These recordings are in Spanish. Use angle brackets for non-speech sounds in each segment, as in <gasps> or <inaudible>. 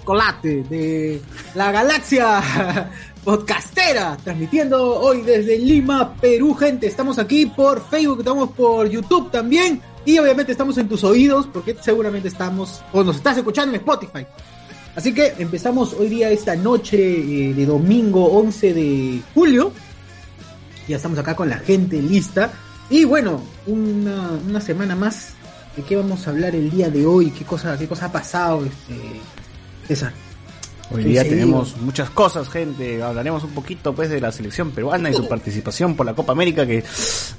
Chocolate de la galaxia <laughs> podcastera, transmitiendo hoy desde Lima, Perú, gente. Estamos aquí por Facebook, estamos por YouTube también y obviamente estamos en tus oídos porque seguramente estamos o nos estás escuchando en Spotify. Así que empezamos hoy día esta noche eh, de domingo 11 de julio. Ya estamos acá con la gente lista. Y bueno, una, una semana más. ¿De qué vamos a hablar el día de hoy? ¿Qué cosa, qué cosa ha pasado? Este, César. Hoy ¿Qué día tenemos muchas cosas, gente. Hablaremos un poquito pues de la selección peruana y su participación por la Copa América que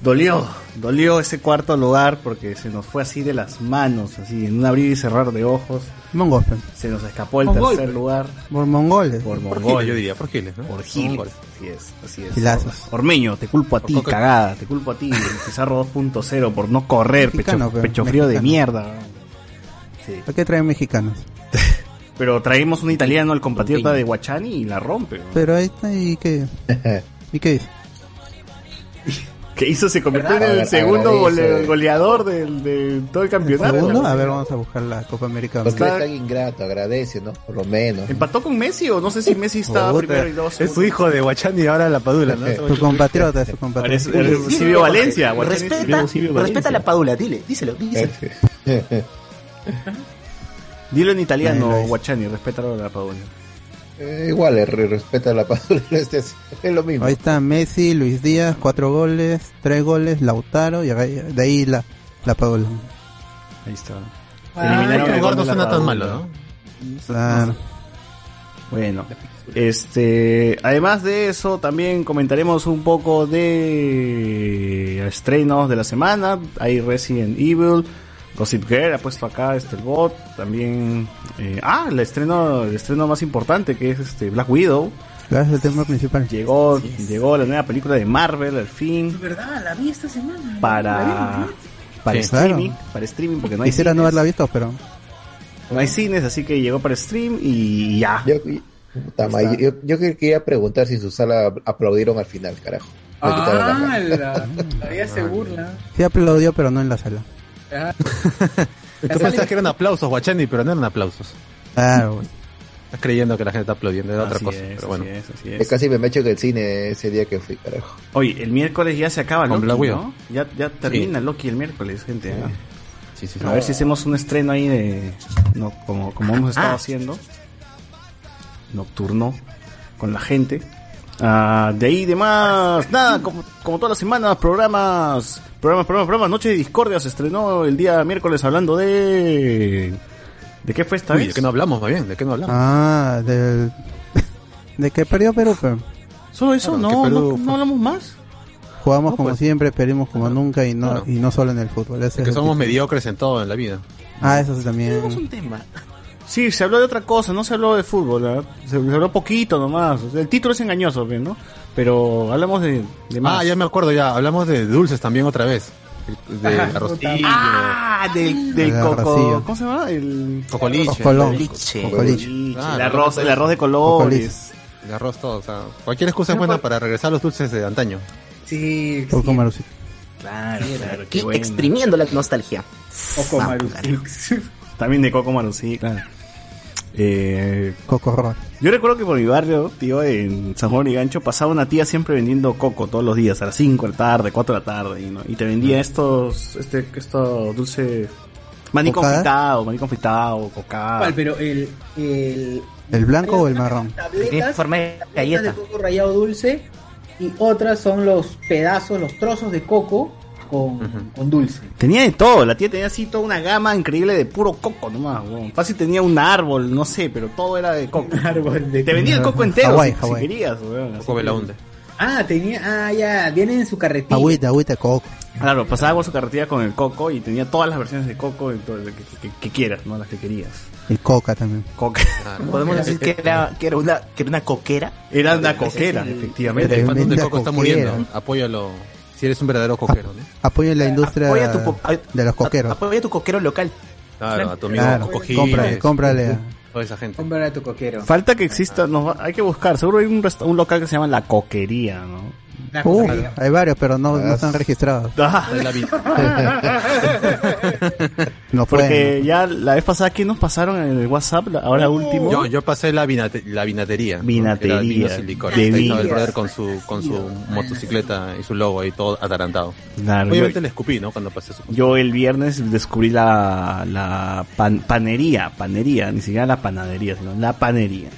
dolió, dolió ese cuarto lugar porque se nos fue así de las manos, así en un abrir y cerrar de ojos. Mongol. Se nos escapó el Mongol. tercer lugar por mongoles. por Por Mongol, Giles, yo diría, por Giles, ¿no? por Giles. Así es, así es. Gilazos. Ormeño, te culpo a ti, Coca- cagada, te culpo a ti, Pizarro 2.0 por no correr, Mexicano, pecho, pecho frío de mierda. Sí. ¿Para qué traen mexicanos? <laughs> Pero traemos un italiano, el compatriota de Guachani, y la rompe. ¿no? Pero ahí está, ¿y qué? <laughs> ¿Y qué dice? <laughs> que hizo se convirtió en el segundo Agradece. gole- goleador del- de, todo el campeonato. ¿Segundo? A ver, vamos a buscar la Copa América. Porque Está- es tan ingrato, agradece, ¿no? Por lo menos. ¿Empató con Messi o no sé si Messi estaba primero y dos? Es su hijo de Guachani y ahora la Padula, ¿no? <laughs> Su compatriota, su Parece compatriota. el Silvio Valencia. Guachani Respeta, respeta Valencia. la Padula, dile, díselo, díselo. Dilo en italiano, hizo. Guachani, respétalo a la Padula. Eh, igual, re- respeta la Padula, <laughs> este es, es lo mismo. Ahí está Messi, Luis Díaz, cuatro goles, tres goles, Lautaro, y de ahí la, la Paola. Ahí está. Ah, Eliminaron el la suena tan Padula. malo, ¿no? Claro. Bueno, este, además de eso, también comentaremos un poco de estrenos de la semana. Hay Resident Evil, Gossip Girl ha puesto acá este el bot, también, eh, ah, el estreno, el estreno más importante que es este Black Widow. Claro, es el tema principal. Llegó, llegó la nueva película de Marvel al fin verdad, la vi esta semana. para para Sí, streaming, claro. para streaming porque no hay Quisiera no cines, haberla visto, pero no hay cines, así que llegó para stream y ya. Yo, madre, yo, yo que- quería preguntar si en su sala aplaudieron al final, carajo. La Ah, gana. la, todavía se burla. sí aplaudió, pero no en la sala. Ah, Tú pensabas que eran aplausos, Guachani, pero no eran aplausos. Claro, güey. Estás creyendo que la gente está aplaudiendo, era otra Así cosa. es, pero bueno. así es, así es. casi me me echo en el cine ese día que fui, carajo. Oye, el miércoles ya se acaba Con Loki. ¿no? Ya, ya termina Loki el miércoles, gente. ¿ah? Sí, sí, sí. A ver si hacemos un estreno ahí de... No, como, como hemos estado Ah. haciendo. Nocturno. Con la gente. Ah, de ahí de más... Nada, como, como todas las semanas, programas... Programas, programas, programas. Noche de Discordia se estrenó el día miércoles hablando de... ¿De qué fue esta Uy, vez? ¿de qué no hablamos, más bien? ¿De qué no hablamos? Ah, del... de que perdió Perú, pero ¿Solo eso? Claro, no, no, Perú no fue- hablamos más. jugamos No, como pues. siempre, perdimos como nunca y no Claro. y no solo en el fútbol. De es que somos tipo. mediocres en todo en la vida. Ah, eso sí Tenemos también. un tema. Sí, se habló de otra cosa, no se habló de fútbol, ¿verdad? se, se habló poquito nomás. El título es engañoso, ¿ves, ¿no? Pero hablamos de, de más. Ah, ya me acuerdo, ya. Hablamos de dulces también otra vez. De arrocillo, Ah, del, del El coco. arrocillo. ¿Cómo se llama? El, cocoliche. Cocolón. Liche. Cocoliche. el Claro, arroz, el arroz de Cocoliche. colores. El arroz todo, o sea, cualquier excusa es buena para regresar a los dulces de antaño. sí, Coco Marucito. Claro, claro, Aquí qué bueno. exprimiendo la nostalgia. Ojo Vamos, Marusix. <laughs> También de Coco Maru, sí, claro. Eh, Coco yo recuerdo que por mi barrio, tío, en San Juan y Gancho, pasaba una tía siempre vendiendo coco todos los días, a las 5 de la tarde, 4 de la tarde, y, ¿no? y te vendía estos, este, estos dulces, maní ¿Cocada? confitado, maní confitado, cocada. ¿Cuál? Pero el, el ¿El blanco o el marrón? tabletas, Tiene forma de galleta. de coco rallado dulce y otras son los pedazos, los trozos de coco con, con dulce. Tenía de todo, la tía tenía así toda una gama increíble de puro coco nomás, weón. Fácil tenía un árbol, no sé, pero todo era de coco. <laughs> Árbol de Te vendía el coco entero Hawái, si, si Hawái. querías, weón. Coco Belaunde. Ah, tenía, ah, ya, viene en su carretilla. Agüita, agüita de coco. Claro, pasaba por su carretilla con el coco y tenía todas las versiones de coco y todo, que, que- que- que quieras, ¿no? Las que querías. Y coca también. Coca. Podemos decir que era, que era una, que era una coquera. Era una coquera, El efectivamente. Fandom del Tremenda coco está muriendo. Apóyalo. Si eres un verdadero coquero, ¿no? La industria Apoya tu, po- ay, de los coqueros. Apoya tu coquero local. Claro, a tu amigo Claro, cómprale, Giles, cómprale. a- Toda esa gente. Comprar a tu coquero. Falta que exista, nos va- hay que buscar. Seguro hay un, resta- un local que se llama La Coquería, ¿no? Uh, hay varios, pero no, no están registrados. <laughs> Ah. <laughs> No porque pueden. ya la vez pasada que nos pasaron en el WhatsApp, ahora último. Yo, yo pasé la, vinate- la vinatería. Vinatería, Era de el brother con su, con su motocicleta y su logo ahí todo atarantado. Claro, yo, Obviamente le escupí, ¿no? Cuando pasé su yo el viernes descubrí la, la pan- panería, panería, ni siquiera la panadería, sino la panería.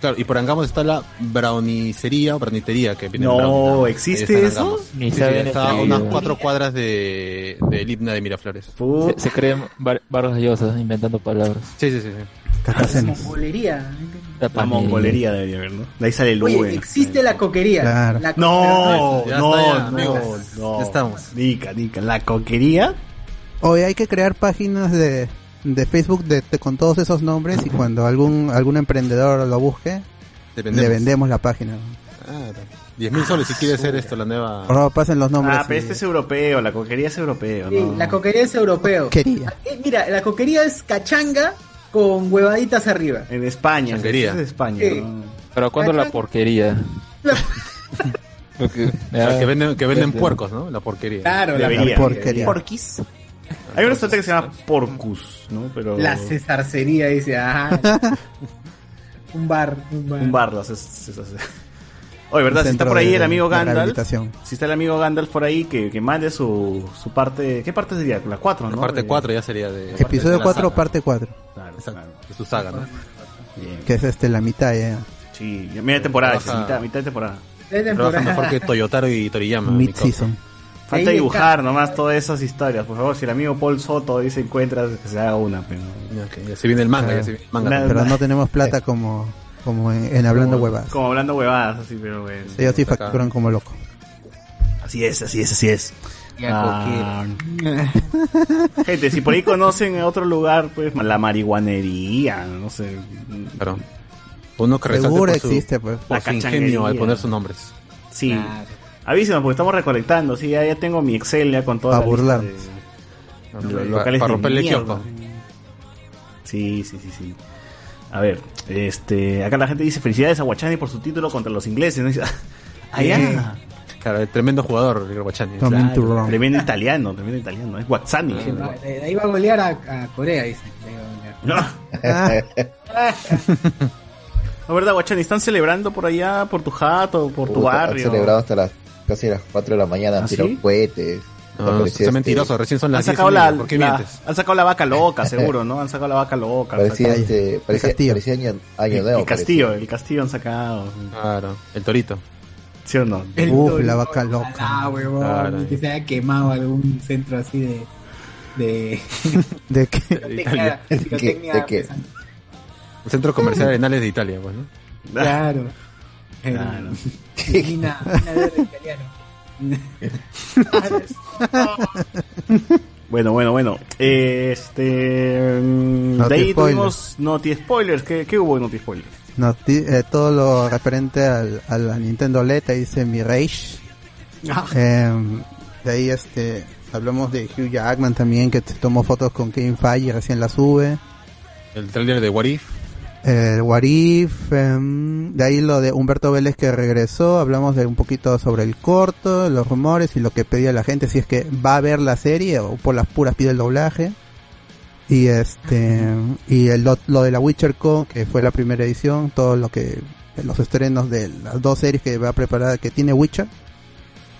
Claro, y por Angamos está la brownicería o brownicería que viene No. ¿existe eso? Angamos. Ni Sí, saben sí, está a unas cuatro cuadras de, del himna de Miraflores. Se, se creen bar- Vargas Llosa inventando palabras. Sí, sí, sí. sí. Mongolería. La mongolería debería haber, ¿no? De ahí sale el Oye, existe la coquería. Claro. La co- No, Ya no, ya, no. Ya estamos. Nica, nica. La coquería. Hoy hay que crear páginas de, de Facebook de, de- con todos esos nombres y cuando algún algún emprendedor lo busque, le vendemos la página. Claro. 10 mil soles si quiere ser esto la nueva... Por favor, pasen los nombres. Ah, pero y- este es europeo, la coquería es europeo, Sí, ¿no? la coquería es europeo. Quería. Eh, Mira, la coquería es cachanga con huevaditas arriba. En España, Changuería. es de España, Sí. ¿no? Pero ¿cuándo la porquería? La- <laughs> Porque me O sea, da- que venden, que venden vende. puercos, ¿no? La porquería. Claro, la, Debería. La porquería. Porquis. Hay un restaurante que se llama Porcus, ¿no? Pero... la cesarcería dice, ajá. <laughs> un bar, un bar. Un bar, las es- es- es- Oye, ¿verdad? Si está por ahí de- el amigo de Gandalf, si está el amigo Gandalf por ahí, que, que mande su, su parte... ¿Qué parte sería? La 4, La ¿no? parte De- 4 ya sería de... Episodio de la 4, saga. parte 4. Claro, Exacto, claro. de su saga, ¿no? Bien. Que es este la mitad ya. Sí, media temporada, Trabaja- mitad, mitad de temporada. De Trabaja temporada. mejor que Toyotaro y Toriyama. mi Mid causa. season. Falta Ahí dibujar nomás todas esas historias. Por favor, si el amigo Paul Soto dice encuentras, que se haga una. Pero... Ya, ok, ya se viene el manga, Claro. ya se viene el manga. Pero no tenemos plata <laughs> como, como en, en Hablando Huevas. Como hablando huevadas, así, pero bueno. Ellos sí Acá. facturan como loco. Así es, así es, así es. Ya, Ah, <laughs> gente, si por ahí conocen otro lugar, pues la marihuanería, no sé. Claro. Uno que Seguro por su, existe, pues. por La su ingenio al poner sus nombres. Sí. Claro. Avísenos, porque estamos recolectando. Sí, ya, ya tengo mi Excel ya con toda A la lista burlarnos. de- Para, los locales para de romperle el kiosco. Sí, sí, sí, sí. A ver, este, acá la gente dice felicidades a Guachani por su título contra los ingleses. ¿no? <laughs> Allá. Claro, el tremendo jugador, Guachani. Rome. tremendo italiano, tremendo italiano. Es Guazzani. Ah, De, de ahí va a golear a, a Corea, dice. No. <laughs> La verdad, Guachani, ¿están celebrando por allá, por tu jato, por tu Puta, Han barrio? celebrado hasta las casi las 4 de la mañana, ¿Ah, han tirado sí? cohetes. No, Apareció está este- mentiroso, recién son Han las 10 sacado y la, media, ¿por qué la- mientes? han sacado la vaca loca, <laughs> seguro, ¿no? Han sacado la vaca loca. han Parecía, sacado- este, parecía, castillo. parecía año, año el, nuevo. el castillo, parecía. el castillo han sacado. Claro, el torito. ¿Sí o no? El Uf, Torito, la vaca loca. Ah, huevón. Claro. Que se haya quemado algún centro así de. de. <laughs> ¿De qué? ¿De qué? ¿De qué? El centro comercial Arenales de Italia, pues, ¿no? Claro. Claro. Mina, mina. Bueno, bueno, bueno. Este. mm, de ahí spoilers. tuvimos Noti Spoilers. ¿Qué, qué hubo en Noti Spoilers? No, ti- eh, todo lo referente al, a la Nintendo LED, ahí dice mi Rage. Em, de ahí este hablamos de Hugh Jackman también que tomó fotos con Kevin Feige y recién la sube. El trailer de What If. El What If, em, de ahí lo de Humberto Vélez que regresó, hablamos de un poquito sobre el corto, los rumores y lo que pedía la gente, si es que va a ver la serie o por las puras pide el doblaje. Y este, y el, lo, lo de la Witcher Co, que fue la primera edición, todo lo que, los estrenos de las dos series que va a preparar, que tiene Witcher,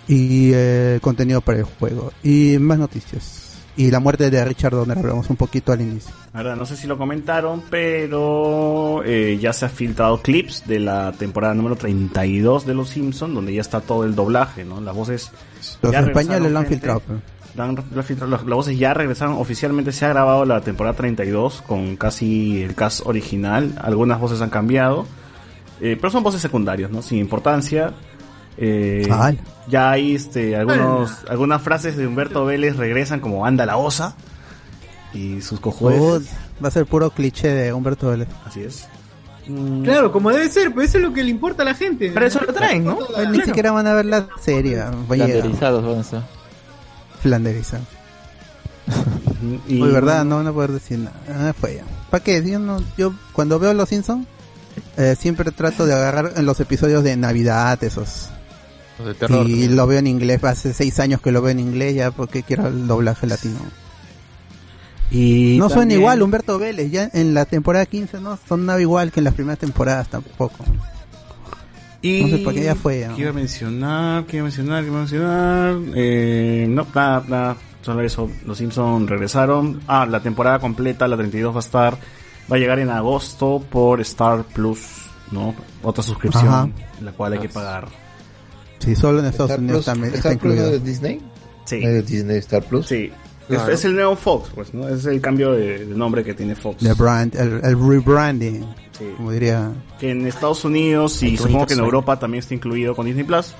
y eh, contenido para el juego. Y más noticias. Y la muerte de Richard Donner, hablamos un poquito al inicio. La verdad, no sé si lo comentaron, pero eh, ya se ha filtrado clips de la temporada número 32 de Los Simpsons, donde ya está todo el doblaje, ¿no? Las voces... Los españoles lo han filtrado. pero- Las, las voces ya regresaron, oficialmente se ha grabado la temporada 32 con casi el cast original, algunas voces han cambiado, eh, pero son voces secundarias, ¿no? Sin importancia. Eh, ya hay este, algunos, algunas frases de Humberto Vélez regresan como anda la osa y sus cojones. Va a ser puro cliché de Humberto Vélez. Así es. Claro, como debe ser, pues eso es lo que le importa a la gente. Pero eso lo traen, ¿no? Ni siquiera van a ver la serie. Vaya, Flanderizados van a ser. flanderizado. <laughs> Y- Muy verdad, no van a poder decir nada. Ah, fue ya. ¿Para qué? Yo, no, yo cuando veo Los Simpsons, eh, siempre trato de agarrar en los episodios de Navidad, esos. Los de terror. y lo veo en inglés. Hace seis años que lo veo en inglés, ya porque quiero el doblaje latino. Y no suena también- igual Humberto Vélez, ya en la temporada 15 no sonaba igual que en las primeras temporadas tampoco. Y No sé por qué ya fue, ya. ¿Qué iba a mencionar? ¿Qué iba a mencionar? ¿Qué iba a mencionar? Eh, no, nada, nada. Solo eso. Los Simpsons regresaron. Ah, la temporada completa, la 32 va a estar. Va a llegar en agosto por Star Plus, ¿no? Otra suscripción, Ajá. la cual hay que pagar. Sí, solo en Estados Star Unidos Plus- también está incluido. es Disney? Sí. ¿No es de Disney Star Plus? Sí. Es, Claro. es el nuevo Fox, pues, ¿no? Es el cambio de, de nombre que tiene Fox. The brand, el, el rebranding, Sí. como diría. que en Estados Unidos y supongo que en. Europa también está incluido con Disney Plus.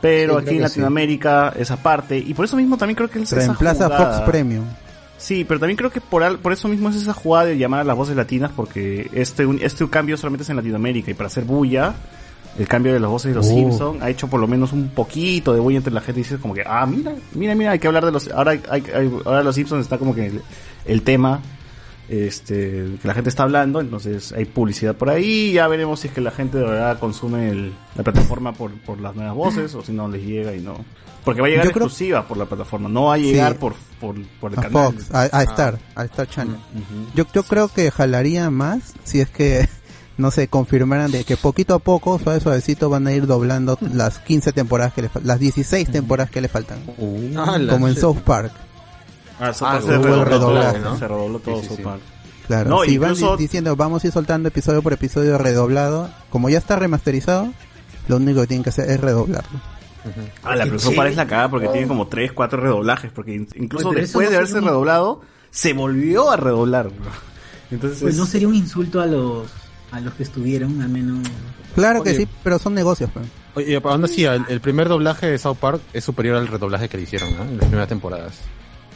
Pero Sí, aquí en que sí. Latinoamérica esa parte y por eso mismo también creo que es esa Reemplaza jugada- Fox Premium. Sí, pero también creo que por al- por eso mismo es esa jugada de llamar a las voces latinas porque este un- este cambio solamente es en Latinoamérica y para hacer bulla el cambio de las voces de los Oh. Simpson ha hecho por lo menos un poquito de bulla entre la gente y dice como que ah mira mira mira hay que hablar de los ahora hay, ahora los Simpsons está como que el, el tema este que la gente está hablando entonces hay publicidad por ahí ya veremos si es que la gente de verdad consume el- la plataforma por, por las nuevas voces o si no les llega y no porque va a llegar Yo creo- exclusiva por la plataforma no va a llegar Sí. por, por por el A canal Fox, a, a Star, a Star Channel. Yo, yo creo que jalaría más si es que, no sé, confirmaran de que poquito a poco, suave suavecito, van a ir doblando las 15 temporadas que le faltan, las 16 temporadas que le faltan. Ah, la- Como en South Park. Ah, eso Ah, se hubo redobló redoblaje, todo, ¿no? Se redobló todo Sí, sí. parte. Claro, No, si incluso- van di- diciendo vamos a ir soltando episodio por episodio redoblado, como ya está remasterizado, lo único que tienen que hacer es redoblarlo. Ah, la ¿Qué? profesora parece la cagada porque tiene como 3, 4 redoblajes. Porque in- incluso Oye, pero después de haberse un- redoblado, se volvió a redoblar. bro. Entonces, Pues no es- sería un insulto a los a los que estuvieron, al menos. Claro que Oye. sí, pero son negocios. pues. Oye, pero aún así, el, el primer doblaje de South Park es superior al redoblaje que le hicieron, ¿no? En las primeras temporadas.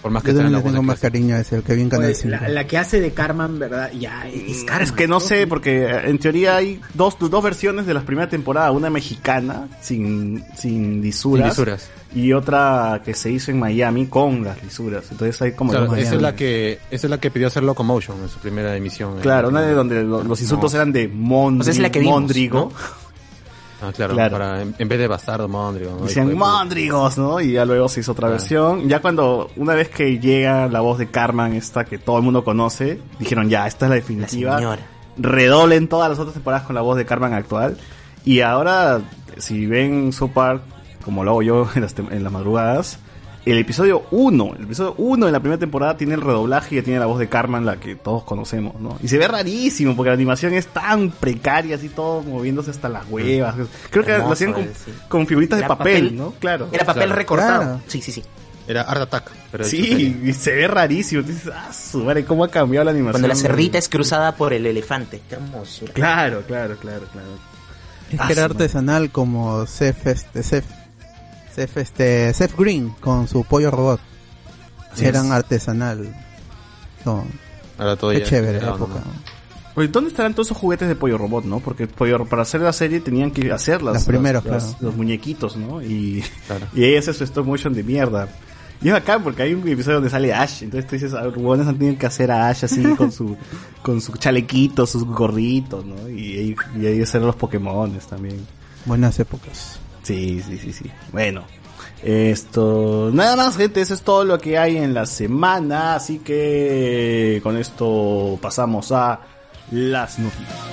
Por más que Yo también le tengo más cariño a ese, el que vi en Canal 5. la, la que hace de Carmen, ¿verdad? Ya, es Carmen. es que no sé, porque eh, en teoría hay dos, dos versiones de la primera temporada. Una mexicana, sin, sin Sin lisuras. lisuras. Y otra que se hizo en Miami con las lisuras. Entonces hay como... Esa es la que esa es la que pidió hacer Locomotion en su primera emisión. Claro, una de donde lo- los insultos No. eran de Mondri, O sea, es la que vimos, Mondrigo. Ah, claro, Claro. para en, en vez de bastardo, Mondrigo. ¿no? Decían Mondrigos, ¿no? Y ya luego se hizo otra Ah. versión. Ya cuando, una vez que llega la voz de Carmen, esta que todo el mundo conoce, dijeron ya, esta es la La definitiva. señora. Redoblen todas las otras temporadas con la voz de Carmen actual. Y ahora, si ven South Park, como lo hago yo <laughs> en las, tem- en las madrugadas, el episodio 1, el episodio 1 de la primera temporada tiene el redoblaje y ya tiene la voz de Carmen, la que todos conocemos, ¿no? Y se ve rarísimo porque la animación es tan precaria, así todo moviéndose hasta las huevas. Creo que lo hacían con, sí. con figuritas de papel, papel. ¿no? Claro. Era papel Claro. recortado. Claro. Sí, sí, sí. Era Art Attack. Pero Sí, y se ve rarísimo. Dices, ah, su madre, ¿cómo ha cambiado la animación? Cuando la cerdita es cruzada por el elefante. Qué hermosura. Claro, claro, claro, claro. Es Ah, que era su artesanal como Seth, este, Seth, Seth, este, Seth Green con su pollo robot. Así Eran es. artesanal. No, Ahora todo qué ya- chévere la época. no. Oye, ¿dónde estarán todos esos juguetes de Pollo Robot, no? Porque Pollo, para hacer la serie tenían que hacer las, primeros, las- claro. los muñequitos, ¿no? Y, Claro. y ahí hace su stop motion de mierda. Y es acá porque hay un episodio donde sale Ash, entonces tú dices, ah, los huevones han tenido que hacer a Ash así <laughs> con su con su chalequito, sus gorritos, ¿no? Y, ahí- y ahí hacer los Pokémones también. Buenas épocas. Sí, sí, sí, sí. Bueno, esto, nada más, gente, eso es todo lo que hay en la semana, así que con esto pasamos a las noticias.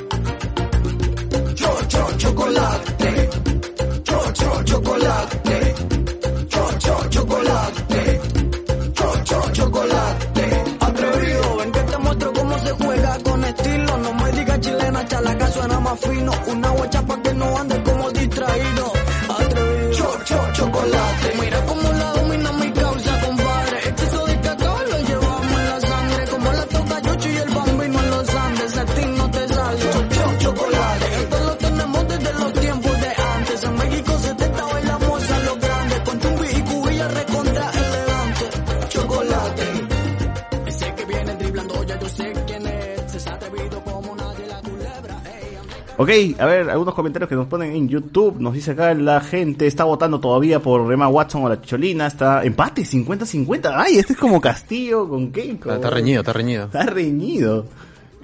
Cho, cho, chocolate. Cho, cho, chocolate. Cho, cho, chocolate. Cho, cho, chocolate. Atrevido, ven que te muestro cómo se juega con estilo. No me digas chilena, chalaca suena más fino. Una guacha pa' que no ande como distraído. Atrevido. Cho, cho, chocolate. Mira cómo Ok, a ver, algunos comentarios que nos ponen en YouTube. Nos dice acá la gente está votando todavía por Emma Watson o la Chicholina. Está empate, 50-50. Ay, este es como Castillo con Keiko. Está, está reñido, está reñido. Está reñido.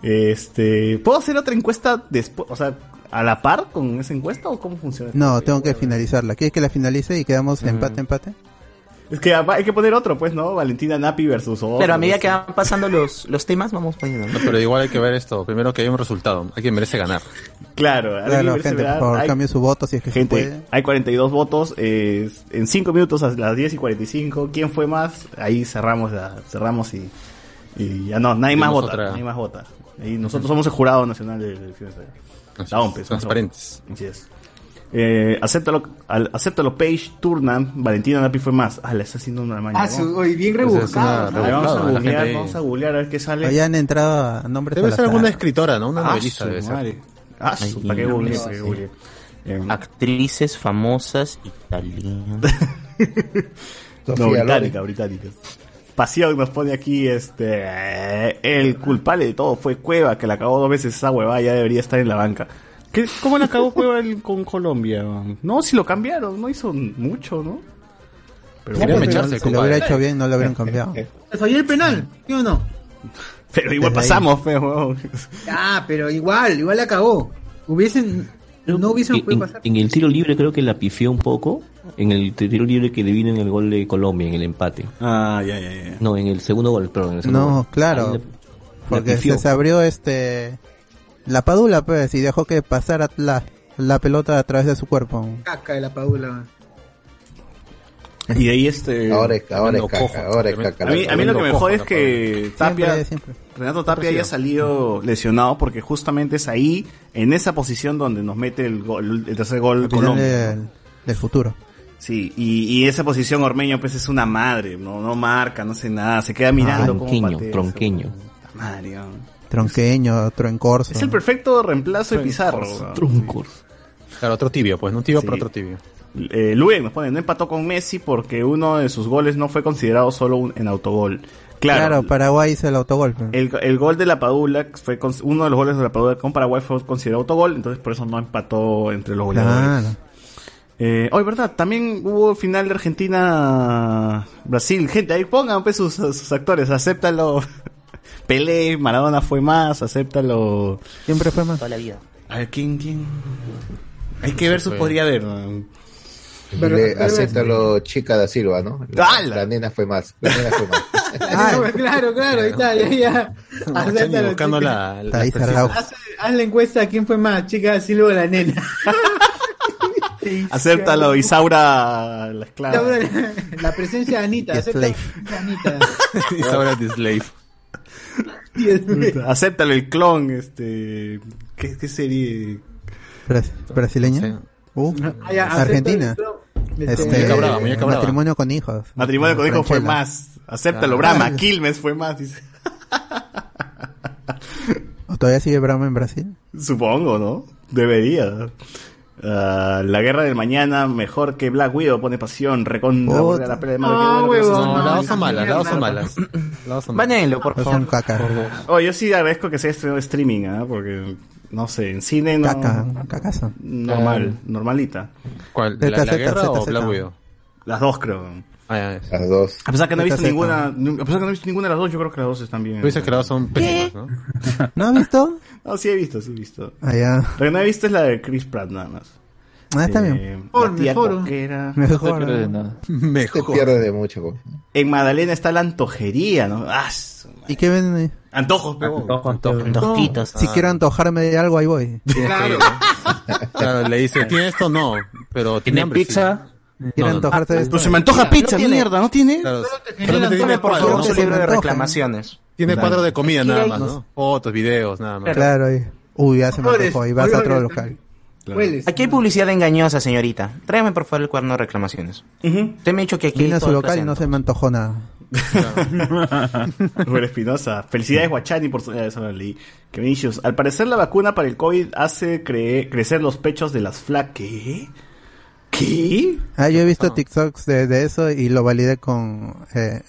Este, ¿puedo hacer otra encuesta después, o sea, a la par con esa encuesta o cómo funciona? No, tengo que finalizarla. ¿Quieres que la finalice y quedamos empate, empate? Es que hay que poner otro, pues, ¿no? Valentina Napi versus otro. Pero a medida que van pasando los, los temas, vamos poniendo. No, pero igual hay que ver esto. Primero que haya un resultado. Hay quien merece ganar. Claro, Claro, gente, se por favor, hay- cambie su voto si es que se Gente, puede. hay 42 votos. eh, en 5 minutos a las 10 y 45. ¿Quién fue más? Ahí cerramos la, cerramos y, y ya no, nadie más vota. otra- Nadie más vota. Ahí nosotros somos el jurado nacional de elecciones. La somos transparentes. Así es. Eh, acéptalo, al, acéptalo Page Turnam, Valentina Napi fue más. Ah, le está haciendo una mañana. Ah, su- oye, bien rebuscado. ¿no? vamos a googlear, gente- vamos a googlear a ver qué sale. Habían entrado a nombres Debe ser alguna escritora, ¿no? Una Ah, novelista debe ser. Ah, su- ¿para qué googleé? Eh, Actrices famosas italianas. <laughs> No, británica, británica. Pasión nos pone aquí, este, el culpable de todo fue Cueva, que la cagó dos veces esa huevada, ya debería estar en la banca. ¿Qué, ¿Cómo la cagó Cueva el- con Colombia? No, si lo cambiaron, no hizo mucho, ¿no? Pero, mecharse, Si lo hubiera hecho bien, no lo hubieran cambiado. <laughs> Falló el penal, ¿sí o no? pero igual Desde pasamos, feo, huevón. Ah, pero igual, igual la cagó. Hubiesen, no hubiesen en, pasar. en el tiro libre creo que la pifió un poco. En el tiro libre que le vino en el gol de Colombia, en el empate. Ah, ya, ya, ya. No, en el segundo gol, perdón. En el segundo No, gol. claro. La- la Porque pifió. se abrió este la padula pues y dejó que pasara la, la pelota a través de su cuerpo. Caca de la Paula. Y de ahí este... Ahora es, ahora es caca, cojo, ahora es caca. A mí, a mí lo que me jode es la que Tapia, Siempre, siempre. Renato Tapia haya salido lesionado porque justamente es ahí, en esa posición donde nos mete el, gol, el tercer gol Capitán Colombia. del, del futuro. Sí, y, y esa posición Ormeño pues es una madre, no, no marca, no hace nada, se queda mirando como Tronqueño, patea, tronqueño. madre, ¿no? Tronqueño, otro en corso. Es el perfecto reemplazo de Pizarro. ¿no? Truncos. Claro, otro tibio, pues. No tibio, Sí. pero otro tibio. Eh, Luen nos pone, no empató con Messi porque uno de sus goles no fue considerado solo un- en autogol. Claro, Claro, Paraguay hizo el autogol. El, el gol de la Padula fue con- uno de los goles de la Padula con Paraguay fue considerado autogol, entonces por eso no empató entre los goleadores. Claro. Eh, oh, verdad, también hubo final de Argentina Brasil. Gente, ahí pongan pues sus, sus actores, acéptalo. Pelé, Maradona fue más, acéptalo. Siempre fue más. Toda la vida. A ver, ¿quién, quién? Hay que ver, podría haber. ¿no? Dile, acéptalo, chica da Silva, ¿no? La, la nena fue más. La nena fue más. <laughs> Ah, <laughs> claro, claro, ahí está, ya, ya. Acéptalo, buscando la, la ahí. Haz, haz la encuesta, ¿quién fue más? Chica, Silva o la nena. <laughs> Acéptalo, Isaura, la esclava. La, la presencia de Anita, de Anita. Isaura the Slave. <laughs> Acéptalo, el clon, este. ¿Qué, qué serie? Bras- ¿Brasileña? Uh, Ah, ya, acepto Argentina. el este, Muñeca brava, muñeca brava. matrimonio con hijos. Matrimonio con hijos fue Franchella. más. Acéptalo, Ah. Brahma. Quilmes fue más, dice. ¿O todavía sigue Brahma en Brasil? Supongo, ¿no? Debería. Ah, la guerra del mañana, mejor que Black Widow, pone pasión, recontra, porque la pelea de Ah, Marvel, qué bueno que huevón, no se- No, no, las dos esa son malas, las dos son mierda. malas. <laughs> Las dos son malas. Báñenlo, por favor. caca. Oh, yo sí agradezco que sea estrenado streaming, ¿ah? Porque, no sé, en cine no... Caca. Normal, normalita. ¿Cuál? ¿La, la guerra o. Black Widow? Las dos, creo. Ah, ya. Las dos. A pesar que no he visto ninguna, a pesar que no he visto ninguna de las dos, yo creo que las dos están bien. Tú dices que las dos son pésimas, ¿no? ¿No has visto? <laughs> No, sí he visto, sí he visto. Ah, ya. Lo que no he visto es la de Chris Pratt, nada más. Ah, está bien. Eh, Mejor, mejor. coquera. No <laughs> Mejor. te pierdes nada. Te Mejor. pierdes de mucho. po. En Magdalena está la antojería, ¿no? Ah. ¿Y qué ven? ahí? Antojos, pero... Antojitos. Si quiero antojarme de algo, ahí voy. Claro. Claro, le dice, ¿tiene esto? No. Pero tiene hambre, pizza? No, no. antojarse de esto. Pero se me antoja pizza, tiene. mierda, ¿no tiene? Claro, solamente tiene cuadro, favor, ¿no? me libro de reclamaciones. Tiene cuadro de comida nada más, Claro. ¿no? Fotos, videos, nada más. Claro, ahí. Uy, ya se me antojó. Y vas a otro local. Hueles. Aquí hay publicidad engañosa, señorita. Tráigame por favor el cuaderno de reclamaciones. Usted me ha dicho que aquí Vine a su local y no se me antojó nada. Rubén <laughs> Espinosa. Felicidades, Guachani, por su... eh. Que. Al parecer, la vacuna para el COVID hace cre- crecer los pechos de las flacas. ¿Qué? Ah, yo he visto TikToks de, de eso y lo validé con, eh,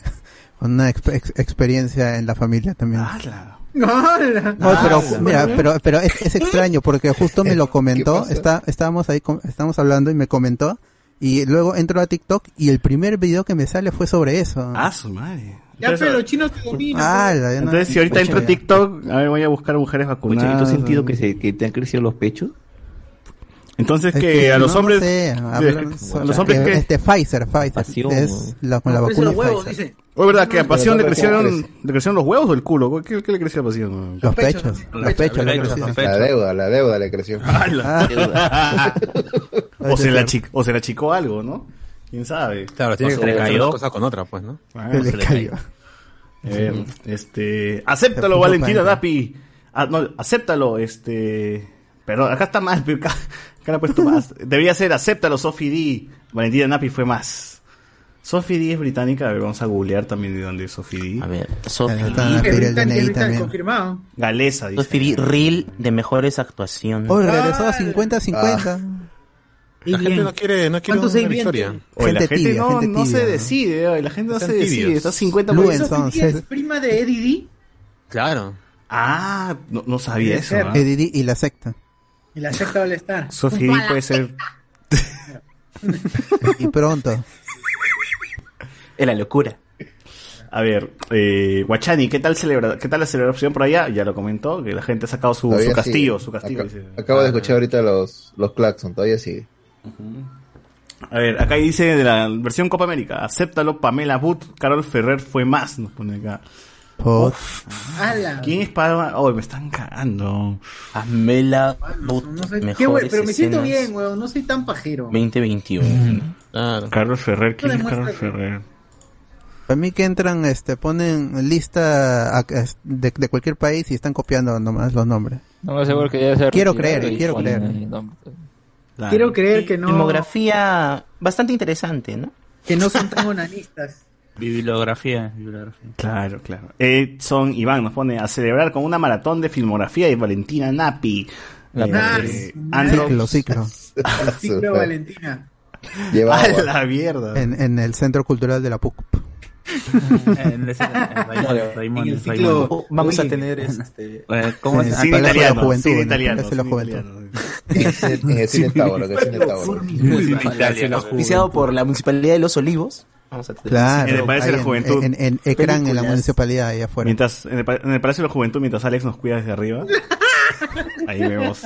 con una exp- ex- experiencia en la familia también. ¡Hala! ¡Hala! Oh, pero Ah, mira, pero pero es, es extraño porque justo me lo ¿Qué comentó, está estábamos ahí estábamos hablando y me comentó y luego entro a TikTok y el primer video que me sale fue sobre eso. Ah, su madre. Ya, pero los chinos te dominan. Ah, no- Entonces, si ahorita entro a. TikTok, a ver, voy a buscar mujeres vacunadas. ¿y tú has sentido que, se, que te han crecido los pechos? Entonces, Es que, que a los no hombres. sé, a los hombres que que. este Pfizer, Pfizer Pasión, es la, con la vacuna los huevos, Pfizer. dice. ¿O es verdad que a Pasión le Pero crecieron, le crecieron los huevos o el culo? ¿Qué, qué le creció a Pasión? Los pechos, pechos, los pechos. La deuda, la deuda le creció. Ah, <laughs> o, se la <laughs> chi- o se la achicó algo, ¿no? ¿Quién sabe? Claro, tiene se que le combinar cayó. una cosa con otra, pues, ¿no? Ah, se le se le cayó. Eh, este, acéptalo, Valentina. Dapi. Ah, no, acéptalo, este. Perdón, acá está mal, le he puesto más. Debería ser acéptalo, Sophie D. Valentina Napi fue más. Sophie D es británica, a ver, vamos a googlear también de dónde es Sophie D. A ver, Sophie D. confirmado. Galesa, dice. Sophie D, reel de mejores actuaciones. Oh, regresó a 50-50. Y La gente no quiere, no quiere ¿Cuántos una hay victoria. Oye, la Gente gente tibia, no, gente no se decide, oye, la gente no se decide. tibios. Está 50 Luen, por- es prima de Eddie D Claro. Ah, no, no sabía eso. ¿ah? Eddie D y la secta. Y la secta All Star. Sophie D puede ser. <laughs> Y pronto. Es la locura. A ver, eh, Guachani, ¿qué tal, celebra ¿qué tal la celebración por allá? Ya lo comentó, que la gente ha sacado su, castillo, sigue. su castillo. Dice. acabo de escuchar ahorita los, los claxon, todavía sigue. A ver, acá dice de la versión Copa América, acéptalo, Pamela Wood, Carol Ferrer fue más, nos pone acá. ¡Hala! ¿Quién es Palma? Oh, me están cagando. Amela But, No sé, qué güey, pero me siento bien, weón. No soy tan pajero. 2021. Claro. Carol Ferrer, ¿quién es que- Ferrer? Para mí que entran, este, ponen lista a- de, de cualquier país y están copiando nomás los nombres. No me aseguro que ya se ha Quiero retirado creer, y quiero ponen creer. ahí. Quiero creer que no, Filmografía bastante interesante, ¿no? que no son tan onanistas. Bibliografía, bibliografía. Claro, claro. Edson Iván nos pone a celebrar con una maratón de filmografía y Valentina Napi. La Eh. Andro- Ciclo, <laughs> ciclo. Ciclo Valentina. Lleva A la mierda. En, en el Centro Cultural de la PUC. En ese- en Raimón, Raimón, En el Raimón. ciclo- vamos a tener este Eh, ¿Cómo es? el Cine italiano, Juventud, cine italiano, cine Juventud. italiano. En el cine Tauro, que es cine Tauro. Auspiciado por la Municipalidad de Los Olivos. Vamos a tener Claro. En el Palacio de la Juventud. En, en, en ecran en la municipalidad ahí afuera. Mientras, en el, en el Palacio de la Juventud, mientras Alex nos cuida desde arriba. <laughs> Ahí vemos.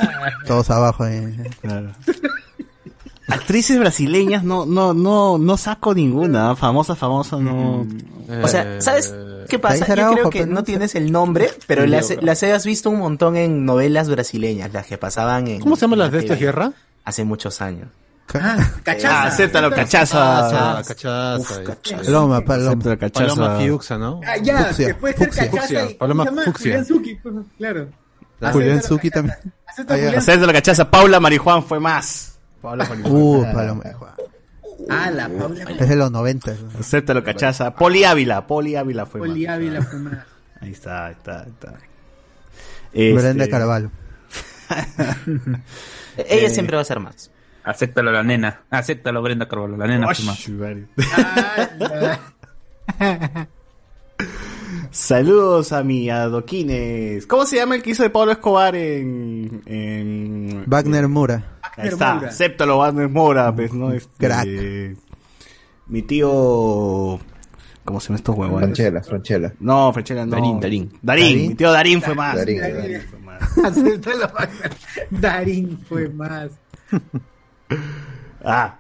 Todos abajo. eh. Claro. Actrices brasileñas no, no, no, no saco ninguna. Famosa, famosa, no. O sea, ¿sabes qué pasa? Yo creo que no tienes el nombre, pero las, las has visto un montón en novelas brasileñas, las que pasaban en... ¿Cómo se llaman las de esta tierra? Hace muchos años. Ah, <laughs> cachaza. Ah, acéptalo, cachaza. Ah, cachaza. cachaza. Paloma, paloma. Cachaza. Paloma Fiuxa, ¿no? Ah, ya, Fucsia, que puede ser cachaza Fucsia, y... Paloma. Fucsia. Julián Zucchi, pues, claro. Julián Suki también. Acepta Ah. Hacer la cachaza, Paula Marijuán fue más. Paula Marijuán. Uh, Paloma de Juan. Ah, la Paula Es de los 90. Acéptalo, cachaza. Poli Ávila, Poli Ávila fue Poli más. Ávila fue más. Ahí está, ahí está, ahí está. Brenda Este, Carvalho. <laughs> Ella Eh, siempre va a ser más. Acéptalo la nena. Acéptalo Brenda Carvalho, la nena. <laughs> Saludos a mi adoquines. ¿Cómo se llama el que hizo de Pablo Escobar en. en Wagner Mura. Ahí está, acéptalo, Wagner Mora, pues, ¿no? Este, Crack. Mi tío. ¿Cómo se llama estos huevos? Franchella, Franchella. No, Franchella no. Darín, Darín. Darín, Darín. mi tío Darín fue más. Darín, Darín Darín. fue más. <laughs> Acéptalo, Wagner. Darín fue más. <laughs> Ah.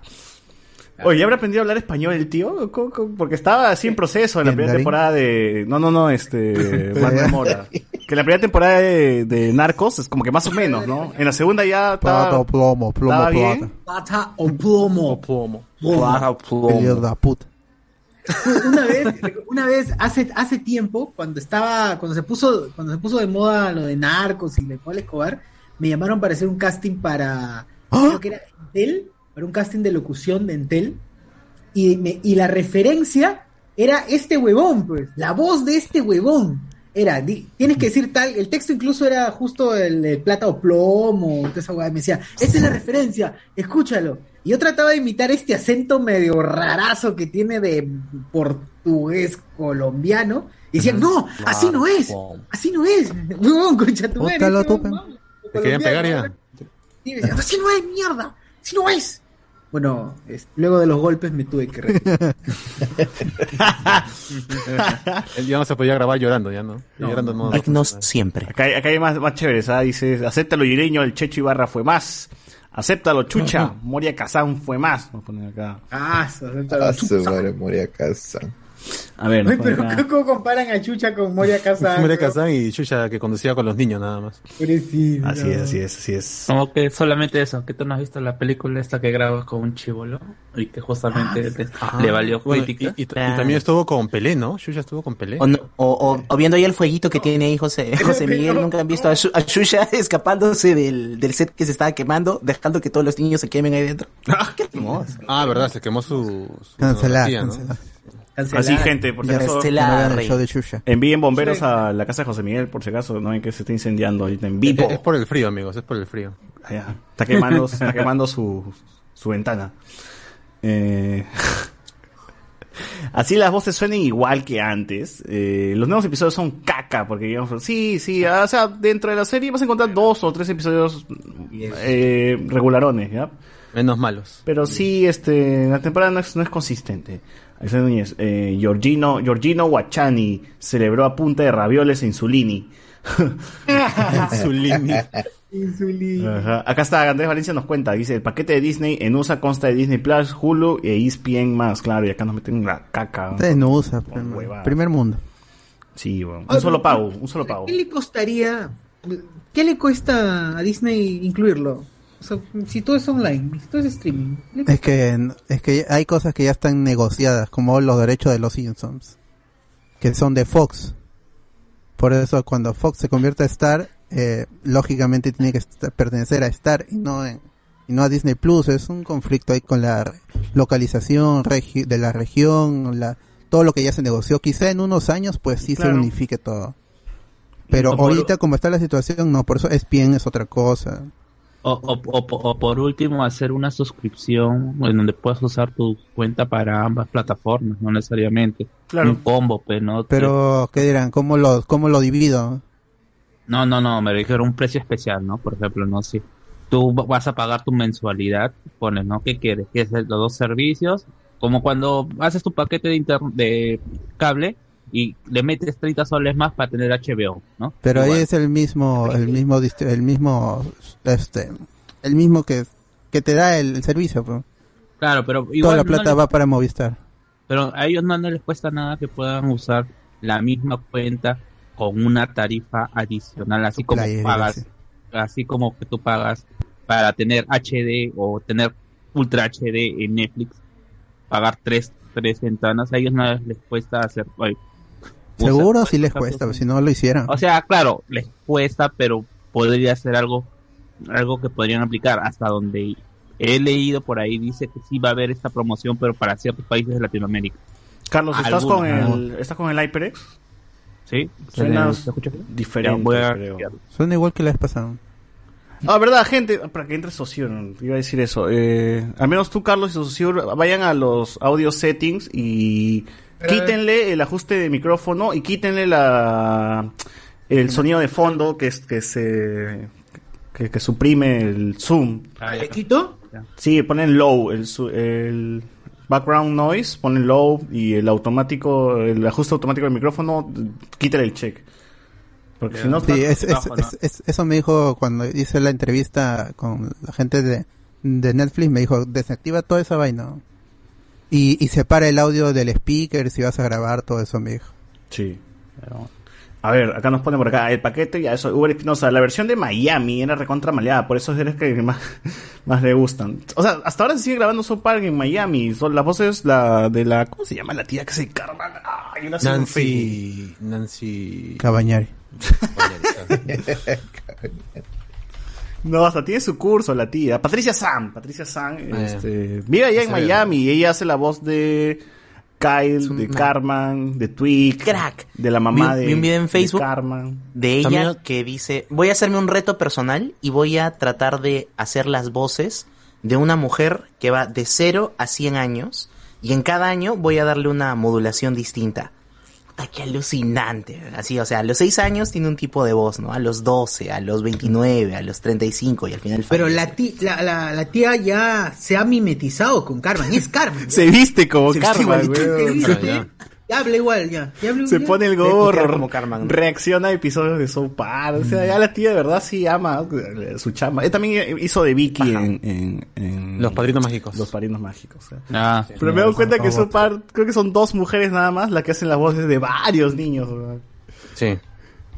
Oye, ¿ya habrá aprendido a hablar español el tío? ¿Cómo- cómo? Porque estaba así en proceso en la ¿En primera Darín? temporada de... No, no, no, este... <laughs> Wagner Mora. Que en la primera temporada de, de Narcos es como que más o menos, ¿no? En la segunda ya Plata, estaba... plomo, plomo, estaba plata. bien. Plata o plomo. Plomo. Hijo de puta. <laughs> Una vez, una vez hace, hace tiempo, cuando estaba, cuando se puso, cuando se puso de moda lo de narcos y de Pablo Escobar, me llamaron para hacer un casting para, creo que era Entel, para un casting de locución de Entel, y, me- y la referencia era este huevón, pues, la voz de este huevón. Era, di- tienes que decir tal, el texto incluso era justo el plata o plomo, esa hueá, me decía, esta es la referencia, escúchalo. Y yo trataba de imitar este acento medio rarazo que tiene de portugués colombiano, y decían, no, así no es, así no es, <laughs> huevón, concha tu madre, Te querían pegar ya. y me decían, así no es, mierda, así no es. Bueno, es- luego de los golpes me tuve que retirar. <laughs> Él ya no se podía grabar llorando, ya no. No, llorando no. No siempre. Acá hay, acá hay más, más chéveres, ¿ah? Dice, acéptalo Yireño, el Checho Ibarra fue más. Acéptalo Chucha, <laughs> Moria Kazán fue más. Vamos a poner acá. ah, eso, eso, A eso. A ver, pone pero acá. ¿cómo comparan a Chucha con Moria Casa? <laughs> María Kazán y Chucha que conducía con los niños nada más. Pobrecito. Así es, así es, así es. Como que solamente eso, que tú no has visto la película esta que grabas con un chivolo y que justamente le, le valió Bueno, y, crítica. y- y también estuvo con Pelé, ¿no? Chucha estuvo con Pelé. O, no- o- o- o viendo ahí el fueguito que tiene ahí José, <laughs> José Miguel, nunca han visto a, a Shusha <laughs> escapándose del, del set que se estaba quemando, dejando que todos los niños se quemen ahí dentro. Qué hermoso. Ah, verdad, se quemó su, su Cancelar, ¿no? Cancelar. Así, gente, por si acaso, envíen bomberos a la casa de José Miguel, por si acaso, no hay que se está incendiando ahorita en vivo. Es, es por el frío, amigos, es por el frío. Allá. Está quemando, está quemando su, su ventana. Eh, <laughs> Así las voces suenen igual que antes. Eh, los nuevos episodios son caca, porque digamos, sí, sí, o sea, dentro de la serie vas a encontrar dos o tres episodios eh, regularones, ¿ya? Menos malos. Pero sí, este, la temporada no es, no es consistente. Alexander Núñez, eh, Giorgino, Giorgino Guachani celebró a punta de ravioles en Zulini. <laughs> Zulini. Insulina. Ajá. Acá está, Andrés Valencia nos cuenta, dice, el paquete de Disney en USA consta de Disney Plus, Hulu e ESPN más, claro, y acá nos meten la caca. Ustedes no usan. Primer mundo. Sí, bueno. Un solo pago, un solo pago. ¿Qué le costaría? ¿Qué le cuesta a Disney incluirlo? O sea, si todo es online, si todo es streaming. ¿qué le Es que, es que hay cosas que ya están negociadas, como los derechos de los Simpsons, que son de Fox. Por eso cuando Fox se convierte a Star, eh, lógicamente tiene que estar- pertenecer a Star y no, en- y no a Disney Plus. Es un conflicto ahí con la localización regi- de la región, la, todo lo que ya se negoció. Quizá en unos años pues sí se unifique todo. Pero ahorita como está la situación, no, por eso es bien, es otra cosa. O, o, o, o por último, hacer una suscripción en donde puedas usar tu cuenta para ambas plataformas, no necesariamente. Claro. Un combo, pues, ¿no? Pero, ¿qué dirán? ¿Cómo lo, cómo lo divido? No, no, no, me dijeron un precio especial, ¿no? Por ejemplo, no sé. Tú va- vas a pagar tu mensualidad, pones, ¿no? ¿Qué quieres? ¿Quieres los dos servicios? Como cuando haces tu paquete de, inter- de cable y le metes 30 soles más para tener HBO, ¿no? Pero Igual. ahí es el mismo, el mismo, el mismo, este, el mismo que, que te da el, servicio. pues. Claro, pero Toda la no plata les- va para Movistar. Pero a ellos no, no les cuesta nada que puedan usar la misma cuenta con una tarifa adicional, así como Player, pagas, sí. así como que tú pagas para tener HD o tener Ultra HD en Netflix, pagar tres, tres ventanas, a ellos no les cuesta hacer. Seguro sí les cuesta, si no lo hicieran. O sea, claro, les cuesta, pero podría ser algo, algo que podrían aplicar hasta donde he leído por ahí dice que sí va a haber esta promoción, pero para ciertos países de Latinoamérica. Carlos, ¿estás con el, ¿estás con el HyperX? Sí. Suena diferente, creo. Suena igual que la vez pasada. Ah, verdad, gente, para que entre socio, iba a decir eso. Eh, al menos tú, Carlos y socio, vayan a los audio settings y quítenle el ajuste de micrófono y quítenle la el sonido de fondo que es que se que, que suprime el zoom. ¿Le quito? Sí, ponen low, el, su- el background noise, ponen low y el automático, el ajuste automático del micrófono, quítale el check. Porque si no, Sí, es- es- trabajo, ¿no? es- es- eso me dijo cuando hice la entrevista con la gente de, de Netflix, me dijo, desactiva toda esa vaina. Y, y separa el audio del speaker si vas a grabar, todo eso me dijo. Sí. A ver, acá nos pone por acá el paquete, ya eso, Uber Espinosa, la versión de Miami era recontra maleada, por eso es el que <laughs> más, más le gustan. O sea, hasta ahora se sigue grabando South Park en Miami, son las voces la de la, ¿cómo se llama la tía que se encarga? Ay, una Nancy. Nancy. Cabañari. <laughs> <laughs> No, hasta tiene su curso la tía. Patricia Sam, Patricia Sam, Ah, este, vive allá en. Miami y ella hace la voz de Kyle, de Carmen, de Twig, Crack. de la mamá vi, de, vi un video en de Facebook Carmen. de ella También- que dice, voy a hacerme un reto personal y voy a tratar de hacer las voces de una mujer que va de 0 a 100 años y en cada año voy a darle una modulación distinta. Puta, qué alucinante. Así, o sea, a los 6 años tiene un tipo de voz, ¿no? A los 12, a los 29, a los 35 y al final Pero la, ti- la, la, la tía ya se ha mimetizado con Carmen. Y es Carmen. <laughs> Se viste como Se Carmen, viste. Ya. Habla igual, ya. ya habla Se igual. pone el gorro, como Carmen. reacciona a episodios de South Park. O sea, ya la tía de verdad sí ama eh, su chamba. Él también hizo de Vicky en, en- en Los Padrinos Mágicos. Los Padrinos Mágicos. sea. Ah, Pero me doy cuenta que South Park, creo que son dos mujeres nada más las que hacen las voces de varios niños. Sí.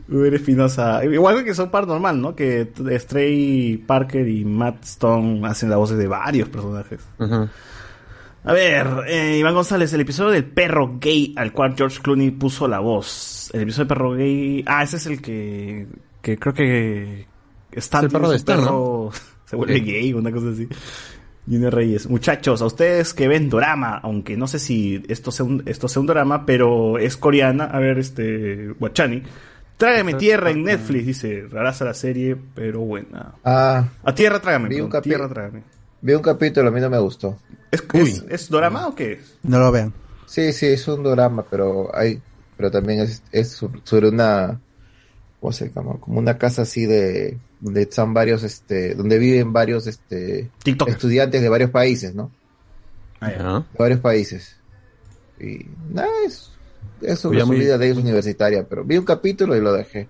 Uber Espinosa. Igual que South Park normal, ¿no? Que Stray Parker y Matt Stone hacen las voces de varios personajes. A ver, eh, Iván González, el episodio del perro gay al cual George Clooney puso la voz. El episodio del perro gay. Ah, ese es el que. que creo que. Stan Es el perro de ¿no? perro- <laughs> Se vuelve Sí. gay, una cosa así. Junior Reyes. Muchachos, a ustedes que ven Dorama, aunque no sé si esto sea un, esto sea un drama, pero es coreana. A ver, este. Guachani. Trágame tierra en Netflix, dice. Raraza la serie, pero buena. Ah, A tierra trágame. Vi un tierra trágame. vi un capítulo, a mí no me gustó. ¿Es, es, es Dorama o qué es? No lo vean. Sí, sí, es un drama, pero hay, pero también es, es so- sobre una, ¿cómo se llama? Como una casa así de, donde están varios, este, donde viven varios, este, estudiantes de varios países, ¿no? De varios países. Y nada, es, es sobre Oye, su muy- vida de ellos universitaria, pero vi un capítulo y lo dejé.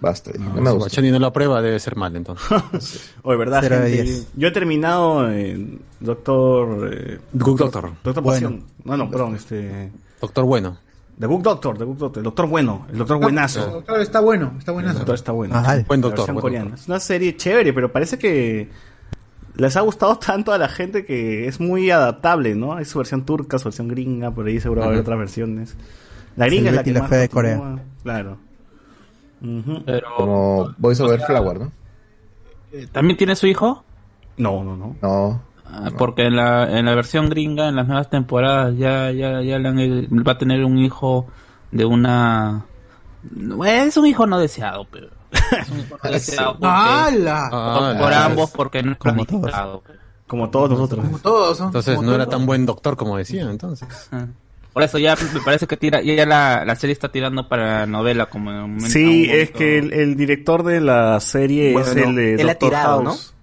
Basta, dije, no me Si gustó. Guachani no lo aprueba, debe ser mal entonces. <laughs> Oye, ¿verdad, gente? Yo he terminado en Doctor... Eh, Good Doctor. Doctor Bueno. Pasión. No, no, perdón, este... Doctor Bueno. The Book Doctor, The Book Doctor, el Doctor Bueno, el Doctor Buenazo. Doctor, está bueno, está El buenazo. Doctor está bueno. Ajá. Buen La doctor, buen coreana. doctor. Es una serie chévere, pero parece que les ha gustado <laughs> tanto a la gente que es muy adaptable, ¿no? Hay su versión turca, su versión gringa, por ahí seguro va a haber otras versiones. La gringa El es la que la más Fea de Corea. Claro. Como Voice Over Flower, ¿no? Eh, ¿También tiene su hijo? No, no, no. No. Ah, Porque en la, en la versión gringa, en las nuevas temporadas, ya, ya, ya le han- va a tener un hijo de una... Es un hijo no deseado, pero... Es un hijo no <laughs> deseado porque- ¡Hala! por, por ambos, porque no es planificado. Como todos nosotros. Como todos, ¿no? Entonces Como no era todos. tan buen doctor como decían, entonces. Por eso ya me parece que tira, ya la, la serie está tirando para la novela como en un momento- Sí, un es que el, el director de la serie es Bueno, el de él ha Doctor tirado, House.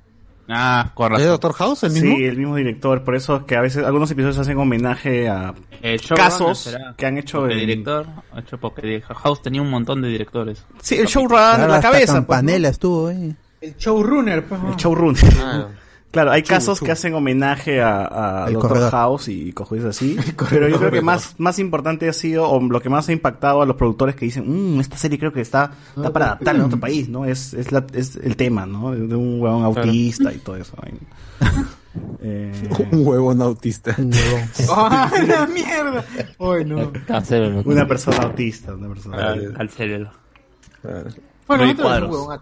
Ah, con ¿Es. Doctor House el mismo? Sí, el mismo director. Por eso es que a veces algunos episodios hacen homenaje a El showrunner casos que han hecho en- director, hecho porque House tenía un montón de directores. Sí, el showrunner, Claro, la cabeza. pues, Campanella estuvo ahí. El showrunner, pues. El showrunner. Ah. <laughs> Claro, hay casos que hacen homenaje a, a Doctor corredor. House y cosas así. <laughs> Pero yo creo que más, más importante ha sido, o lo que más ha impactado a los productores que dicen, mmm, esta serie creo que está, está para adaptarla en otro país, ¿no? Es, es, la, es el tema, ¿no? De, un huevón autista y todo eso. <laughs> Eh, Un huevón autista. ¡Ah, <laughs> la mierda! Ay, no. una persona autista, una persona Al, al cerebro. Bueno, Cuadros. todos.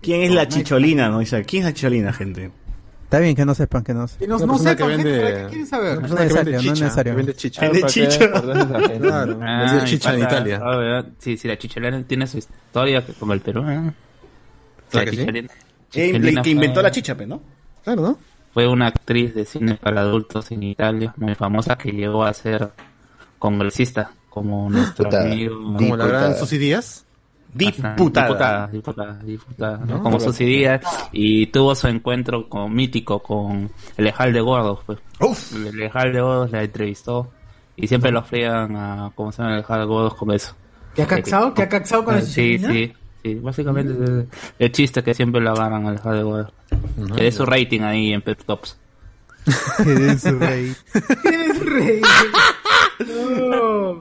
¿Quién es la chicholina? No dice, ¿quién es la chicholina, gente? Está bien que no sepan que no. Y no, no sepan, que gente, vende- ¿para qué quieren saber? Que vende necesario, no es necesario. que vende chicha. Vende chicha. Claro. Ah, Vende chicha en Italia. ah. Sí, sí, la chicholina tiene su historia como el Perú. ¿eh? ¿Verdad La que sí? chicholina- chicholina que inventó fue- la chicha, ¿no? Claro, ¿no? Fue una actriz de cine para adultos en Italia muy famosa que llegó a ser congresista como nuestro amigo. Como la gran. Susi Díaz. Diputada. diputada, diputada, diputada, ¿no? ¿No? como Susy Díaz, y tuvo su encuentro con, mítico con el Ejal de Gordos, pues. El Ejal de Gordos la entrevistó y siempre lo frían a, ¿cómo se llama el Ejal de Gordos con eso? ¿Que ha caxado? ¿Que ha caxado con la Sí, sí, sí, básicamente es el, el chiste que siempre lo agarran al Ejal de Gordos. Que dé su rating ahí en Pep Tops. <laughs> Su rey. Eres rey. No.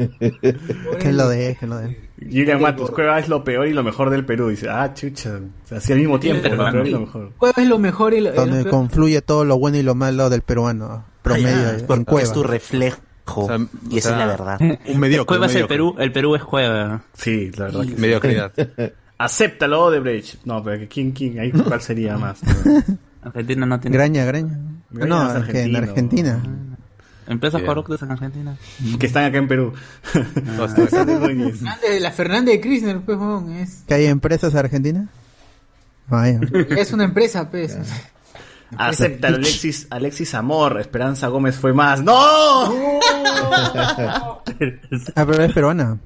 Que lo deje, que lo deje. Julian Matos, Cueva es lo peor y lo mejor del Perú. Dice, ah, chucha. O sea, así al mismo tiempo, lo peor y lo mejor. ¿Cuál es lo mejor y lo, y lo Donde peor? confluye todo lo bueno y lo malo del peruano. Promedio Ah, en porque cueva. es tu reflejo. O sea, y esa o es la verdad. Un mediocre. Cueva un es el. Perú, el Perú es Cueva. Sí, la verdad que sí. Mediocridad. <laughs> Acéptalo, Odebrecht. No, pero que ¿quién, quién? Ahí, ¿Cuál sería más? <laughs> Argentina no tiene Graña, graña. Graña no, es es que en. Argentina. Empresas Bien. corruptas en Argentina. <laughs> que están acá en Perú. Fernández- La Fernández de Kirchner, pues, es, ¿Que hay empresas argentinas? Vaya. es una empresa, pues. Acéptalo, Alexis, Alexis Amor. Esperanza Gómez fue más. ¡No! Ah, pero es peruana.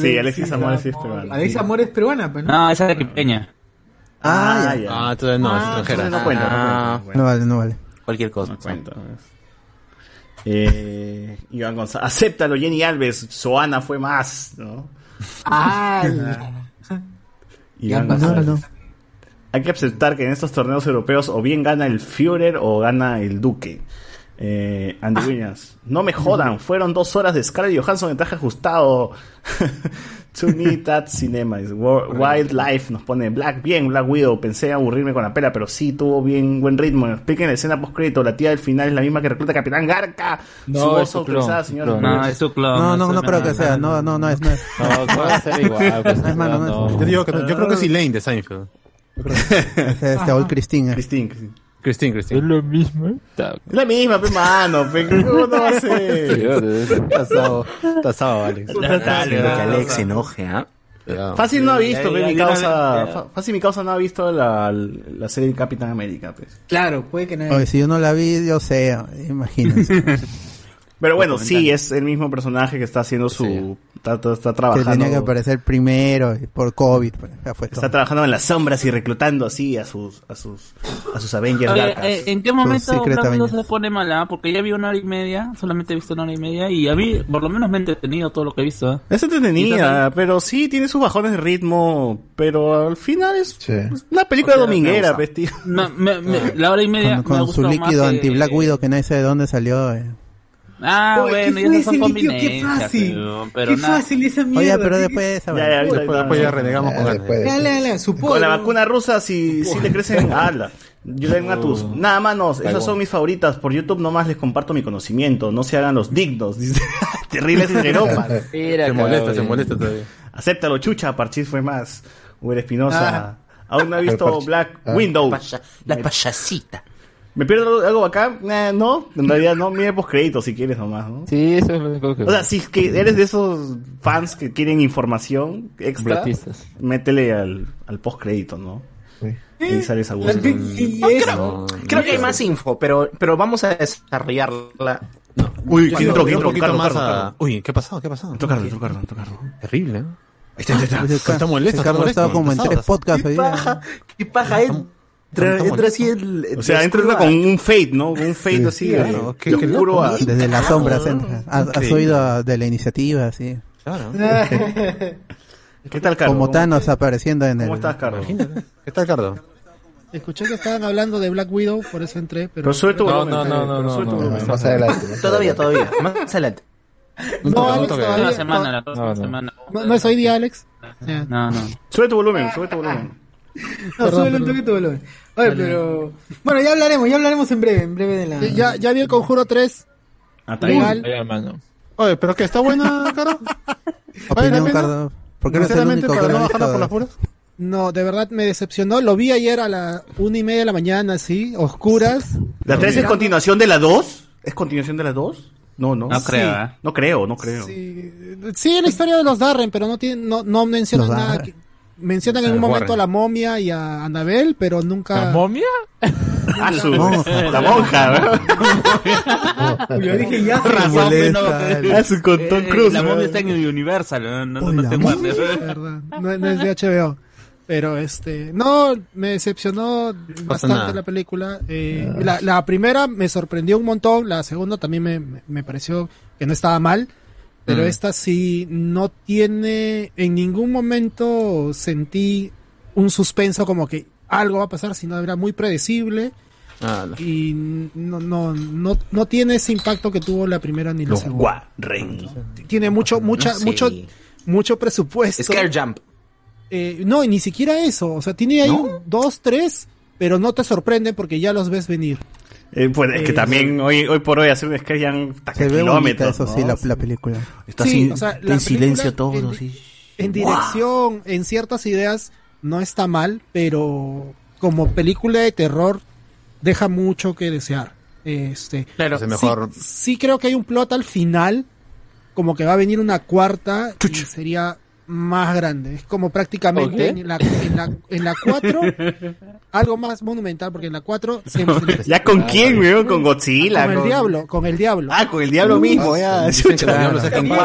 Sí, Alexis Amor sí es peruano. Alexis Amor es peruana, pues, ¿no? No, esa es de Peña. Ah, ya. Ah, entonces no, es Ah, extranjera. No cuenta, Ah. no cuenta. No vale, no vale. Cualquier cosa. No cuenta. Eh, Iván González. Acéptalo, Jenny Alves. Soana fue más, ¿no? Ay. <laughs> Iván. González. No, no. Hay que aceptar que en estos torneos europeos o bien gana el Führer o gana el Duque. Eh, Andy Williams. No me jodan, fueron dos horas de Scarlett Johansson en traje ajustado. <laughs> to me that cinema. is Wo- Wildlife nos pone Black, bien, Black Widow. Pensé aburrirme con la pela, pero sí tuvo bien buen ritmo. Expliquen la escena post crédito. La tía del final es la misma que recluta a Capitán Garca. No, Su voz es su autorizada, señor. clon. No, es su clon. No, no, es no creo que sea. No, no, no es. No es. <laughs> No, <laughs> igual. No es malo, no es- no. Yo, no- creo que es Elaine de Seinfeld. Es este <laughs> Old Christine. Christine, Christine. Christine, Es lo mismo. Es la misma, pe mano. Pe. ¿Cómo no <laughs> va a ser? Tasado, tasado, Alex. Dale, que Alex se enoje, ¿ah? Fácil no ha visto, pe, mi causa. fa- Fácil mi causa no ha visto la, la serie de Capitán América, pues. Claro, puede que no. Oye, si yo no la vi, yo sé. Imagínense. <laughs> Pero bueno, sí, es el mismo personaje que está haciendo su. Está, está- está que trabajando. tenía que aparecer primero y por COVID. pues, fue. Está trabajando en las sombras y reclutando así a sus a sus a sus Avengers Oye, eh, ¿En qué momento se pone mala? Porque ya vi una hora y media, solamente he visto una hora y media, y a mí por lo menos me he entretenido todo lo que he visto. ¿eh? Es entretenida, pero sí tiene sus bajones de ritmo, pero al final es Sí. una película O sea, dominguera, me pues. Me- la hora y media con, me con su líquido que- anti-Black Widow que nadie sabe de dónde salió. eh. Ah, Oye, bueno, ¿qué y esas son fácil. Pero, pero Qué nada. fácil esa mierda. Oye, pero ¿qué- después... Ya, ya, ahorita- Después, después ya renegamos Ah, con después. Dale, dale, su Con la vacuna rusa si, si le crecen <laughs> ala. Julian Matus. Nada, manos, esas son mis favoritas. Por YouTube nomás les comparto mi conocimiento. No se hagan los dignos. <laughs> Dice. Terribles. Mira, <laughs> Se molesta, se molesta todavía. Acéptalo, chucha. Parchís fue más. Uber Espinosa. Aún no he visto. Black Ah. Window. Paya- la payasita. ¿Me pierdo algo acá? Eh, no, en realidad no. Mire post créditos si quieres nomás, ¿no? Sí, eso es lo único que. O sea, si es que eres de esos fans que quieren información extra, métele al, al post crédito, ¿no? Sí. Ahí sales a gusto. Y es- No, Creo que hay más info, pero, pero vamos a desarrollarla. Uy. Uy, ¿qué pasó? ¿Qué pasó? Entró Carlos, entró Carlos, entró Carlos. Terrible, ¿eh? Está, está, está. Ese Está molesto, está estaba como en tres podcasts paja, qué paja entra, entra así el, O sea, entra con un fade, ¿no? Con un fade así, claro, de- qué- de qué oscuro a... Desde las sombras entra. ¿Has, has Sí. oído de la iniciativa, sí. Claro. <laughs> ¿Qué tal, Carlos? Como Thanos apareciendo en el... ¿Cómo estás, Carlos? ¿Qué tal, Cardo? Escuché que estaban hablando de Black Widow, por eso entré, pero... Pero sube tu No, volumen. no, no, no, no, sube tu no. Más adelante. Todavía, todavía. Más adelante. No, Alex, toque. todavía- Una semana, la próxima no. semana. No, no es hoy día, Alex. No, no. Sube tu volumen, sube tu volumen. <laughs> No, súbele un toquito, volumen. Oye, pero... Bueno, ya hablaremos, ya hablaremos en breve, en breve de la... Ya, ya vi el Conjuro 3. Ah, está bien. Legal. Ahí, hermano. Oye, ¿pero qué? ¿Está buena, Caro? ¿Vale la <laughs> Opinión? Cardo. ¿Por qué no es el único que para no bajarla por las puras. No, de verdad me decepcionó. Lo vi ayer a la una y media de la mañana, así, oscuras. ¿La 3 es continuación de la 2? ¿Es continuación de la 2? No, no. No creo, Sí. ¿eh? No creo, no creo. Sí, la historia de los Darren, pero no tiene, no, no mencionan nada. Que- mencionan en Ah, un momento Warren. a la momia y a Anabel, pero nunca. ¿La momia? Ah, su, Monja. <laughs> la monja, Yo dije, ya se Razón, molesta. no. Ah, su con Tom Eh, La momia está en el Universal, no, no, no, Uy, no la está en momia, Warner. verdad. No, no es de HBO. Pero este, no, me decepcionó bastante nada. la película. Eh, la, la primera me sorprendió un montón, la segunda también me, me- me pareció que no estaba mal. Pero Mm. esta sí no tiene, en ningún momento sentí un suspenso como que algo va a pasar, sino era muy predecible. Ah, no. Y no, no, no, no tiene ese impacto que tuvo la primera ni la Los segunda. Tiene mucho, mucha, No sé. mucho, mucho presupuesto. Scare Jump. Eh, no, y ni siquiera eso. O sea, tiene ahí un- dos, tres, pero no te sorprende porque ya los ves venir. Eh, pues es que Eh, también hoy, hoy por hoy hacer un Scare ya Se ve bonita, kilómetros. eso sí, ¿no? la, la película. Está Sí, sin- o sea, está la en silencio todo, en- sí. En dirección, en ciertas ideas, no está mal, pero como película de terror, deja mucho que desear. Este, Claro. sí, mejor- sí creo que hay un plot al final, como que va a venir una cuarta y sería más grande. Es como prácticamente Ok. en la, en la, en la 4, <laughs> algo más monumental, porque en la 4 <laughs> ¿Ya con quién, weón? Con Godzilla. con el diablo, con el diablo. Ah, con el diablo mismo, ya. Diablo saca En un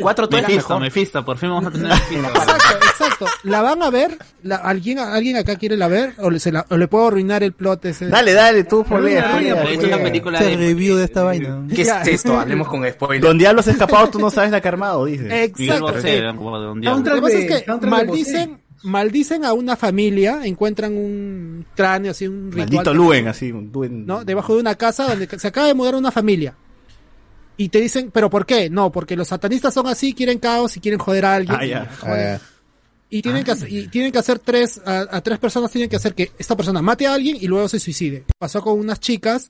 cuatro, en Mephisto. Mephisto, por fin vamos a tener Mephisto. Exacto, exacto. ¿La van a ver? La- ¿alguien, ¿Alguien acá quiere la ver? ¿O le, se la- o le puedo arruinar el plot ese? Dale, dale, tú, polea, es una película de... review de esta vaina. ¿Qué es esto? Hablemos con spoilers. Don Diablo se ha escapado, tú no sabes la que armado, dice. Exacto. Eh, de un Lo diablo. Soundtrack que pasa es que maldicen, maldicen a una familia, encuentran un cráneo, así un ritual. Maldito Luen, así, un Luen. ¿no? Debajo de una casa donde se acaba de mudar una familia. Y te dicen, ¿pero por qué? No, porque los satanistas son así, quieren caos y quieren joder a alguien. Ah, ya. Joder. Y tienen, que hacer, y tienen que hacer tres, a, a tres personas tienen que hacer que esta persona mate a alguien y luego se suicide. Pasó con unas chicas,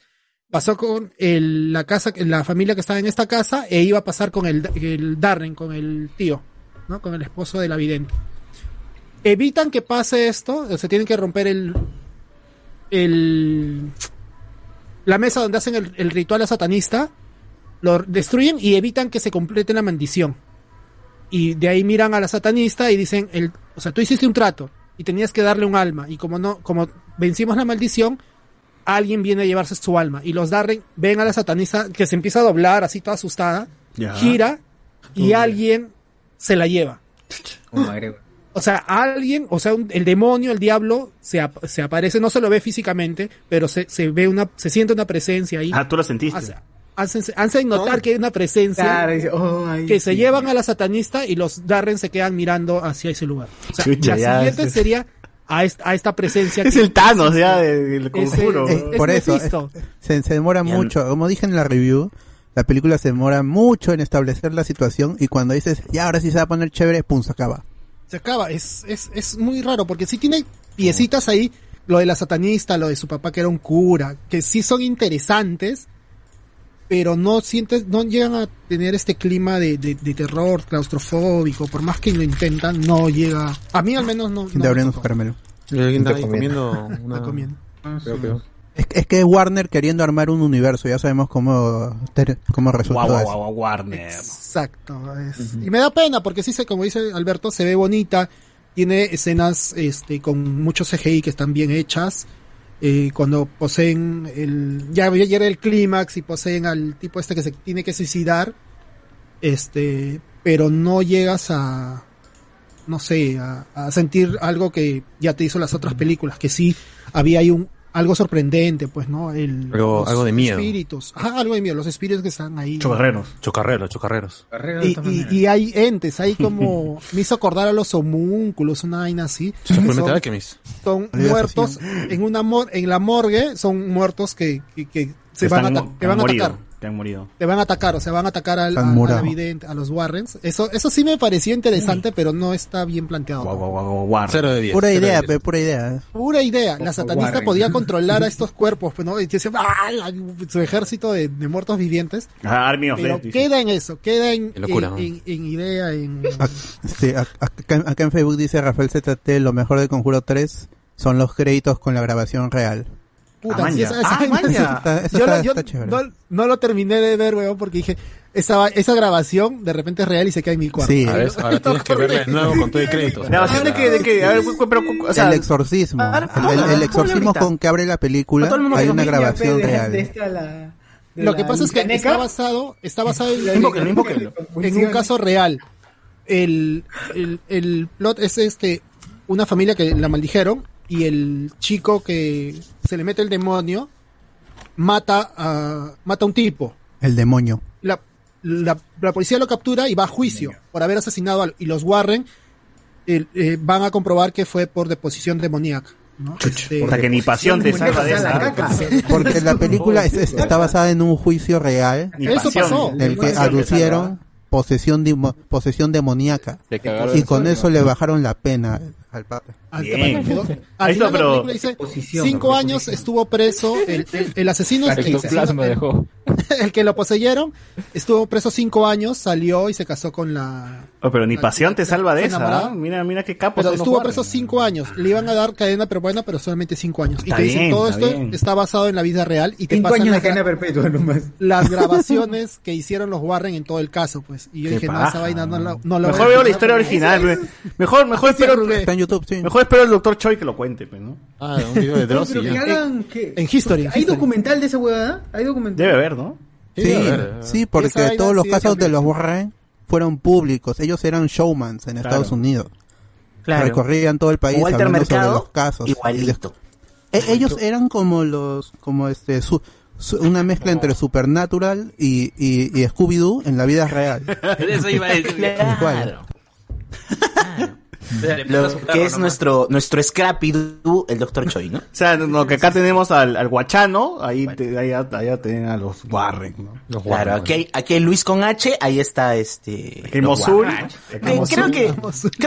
pasó con el- la casa, la familia que estaba en esta casa, e iba a pasar con el, el Darren, con el tío, ¿no? Con el esposo de la vidente. Evitan que pase esto, o sea, tienen que romper el, el, la mesa donde hacen el, el ritual a satanista, lo destruyen y evitan que se complete la maldición y de ahí miran a la satanista y dicen, el, o sea, tú hiciste un trato y tenías que darle un alma y como no, como vencimos la maldición, alguien viene a llevarse su alma y los Darren ven a la satanista que se empieza a doblar así toda asustada, Ya. gira y alguien se la lleva. Oh. O sea, alguien, o sea, un- el demonio, el diablo, se, ap- se aparece, no se lo ve físicamente, pero se, se ve una, se siente una presencia ahí. Ah, tú lo sentiste. Hace- hacen, hacen notar que hay una presencia Claro, dice, oh, ay, que se llevan a la satanista y los Darren se quedan mirando hacia ese lugar. O sea, Chucha, la ya, siguiente es- sería a esta, a esta presencia. Es que- el Thanos ya del conjuro. es- por eso, Mephisto. Se, se demora Ya. mucho. Como dije en la review, la película se demora mucho en establecer la situación y cuando dices, ya ahora sí se va a poner chévere, pum, se acaba. Se acaba. Es, es, es muy raro porque sí tiene piecitas ahí, lo de la satanista, lo de su papá que era un cura, que sí son interesantes, pero no sientes, no llegan a tener este clima de, de, de terror claustrofóbico, por más que lo intentan, no llega. A mí al menos no. no abriendo su caramelo. Y alguien está comiendo. <laughs> una... Está comiendo. Creo que- Es, es que Warner queriendo armar un universo, ya sabemos cómo, cómo resultó Guau, guau, eso. guau, guau, Warner. Exacto. es- Y me da pena porque sí, se, como dice Alberto, se ve bonita. Tiene escenas este, con muchos CGI que están bien hechas. Eh, cuando poseen el. Ya llega el clímax y poseen al tipo este que se tiene que suicidar. Este. Pero no llegas a. No sé, a, a sentir algo que ya te hizo las otras películas. Que sí había ahí un. Algo sorprendente, pues, ¿no? El, Algo- los algo de miedo. Espíritus. Ajá, algo de miedo. Los espíritus que están ahí. Chocarreros. Chocarreros, chocarreros. Y, y, y hay entes, hay como, <laughs> me hizo acordar a los homúnculos, una vaina así. <laughs> Son- meter a que mis... son muertos en una mor en la morgue, son muertos que, que, que se Que van a, están que van a atacar. Que han morido. te van a atacar, o sea, van a atacar al, a, los Warrens. Eso, eso sí me pareció interesante, pero no está bien planteado. Cero de diez. Pura cero de idea, diez. pe, pura idea. Pura idea. La satanista Warren. podía <laughs> controlar a estos cuerpos, pues, ¿no? Y decía, ¡ah! su ejército de, de muertos vivientes. Ah, Army of Pero Death, queda en eso, queda en, locura, en, ¿no? en- en idea, en... <laughs> Sí, acá, acá en Facebook dice Rafael ZT, lo mejor de Conjuro 3 son los créditos con la grabación real. Puta, Ah, sí, esa- esa Ah, está- yo está- lo- yo está chévere. no, no lo terminé de ver, weón, porque dije, esa, esa grabación de repente es real y se queda en mi cuarto. Sí. A ver, ahora tienes que <laughs> verla de nuevo con todo el crédito. ¿Grabación de qué? ¿De qué? A ver, cu- cu- pero, cu- o sea, el exorcismo. el, ¿cómo? el- el ¿Cómo exorcismo con que abre la película, hay una grabación real. de esta, la, de Lo que pasa es que Caneca. está basado, está basado en, un caso real. El, el, el plot es este, una familia que la maldijeron y el chico que se le mete el demonio mata a, mata a un tipo. El demonio. La, la, la policía lo captura y va a juicio por haber asesinado al, y los Warren el- eh, van a comprobar que fue por deposición demoníaca. ¿no? Este, o sea, que ni pasión te salva de esa. Porque la película es- es- está basada en un juicio real Ni Eso pasó. en el que aducieron posesión, posesión demoníaca y con eso le bajaron la pena al papa. Al Bien. <laughs> Al final la pero- película dice, cinco años estuvo preso, <laughs> el, el- el asesino, el, dejó. <laughs> que lo poseyeron, estuvo preso cinco años, salió y se casó con la... Oh, pero ni pasión te salva de esa. ¿ah? Mira, mira qué capo. Pero estuvo preso cinco años, le iban a dar cadena perpetua, pero solamente cinco años. y Está te dicen, bien, todo esto bien. está basado en la vida real y te Cinco pasan años de cadena perpetua nomás. las grabaciones que hicieron los Warren en todo el caso, pues. Y yo Qué dije, no, esa vaina no la, no la Mejor veo la historia original. Mejor, mejor en YouTube, sí. mejor espero el doctor Choi que lo cuente, pues, ¿no? Ah, un video de <laughs> Dross Pero que hagan que... En History. en ¿Hay History. documental de esa huevada? ¿Hay documental? Debe haber, ¿no? Sí, sí, Esa porque vaina todos los sí casos de los Warren fueron públicos. Ellos eran showmans en Estados Unidos. Claro. Recorrían todo el país Walter hablando sobre Mercado, los casos. igualito. E- ellos eran como los, como este, su- su- una mezcla entre Supernatural y, y, y Scooby-Doo en la vida real. <laughs> Eso iba a decir. Tal cual. <laughs> Lo que es nuestro, nuestro Scrappy Doo, el Dr. Choi, ¿no? O sea, lo que acá tenemos al, al Guachano, ahí te, allá, allá tienen a los Warren, ¿no? Los Claro, Warren. aquí hay, aquí hay Luis con H, ahí está este. Aquí Mosul. Mosul. que,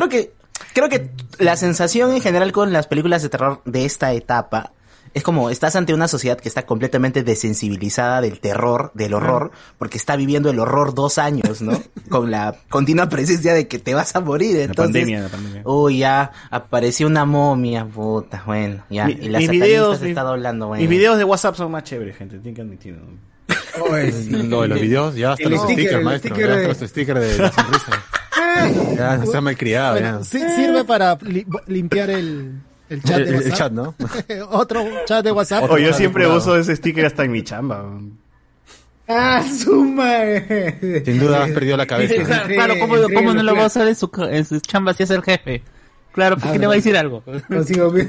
que, creo que la sensación en general con las películas de terror de esta etapa es como estás ante una sociedad que está completamente desensibilizada del terror, del horror, porque está viviendo el horror dos años, ¿no? <laughs> Con la continua presencia de que te vas a morir. La Entonces, pandemia, la pandemia. uy, ya apareció una momia, puta, bueno, ya. Mi- y la mis satanista videos, se mis- está doblando, bueno. Mis videos de WhatsApp son más chéveres, gente, tienen que admitirlo. <laughs> Oh, es- <laughs> Lo de los videos, ya hasta El los sticker, stickers, maestro. sticker ya hasta los stickers de la sonrisa. Ya se ha malcriado, Bueno, ya. sí, sirve para li- limpiar el, el chat El- de el- chat, ¿no? <laughs> Otro chat de WhatsApp. O yo siempre uso ese sticker hasta en mi chamba. ¡Ah, suma! Sin duda has perdido la cabeza. Sí, Claro, claro, ¿cómo, cómo no lo va a usar en su, en su chamba si es el jefe? Claro, ¿por Ah, qué le va a decir algo? Consigo- <laughs> <laughs>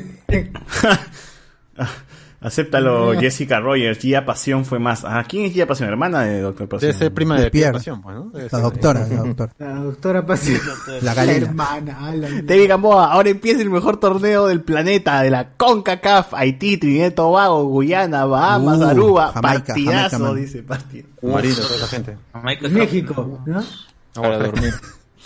Acéptalo, <laughs> Jessica Rogers. Gia Pasión fue más. Ah, ¿quién es Gia Pasión? Hermana de Doctor Pasión. Debe ser prima de De Pierre. Pasión, pues, ¿no? Debe La ser. doctora, la doctora. La doctora Pasi. <laughs> La galera. hermana. David Gamboa, ahora empieza el mejor torneo del planeta, de la CONCACAF, Haití, Trinidad y Tobago, Guyana, Bahamas, Uh, Aruba, Jamaica, partidazo, Jamaica, dice partido. Marito, toda esa gente. México, ¿no? Para dormir.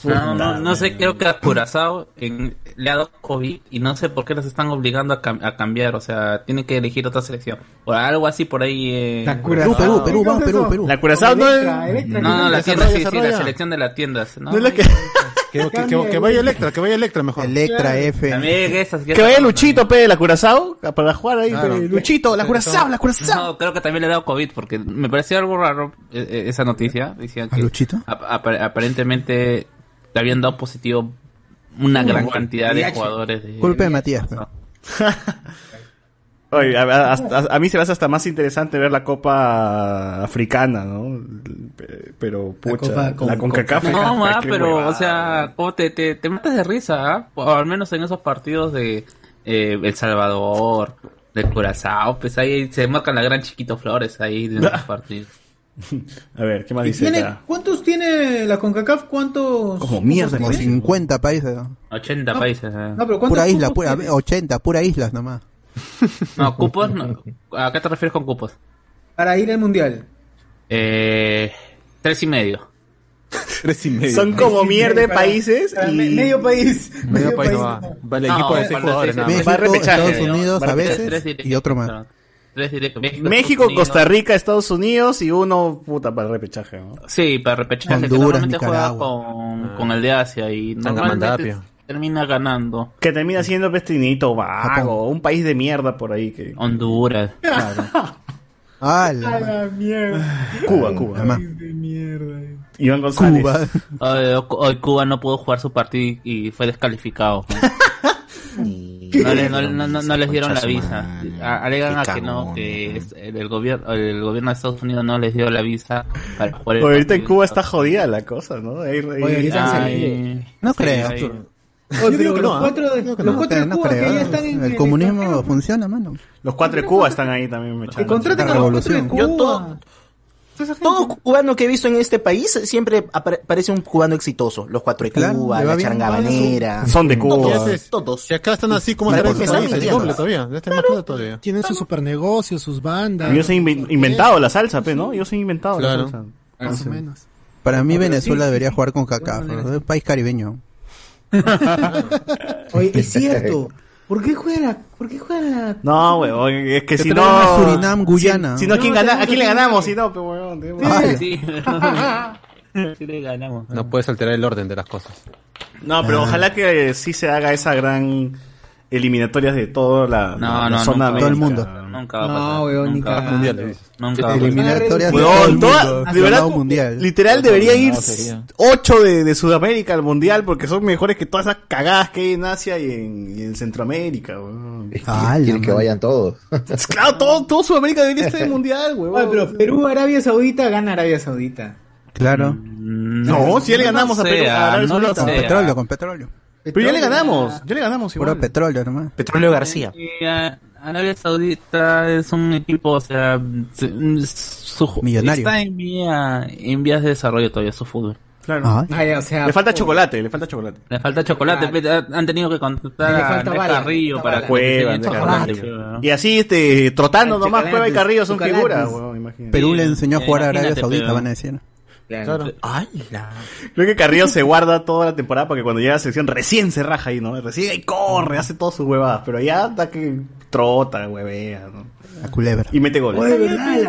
No, no, no sé, creo que a Curazao en, le ha dado COVID y no sé por qué los están obligando a, cam- a cambiar, o sea, tienen que elegir otra selección. O algo así por ahí. Eh, La Perú, Perú, Perú, vamos, Perú, Perú. La Curazao no es... No, no, la tienda, sí, sí, la selección de las tiendas. ¿no? no es la que... Que, que, que, que vaya Electra, que vaya Electra mejor. Electra F. Esas. Que vaya Luchito, pe, de la Curazao, para jugar ahí, Claro. pe, Luchito, la Curazao, la Curazao. No, creo que también le ha dado COVID porque me pareció algo raro eh, eh, esa noticia. Decían ¿A que Luchito? ap- ap- aparentemente le habían dado positivo una gran cantidad de jugadores. De, Culpa de Matías. No. <laughs> Oye, a, a- mí se me hace hasta más interesante ver la Copa Africana, ¿no? Pe- Pero, pucha, Copa la, con- CONCACAF. No, ma, pero, huevada. o sea, como te, te, te matas de risa, ¿ah? O al menos en esos partidos de eh, El Salvador, de Curazao, pues ahí se marcan la gran Chiquito Flores ahí de <laughs> esos partidos. <laughs> A ver, ¿qué más ¿Y dice tiene, acá? ¿Cuántos tiene la CONCACAF? ¿Cuántos? Como mierda, Como tiene? 50 países. 80 No, países. eh. No, pero ¿cuántos Pura isla, pura, tiene? 80, pura islas nomás. <laughs> No, cupos, no. ¿a qué te refieres con cupos? Para ir al mundial. Eh, tres y medio. <laughs> Tres y medio. Son como mierda de países Para y... me- medio país. Medio país no va. Va el equipo de seis jugadores. México, Estados. Unidos a veces y otro más. Tres directos. México, México, Estados Unidos. Costa Rica, Estados Unidos y uno, puta, para el repechaje, ¿no? Sí, para repechaje. que Honduras, juega Nicaragua. con, con el de Asia y normalmente termina ganando. Que termina siendo pestinito vago, un país de mierda por ahí que... Honduras. <laughs> Ah, A la- la mierda. Cuba, Cuba. Además, De mierda. Iván González. Cuba. Hoy, hoy Cuba no pudo jugar su partido y fue descalificado. <laughs> No, le- no, no- no- no les dieron la visa. Alegan a que no, que el, gobierno el gobierno de Estados Unidos no les dio la visa para jugar ahorita en. Cuba está jodida la cosa, ¿no? Ahí- ahí- Oye, ahorita Ay, No creo. digo que los no, cuatro de, Digo que los no, cuatro de no Cuba que ya están en El comunismo funciona, mano. Los cuatro de Cuba están ahí también me contraten La a los cuatro de revolución. Cuba. Todo- cubano que he visto en este país siempre apare- parece un cubano exitoso. Los cuatro de Cuba, la charangabanera. Son de Cuba. Todos, todos. Si acá están así, ¿cómo Para estarán en empezar, su país? El entiendo. doble todavía. Plata todavía. Tienen sus super negocios, sus bandas. Ellos han inven- inventado la salsa, pe, ¿no? Ellos han inventado Claro. la salsa. Más o menos. Para mí Venezuela sí, debería sí, jugar con maneras. es un país caribeño. <laughs> Oye, es cierto. <laughs> ¿Por qué juega? ¿Por qué juega? No, weón, es que si no... Surinam, Guyana. Si, si no, ¿a quién, No, gana- ¿a quién le ganamos? Si no, tenemos- Ah, Sí. <laughs> Sí le ganamos. No puedes alterar el orden de las cosas. No, pero ojalá que sí se haga esa gran eliminatorias de toda la, No, la no, zona nunca, Todo el mundo. Nunca va a No, pasar. weón, ni nunca a pasar. Mundiales. Nunca va a. Eliminatorias de Weón, todo el mundo. de verdad, un mundial. literal debería ir No, sería. 8 de, de Sudamérica al mundial porque son mejores que todas esas cagadas que hay en Asia y en, y en Centroamérica, weón. Ah, Quieren que vayan todos. Claro, todo, todo Sudamérica debería estar en el <laughs> mundial, Oye, weón. pero Perú, Arabia Saudita, gana Arabia Saudita. Claro. No, si ya le ganamos a lo Perú, a Arabia no Saudita. Con petróleo, con petróleo. Pero ya le ganamos, ya le ganamos igual. Puro petróleo nomás. Petróleo García. Y, ah, Arabia Saudita es un equipo, o sea, se- su, Millonario. está en, vía, en vías de desarrollo todavía su fútbol. Claro. Ah, Ay, o sea, Le falta chocolate, le falta chocolate. Le falta chocolate, pe- han tenido que contratar Le a falta Andrés bala, Carrillo para que chocolate, weón. Y así, este, trotando nomás, Cueva y Carrillo son figuras, weón, imagínate. Perú le enseñó a jugar a Arabia Saudita, van a decir. Claro. Ay, la... Creo que Carrillo se guarda toda la temporada porque cuando llega a la selección recién se raja ahí, ¿no? Recién ahí corre, hace todas sus huevadas, pero ya da que trota, huevea, ¿no? La culebra. Y mete goles.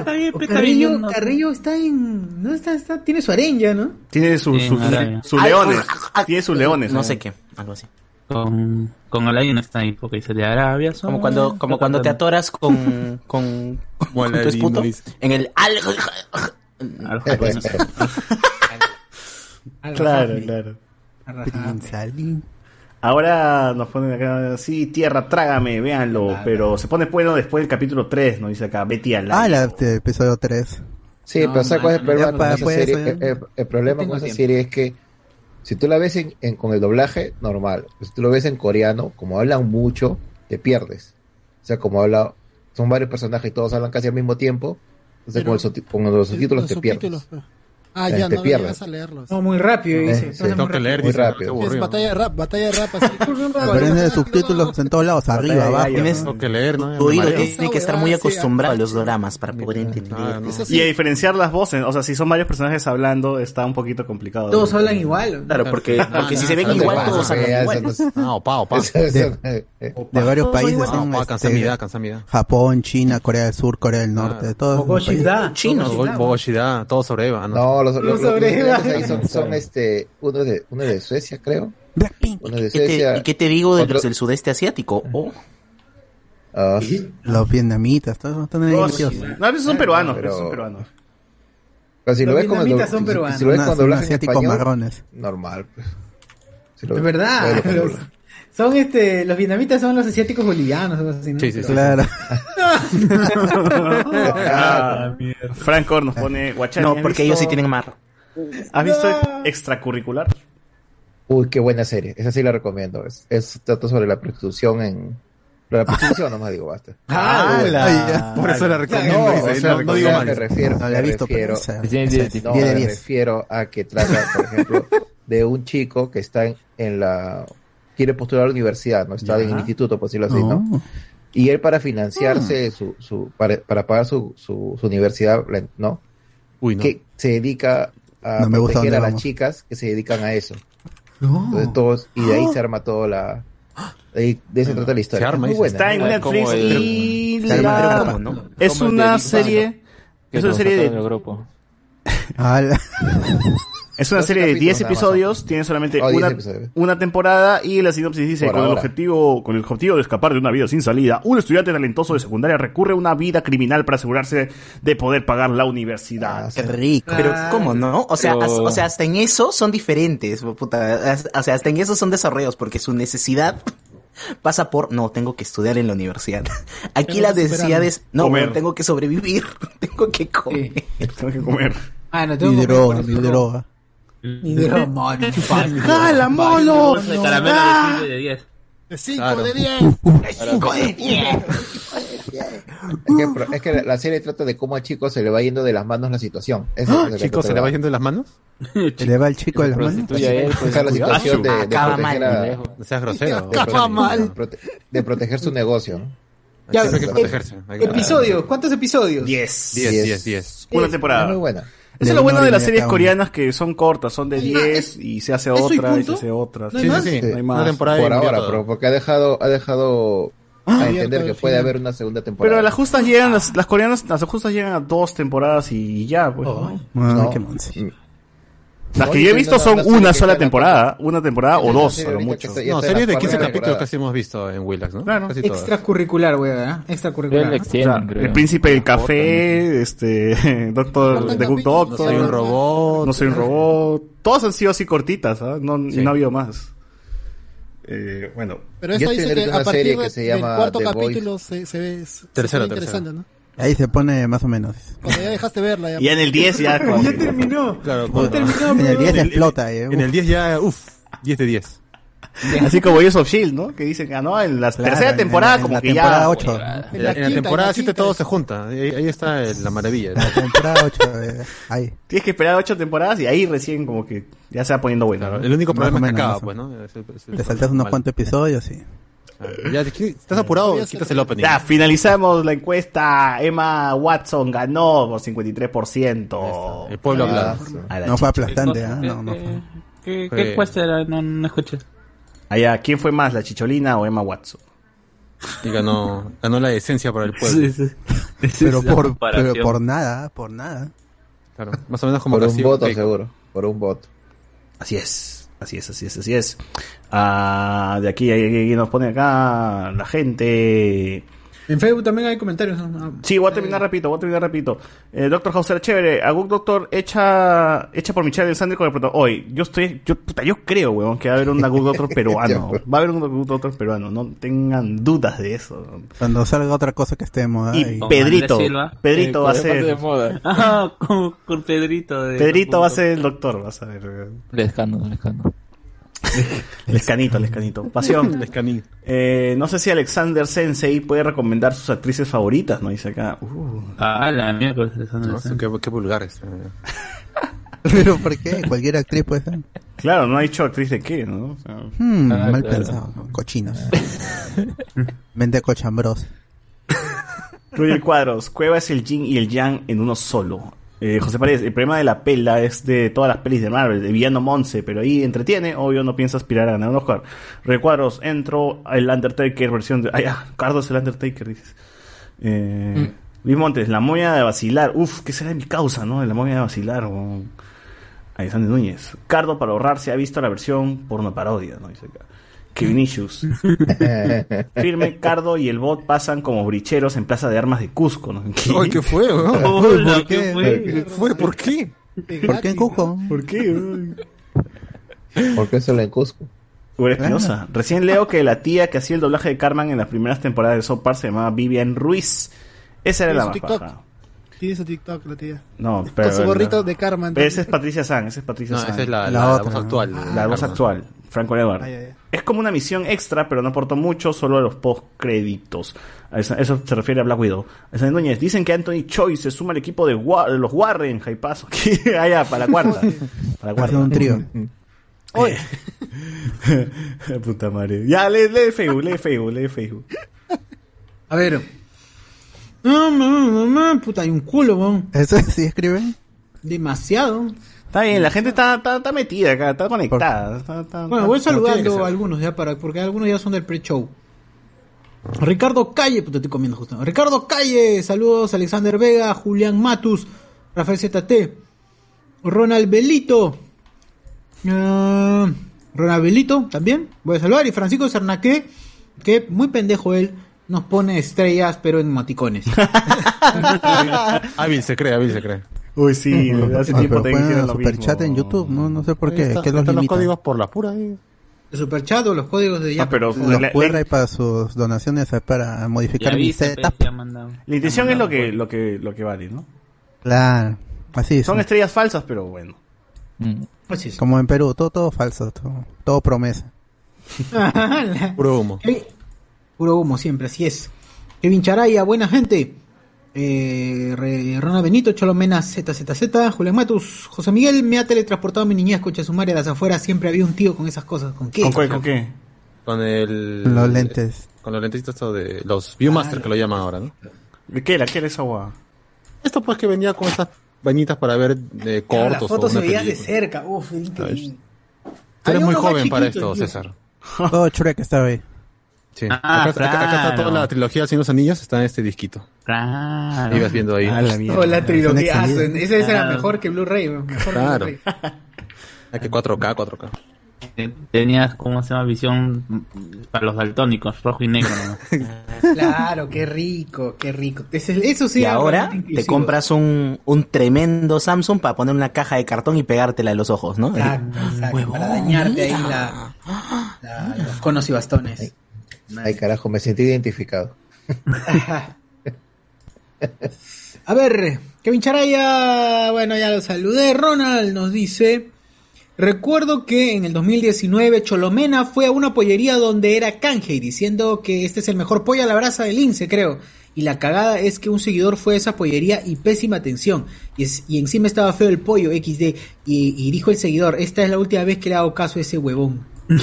Carrillo, Carrillo no- Carrillo está en... No está, está, tiene su arenga, ¿no? Tiene sus Sí, sus- Arabia. sus leones. Tiene sus leones. No ¿no? sé qué, algo así. Con, con Alain está ahí, porque dice de Arabia. son- Como cuando, como cuando te atoras con, con, <laughs> con tu esputo en el al... Al japonés. Claro, claro. Ahora nos ponen acá, sí, tierra, trágame, véanlo, pero se pone bueno después del capítulo 3, ¿no? Dice acá, Betty al Ah, la de episodio 3. Sí, No, pero ¿sabes cuál es el man, problema ya con para- esa serie? El, el- el problema con esa tiempo. serie es que si tú la ves en, en- con el doblaje, normal. Si tú lo ves en coreano, como hablan mucho, te pierdes. O sea, como habla, son varios personajes y todos hablan casi al mismo tiempo. Entonces, Pero- con, el con los subtítulos Los te pierdes. Ah, ya, te no pierdes. a leerlos. No, muy rápido, Eh, dice. sí. Tengo que leer, Muy dice, rápido. Es batalla de rap, batalla de rap así. <laughs> Pero es de subtítulos en todos lados, arriba, Batalla de abajo. Tengo que leer, ¿no? Tu oído tiene que estar muy sí, acostumbrado a ah, los dramas para poder entender. Ah. Y a diferenciar las voces, o sea, si son varios personajes hablando, está un poquito complicado. Todos hablan igual. Claro, porque, porque si se ven igual, todos hablan igual. Ah, opa, opa. eso- eh, De varios países Ah, este, mi edad, cansa mi edad. Japón, China, Corea del Sur, Corea del Norte, todos. Bogoshida. Chinos. Bogoshida. Bogoshida, todo sobre Eva, ¿no? Los, los, los, los sobre- coreanos ahí son, son, <laughs> este, uno de, uno de Suecia, creo. Blackpink. Uno de ¿Qué te- Suecia. ¿Y qué te digo de otro- los del sudeste asiático? Oh, ah, Los vietnamitas, todos están Oh, sí. No, esos son peruanos, Pero- son peruanos. pero si Los lo ves doblaje- son peruanos. si lo ves en español, marrones. normal. pues. Si lo- Es verdad. lo son este, los vietnamitas son los asiáticos bolivianos, algo así, ¿no? Sí, sí, sí. Claro. Ah, <laughs> Frank Orr nos pone Guachani. no, ¿has porque visto- ellos sí tienen mar. ¿Has visto extracurricular? Uy, qué buena serie. Esa sí la recomiendo. Es, es trata sobre la prostitución en... La prostitución nomás digo, basta. <laughs> Ah, Ay, ya. Por eso la recomiendo. No, o sea, no, no digo más. me refiero, No la he visto, pero refiero, esa- Sí, sí, esa sí. es no, 10 de me 10. refiero a que trata, por ejemplo, de un chico que está en, en la... Quiere postular a la universidad, ¿no? Está en el instituto, por decirlo así, ¿no? Oh. Y él para financiarse su, su para, para pagar su, su, su universidad, la- ¿no? que se dedica a No me proteger a las vamos. chicas que se dedican a eso. Entonces, todos, y de ahí se arma toda la... De, ahí- de eso trata la historia. Se arma, Es muy dice. buena. Está en Ah, Netflix el- y la- pero ¿cómo, no? es una serie es una serie de grupo. <laughs> Es una serie de capítulos 10 nada más episodios, tiene solamente Oh, 10 una, temporada y la sinopsis dice, con el, objetivo, con el objetivo de escapar de una vida sin salida, un estudiante talentoso de secundaria recurre a una vida criminal para asegurarse de poder pagar la universidad. Qué rico. Pero, ¿cómo no? O sea, Pero- as- o sea, hasta en eso son diferentes, puta. As- O sea, hasta en eso son desarrollos, porque su necesidad <laughs> pasa por, no, tengo que estudiar en la universidad. <laughs> Aquí las necesidades, no, tengo que sobrevivir, <laughs> tengo que comer. Tengo que comer. Ah, no, tengo Mi que droga, comer droga. Mi droga, mano. ¡Jala, molo! De caramelo de 5 de 10. De 5 Claro. de 10. Es que, pro- es que la- serie trata de cómo al chico se le va yendo de las manos la situación. Esa es la que Chicos, ¿se le va yendo de las manos? <laughs> Se le va el chico de las manos. Pues, Esa es la situación de, de proteger mal. a- No seas grosero. de Acaba mal. prote- de proteger su negocio. Ya, hay que eh, protegerse. Hay que- Episodios, ¿cuántos episodios? 10. 10, Diez. 10, 10. Una temporada. muy buena. Eso De es lo bueno de las series coreanas que son cortas, son de Ah, 10 y se hace ¿eso y otra y se hace otra. ¿No hay Sí, más? sí, sí. No hay más. Una temporada Por ahora, pero porque ha dejado, ha dejado a abierto entender que puede haber una segunda temporada. Pero las justas llegan, las, las coreanas, las justas llegan a dos temporadas y ya, pues. ¿no? Ay, No. qué monse. Las No, que yo he visto son una sola temporada, una temporada o dos, a lo mucho. No, series de 15 cuarta capítulos casi hemos visto en Willax, ¿no? Claro. Extracurricular, weón, Extracurricular. ¿no? El príncipe del café, este, <laughs> Doctor, The Good Doctor, Soy un robot. No soy un robot, todas han sido así cortitas, ¿ah? no, no ha habido más. Eh, bueno, Pero estoy dice que a una partir serie que de- se del cuarto capítulo se, se ve pone interesante, ¿no? Ahí se pone más o menos. Cuando ya dejaste verla ya. y en el 10 ya como <laughs> Ya terminó. Claro, Ya cuando- terminó, En el weón. 10 explota, eh. En el 10 ya, uff, 10 de 10. <laughs> así como Agents of Shield, ¿no? Que dicen que ah, no, en la Claro, tercera en- temporada en como la que temporada ya 8. En la, en la en temporada la 7 quinta. todo se junta. Ahí, ahí está el- la maravilla. La temporada 8, eh, ahí. tienes que esperar ocho temporadas y ahí recién como que ya se va poniendo bueno. Claro, ¿no? el único problema es que acaba, pues, ¿no? Es el- es el Te saltas unos cuantos episodios y... Ya, estás apurado, quitas el opening. Ya, finalizamos la encuesta. Emma Watson ganó por 53%. El pueblo la No fue aplastante, ¿ah? ¿Qué, No, no fue. qué, Fue- qué cuesta? Era? No, no escuché. Allá, ¿quién fue más, la chicholina o Emma Watson? Y ganó, ganó la esencia para el pueblo. Pero la por, comparación. pero por nada, por nada. Claro, más o menos como Por un voto, seguro. Por un voto. Así es, así es, así es, así es. Ah, de aquí, aquí nos pone acá la gente. En Facebook también hay comentarios. ¿no? Sí, voy a terminar rapidito, voy a terminar rapidito. Eh, Doctor Hauser, chévere. A Good Doctor echa, echa por Michelle Alexander con el protagonista. Hoy, yo estoy, yo, puta, yo creo, weón, que va a haber un Good <laughs> Doctor peruano. Va a haber un Good Doctor peruano, no tengan dudas de eso. Cuando salga otra cosa que esté de moda. Y Pedrito. Pedrito Eh, va a de ser, moda. <laughs> Ah, con, con Pedrito. De Pedrito va a ser el doctor, vas a ver. Lescano, lescano. <laughs> El escanito, el escanito. Pasión. Lescanín. Eh, no sé si Alexander Sensei puede recomendar sus actrices favoritas, ¿no? Dice acá. Uh. Ah, la mierda. no No, sé. qué, qué vulgar es. eh. <laughs> ¿Pero por qué? Cualquier actriz puede ser. Claro, no ha dicho actriz de qué, ¿no? O sea, Hmm, Ah, mal claro. pensado. Cochinos. <laughs> Mente cochambros. Roger Cuadros, Cueva es el yin y el yang en uno solo. Eh, José Paredes, el problema de la pela es de todas las pelis de Marvel, de Villano Monse, pero ahí entretiene, obvio no piensa aspirar a ganar un Oscar. Roger Cuadros, entro el Undertaker versión de... Ay, ah, Cardo es el Undertaker, dices. Eh, Luis Montes, la momia de vacilar. Uf, ¿qué será de mi causa, no? De la momia de vacilar. o- Alexander Núñez. Cardo, para ahorrarse, ha visto la versión porno parodia, ¿no? Dice acá. Kevin Issues. <laughs> Firme, Cardo y el bot pasan como bricheros en Plaza de Armas de Cusco, ¿no? Ay, ¿qué fue? Hola, ¿Por ¿qué qué? fue? ¿Qué? ¿Por qué? ¿Por qué en Cusco? ¿Por qué? ¿Por qué solo en Cusco? Espinosa. Recién leo que la tía que hacía el doblaje de Carmen en las primeras temporadas de South Park se llamaba Vivian Ruiz. Esa era la más TikTok. baja. Tiene su TikTok la tía. No, pero... Con su gorrito de Carmen. Pero esa es Patricia San, esa es Patricia No, San. esa es la, La la, la otra, voz ¿no? actual. La voz actual, Franco Edward. Ay, ay, ay. Es como una misión extra, pero no aportó mucho, solo a los post-créditos. Eso, eso se refiere a Black Widow. Alexander Núñez, dicen que Anthony Choi se suma al equipo de, Wa- de los Warren, Jaipazo. ah, ya, para la cuarta. Para la un trío. <laughs> Oye, <laughs> Puta madre. Ya, lee, lee Facebook, lee Facebook, lee Facebook. A ver. Puta, hay un culo, weón. ¿Eso sí escriben? Demasiado. Está bien, la gente está, está, está metida acá, está conectada. está- está- Bueno, voy saludando a algunos ya para, porque algunos ya son del pre-show. Ricardo Calle, puta, estoy comiendo justo. Ricardo Calle, saludos, Alexander Vega, Julián Matus, Rafael ZT, Ronald Belito, ah, Ronald Belito también, voy a saludar, y Francisco Cernaque, que muy pendejo él, nos pone estrellas, pero en maticones. <laughs> Hábil se cree, hábil se cree. Uy, sí, <laughs> hace Ah, tiempo te hicieron lo superchat mismo. en YouTube, no, no sé por qué, está- ¿qué los están los limita? códigos por la pura ahí. El superchat o los códigos de ya. Ah, pero Los la, QR la- para sus donaciones eh, para modificar mi setup. la intención es lo que, lo que, lo que vale, ¿no? Claro, así es. Son estrellas falsas, pero bueno. Así es. Como en Perú, todo, todo falso, todo, todo promesa. <laughs> Puro humo. Puro humo siempre, así es. Kevin Charaya, buena gente. Eh, Ronald Benito, Cholomena ZZZ, Julián Matus, José Miguel me ha teletransportado a mi niñez, coche sumaria a las afueras, siempre había un tío con esas cosas. ¿Con qué? ¿Con qué? ¿Con qué? Con el... Los lentes. Con los lentecitos estos de... Los Viewmaster que lo llaman ahora, ¿no? ¿De qué era? ¿Qué era esa agua? Esto pues que venía con estas vainitas para ver eh, Claro, las cortos fotos o se veían de cerca. Uf, era increíble. Tú eres muy joven para esto, tío. César. Todo Shrek estaba ahí. Sí. Ah, acá, acá- acá está toda la trilogía de Cien los Anillos, está en este disquito. Claro. Ibas viendo ahí. Ah, la mierda. Oh, la trilogía. Ah. Esa esa era mejor que Blu-ray. Mejor que Claro. Blu-ray. Hay <laughs> que 4K, 4K. Tenías, ¿cómo se llama? Visión para los daltónicos, rojo y negro. ¿no? <laughs> Claro, qué rico, qué rico. Eso sí y ahora te inclusivo. compras un, un tremendo Samsung para poner una caja de cartón y pegártela en los ojos, ¿no? Exacto, exacto, para dañarte ahí la, la- los conos y bastones. Ay, carajo, me sentí identificado. <laughs> A ver, Kevin Charaya, bueno, ya lo saludé. Ronald nos dice: Recuerdo que en el 2019 Cholomena fue a una pollería donde era canje, diciendo que este es el mejor pollo a la brasa del INSE, creo. Y la cagada es que un seguidor fue a esa pollería y pésima atención. Y, es- y encima estaba feo el pollo XD. Y, y dijo el seguidor: Esta es la última vez que le hago caso a ese huevón. <laughs>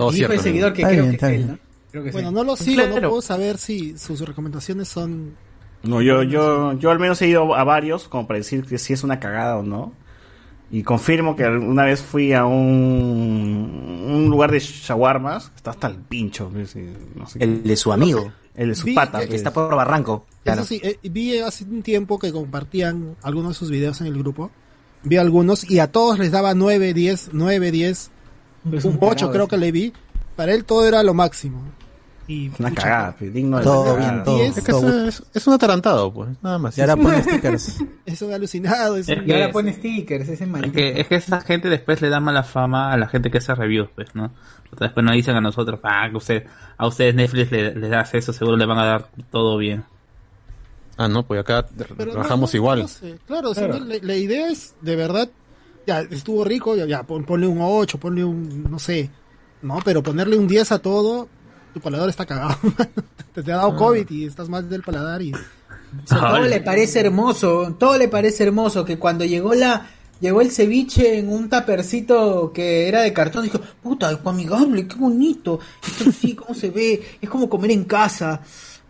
Todo cierto. el seguidor que creo bien, que él, bien. ¿no? Creo que Bueno, sí. no lo sigo, no Claro. puedo saber si sus recomendaciones son... No, yo, yo, yo al menos he ido a varios como para decir que si es una cagada o no. Y confirmo que una vez fui a un, un lugar de shawarmas, está hasta el pincho. no sé. El de su amigo, El de su Vi- pata. eh, que está por Barranco. Claro. Eso sí, eh, vi hace un tiempo que compartían algunos de sus videos en el grupo. Vi algunos y a todos les daba 9, 10, 9, 10, Es un un 8 cagado creo que le vi. Para él todo era lo máximo. Y, Una pucha, cagada, pues, digno de Todo bien, todo. Es Es que es, es- es un atarantado, pues. Nada más. Y ahora pone stickers. <laughs> Es un alucinado. Es Es un- Y ahora pone stickers, ese Es maldito. que, es que esa gente después le da mala fama a la gente que hace reviews, pues, ¿no? O sea, después nos dicen a nosotros, ah, que usted, a ustedes Netflix le- les das eso, seguro le van a dar todo bien. Ah, no, pues acá Pero trabajamos no, no, igual. no sé. Claro, si Claro. no, la, la idea es, de verdad, ya estuvo rico, ya, ya, pon- ponle un 8, ponle un, no sé, no, pero ponerle un 10 a todo, tu paladar está cagado. <laughs> te, te ha dado COVID y estás mal del paladar y... todo le parece hermoso, todo le parece hermoso que cuando llegó la llegó el ceviche en un tapercito que era de cartón, dijo, puta, amigable, qué bonito, esto sí, cómo se ve, es como comer en casa,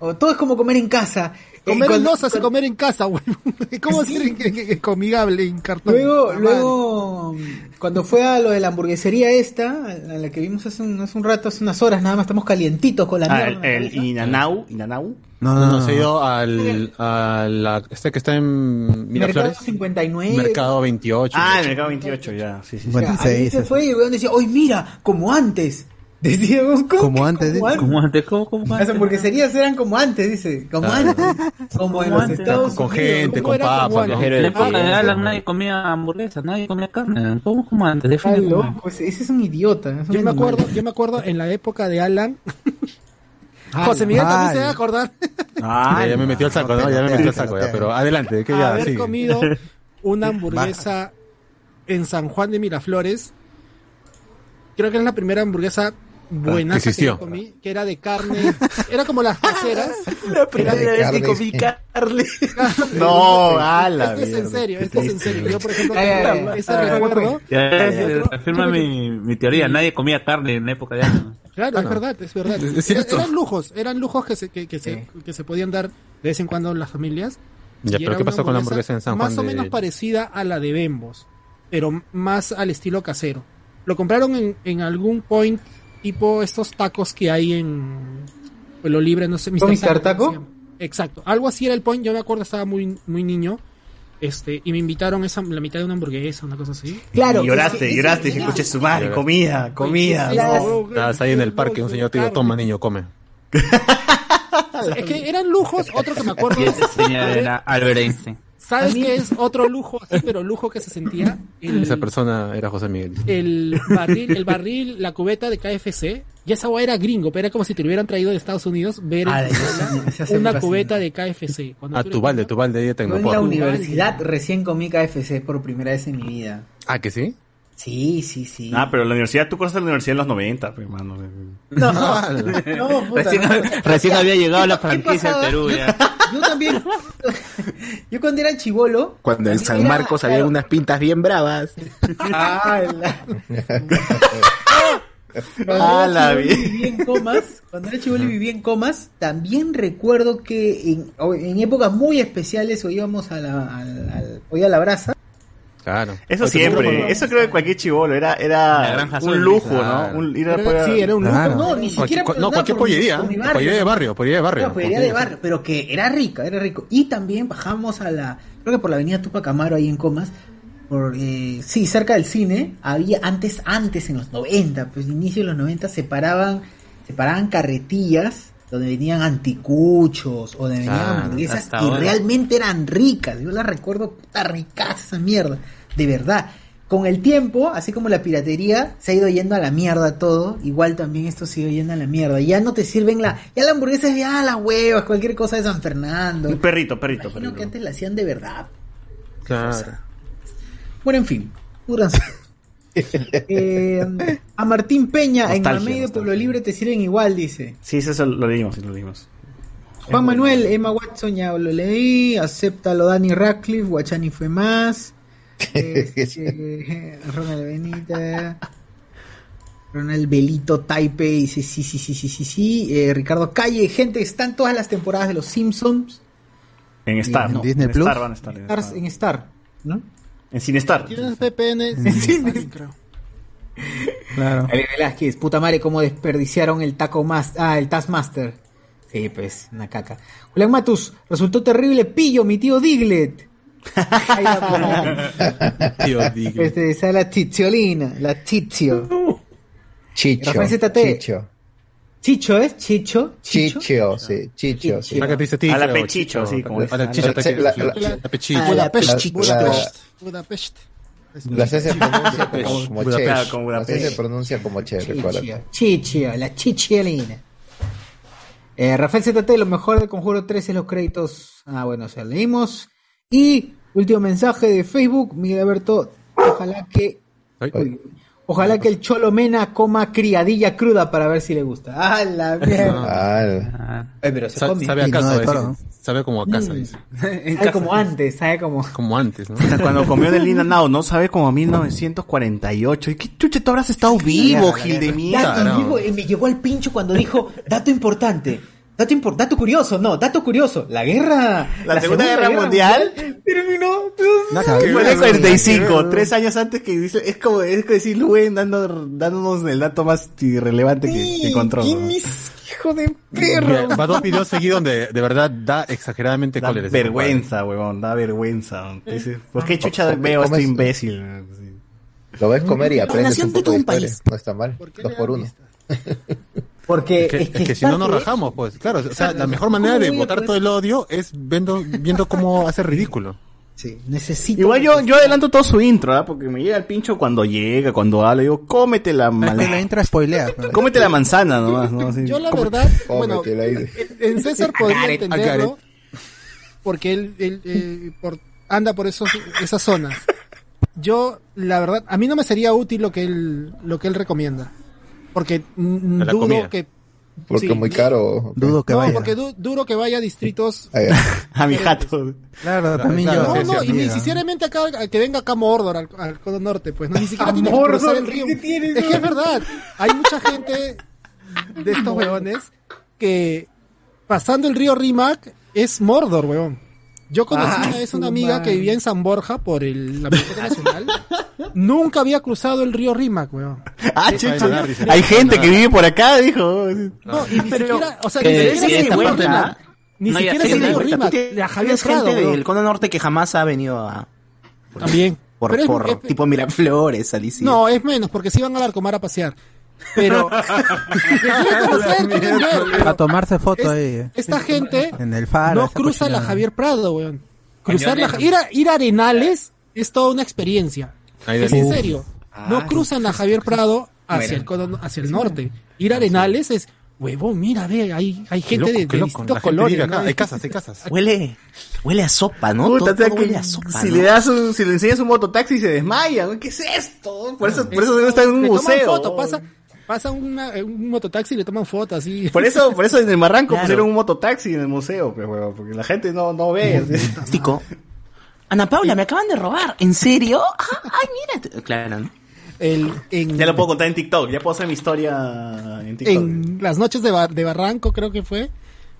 o todo es como comer en casa. Comer en cuando- losa se comer en casa, güey. <laughs> ¿Cómo ser que comigable en cartón? Luego, luego, cuando fue a lo de la hamburguesería esta, a la que vimos hace un, hace un rato, hace unas horas, nada más estamos calientitos con la Ah, mierda. el, en el. Inanau, Inanau. No, No, no, no, se ha ido al, a la, este que está en Mercado Miraflores. 59. Mercado 28. Ah, el mercado 28, ya. Sí, sí, sí. O sea, ahí 56. se fue y el weón decía, ¡Oy, mira! Como antes. <laughs> Decía, ¿cómo Como antes, Como antes. Como antes, ¿cómo, cómo Las antes? hamburgueserías eran como antes, dice. Como Claro. antes. <laughs> Como en los antes. Estados Con Unidos. gente, ¿Cómo con era como papas, antes? Viajero En la del época de. Alan nadie comía hamburguesas, nadie comía carne. ¿Cómo como antes? Como loco, ese, ese es un idiota. es un Yo me acuerdo, yo me acuerdo en la época de Alan. Ah, <laughs> José Miguel también Ay. se va a acordar Ah, Ya, ya me metió el saco, ¿no? Ya me metió el saco, ya. Pero adelante, que ya haber sigue. comido una hamburguesa en San Juan de Miraflores. Creo que es la primera hamburguesa buena que comí, que era de carne, <laughs> era como las caseras. La primera vez que comí carne. <laughs> No, ala. Esto es en serio, esto es en serio. Yo, por ejemplo, tengo ese Ah, recuerdo. Afirma mi, mi teoría, nadie comía carne en la época de Alan. Claro, es verdad, es verdad. Es cierto. Eran lujos, eran lujos que se, que, que se, que se podían dar de vez en cuando las familias. Ya, pero ¿qué pasó con la hamburguesa en San Más Juan o de- menos parecida a la de Bembos, pero más al estilo casero. Lo compraron en, en algún point tipo estos tacos que hay en Pueblo Libre, no sé, ¿Con Mr. Taco. Exacto, algo así era el point, yo me acuerdo estaba muy muy niño. Este, y me invitaron esa, la mitad de una hamburguesa, una cosa así. Claro, Y lloraste, lloraste, dije, escuche su madre, comida, comida. Claro. Estabas ahí en el parque, un señor te dijo, toma niño, come. Es que eran lujos, otro que me acuerdo. Y ese señor era Albert Einstein. ¿Sabes qué es otro lujo así, pero lujo que se sentía? El, Esa persona era José Miguel. el barril, el barril, la cubeta de KFC, ya esa hueá era gringo, pero era como si te lo hubieran traído de Estados Unidos ver Ah, una cubeta de KFC. Cuando Ah, tú tu balde, tu balde de Yo en la Tecnopor. universidad recién comí KFC por primera vez en mi vida. Ah, ¿que sí? Sí, sí, sí. Ah, pero la universidad, tú conoces la universidad en los 90, pues, hermano. No, no, <laughs> puta, Recién, no. recién había llegado la ¿Qué franquicia al? Perú Yo- ya. Yo también. Yo cuando era chivolo. Cuando en San era- Marcos había claro. unas pintas bien bravas. Ah, la- Cuando Ah, era la vi. vivía en comas, cuando era chivolo y vivía en comas, también recuerdo que en, épocas muy especiales o íbamos a la, iba a la brasa. Claro. Eso siempre, ¿cómo- eso creo que cualquier chivolo, era, era un lujo, claro. ¿no? Un- ir a poder- sí, era un lujo. No, ni siquiera no, cualquier pollería. barrio. Pollería de barrio, pollería de barrio. Claro, pollería de barrio, pero que era rica, era rico. Y también bajamos a la, creo que por la avenida Tupac Amaro ahí en Comas, por, eh, sí, cerca del cine, había antes, antes en los 90, pues inicio de los 90 se paraban, se paraban carretillas donde venían anticuchos o donde venían hamburguesas y ahora. realmente eran ricas. Yo las recuerdo, puta rica esa mierda, de verdad. Con el tiempo, así como la piratería se ha ido yendo a la mierda todo, igual también esto se ha ido yendo a la mierda. Ya no te sirven la, ya la hamburguesa es ya las huevas, cualquier cosa de San Fernando. Un perrito, perrito, Imagino perrito. que antes la hacían de verdad. Claro. Bueno, en fin, púdranse. <laughs> Eh, a Martín Peña en Nostalgia, Mamey de Pueblo Libre te sirven igual, dice. Sí, eso lo leímos, sí, lo leímos. Juan Manuel, Emma Watson ya lo leí, acéptalo Dani Radcliffe, Guachani fue más. Este, <laughs> Ronald Benítez. Ronald Belito Taipe dice sí, sí, sí, sí, sí, sí. Eh, Ricardo Calle, gente, están todas las temporadas de los Simpsons. En Star, En ¿no? Disney en Plus. Star van a estar. En Stars- en Star, ¿no? En Cinestar. Tienes VPN, creo. Claro. Ale Velázquez, puta madre, cómo desperdiciaron el taco más, ah, el Taskmaster. Sí, pues, una caca. Julián Matus, resultó terrible pillo, mi tío Diglett. Ahí va, por <laughs> Tío, digo. Este, esa es la tiziolina, la tizio. Chicho. Rafael ZT. Chicho. Chicho, ¿es? Chicho. Chicho, sí. Chicho, sí. Acá te dice tigre A la pechicho, sí, como A la te La- pechicho. Ah, la Budapest, pechicho. Budapest, Budapest. La C se pronuncia como, che. La C se pronuncia como che, recuerda. Chichio, la chichiolina. Eh, Rafael ZT, lo mejor de Conjuro 3 es los créditos. Ah, bueno, o sea, leímos. Y último mensaje de Facebook, Miguel Alberto. Ojalá que. Ojalá que el Cholo Mena coma criadilla cruda para ver si le gusta. ¡Ah, la <laughs> mierda! Ah, Ay, pero se Sa- come. Sabe a no casa, toro. sabe como a casa, dice. <laughs> Sabe como antes, sabe como. Como antes, ¿no? <laughs> Cuando comió del Lina Now, ¿no? Sabe como a 1948. ¿Y qué chucha tú habrás estado vivo, Gil de mierda? eh, me llegó al pincho cuando dijo, dato importante. Dato, impor- dato curioso, no, dato curioso. La guerra. La Segunda Guerra Mundial terminó. Que Fue en el nada que 45, ver. tres años antes que dice, es como, es como decir Luen dando, dándonos el dato más irrelevante que, que encontró. ¿no? Hijo de Mira, Va dos videos seguidos donde de verdad da exageradamente Da cólera. vergüenza, huevón, da vergüenza. Dice, ¿Por qué chucha ¿Cómo veo a este es? imbécil? Lo ves comer y aprendes nación un poco un país. No está mal. Dos por uno. Porque Es que, es que si no nos rajamos, pues claro, o sea, la mejor manera de ¿Cómo voy a botar poder- todo el odio es viendo, viendo cómo <laughs> hace ridículo. Sí, necesito. Igual yo, yo adelanto todo su intro, ¿ah? Porque me llega el pincho cuando llega, cuando habla, digo, cómete la, que la entra spoilea. <laughs> ¿no? cómete la manzana nomás, ¿no? <laughs> Así, Yo la ¿cómo- verdad, bueno, Cómetela ahí. en César podría entenderlo porque él, él, eh, por, anda por esos, esas zonas. Yo, la verdad, a mí no me sería útil lo que él, lo que él recomienda. Porque mm, dudo comida. que... Porque sí, muy caro. Dudo que no, vaya. porque du- duro que vaya a distritos... A mi jato. Claro, también claro, yo. No, no, y ni sinceramente acá, que venga acá a Mordor, al, al cono norte, pues, no, ni siquiera ¿A tiene que cruzar el río. ¿Qué tiene Es que es verdad, hay mucha gente de estos huevones que pasando el río Rimac es Mordor, huevón. Yo conocí Ah, una vez una amiga que vivía en San Borja por el, la Biblioteca Nacional. <laughs> Nunca había cruzado el río Rímac, weón. Ah, dice. Hay gente que vive por acá, dijo. No, y ni siquiera, o sea, Que ni siquiera. Ni siquiera sí, es el de río. Rímac. De Javier gente del cono norte que jamás ha venido a... También. Por, por es- tipo Miraflores, Alicia. No, es menos, porque sí van a Larcomar a pasear. Pero. Quieren conocer, quieren ver. A tomarse foto Es- ahí. Esta gente En el faro. no cruza la cochinada. Javier Prado, weón. Cruzar la, ir, a, ir a Arenales es toda una experiencia. Es en serio. Ah, No cruzan a Javier Prado hacia el, hacia el norte. Ir a Arenales es, huevón, mira, ve, hay, hay gente loco, de, de distintos La colores. vive acá. ¿no? Hay casas, hay casas. Huele, huele a sopa, ¿no? Puta, todo o sea todo huele a sopa, si ¿no? le das un, si le enseñas un mototaxi se desmaya. ¿qué es esto? Por eso, por eso debe estar en un museo. foto, pasa, pasa una- un mototaxi y le toman fotos así. Por eso, por eso en el Marranco Claro. pusieron un mototaxi en el museo, pues, huevón, porque la gente no, no ve. <laughs> Tico. Ana Paula, me acaban de robar. ¿En serio? Ah, Ay, mira. Claro, ¿no? El, en, Ya lo puedo contar en TikTok, ya puedo hacer mi historia en TikTok. en las noches de, Bar- de Barranco, creo que fue,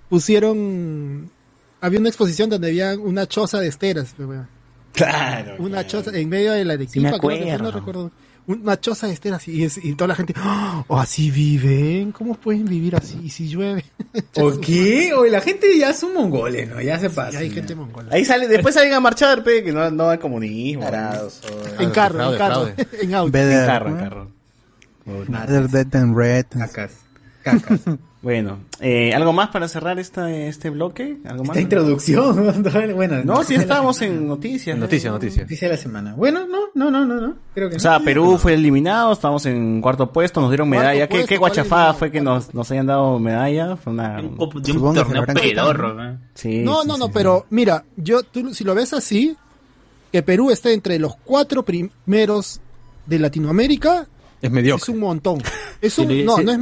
pusieron. Había una exposición donde había una choza de esteras. pues, weón. Claro. Una choza en medio de la Sí me Arequipa, creo que fue, no recuerdo. Una choza de esteras y, es- y toda la gente. ¡Oh, así viven! ¿Cómo pueden vivir así? ¿Y si llueve? <laughs> ¿O qué? Oye, la gente ya son mongoles, ¿no? Ya se pasa. hay gente mongola. Ahí sale, después salen a marchar, pe, que no, no hay comunismo. <laughs> En carro, en carro, en auto. Better, En carro, en carro. Better Dead than Red. Cacas. <laughs> Bueno, eh, ¿algo más para cerrar esta, este bloque? ¿Algo más? Esta introducción. <laughs> bueno, No, si estábamos en noticias. ¿no? Noticias, noticias. Noticia de la semana. Bueno, no, no, no, no, no. Creo que O no. sea, Perú fue eliminado, estamos en cuarto puesto, nos dieron medalla. ¿Qué, puesto, qué ¿cuál guachafada fue que nos, nos hayan dado medalla? Fue una... De un Supongo que torneo pedorro. ¿no? Sí, No, sí, no, sí, no, sí. pero mira, yo tú, si lo ves así, que Perú esté entre los cuatro primeros de Latinoamérica, Es mediocre. es un montón. Es un, Sí, no, sí. no es,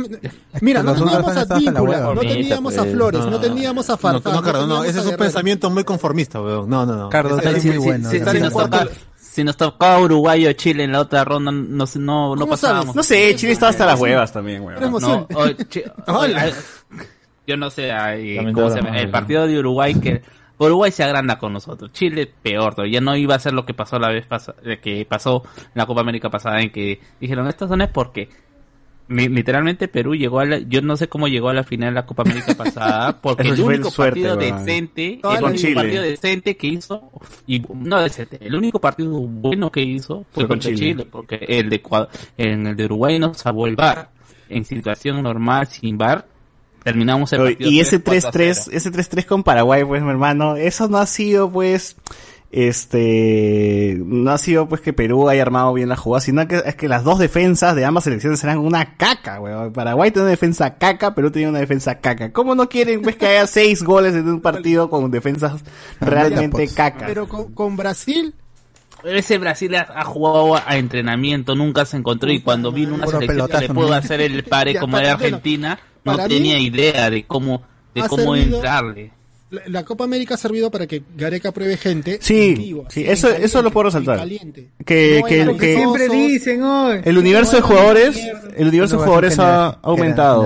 mira, no Los otros teníamos a estado hasta la Víncula, hueva. no teníamos a pues. Flores, no teníamos a Farfán. No, no, Cardo, no, ese es un pensamiento muy conformista, weón. No, no, no. Cardo ese- muy bueno. ¿no? Si nos, tocaba Uruguay o Chile en la otra ronda, no, no, no, no ¿Cómo pasábamos. sabes? No sé, Chile estaba hasta las huevas también, weón. No, o chi- <laughs> Hola. ay, <laughs> yo no sé, el partido de Uruguay que Uruguay se agranda con nosotros, Chile peor, todavía no iba a ser lo que pasó la vez pasada, que pasó en la Copa América pasada en que dijeron esto no es porque li- literalmente Perú llegó a la, yo no sé cómo llegó a la final de la Copa América pasada <laughs> porque el único suerte, partido decente, Toda el único Chile. partido decente que hizo y no decente, el único partido bueno que hizo fue Fue con contra Chile. Chile. porque el de en el de Uruguay nos salvó el en situación normal sin VAR terminamos el partido Y ese 3-4 a 3-3, 0. ese 3-3 con Paraguay, pues, mi hermano, eso no ha sido, pues, este, no ha sido, pues, que Perú haya armado bien la jugada, sino que es que las dos defensas de ambas selecciones eran una caca, weón. Paraguay tenía una defensa caca, Perú tenía una defensa caca. ¿Cómo no quieren, pues, que haya seis goles en un partido con defensas realmente pues. caca? Pero con, con Brasil, ese Brasil ha, jugado a entrenamiento nunca se encontró y cuando vino una selección que le pudo hacer el pare <laughs> como era Argentina no para mí- tenía idea de cómo de cómo servido- entrarle la, la Copa América ha servido para que Gareca pruebe gente. Sí, sí, eso- eso lo puedo resaltar. Que- No que- siempre dicen hoy. El universo de jugadores, el universo de jugadores ha aumentado.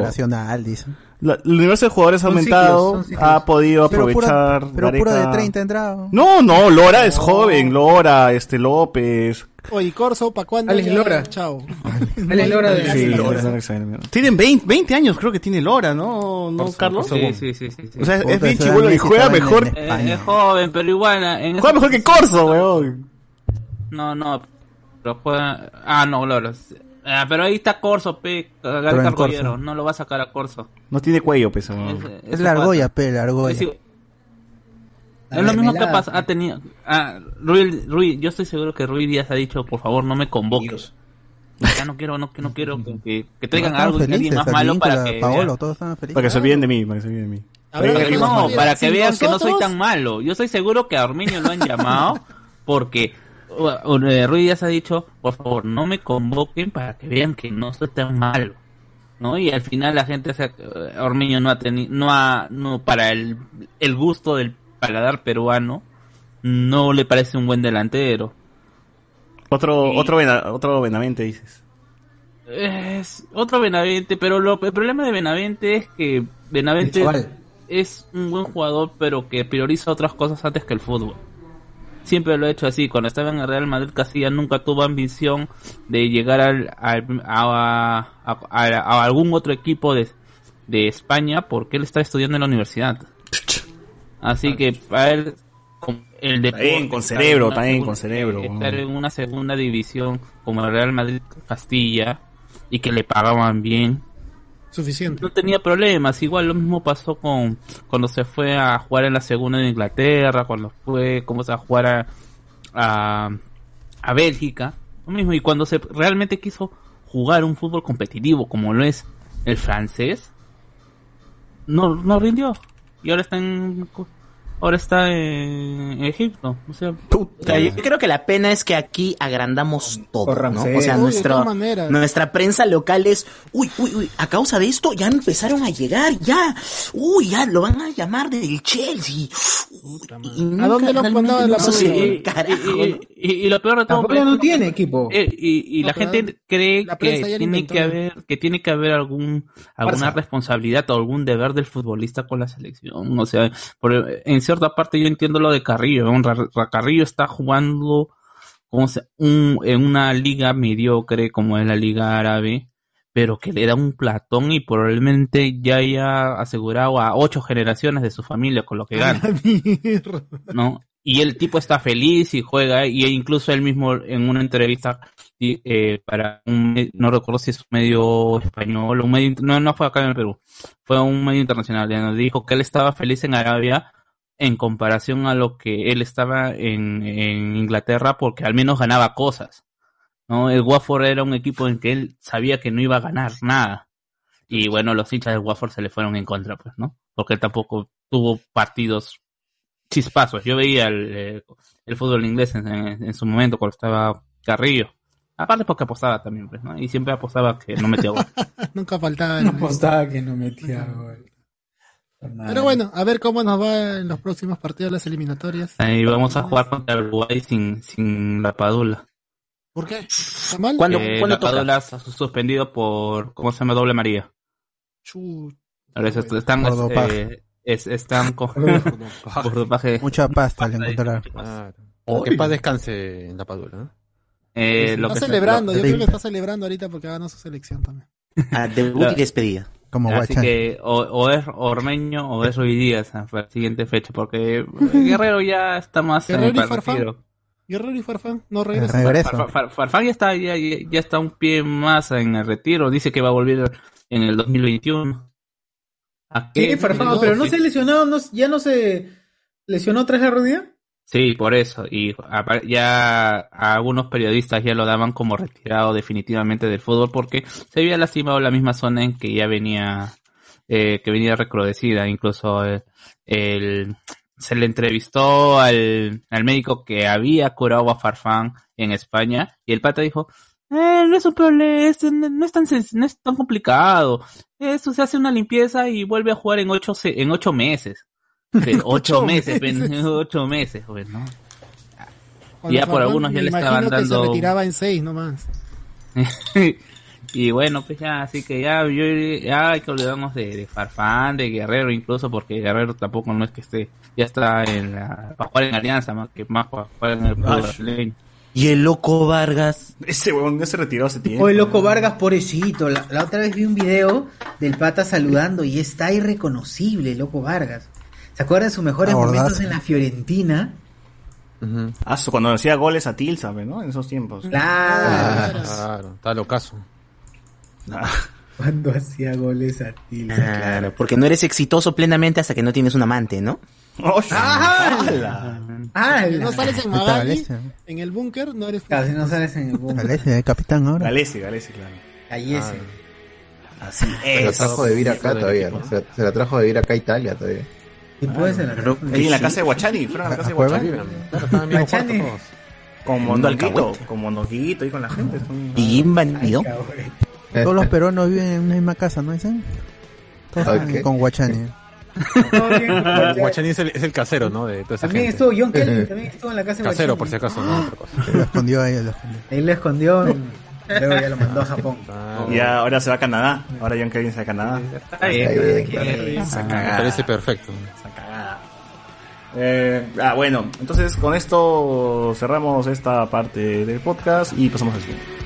La- el universo de jugadores ha aumentado, ciclos, son ciclos. ha podido Pero aprovechar. pero puro de Gareca. 30 entrado. No, no, Lora es joven, Lora, este López. Oye, Corso, ¿para cuándo? Alex ya? Lora. Chao. Alex Lora de Sí, Lora. Tienen 20, 20 años, creo que tiene Lora, ¿no, ¿No Carlos? sí, sí, sí, sí, sí. O sea, es, es bien ese chibolo y juega mejor. Eh, es joven pero igual en Juega mejor que Corso, weón. no no pero juega ah no Loro Ah, pero ahí está Corso pe Gabriel Corso. Cargollero no lo va a sacar a Corso No tiene cuello, weón. Es la argolla, pe, la argolla. Es, igual- es lo mismo que pasa, ha tenido, ah, Rui, Rui, yo estoy seguro que Rui Díaz ha dicho, por favor, no me convoques. Ya no quiero, no, que no quiero que, que, traigan algo y alguien felices, más malo para que Paolo, todos felices. Para que se olviden de mí, para que se olviden de mí. Habrá Para que- que no, nosotros- para que si vean que no soy nosotros- tan malo. Yo estoy seguro que a Ormeño lo han llamado porque eh, Rui Díaz ha dicho, por favor, no me convoquen para que vean que no soy tan malo. ¿No? Y al final la gente, se, eh, Ormeño no ha tenido, no ha, no, para el, el gusto del paladar peruano, no le parece un buen delantero. Otro, otro, otro Benavente, dices. Es otro Benavente, pero lo, el problema de Benavente es que Benavente es un buen jugador, pero que prioriza otras cosas antes que el fútbol. Siempre lo he hecho así. Cuando estaba en el Real Madrid, Castilla nunca tuvo ambición de llegar al, al- a, a- a- a algún otro equipo de, de España porque él está estudiando en la universidad. Así que para él, con el deporte, bien, con estar cerebro, en una también segunda- con cerebro. Estar en una segunda división como el Real Madrid Castilla y que le pagaban bien. Suficiente. No tenía problemas, igual lo mismo pasó con cuando se fue a jugar en la segunda de Inglaterra, cuando fue como se a jugar a, a, a Bélgica, lo mismo, y cuando se realmente quiso jugar un fútbol competitivo como lo es el francés, no, no rindió. Y ahora está en ahora está en Egipto, o sea, yo creo que la pena es que aquí agrandamos todo. O sea, Uy, nuestro, nuestra prensa local es, uy, uy, uy, a causa de esto ya empezaron a llegar, ya, uy, ya lo van a llamar del Chelsea. Y ¿A dónde lo nunca mandaba realmente la carajo, y, y- y lo peor de todo Tampoco no tiene equipo. Eh, y, y No, la gente cree la que tiene inventó. que haber que tiene que haber algún alguna Barça. responsabilidad o algún deber del futbolista con la selección o sea por- en cierta parte yo entiendo lo de Carrillo. Ra- Ra- Carrillo está jugando como se- un- en una liga mediocre como es la liga árabe pero que le da un platón y probablemente ya haya asegurado a ocho generaciones de su familia con lo que gana ¿no? Y el tipo está feliz y juega, y incluso él mismo en una entrevista eh, para un, no recuerdo si es un medio español, un medio, no, no fue acá en el Perú, fue un medio internacional, nos dijo que él estaba feliz en Arabia en comparación a lo que él estaba en, en Inglaterra porque al menos ganaba cosas, ¿no? El Watford era un equipo en que él sabía que no iba a ganar nada. Y bueno, los hinchas del Watford se le fueron en contra, pues, ¿no? Porque él tampoco tuvo partidos chispazos. Yo veía el, eh, el fútbol inglés en, en- en su momento cuando estaba Carrillo. Aparte porque apostaba también, pues, ¿no? Y siempre apostaba que no metía gol. <laughs> Nunca faltaba. No el- apostaba que no metía gol. Pero bueno, a ver cómo nos va en los próximos partidos de las eliminatorias. Ahí vamos a jugar contra Uruguay sin, sin la Padula. ¿Por qué? ¿Está mal? Eh, la Padula se ha suspendido por, ¿cómo se llama? Doble María. Chu- Ahora es- están, dopaje. es- están con, por dopaje. <laughs> Mucha pasta le. Que paz descanse en la padula, ¿no? Eh, lo Está que se- celebrando, lo- yo creo que está celebrando ahorita porque ganó su selección también. Ah, debut y despedida. Como Así que o, o es Ormeño o es ah, para la siguiente fecha, porque Guerrero ya está más en Guerrero y para el Farfán. retiro. Guerrero y Farfán no regresan. Far- Far- Farfán ya está, ya, ya, está un pie más en el retiro, dice que va a volver en el 2021. ¿A Sí, qué? Farfán, pero no se lesionó, no, ya no se lesionó tras la rodilla. Sí, por eso. Y ya algunos periodistas ya lo daban como retirado definitivamente del fútbol porque se había lastimado la misma zona en que ya venía, eh, que venía recrudecida. Incluso eh, el, se le entrevistó al, al médico que había curado a Farfán en España y el pata dijo, eh, no es un problema, no, es tan, no es tan complicado. Eso se hace una limpieza y vuelve a jugar en ocho, en ocho meses. De <laughs> ocho, Ocho meses, ocho meses, pues, ¿no? Cuando ya por algunos ya le estaban que se dando. retiraba en seis nomás. <laughs> y bueno, pues ya, así que ya, yo, ya hay que olvidarnos de, de Farfán, de Guerrero incluso, porque Guerrero tampoco no es que esté, ya está en la, para jugar en Alianza, más que más para jugar en el brasileño. Y el loco Vargas. Ese huevón ya se retiró hace tiempo. O el loco Vargas, pobrecito. La, la otra vez vi un video del pata saludando y está irreconocible, loco Vargas. ¿Se acuerdan de sus mejores Abordazo. momentos en la Fiorentina? Ah, su- cuando hacía goles a Tilsa, ¿no? En esos tiempos. Claro. Claro, está locazo. <laughs> Cuando hacía goles a ti. Claro, porque no eres exitoso plenamente hasta que no tienes un amante, ¿no? ¡Hala! Si no sales en Magali, en el búnker, no eres Casi no sales en el. Galese, el capitán ahora. Galese, Galese, claro. Callese. Así Se la es. trajo de vivir acá todavía, ¿no? Se, se la trajo de vivir acá a Italia todavía. ¿Y puede ser? Pero ahí en la casa de Guachani, fueron a la casa de. Guachani. Guachani. Con alcahuete. con Mondonguito ahí con la gente. Y invadido. Todos los peruanos viven en una misma casa, ¿no dicen? Todos con Guachani. <laughs> Guachani es el, es el casero, ¿no? De toda esa También gente. estuvo John Kelly, también estuvo en la casa de Casero, Guachani. por si acaso, no otra cosa. <laughs> Lo escondió ahí, lo escondió. Él le escondió. Luego ya lo mandó a Japón. Y ahora se va a Canadá. Ahora John Kevin se va a Canadá. Esa Me cagada. parece perfecto. Eh, ah, bueno, entonces con esto cerramos esta parte del podcast y pasamos al siguiente.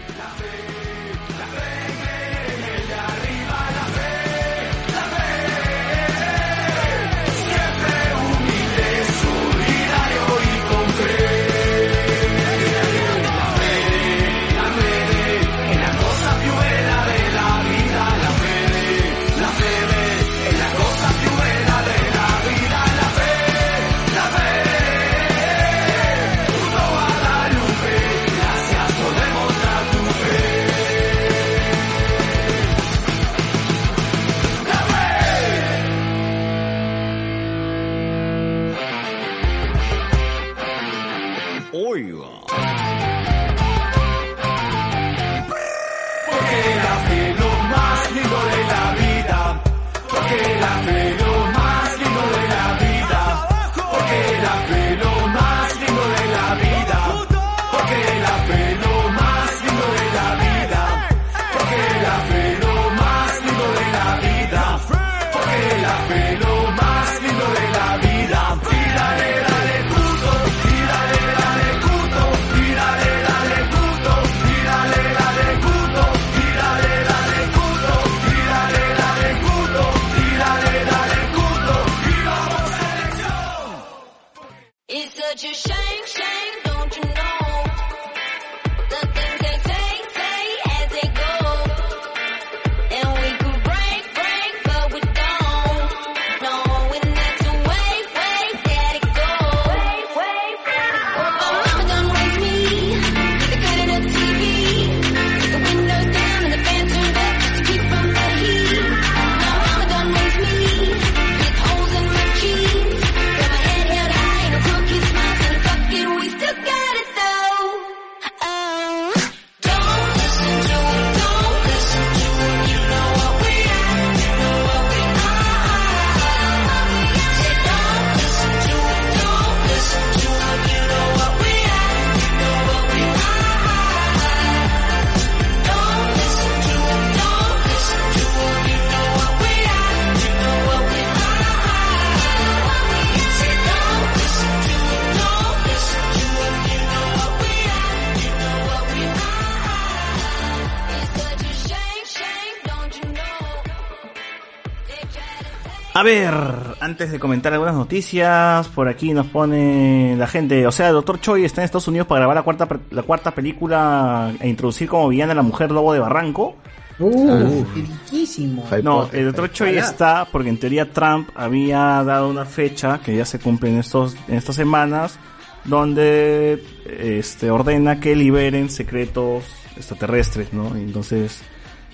A ver, antes de comentar algunas noticias, por aquí nos pone la gente, o sea, el Dr. Choi está en Estados Unidos para grabar la cuarta, la cuarta película e introducir como villana a la mujer lobo de Barranco. Uh, riquísimo. No, el Dr. Choi está porque en teoría Trump había dado una fecha que ya se cumple en estos en estas semanas donde este ordena que liberen secretos extraterrestres, ¿no? Y Entonces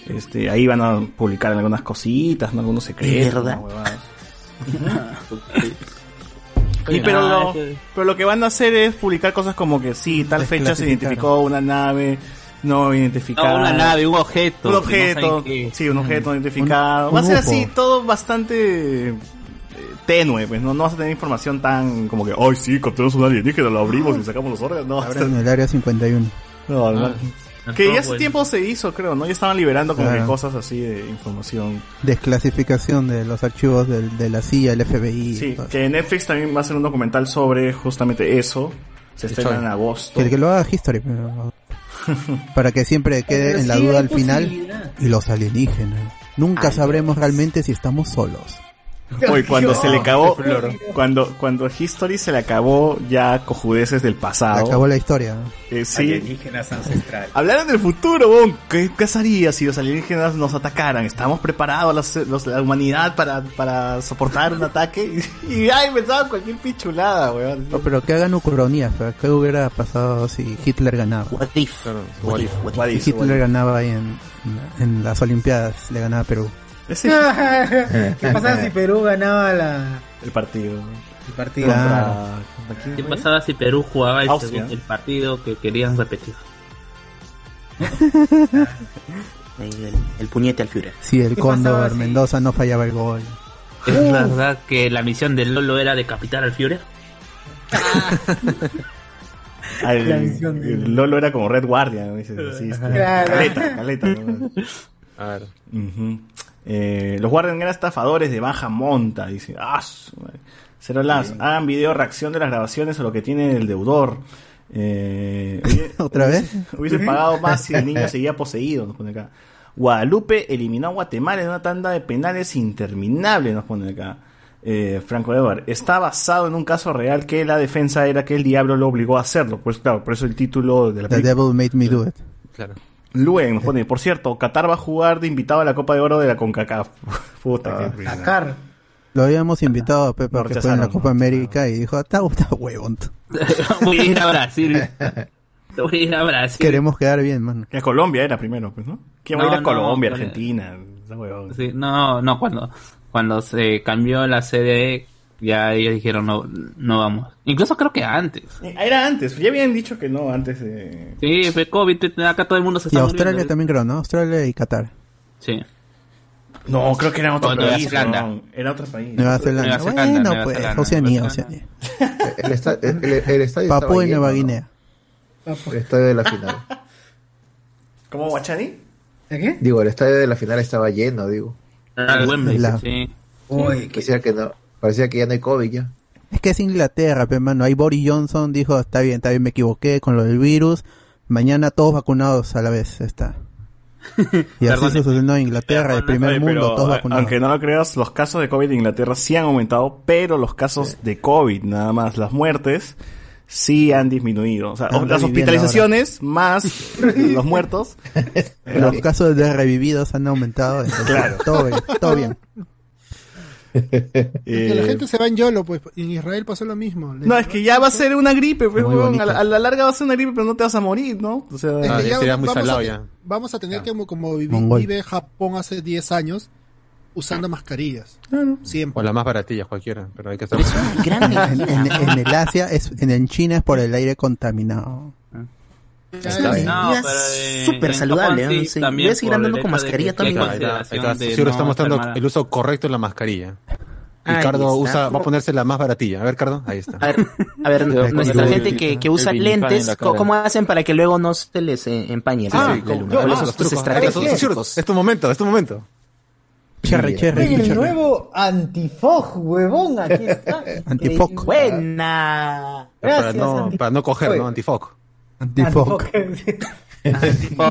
este ahí van a publicar algunas cositas, ¿no? algunos secretos. <laughs> Y pero lo, pero lo que van a hacer es publicar cosas como que sí, tal fecha se identificó una nave no identificada. No, una nave, un objeto, Un no objeto, sí, un objeto no identificado. un Va a ser así, todo bastante eh, tenue, pues no, no vas a tener información tan como que, ay sí, capturamos un alienígena, lo abrimos y sacamos los órganos. No, en el área 51. no, no. Que ya hace bueno. tiempo se hizo, creo, ¿no? Ya estaban liberando como que cosas así de información. Desclasificación de los archivos del- de, la CIA, el FBI. Sí, que Netflix también va a hacer un documental sobre justamente eso. Se estrena en agosto. Que, que lo haga History. pero- <laughs> para que siempre quede Pero en la sí duda al final. Y los alienígenas. Nunca Ay, sabremos realmente si estamos solos. Oye, cuando se le acabó, cuando, cuando History se le acabó ya cojudeces del pasado. Se acabó la historia. Eh, sí. Alienígenas ancestrales. Hablaron del futuro, bon. ¿Qué pasaría si los alienígenas nos atacaran? ¿Estamos preparados los- los- la humanidad para, para soportar un ataque? <laughs> Y, y ay, pensaban cualquier pichulada, weón. No, pero que hagan ucronías. pero ¿Qué hubiera pasado si Hitler ganaba? What if, what if, what if. Hitler ganaba ahí en, en las Olimpiadas, le ganaba a Perú. <laughs> ¿Qué pasaba si Perú ganaba la, El partido. el partido? Claro. ¿Qué pasaba si Perú jugaba el, Austria. segundo- el partido que querían repetir? <laughs> El, el puñete al Führer. Si el ¿Qué Cóndor si- Mendoza no fallaba el gol. ¿Es Uh. verdad que la misión de Lolo era decapitar al Führer? Ah, <laughs> el, Lolo era como Red Guardian, ¿no? Dices, así, Claro. caleta, caleta. ¿no? A ver. Ujú. Eh, los Guardian eran estafadores de baja monta, dice. Ah. Cero las, hagan video reacción de las grabaciones o lo que tiene el deudor. Eh, hubiese- <laughs> ¿Otra vez? Hubiese pagado más si el niño <laughs> seguía poseído, nos pone acá. Guadalupe eliminó a Guatemala en una tanda de penales interminable, nos pone acá. Eh, Franco Edward, está basado en un caso real que la defensa era que el diablo lo obligó a hacerlo. Pues claro, por eso el título de la The película. Devil Made Me Do It. Claro. Luen nos pone, por cierto, Qatar va a jugar de invitado a la Copa de Oro de la CONCACAF. <laughs> Puta. Sacar. Lo habíamos invitado a Pepe Lo que fue en la Copa América y dijo, está, está huevón. <laughs> Voy a ir a Brasil. Voy a ir a Brasil. Queremos quedar bien, mano. Que Colombia era primero, pues, ¿no? ¿Quién va a ir a No, Colombia, no, Argentina? Sí, no, no, cuando, cuando se cambió la sede, ya ellos dijeron no, no vamos. Incluso creo que antes. Eh, Era antes, ya habían dicho que no antes de... Sí, fue COVID, acá todo el mundo se Y está Australia muriendo. también creo, ¿no? Australia y Qatar. Sí. No, creo que era otro país. Zelanda. weón. Era otro país. Nueva Zelanda. Nueva Zelanda, bueno, Nueva pues, Zelanda, Oceanía, Oceanía. El, esta- el- el- el estadio y Nueva lleno, ¿no? Guinea. El estadio de la final. <laughs> ¿Cómo, Guachani? ¿Qué? Digo, el estadio de la final estaba lleno, digo. Ah, Wembley, La- sí. Uy, Parecía que no, parecía que ya no hay COVID ya. Es que es Inglaterra, pero mano. Ahí Boris Johnson dijo, está bien, está bien, me equivoqué con lo del virus. Mañana todos vacunados a la vez, está. <laughs> Y así Perdón, sucedió en Inglaterra, el primer mundo, pero, todos a- vacunados. Aunque no lo creas, los casos de COVID en Inglaterra sí han aumentado, pero los casos de COVID, nada más, las muertes, sí han disminuido. O sea, Están las hospitalizaciones más <laughs> los muertos. Los casos de revividos han aumentado. entonces, Claro. Todo bien, todo bien. <laughs> <laughs> Que la Eh, gente se va en YOLO, pues en Israel pasó lo mismo. No, es que ya va a ser una gripe, pues, a, la, a la larga va a ser una gripe, pero no te vas a morir, ¿no? O sea, Es que Ah, ya sería muy vamos salado a, ya. Vamos a tener que, como, como Mongol. vive Japón hace 10 años, usando mascarillas. Siempre. O las más baratillas cualquiera, pero hay que estar... <laughs> <laughs> En, en- en el Asia, es, en, en China es por el aire contaminado. Ya, ya, No, pero súper saludable, Japón ¿no? sí, voy a seguir andando el con mascarilla toda mi vida. Ahí está, está. no está mostrando el uso correcto de la mascarilla. Y Ahí Cardo está. usa, va a ponerse la más baratilla. A ver, Cardo, ahí está. A ver, a ver, <laughs> nuestra el- gente que, que usa el lentes, la ¿cómo, hacen para que luego no se les eh, empañe Ah, luna? ah. Es tu momento, es tu momento. Cherry, cherry, el cherry. nuevo antifog, huevón, aquí está. Antifog. Buena. Para Gracias, no, Antifog. para no coger, Oye, ¿no? Antifoc.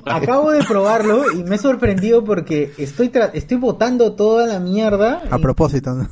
Acabo de probarlo y me he sorprendido porque estoy tra- estoy botando toda la mierda. A propósito, ¿no?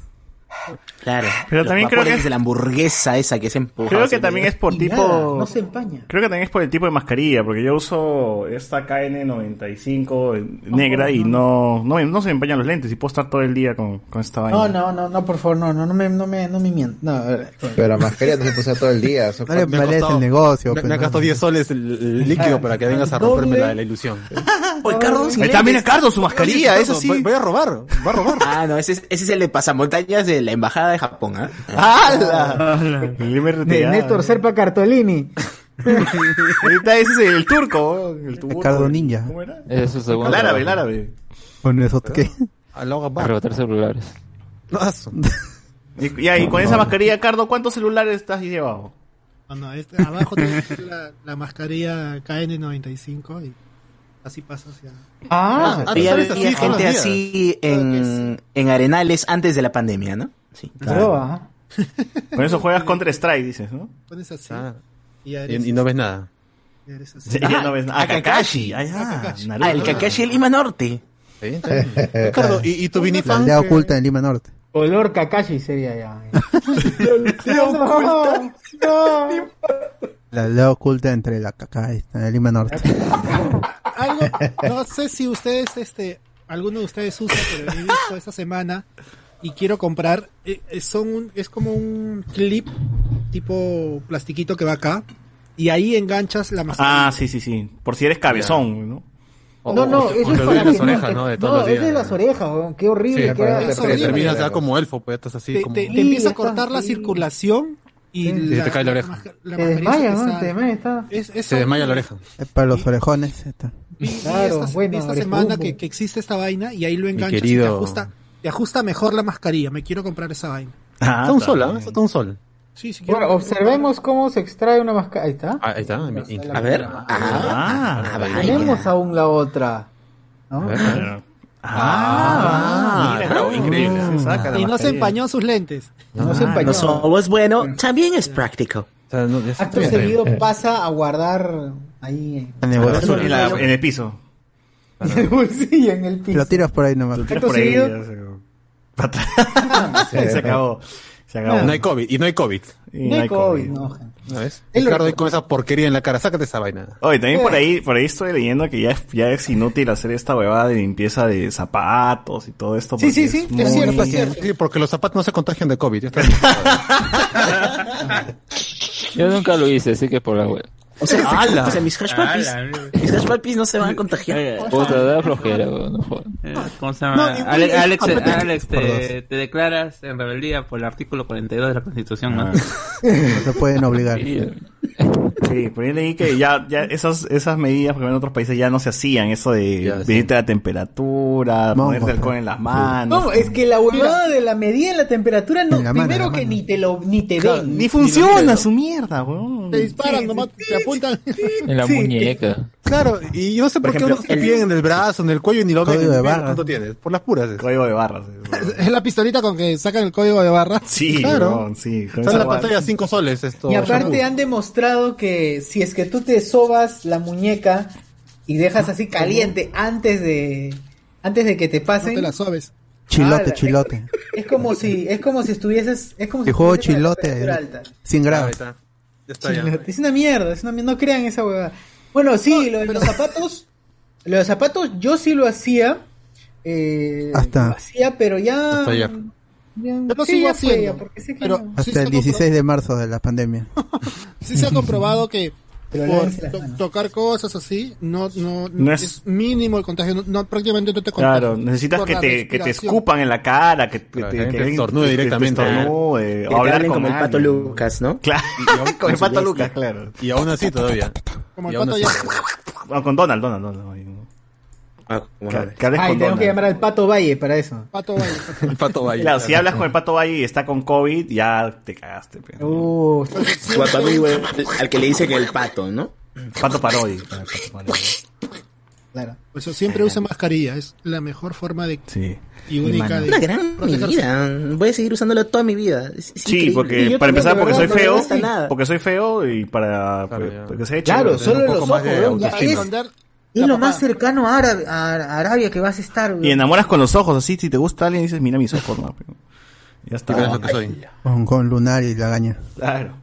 Claro. Pero Los también creo que- de la hamburguesa esa que se empuja. creo que también es por tipo... nada, no se empaña. Creo que también es por el tipo de mascarilla, porque yo uso esta KN95 negra y no, no, no se me empañan los lentes y puedo estar todo el día con, con esta vaina. No, no, no, no, por favor, no, no, no me, no me, no me mientas. No, a ver. Pero la mascarilla no se puede usar todo el día. Son No le parece el negocio. Me, me ha ¿no? gastado 10 soles el, el líquido para que vengas a romperme la, la ilusión. <laughs> Oye, Carlos, Ahí está, mira. Cardo, su mascarilla, eso sí. Voy, a robar, va a robar. Ah, no, ese es, ese es el de pasamontañas de la embajada de Japón, ¿ah? <laughs> ¡Hala! El MRTA. De Néstor Serpa Cartolini. <laughs> Está, ese es el turco, el turco. Cardo Ninja. ¿Cómo era? Es su segundo El árabe, el árabe. Bueno, eso qué. Arrebatar celulares. No, eso. Y, ya, y con esa mascarilla, Cardo, ¿cuántos celulares estás llevado? No, no, este, abajo tiene la, la mascarilla KN95 y así pasa hacia... Ah, Ah, Sí, ya había así gente días. así en, en Arenales antes de la pandemia, ¿no? Sí. claro. ajá. Con eso <laughs> juegas Counter Strike, dices, ¿no? Pones así Ah, y ya y, y no ves nada. ya eres así. Ya no ves nada. Ah, Kakashi. Ah, ya, Kakashi. Naruto. Ah, el Kakashi del Lima Norte. Bien. <laughs> Ricardo, ¿y, y tu La vinifan? aldea que- oculta en Lima Norte. Color Kakashi sería ya. <laughs> no, no. La aldea oculta entre la caca y en Lima Norte. Algo, <laughs> no sé si ustedes, este, alguno de ustedes usa, pero he visto esta semana y quiero comprar. eh, eh, son un- es como un clip tipo plastiquito que va acá y ahí enganchas la mascarilla. Ah, sí, sí, sí. Por si eres cabezón, ¿no? O- No, no, o- eso es para las que orejas, ¿no? De todos no, los es días. de las orejas, weón. Qué horrible. Sí, que era. es te terminas ya como elfo, pues estás así te, como... te- empieza a cortar la circulación y, Sí. Y te cae la oreja. masca- la Te desmaya, sale. te desmaya, está. Es- es Se desmaya la oreja. Es para los orejones. Está. Vi Claro, esta, bueno, esta semana que, que existe esta vaina y ahí lo enganchas querido. y te ajusta, te ajusta mejor la mascarilla. Me quiero comprar esa vaina. Ah, Está un sol, ¿ah? Eso está un sol. Sí, sí. Bueno, observemos cómo se extrae una mascarilla. Ahí está. Ah, ahí está. A ver. Ah, ah, vaya. Tenemos aún la otra. ¿no? Ah, mira, bravo, increíble. Se saca la Y no se mascarilla. empañó sus lentes. No se empañó. No solo es bueno, también es práctico. Acto seguido pasa a guardar ahí En el, bolsillo, en la- en el piso. <laughs> en el bolsillo, en el piso. Lo tiras por ahí nomás. Lo tiras Acto por ahí, seguido. ya se- <laughs> <laughs> se acabó. Se acabó. No hay COVID. Y no hay COVID. Y No hay COVID, no, gente. ¿No ves? Ricardo ahí con esa porquería en la cara. Sácate esa vaina. Oye, también por ahí, por ahí estoy leyendo que ya es, ya es inútil hacer esta huevada de limpieza de zapatos y todo esto. Sí, sí, sí, muy- es cierto, es cierto. Sí, porque los zapatos no se contagian de COVID. ya está. <laughs> Yo nunca lo hice, así que por la web. O sea, <laughs> ¡Hala! o sea, mis hash mis hash puppies no se van a contagiar. Puta, da flojera, no. Eh, ¿Cómo se llama? Alex, es Alex, competente. Alex, te, te declaras en rebeldía por el artículo 42 de la Constitución, ¿no? Ah. <laughs> No te pueden obligar. Sí, por ahí leí que ya, ya esas, esas medidas, porque en otros países ya no se hacían, eso de Ya, sí. medirte la temperatura, ponerte alcohol sí. en las manos. No, es que la huevada de la medida en la temperatura no, En la mano, primero que mano. ni te lo ni te ven. Ni funciona su mierda, weón. Te disparan, nomás te apuntan. En la Sí. muñeca. Claro, y yo no sé por, qué ejemplo, uno se el- piden en el brazo, en el cuello y ni lo ven. Código de barras. ¿Cuánto tienes? Por las puras. es. Código de barras. <laughs> Es la pistolita con que sacan el código de barra. Sí, Claro. weón, sí. Está en la pantalla 5 soles esto. Y aparte han demostrado que si es que tú te sobas la muñeca y dejas así caliente antes de antes de que te No pasen, te la sobes. Chilote, Ah, chilote. es como si es como si estuvieses es como si El juego chilote. temperatura alta. 100 ahí grados. está. Ya está ya. Chilote. Es una mierda, es una mierda, no crean esa huevada. Bueno, sí, lo de los zapatos, lo de los zapatos yo sí lo hacía. Eh, Hasta- lo hacía, pero ya Hasta ayer. ya- Yo lo sí, sigo haciendo, ya, porque sé que pero- no. Hasta el ha 16 de marzo de la pandemia. <laughs> Sí se ha comprobado que <laughs> Pero por to- tocar cosas así, no, no, No es- es... mínimo el contagio, no, no- prácticamente no te contagias. Claro, necesitas que te, que te escupan en la cara, que, Claro, te, que estornude te- te directamente. estornude, o hablar con como el pato. Lucas, ¿no? Claro, <laughs> con el pato. Lucas, claro. Y aún así todavía. Como el pato ya. No, con Donald, Donald, Donald. Ah, hables Ay, tengo que llamar al Pato Valle para eso. Pato Valle. El <laughs> pato Valle. Claro, si hablas con el Pato Valle y está con COVID, ya te cagaste. pe. Uh, Su amigo, el- al que le dicen el pato, ¿no? Pato Parodi. claro, <laughs> Pato Parodi. claro. Por eso siempre usa mascarilla, es la mejor forma de Sí. y única de Una gran medida. Voy a seguir usándolo toda mi vida. Es- es Sí, increíble. porque para empezar porque soy verdad, feo, porque soy feo y para Claro, porque se eche. Claro, solo los ojos, de ya es, es la lo más cercano a, Árabe- a a Arabia que vas a estar. weón. Y enamoras con los ojos, así, si te gusta alguien dices, mira mis ojos, no. Ya lo está. que soy. Con, con lunar y lagaña. Claro.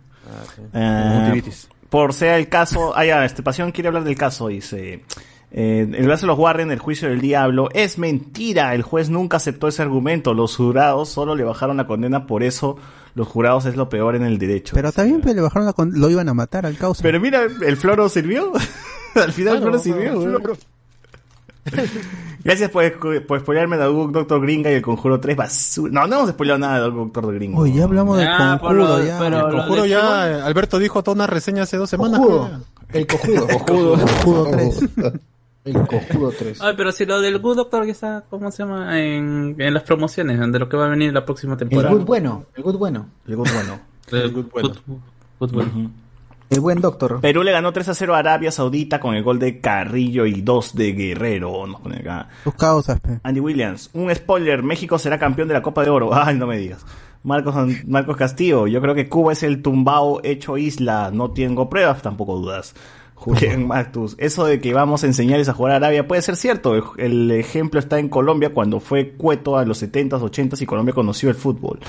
Con Eh, por sea el caso, ah, ya, este Pasión quiere hablar del caso, dice. Eh, el caso de los Warren, el juicio del diablo, es mentira. El juez nunca aceptó ese argumento. Los jurados solo le bajaron la condena, por eso los jurados es lo peor en el derecho. Pero también pues, le bajaron la con- lo iban a matar al causa. Pero mira, el floro sirvió. <laughs> Al final el floro sirvió. <laughs> Gracias por, por spoilearme de Doctor Gringa y el Conjuro 3 basura. No, no hemos spoileado nada de Doctor Gringa. Oye, ya hablamos del Ah, conjuro, ya. pero- El conjuro ya, Alberto dijo toda una reseña hace dos semanas. Cojudo. creo. El cojudo. Conjuro 3. <laughs> El cojudo 3. Ay, pero si lo del Good Doctor ya está, ¿cómo se llama? En, en las promociones, de lo que va a venir la próxima El temporada. good bueno. El good bueno. El good bueno. <laughs> El Good bueno. Good- Good bueno. El buen doctor. Perú le ganó 3 a 0 a Arabia Saudita con el gol de Carrillo y 2 de Guerrero. Nos pone acá. Tus causas, pe. Andy Williams, un spoiler, México será campeón de la Copa de Oro. <laughs> Ay, no me digas. Marcos, Marcos Castillo, yo creo que Cuba es el tumbao hecho isla. No tengo pruebas, tampoco dudas. Julián Matus, eso de que vamos a enseñarles a jugar a Arabia puede ser cierto. El, ejemplo está en Colombia cuando fue Cueto a los 70s, 80s y Colombia conoció el fútbol.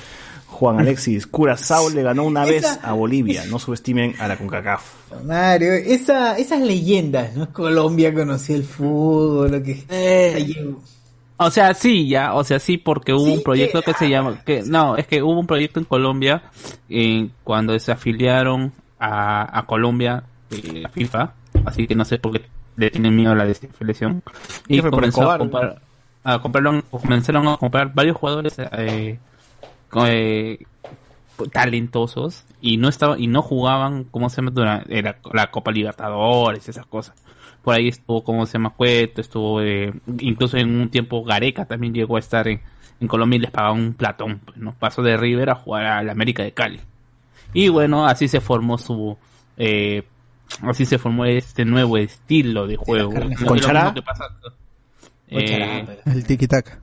Juan Alexis, Curazao le ganó una vez Esa- a Bolivia. No subestimen a la CONCACAF. Mario, esa, esas leyendas, ¿no? Colombia conocía el fútbol, lo que... Eh, O sea, sí, ya, o sea, sí, porque hubo un proyecto que se llama, que no, es que hubo un proyecto en Colombia eh, cuando se afiliaron a, a Colombia eh, la FIFA, así que no sé por qué le tienen miedo a la desafiliación y ¿Qué fue, por comenzó a comprar, a compraron, comenzaron a comprar varios jugadores eh, eh, talentosos y no estaban y no jugaban como se llama durante la, la Copa Libertadores esas cosas. Por ahí estuvo como se llama Cueto estuvo eh, incluso en un tiempo Gareca también llegó a estar en, en Colombia y les pagaban un platón pues, no pasó de River a jugar al América de Cali. Y bueno, así se formó su... Eh, así se formó este nuevo estilo de juego. No ¿Con lo chará? Eh, El tiki-taka.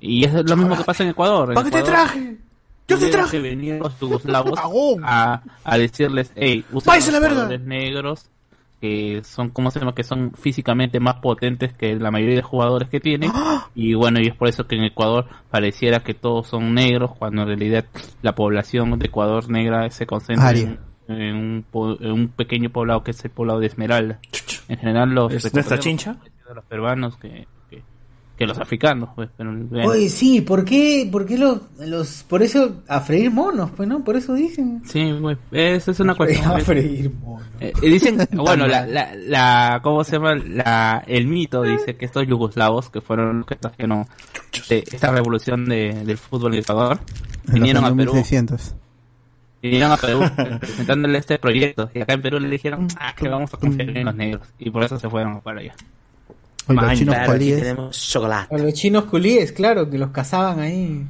y es lo mismo que pasa en Ecuador. ¿Para qué te traje? Yo te traje. que venir los yugoslavos <laughs> a, a decirles, hey, ustedes Váyanse son a la jugadores negros que son, ¿cómo se llama? Que son físicamente más potentes que la mayoría de jugadores que tienen. Y bueno, y es por eso que en Ecuador pareciera que todos son negros, cuando en realidad la población de Ecuador negra se concentra Aria. en, en un, po- en un pequeño poblado que es el poblado de Esmeralda. En general los ¿Es nuestra chincha? los peruanos que, que, que los africanos, pues, pero bueno. Oye, sí, ¿por qué, por qué los, los, por eso a freír monos, pues, ¿no? Por eso dicen. Sí, güey, esa es una cuestión. A freír monos. Eh, eh, dicen, <laughs> bueno, la, la, la, ¿cómo se llama? La, el mito dice que estos yugoslavos, que fueron los que trajeron esta revolución de, del fútbol en Ecuador, En vinieron a Perú, 1600. Vinieron a Perú <laughs> presentándole este proyecto, y acá en Perú le dijeron, ah, que vamos a confiar en los negros, y por eso se fueron para allá. Oye, los chinos Claro. A los chinos culíes, claro, que los cazaban ahí.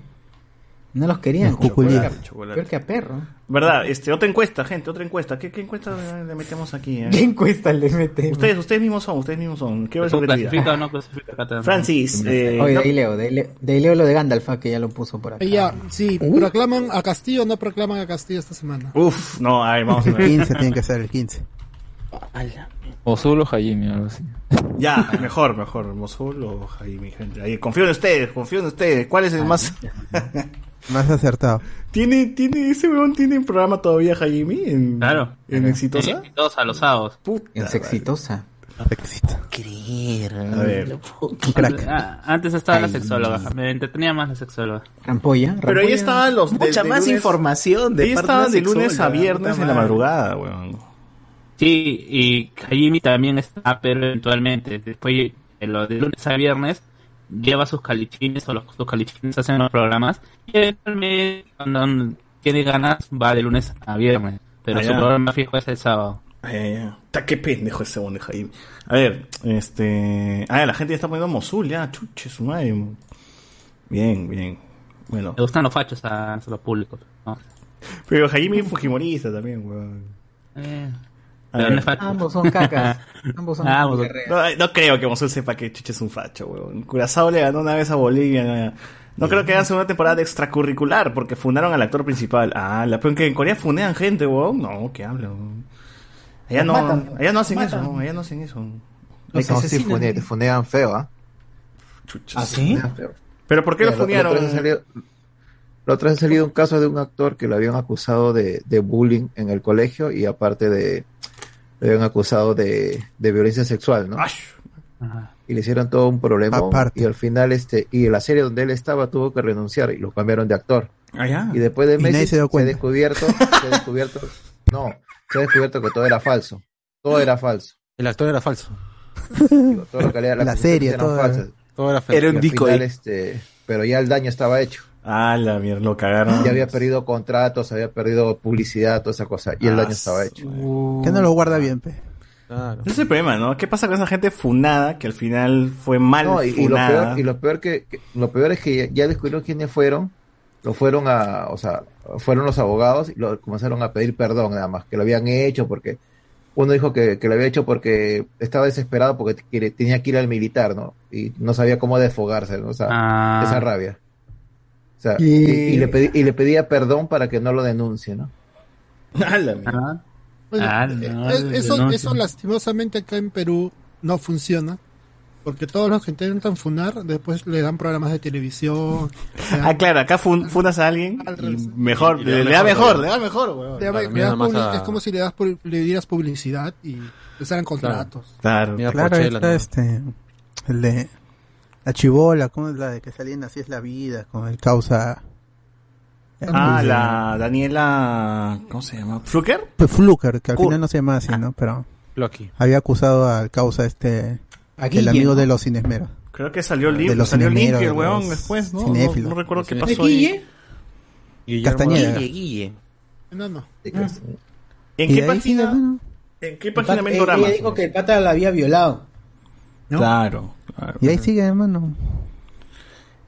No los querían. Los cuculíes. Peor que a- Chocolate. Peor que a perro. ¿Verdad? Este, otra encuesta, gente, otra encuesta. ¿Qué, qué encuesta le metemos aquí? eh? ¿Qué encuesta le meten? Ustedes, ustedes mismos son, ustedes mismos son. ¿Qué ¿Tú clasifica o no clasifica acá también? Francis, eh, Oye, de no- ahí leo, de ahí leo, de ahí leo lo de Gandalf, ah, que ya lo puso por acá. Ya, sí, proclaman a Castillo o no proclaman a Castillo esta semana. Uf, no, a ver, vamos a El ver. 15 tiene que ser el 15. O solo Jaime, algo así. Ya, mejor, mejor. Mosul o Jaime, gente. Ahí, confío en ustedes, confío en ustedes. ¿Cuál es el más...? <laughs> Más acertado. ¿Tiene, tiene, ese weón tiene un programa todavía, Jaime? En, Claro. ¿En Exitosa? Exitosa, los sábados. Puta. Es exitosa. Éxito. Creer. A ver. Un crack. Ah, antes estaba la Ay. sexóloga, me entretenía más la sexóloga. Rampolla. Pero ahí estaban los... de- Mucha de más lunes- información de Ahí estaban de la lunes a viernes en la madrugada, weón. Sí, y Jaime también está, pero eventualmente, después de lo de lunes a viernes, lleva sus calichines o los, sus calichines hacen los programas y eventualmente cuando tiene ganas va de lunes a viernes, pero Ah, su ya. programa fijo es el sábado. Ay. Ta, qué pendejo ese weón de Jaime. A ver, este... Ah, la gente ya está poniendo Mosul, ya, chuche, su madre. Bien, bien. Bueno. Le gustan los fachos a, a los públicos. ¿no? Pero Jaime es fujimorista también, weón. Eh, Ambos son cacas. <laughs> Ambos son Ah, ambos. No, no creo que Mosul sepa que Chuche es un facho, weón. Curazao le ganó una vez a Bolivia. No, No creo que hagan segunda temporada de extracurricular porque fundaron al actor principal. Ah, la pero que en Corea funean gente, weón. No, ¿qué hablan? weón? Allá no, allá no hacen eso, allá no hacen eso. Los No, sí, asesinan. fune- te funean feo, ¿ah? ¿Ah, sí? Funean feo. ¿Pero por qué lo funearon? La otra vez ha salido un caso de un actor que lo habían acusado de, de bullying en el colegio y aparte de le habían acusado de, de violencia sexual, ¿no? Ajá. Y le hicieron todo un problema Aparte. y al final este y la serie donde él estaba tuvo que renunciar y lo cambiaron de actor. Ah, ya. Y después de meses se dio se, ha descubierto, se ha <laughs> descubierto, no, se ha descubierto que todo era falso. Todo era falso. El actor era falso. Digo, todo lo que La serie, todo era- falsas. Todo era un final, este, pero ya el daño estaba hecho. Ah, la mierda, lo cagaron. Ya había perdido contratos, había perdido publicidad, toda esa cosa, y el Ah, daño estaba hecho. Que no lo guarda bien, pe. Claro. Ese es el problema, ¿no? ¿Qué pasa con esa gente funada que al final fue mal No, y, y lo peor, y lo peor que, que- lo peor es que ya, ya descubrieron quiénes fueron, lo fueron a, o sea, fueron los abogados y lo comenzaron a pedir perdón nada más, que lo habían hecho porque uno dijo que, que lo había hecho porque estaba desesperado porque tenía que ir al militar, ¿no? Y no sabía cómo desfogarse, ¿no? O sea, Ah. esa rabia. O sea, Y- y, y le pedí- y le pedía perdón para que no lo denuncie, ¿no? Ah, la mierda. Ah, Bueno, Ah, eh, no, eh, eso, lastimosamente acá en Perú no funciona. Porque todos los que intentan funar después le dan programas de televisión. dan- Ah, claro, acá fun- fundas a alguien Al y mejor, Y le, le da mejor, le da mejor, weón. claro, mira a- Es como si le, das le dieras publicidad y les dan contratos. Claro. Claro, está ¿no? este. El de. La chivola, ¿cómo es la de que salían así es la vida? Con el causa. Ah, la Daniela, ¿cómo se llama? ¿Fluker? Pues Fluker, que al final no se llama así, ¿no? Pero Loki. había acusado al causa este. Aquí, el amigo de los cinesmeros. Creo que salió De limpio, los salió limpio el weón los después, ¿no? No, cinéfilos. no recuerdo qué ¿De pasó ¿De ahí. Guille? Guillermo Castañeda. Guille, Guille. No, no. Que- ¿En Y qué de ahí sí, página? ¿En qué página programa? ella dijo que el pata la había violado. ¿No? Claro. claro. Y ahí sigue, hermano.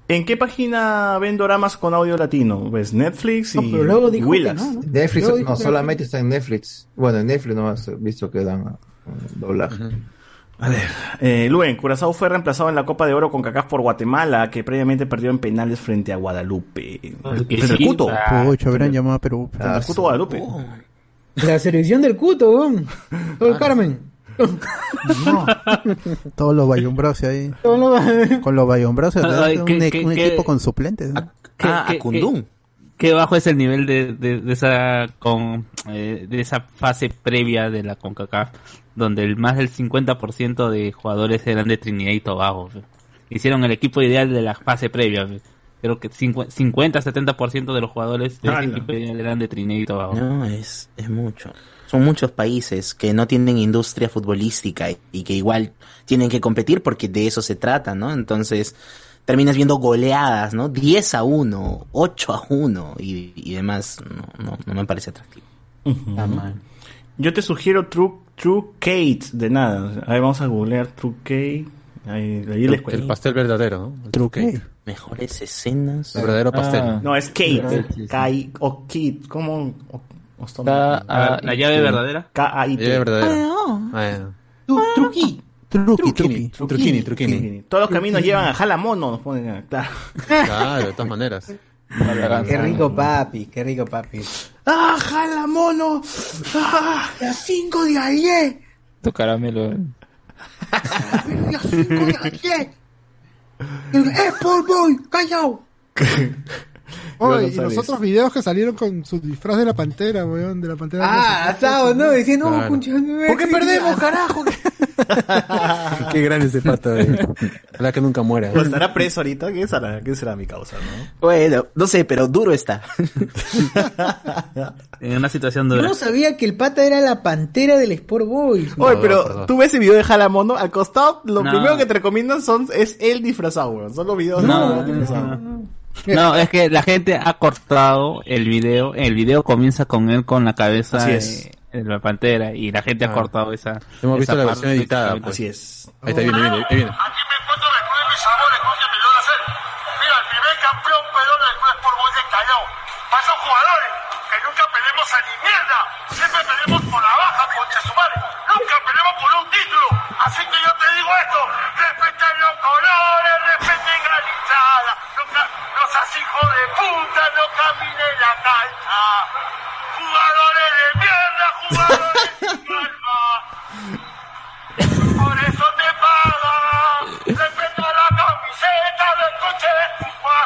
¿En qué página ven doramas con audio latino? Pues Netflix y pero luego dijo que Willax. no, ¿no? Netflix, Luego dijo no, que- solamente está en Netflix. Bueno, en Netflix no has visto que dan uh, doblaje. A ver, eh, Luen, Curazao fue reemplazado en la Copa de Oro con CACAF por Guatemala, que previamente perdió en penales frente a Guadalupe. Frente al Cuto. Pucha, hubieran llamado a Perú. Cuto Guadalupe. La selección del cuto, weón. <laughs> Todo el Carmen. Todos los bayumbros ahí. Con los bayumbros, Ay, un, ¿qué- e- qué- un qué- equipo con suplentes. ¿no? ¿Qué, Ah, qué- bajo es el nivel de, de, de esa con eh, de esa fase previa de la CONCACAF donde el más del 50% de jugadores eran de Trinidad y Tobago. fe. Hicieron el equipo ideal de la fase previa. fe. Creo que 50-70% de los jugadores de ese equipo ideal eran de Trinidad y Tobago. No, es, es mucho. Son muchos países que no tienen industria futbolística y, que igual tienen que competir porque de eso se trata, ¿no? Entonces terminas viendo goleadas, ¿no? 10 a 1, 8 a 1 y, y demás. No, no, no me parece atractivo. Yo te sugiero True, True Kate de nada. Ahí vamos a googlear True Kate. Ahí, ahí les El pastel verdadero, ¿no? El True cake. Mejores escenas. El verdadero pastel. Ah. No, es Kate. Kai o Kate. ¿Cómo? Ah, la llave verdadera. La llave verdadera. Ah, Ah, ya. Truqui. Truqui, truqui. Truquini, truquini. Todos los caminos llevan a Jalamono. Nos ponen a- claro. Claro, de todas maneras. Qué rico papi, qué rico papi. ¡Ah, Jalamono! ¡Ah, las 5 de ayer! Tu caramelo. Las 5 de ayer. ¡Eh, por boy! ¡Callao! <laughs> Oye, y los otros videos que salieron con su disfraz de la pantera, weón, de la pantera. Ah, asado, ¿no? Decía, no, Claro. concha, ¿Por qué perdemos, carajo? <laughs> Qué grande ese pato, eh. Ojalá que nunca muera. Pues estará preso ahorita. ¿Qué será, ¿Qué será mi causa, no? Bueno, no sé, pero duro está. <laughs> En una situación Yo dura. no sabía que el pata era la pantera del Sport Boys. Oye, No, pero perdón. tú ves el video de Jalamono, al costado, lo No. primero que te recomiendan son, es él disfrazado, weón. Son los videos No, de. <laughs> No, es que la gente ha cortado el video. El video comienza con él con la cabeza de, la pantera y la gente ha Ah. cortado esa. Hemos visto esa la parte versión editada, prácticamente. Así es. Ahí está, viene, viene, ahí viene. Aquí me encuentro después de mis sabores, cosa que me dio hacer. Mira, el primer campeón peruano del Club Sport Boys de Callao. Pasan jugadores que nunca peleamos a ni mierda. Siempre peleamos por la baja, concha su madre. Nunca peleamos por un título. Así que yo te digo esto. Respeten los colores, respeten la hinchada. No, seas hijo de puta, no camines la cancha. Jugadores de mierda, jugadores sin <laughs> alma. Por eso te pagan. Respeta la camiseta del coche de Cuba.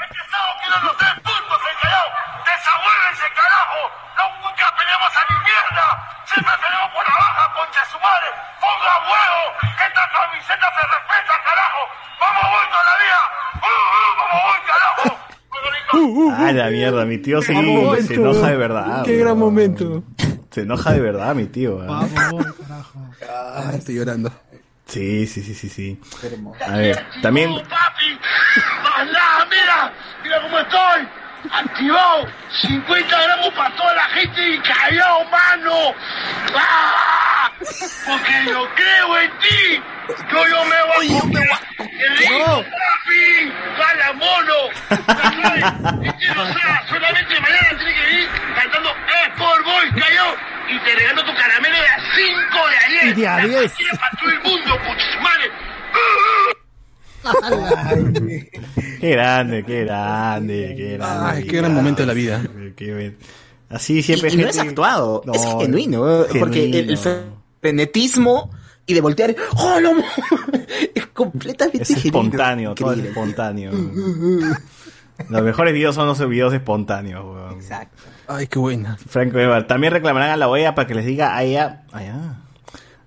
Este sábado quiero los tres puntos en Callao. Desabuélense, carajo. No, nunca peleamos a mi mierda. Siempre peleamos por la baja, concha su madre. Ponga huevo. Que esta camiseta se respeta, carajo. Vamos, voy todavía. Uh, uh, vamos, voy, carajo. Ah, la mierda, mi tío se enoja de verdad. Qué gran momento. Se enoja de verdad, mi tío. ¿eh? Vamos, carajo. Ah, estoy llorando. Sí, sí, sí, sí, sí. A ver, también... papi! ¡Más nada, mira! ¡Mira cómo estoy! ¡Activado! 50 gramos para toda la gente y callado, mano. ¡Ah! Porque yo creo en ti. Yo, yo me voy a comer. ¡El rico, papi! ¡Gala, mono! <laughs> Este no sabe, solamente mañana tiene que venir cantando Sport Boys, callado. Y te regalo tu caramelo de a 5 de ayer. Y de a La 10. pastilla para todo el mundo, puchismane. <laughs> Qué grande, qué grande, qué grande. Ay, qué gran momento de la vida. Qué. Así siempre y, y no es actuado, No, es genuino, porque el, el frenetismo y de voltear, ¡oh, no! <laughs> es completamente Es genuino. espontáneo, todo es espontáneo. Los mejores videos son los videos espontáneos, weón. Exacto. Ay, qué buena. Franco Evar. También reclamarán a la OEA para que les diga allá, allá.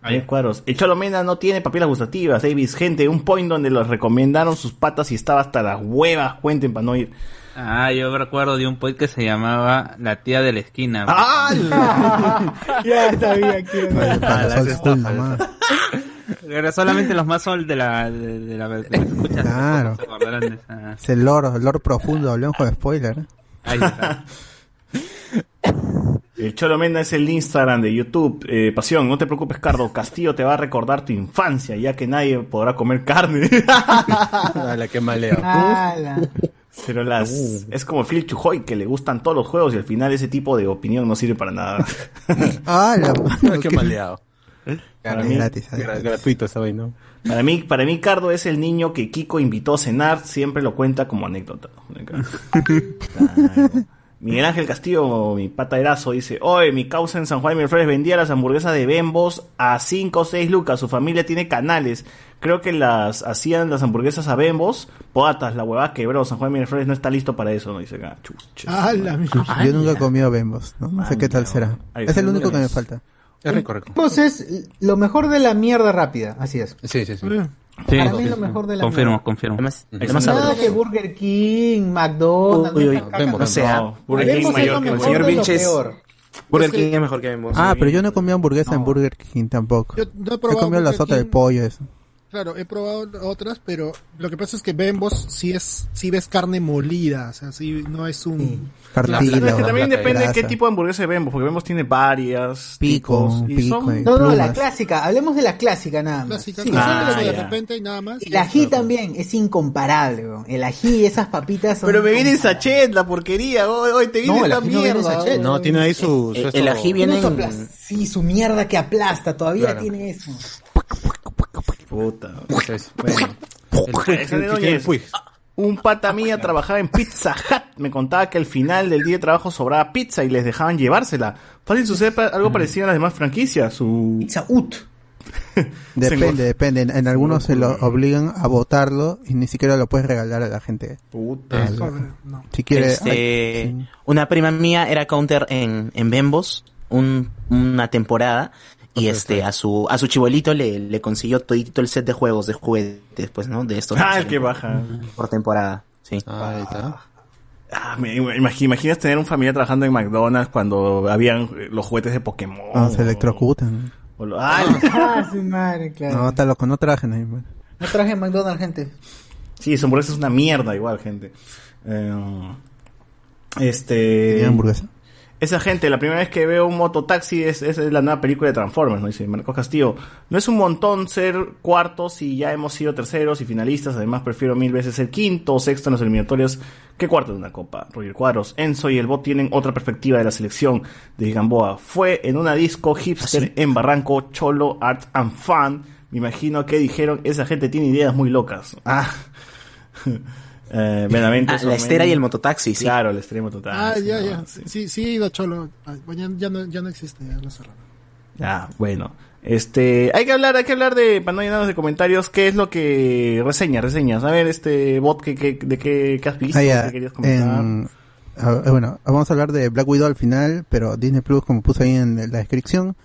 Ahí cuadros. El Cholomena no tiene papilas gustativas, Davis. Gente, un point donde los recomendaron sus patas y estaba hasta las huevas. Cuenten para no ir. Ah, yo recuerdo de un podcast que se llamaba La tía de la esquina. ¡Ah! <laughs> ya sabía que. Era solamente los más old de la de, de la de escuchas. Claro. se de esa- Es el lore, el lore profundo, hablemos con spoiler. Ahí está. <laughs> El Cholo Menda es el Instagram de YouTube. Eh, Pasión, no te preocupes, Cardo. Castillo te va a recordar tu infancia, ya que nadie podrá comer carne. <laughs> la que maleo. Pero las es como Phil Chujoy, que le gustan todos los juegos y al final ese tipo de opinión no sirve para nada. <laughs> Ah, la <laughs> Qué maleado. Para mí, gratis, Gra- gratuito esa vaina. ¿no? para mí, para mí, Cardo es el niño que Kiko invitó a cenar, siempre lo cuenta como anécdota. Claro. Miguel Ángel Castillo, mi pata Erazo, dice, oye, mi causa en San Juan de Miraflores vendía las hamburguesas de Bembos a 5 o 6 lucas, su familia tiene canales, creo que las hacían las hamburguesas a Bembos, poatas, la huevada quebró, San Juan de Miraflores no está listo para eso, no dice acá, chucha. Ah, la mierda. Yo nunca he comido Bembos, ¿no? No sé qué tal será. Ahí Es el único que me falta. Es rico, rico. Bembos es lo mejor de la mierda rápida, así es. Sí, sí, sí. Sí, Para mí lo mejor de la confirmo, confirmo. Además, Nada que Burger King, McDonald's, Uy, uy, sea, No, Burger King es mayor lo que el mejor señor de lo Vinches. peor. Burger King es mejor que. Ah, pero yo no he comido hamburguesa en Burger King tampoco. Yo no he He probado comido la sota de pollo, eso. Claro, he probado otras, pero lo que pasa es que Bembos sí es, sí ves carne molida, o sea, sí no es un Cartílago, Pero es que también depende de qué tipo de hamburguesa de Bembos, porque Bembos tiene varias Pico, tipos, y pico, son-. No, no, la clásica, hablemos de la clásica nada más. clásica, Sí, Ah, de repente y nada más. El ají también es incomparable, weón. el ají y esas papitas son Pero me viene en sachet, la porquería, hoy, hoy te viene No, esta no viene mierda. sachet. No, tiene ahí su... su El, el ají viene en... Sí, su mierda que aplasta, todavía Claro. tiene eso. Puta. Eso es. Bueno. El, el Núñez. Un pata mía trabajaba en Pizza Hut. Me contaba que al final del día de trabajo sobraba pizza y les dejaban llevársela. Fácil sucede algo parecido a las demás franquicias. Su... Pizza Ut. <laughs> Depende, depende. En, en algunos se lo obligan a botarlo y ni siquiera lo puedes regalar a la gente. Puta. Al- Si quiere. Este, ay, sí. Una prima mía era counter en, en Bembos un- una temporada y este a su a su chibolito le, le consiguió todito el set de juegos de juguetes pues no de estos <laughs> Ah, qué baja. por temporada sí Ah, ahí está. Ah, me imag- imaginas tener un familiar trabajando en McDonald's cuando habían eh, los juguetes de Pokémon. No, se electrocutan. O lo- Ay, <laughs> Ah, su madre, claro. No, No, está loco, no trajen ahí. man. traje McDonald's, gente. sí, esa hamburguesa es una mierda igual, gente. Eh, este... ¿Querían hamburguesa? Esa gente, la primera vez que veo un mototaxi es, es la nueva película de Transformers, ¿no? Dice Marcos Castillo. No es un montón ser cuartos y ya hemos sido terceros y finalistas. Además, prefiero mil veces ser quinto o sexto en los eliminatorios que cuarto de una copa. Roger Cuadros, Enzo y el bot tienen otra perspectiva de la selección de Gamboa. Fue en una disco hipster en Barranco, Cholo, Art and Fun. Me imagino que dijeron, esa gente tiene ideas muy locas. Ah. <laughs> Eh, Benavente Ah, la estera y el mototaxi sí Claro, el estera y el mototaxi. Ah, ya, ¿no? ya. Sí, sí, he ido a Cholo. Ah, Ya, ya no, ya no existe, ya lo cerraron. Ya, bueno. Este, hay que hablar, hay que hablar de, para no llenarnos de comentarios, qué es lo que, reseñas, reseñas. A ver, este, bot, ¿qué, qué, de qué, qué has visto? Ah, ya, ¿Qué querías comentar? en- ah, bueno, vamos a hablar de Black Widow al final, pero Disney Plus, como puse ahí en la descripción,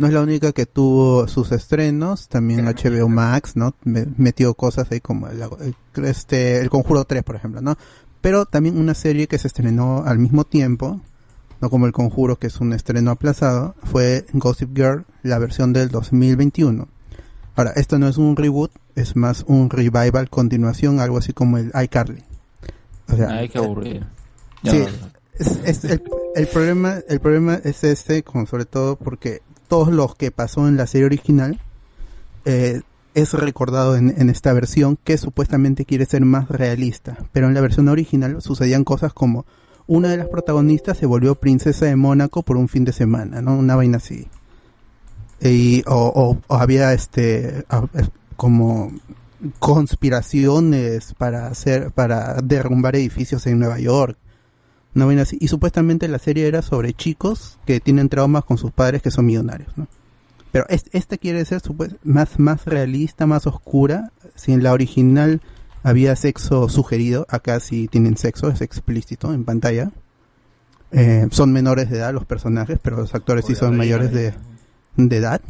no es la única que tuvo sus estrenos, también HBO Max, ¿no? Me- metió cosas ahí como el, el- este, el Conjuro 3, por ejemplo, ¿no? Pero también una serie que se estrenó al mismo tiempo, no como el Conjuro, que es un estreno aplazado, fue Gossip Girl, la versión del 2021. Ahora, esto no es un reboot, es más un revival, continuación, algo así como el iCarly. O sea, Ay, qué aburrido. Ya, Sí, no, es, es el, el problema, el problema es este, como sobre todo porque todos los que pasó en la serie original eh, es recordado en, esta versión que supuestamente quiere ser más realista, pero en la versión original sucedían cosas como una de las protagonistas se volvió princesa de Mónaco por un fin de semana, ¿no? Una vaina así. Y, o, o- había este como conspiraciones para hacer para derrumbar edificios en Nueva York una vaina así y supuestamente la serie era sobre chicos que tienen traumas con sus padres que son millonarios ¿no? pero es- esta quiere ser más más realista más oscura. Si en la original había sexo sugerido acá sí tienen sexo es explícito en pantalla. Eh, son menores de edad los personajes pero los actores sí son mayores de, de edad.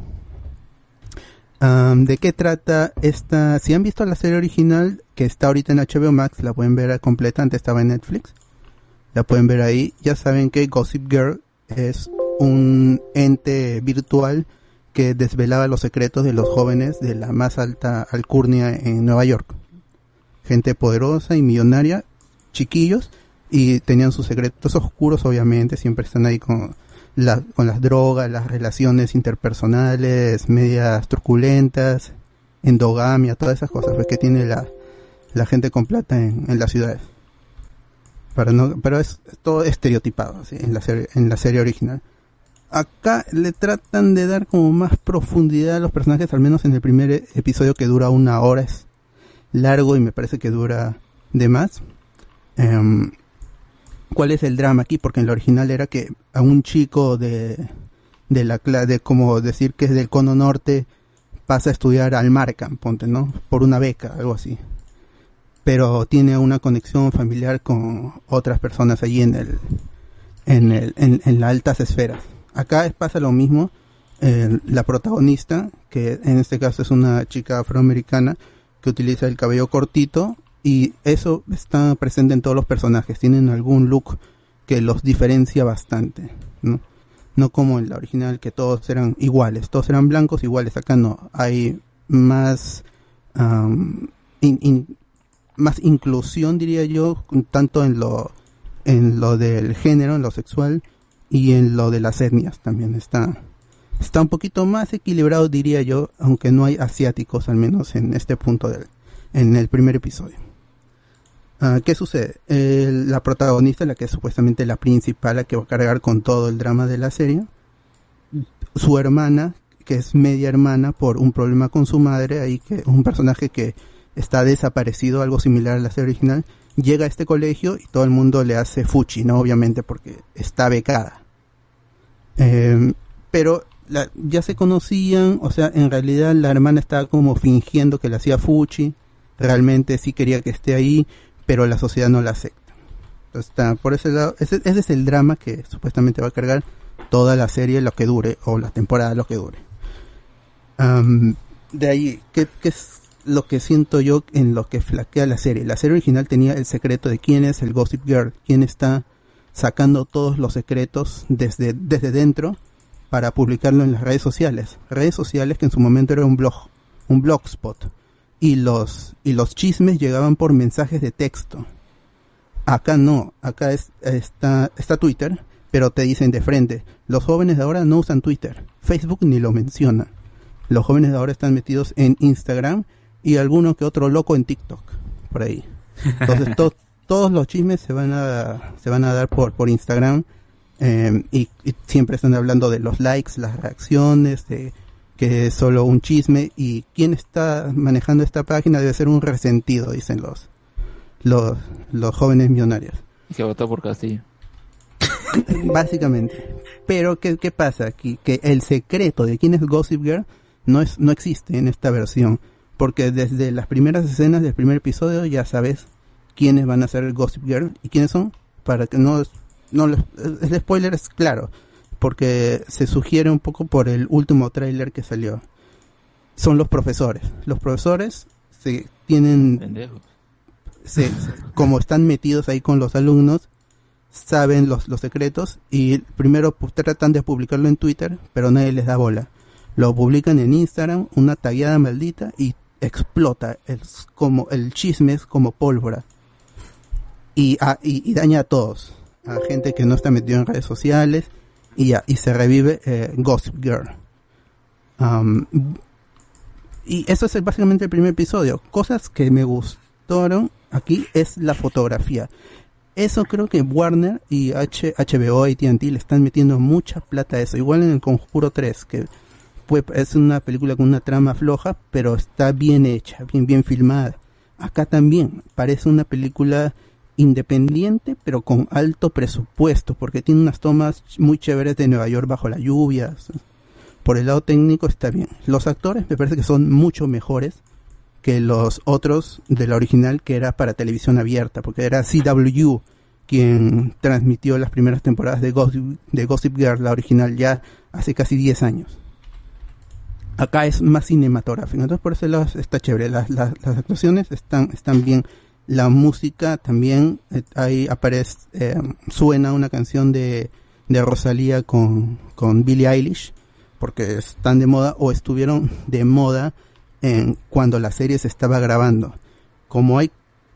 ¿De qué trata esta? Si han visto la serie original que está ahorita en HBO Max, la pueden ver completa, antes estaba en Netflix, la pueden ver ahí. Ya saben que Gossip Girl es un ente virtual que desvelaba los secretos de los jóvenes de la más alta alcurnia en Nueva York. Gente poderosa y millonaria, chiquillos, y tenían sus secretos oscuros, obviamente, siempre están ahí con con las drogas, las relaciones interpersonales, medias truculentas, endogamia, todas esas cosas pues, que tiene la, la gente con plata en, en las ciudades. Para no, pero es, todo estereotipado ¿sí? en, la serie, en la serie original. Acá le tratan de dar como más profundidad a los personajes, al menos en el primer e- episodio que dura una hora, es largo y me parece que dura de más. Em, ¿Cuál es el drama aquí? Porque en la original era que a un chico de, de la cla- de como decir que es del cono norte pasa a estudiar al Markham, ponte, ¿no? Por una beca, algo así. Pero tiene una conexión familiar con otras personas allí en el, en el, en, en las altas esferas. Acá pasa lo mismo. eh, la protagonista, que en este caso es una chica afroamericana, que utiliza el cabello cortito y eso está presente en todos los personajes. Tienen algún look que los diferencia bastante, ¿no? No como en la original que todos eran iguales, todos eran blancos iguales. Acá no, hay más am, in- in- más inclusión diría yo, tanto en lo en lo del género, en lo sexual y en lo de las etnias también está está un poquito más equilibrado diría yo, aunque no hay asiáticos al menos en este punto del en el primer episodio. Ah, ¿Qué sucede? La protagonista, la que es supuestamente la principal, la que va a cargar con todo el drama de la serie, su hermana, que es media hermana por un problema con su madre, ahí que un personaje que está desaparecido, algo similar a la serie original, llega a este colegio y todo el mundo le hace fuchi, ¿no? Obviamente porque está becada. Eh, pero ya se conocían, o sea, en realidad la hermana estaba como fingiendo que le hacía fuchi, realmente sí quería que esté ahí, pero la sociedad no la acepta. Entonces, está, por ese lado, ese, es el drama que supuestamente va a cargar toda la serie lo que dure, o la temporada lo que dure. De ahí, ¿qué, qué lo que siento yo en lo que flaquea la serie? La serie original tenía el secreto de quién es el Gossip Girl, quién está sacando todos los secretos desde, desde dentro para publicarlo en las redes sociales. Redes sociales que en su momento era un blog, un blogspot. Y los, y los chismes llegaban por mensajes de texto. Acá no, acá es, está, está Twitter, pero te dicen de frente, los jóvenes de ahora no usan Twitter, Facebook ni lo menciona. Los jóvenes de ahora están metidos en Instagram y alguno que otro loco en TikTok, por ahí. Entonces <laughs> to- todos los chismes se van a, se van a dar por, por Instagram eh, y, y siempre están hablando de los likes, las reacciones, de que es solo un chisme y quien está manejando esta página debe ser un resentido, dicen los, los, los jóvenes millonarios. Que votó por Castillo. <laughs> Básicamente. Pero ¿qué, qué pasa aquí? Que el secreto de quién es Gossip Girl no, es, no existe en esta versión. Porque desde las primeras escenas del primer episodio ya sabes quiénes van a ser el Gossip Girl y quiénes son. Para que no, no el spoiler es claro. Porque se sugiere un poco por el último tráiler que salió. Son los profesores. Los profesores se tienen se- como están metidos ahí con los alumnos, saben los, los secretos y primero pues, tratan de publicarlo en Twitter, pero nadie les da bola. Lo publican en Instagram, una tagueada maldita y explota. Es como el chisme es como pólvora. Y, a- y, y daña a todos. A gente que no está metido en redes sociales y ya, y se revive eh, Gossip Girl. Am, y eso es básicamente el primer episodio. Cosas que me gustaron aquí es la fotografía. Eso creo que Warner y HBO y TNT le están metiendo mucha plata a eso. Igual en el Conjuro 3, que es una película con una trama floja, pero está bien hecha, bien, bien filmada. Acá también parece una película independiente, pero con alto presupuesto, porque tiene unas tomas muy chéveres de Nueva York bajo la lluvia. Por el lado técnico está bien. Los actores me parece que son mucho mejores que los otros de la original que era para televisión abierta, porque era CW quien transmitió las primeras temporadas de Gossip, de Gossip Girl, la original, ya hace casi 10 años. Acá es más cinematográfico, entonces por ese lado está chévere. Las, las, actuaciones están, están bien. La música también, eh, ahí aparece, eh, suena una canción de, de Rosalía con, con Billie Eilish, porque están de moda o estuvieron de moda en cuando la serie se estaba grabando. Como hay,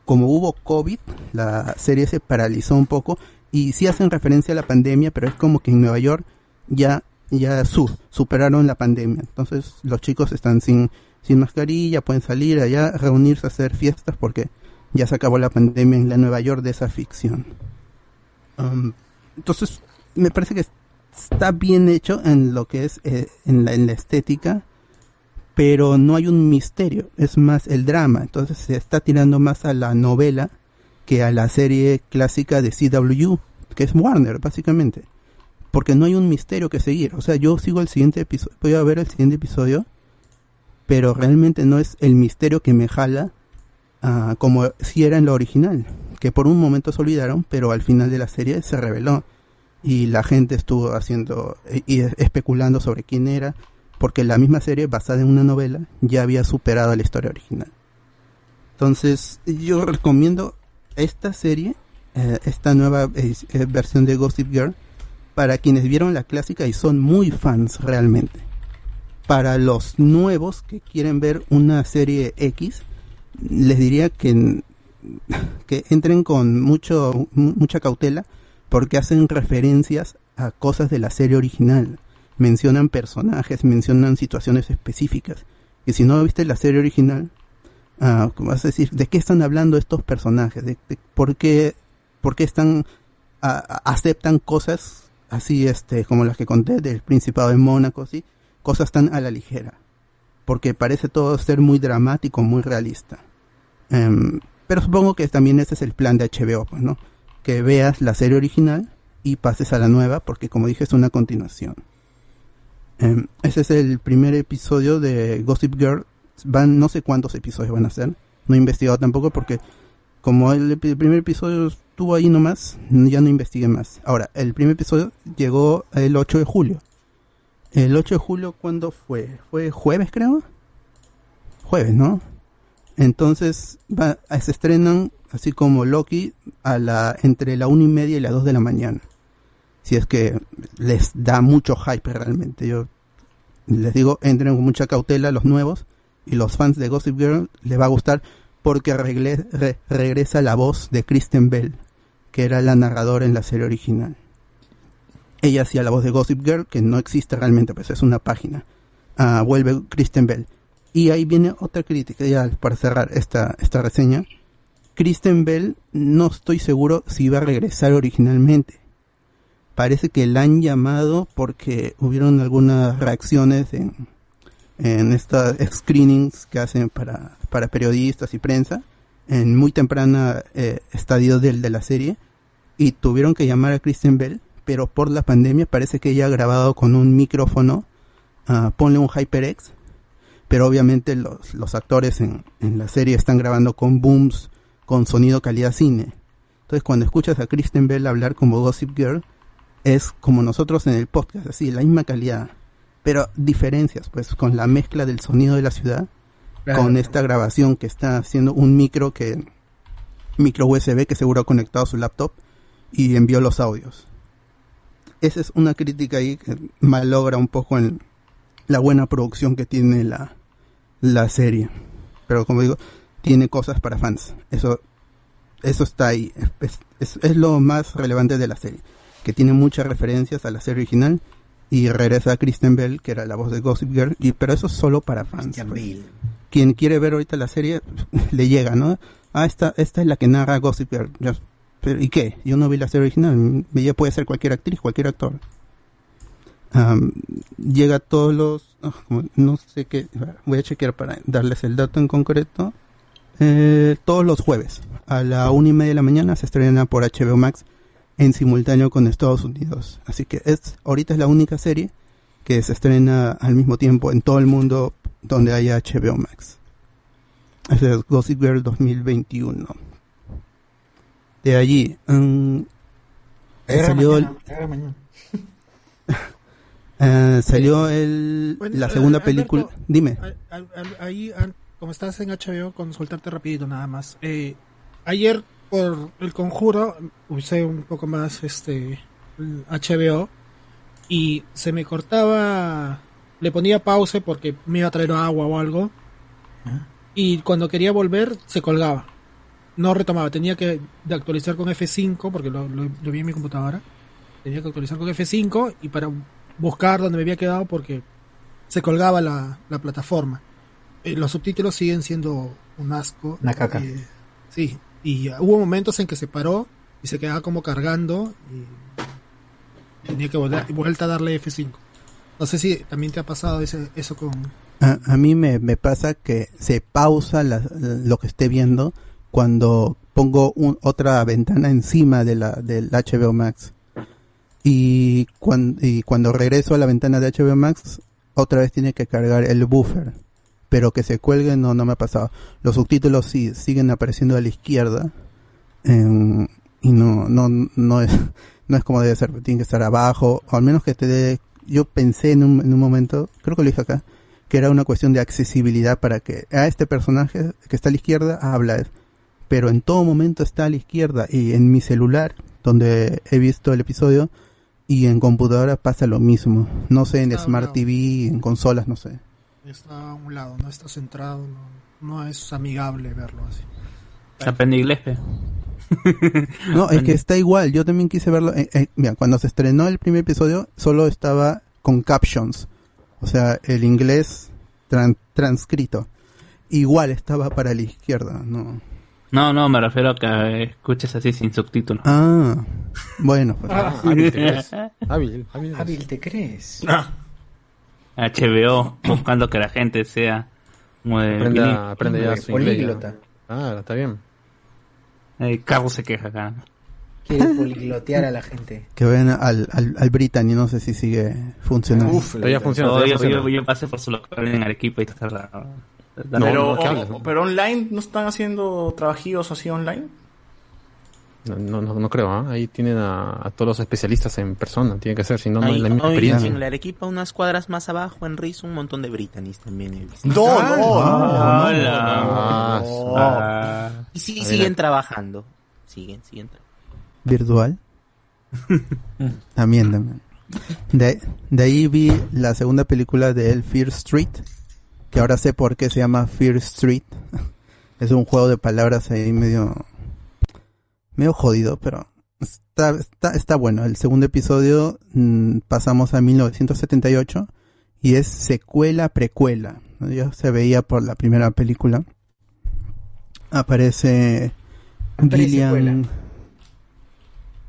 como hubo COVID, la serie se paralizó un poco y sí hacen referencia a la pandemia, pero es como que en Nueva York ya ya su, superaron la pandemia. Entonces los chicos están sin sin mascarilla, pueden salir allá, reunirse a hacer fiestas porque ya se acabó la pandemia en la Nueva York de esa ficción. Um, entonces me parece que está bien hecho en lo que es eh, en, la, en la estética, pero no hay un misterio, es más el drama. Entonces se está tirando más a la novela que a la serie clásica de CW, que es Warner, básicamente. Porque no hay un misterio que seguir. O sea, yo sigo el siguiente episodio, voy a ver el siguiente episodio, pero realmente no es el misterio que me jala ah, como si era en lo original. Que por un momento se olvidaron, pero al final de la serie se reveló. Y la gente estuvo haciendo eh, y especulando sobre quién era, porque la misma serie, basada en una novela, ya había superado la historia original. Entonces, yo recomiendo esta serie, eh, esta nueva eh, versión de Gossip Girl, para quienes vieron la clásica y son muy fans realmente. Para los nuevos que quieren ver una serie X, les diría que, <laughs> que entren con mucho, mu- mucha cautela porque hacen referencias a cosas de la serie original. Mencionan personajes, mencionan situaciones específicas. Y si no viste la serie original, Ah, ¿cómo vas a decir? ¿De qué están hablando estos personajes? ¿De, de por qué, por qué están, aceptan cosas así, este, como las que conté del Principado de Mónaco, ¿sí? Cosas tan a la ligera. Porque parece todo ser muy dramático, muy realista. Em, pero supongo que también ese es el plan de HBO, pues, ¿no? Que veas la serie original y pases a la nueva, porque como dije, es una continuación. Em, ese es el primer episodio de Gossip Girl. Van, no sé cuántos episodios van a ser. No he investigado tampoco porque como el, el primer episodio estuvo ahí nomás, ya no investigué más. Ahora, el primer episodio llegó el 8 de julio. El 8 de julio, ¿cuándo fue? ¿Fue jueves, creo? Jueves, ¿no? Entonces, va, se estrenan, así como Loki, a la, entre la una y media y las 2 de la mañana. Si es que les da mucho hype realmente. Yo les digo, entren con mucha cautela los nuevos y los fans de Gossip Girl les va a gustar porque regle- re- regresa la voz de Kristen Bell, que era la narradora en la serie original. Ella hacía la voz de Gossip Girl, que no existe realmente, pues es una página. Ah, vuelve Kristen Bell. Y ahí viene otra crítica, ya para cerrar esta, esta reseña. Kristen Bell no estoy seguro si iba a regresar originalmente. Parece que la han llamado porque hubieron algunas reacciones en, en estas screenings que hacen para, para periodistas y prensa en muy temprana eh, estadio del, de la serie y tuvieron que llamar a Kristen Bell pero por la pandemia parece que ella ha grabado con un micrófono ah, ponle un HyperX pero obviamente los, los actores en, en la serie están grabando con booms con sonido calidad cine. Entonces cuando escuchas a Kristen Bell hablar como Gossip Girl es como nosotros en el podcast así la misma calidad pero diferencias pues con la mezcla del sonido de la ciudad Con esta grabación que está haciendo un micro que micro USB que seguro ha conectado a su laptop y envió los audios. Esa es una crítica ahí que malogra un poco en la buena producción que tiene la, la serie. Pero como digo tiene cosas para fans. Eso eso está ahí. Es- es lo más relevante de la serie que tiene muchas referencias a la serie original y regresa a Kristen Bell que era la voz de Gossip Girl y pero eso es solo para fans pues. quien quiere ver ahorita la serie <laughs> le llega no ah esta esta es la que narra Gossip Girl. Pero, ¿y qué? yo no vi la serie original. Ella puede ser cualquier actriz cualquier actor. Llega a todos los ah, no sé qué voy a chequear para darles el dato en concreto. Eh, todos los jueves a la una y media de la mañana se estrena por HBO Max en simultáneo con Estados Unidos. Así que es ahorita es la única serie que se estrena al mismo tiempo en todo el mundo donde haya HBO Max. Ese es Gossip Girl 2021 de allí mm, Era salió el, mañana, era mañana. <laughs> eh, salió el, Bueno, la eh, segunda Alberto, película. Dime. Ahí, como estás en HBO, consultarte rapidito nada más. Eh, ayer por el conjuro usé un poco más este HBO y se me cortaba, le ponía pause porque me iba a traer agua o algo y cuando quería volver se colgaba. No retomaba, tenía que actualizar con F5 porque lo, lo- lo vi en mi computadora. Tenía que actualizar con F5 y para buscar donde me había quedado porque se colgaba la, la plataforma. Eh, los subtítulos siguen siendo un asco. Una caca. Eh, sí, y hubo momentos en que se paró y se quedaba como cargando y tenía que volver, vuelta a darle F5. No sé si también te ha pasado ese, eso con... A, mí me, me pasa que se pausa lo que esté viendo cuando pongo un- otra ventana encima de la, del HBO Max. Y, y cuando regreso a la ventana de HBO Max, otra vez tiene que cargar el buffer. Pero que se cuelgue no, no me ha pasado. Los subtítulos sí siguen apareciendo a la izquierda. em, y no, no, no es, <laughs> no es como debe ser. Tiene que estar abajo. O al menos que te dé, yo pensé en un, en un momento, creo que lo dije acá, que era una cuestión de accesibilidad para que a este personaje que está a la izquierda habla, pero en todo momento está a la izquierda y en mi celular, donde he visto el episodio, y en computadora pasa lo mismo. No sé, en un Smart. TV, en consolas, no sé. Está a un lado, no está centrado, no, no es amigable verlo así. Aprendí inglés. <laughs> No, es que está igual. Yo también quise verlo. eh, eh, mira, cuando se estrenó el primer episodio, solo estaba con captions. O sea, el inglés tran- transcrito. Igual estaba para la izquierda, ¿no? No, no, me refiero a que escuches así sin subtítulos. Ah, bueno. Pues. Ah, hábil te crees. <laughs> Hábil, hábil. Hábil, ¿te crees? HBO buscando que la gente sea como de Aprende, bilingüe. a- aprende ya su inglés. ya. Ah, está bien. Eh, Carlos se queja acá. Quiere poliglotear a la gente. <laughs> Que vayan al, al, al Brittany, no sé si sigue funcionando. Uf, todavía funciona. No, todavía yo, funciona. yo, yo pasé por su local en Arequipa y está cerrado. pero, no, ¿qué hablas? o- pero online no están haciendo trabajillos así online. No, no, no, no creo, ¿ah? Ahí tienen a, a todos los especialistas en persona, tiene que ser, si no, no hay la misma experiencia. En la Arequipa, unas cuadras más abajo, en Riz, un montón de Britannies también he visto. No, no, no, no. Y sí, siguen trabajando. Siguen, siguen trabajando. virtual. <laughs> también, también. De, de ahí vi la segunda película de El Fear Street, que ahora sé por qué se llama Fear Street. <laughs> Es un juego de palabras ahí medio, medio jodido, pero está, está, está bueno. El segundo episodio mm, pasamos a 1978 y es secuela precuela. ¿no? Ya se veía por la primera película. Aparece Gillian.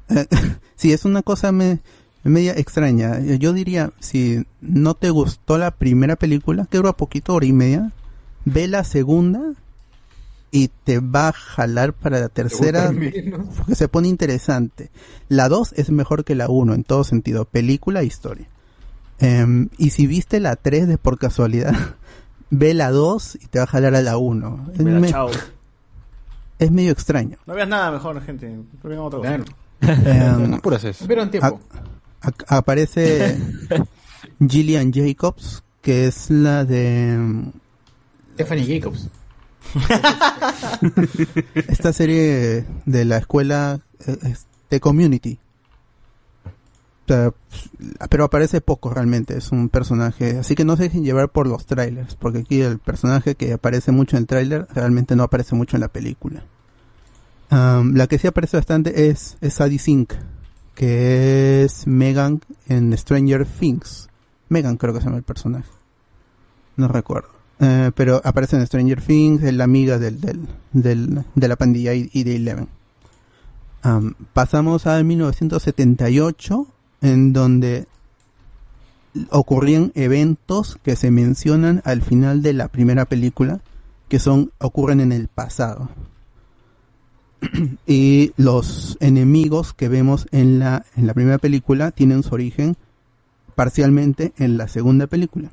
<laughs> Sí, es una cosa me- media extraña. Yo diría, si no te gustó la primera película, que dura poquito, hora y media, ve la segunda y te va a jalar para la tercera porque se pone interesante. La 2 es mejor que la 1 en todo sentido, película e historia. Em, y si viste la 3 de por casualidad, <laughs> ve la 2 y te va a jalar a la 1. Es, Mira, me- chao. es medio extraño. No veas nada mejor, gente. Otra cosa. Apúrase. <laughs> Pero en tiempo. aparece <laughs> Gillian Jacobs, que es la de Stephanie Jacobs. <laughs> esta serie de la escuela eh, es de Community. Sea, pero aparece poco realmente, es un personaje, así que no se dejen llevar por los trailers, porque aquí el personaje que aparece mucho en el trailer realmente no aparece mucho en la película. La que sí aparece bastante es, es Sadie Sink, que es Megan en Stranger Things. Megan creo que se llama el personaje. No recuerdo. Eh, pero aparece en Stranger Things, es la amiga del, del, del- de la pandilla y, de Eleven. Am, pasamos a 1978, en donde ocurrían eventos que se mencionan al final de la primera película, que son ocurren en el pasado. <clears throat> y los enemigos que vemos en la, en la primera película tienen su origen parcialmente en la segunda película.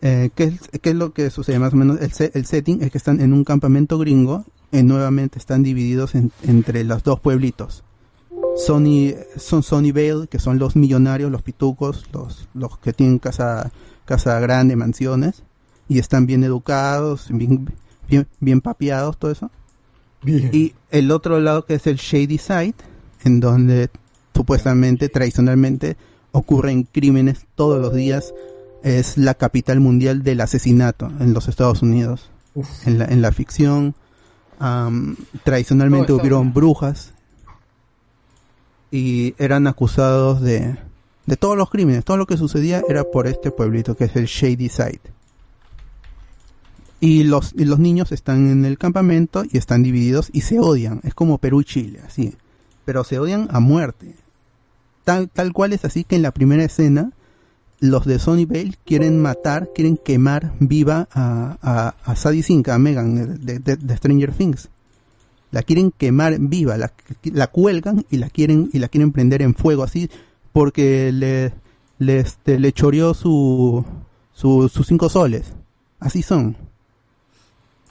Eh, ¿qué, es, qué es lo que sucede más o menos? El, el setting es que están en un campamento gringo y nuevamente están divididos en- entre los dos pueblitos. Sony, son Sunnyvale, que son los millonarios, los pitucos, los, los que tienen casa, casa grande, mansiones, y están bien educados, bien, bien, bien papeados, todo eso. Y el otro lado que es el Shady Side, en donde supuestamente, tradicionalmente, ocurren crímenes todos los días, es la capital mundial del asesinato en los Estados Unidos. En la, en la ficción, tradicionalmente hubieron brujas y eran acusados de, de todos los crímenes, todo lo que sucedía era por este pueblito que es el Shady Side. Y los, y los niños están en el campamento y están divididos y se odian. Es como Perú y Chile, así. Pero se odian a muerte. Tal, tal cual es así que en la primera escena los de Sony Bale quieren matar, quieren quemar viva a, a, a Sadie Sink, a Megan de, Stranger Things. La quieren quemar viva, la, la cuelgan y la quieren y la quieren prender en fuego así porque le le, este, choreó su, su sus cinco soles. Así son.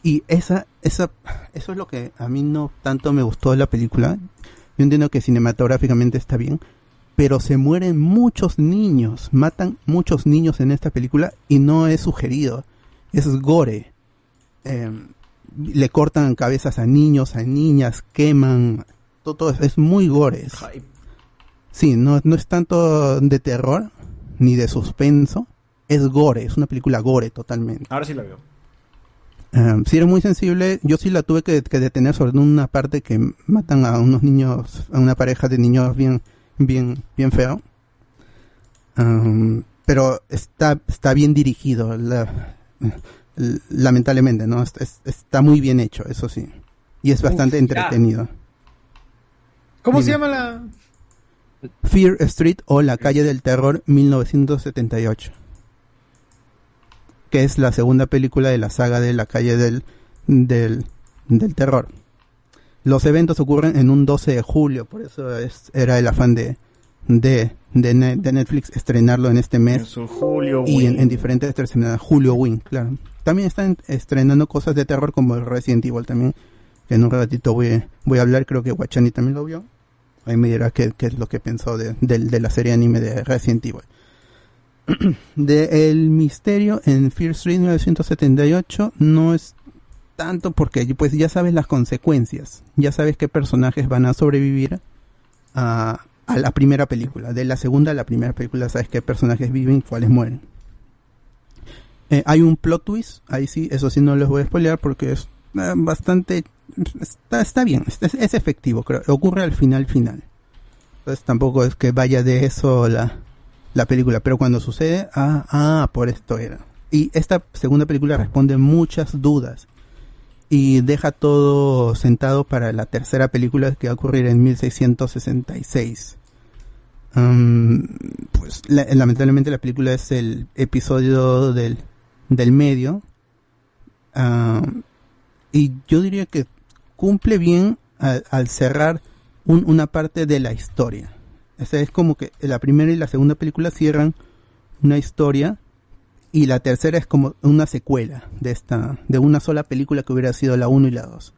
Y esa esa eso es lo que a mí no tanto me gustó de la película. Yo entiendo que cinematográficamente está bien, pero se mueren muchos niños, matan muchos niños en esta película y no es sugerido, es gore. Eh, le cortan cabezas a niños, a niñas, queman, todo, todo es, muy gore. Sí, no, no es tanto de terror ni de suspenso, es gore, es una película gore totalmente. Ahora sí la veo. Eh, si eres muy sensible, yo sí la tuve que, que detener sobre una parte que matan a unos niños, a una pareja de niños bien, bien, bien feo. Um, pero está, está bien dirigido, la- lamentablemente, ¿no? Es- es- está muy bien hecho, eso sí. Y es bastante Uf, entretenido. ¿Cómo se llama la...? Fear Street o La Calle del Terror 1978. Que es la segunda película de la saga de La Calle del, del, del Terror. Los eventos ocurren en un 12 de julio, por eso es, era el afán de, de, de, Ne- de Netflix estrenarlo en este mes. Su Julio y en, en diferentes estrenadas. Julio Wing, claro. También están estrenando cosas de terror como el Resident Evil también. Que en un ratito voy, voy a hablar, creo que Guachani también lo vio. Ahí me dirá qué, qué es lo que pensó de, del- de la serie anime de Resident Evil. <clears throat> de El Misterio en Fear Street 1978 no es tanto porque pues ya sabes las consecuencias. Ya sabes qué personajes van a sobrevivir a, a la primera película. De la segunda a la primera película sabes qué personajes viven y cuáles mueren. Eh, hay un plot twist, ahí sí, eso sí no les voy a spoilear porque es eh, bastante... Está, bien, es, es efectivo, creo. Ocurre al final final. Entonces tampoco es que vaya de eso la, la película, pero cuando sucede, ah, ah, por esto era. Y esta segunda película responde muchas dudas y deja todo sentado para la tercera película que va a ocurrir en 1666. Um, pues la- lamentablemente la película es el episodio del, del medio. Ah, y yo diría que cumple bien al, cerrar un- una parte de la historia. O es como que la primera y la segunda película cierran una historia y la tercera es como una secuela de esta, de una sola película que hubiera sido la 1 y la 2.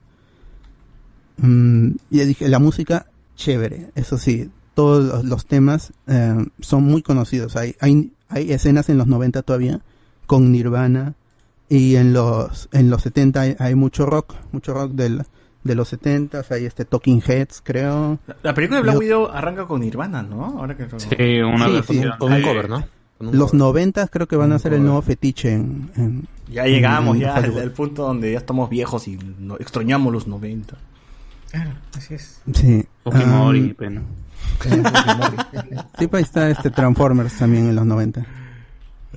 Mm, ya dije, la música, chévere, eso sí, todos los, los temas eh, son muy conocidos. Hay, hay, hay escenas en los 90 todavía con Nirvana y en los, en los 70 hay, hay mucho rock, mucho rock del, de los 70, hay este Talking Heads, creo. La película de Black Widow arranca con Nirvana, ¿no? Ahora que Sí, una Sí, versión. sí. Con un cover, ¿no? Los. 90 creo que van a ser el nuevo fetiche en, en- Ya llegamos en ya al, punto donde ya estamos viejos y no, extrañamos los 90. Claro, así es. Sí. Fujimori, pena. <laughs> Sí, pues ahí está este Transformers también en los 90.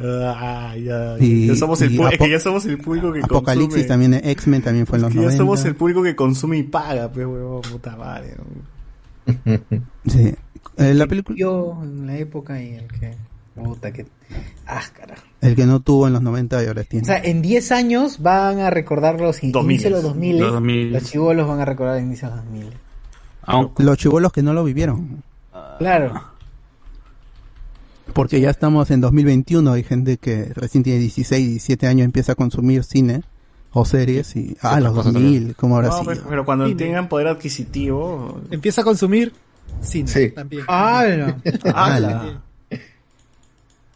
Ah, ya, Y- ya somos el es que ya somos el público que Apocalipsis consume. también, eh, X-Men también fue en Es los que ya 90. somos el público que consume y paga, pues, huevón, puta madre. <laughs> Sí. Eh, la película, Yo en la época y el que... Puta, que... Ah, carajo. el que no tuvo en los 90 y ahora O tiene. sea, en 10 años van a recordar los in- 2000. inicios de los 2000. Los 2000. Los chivolos van a recordar los inicios de los 2000. Los chivolos que no lo vivieron. Claro. Porque ya estamos en 2021, hay gente que recién tiene 16, 17 años empieza a consumir cine o series y... Ah, los 2000, ¿cómo ahora No, sí? pero, pero cuando Cine. tengan poder adquisitivo. Empieza a consumir cine también. ¡Hala! ¡Hala!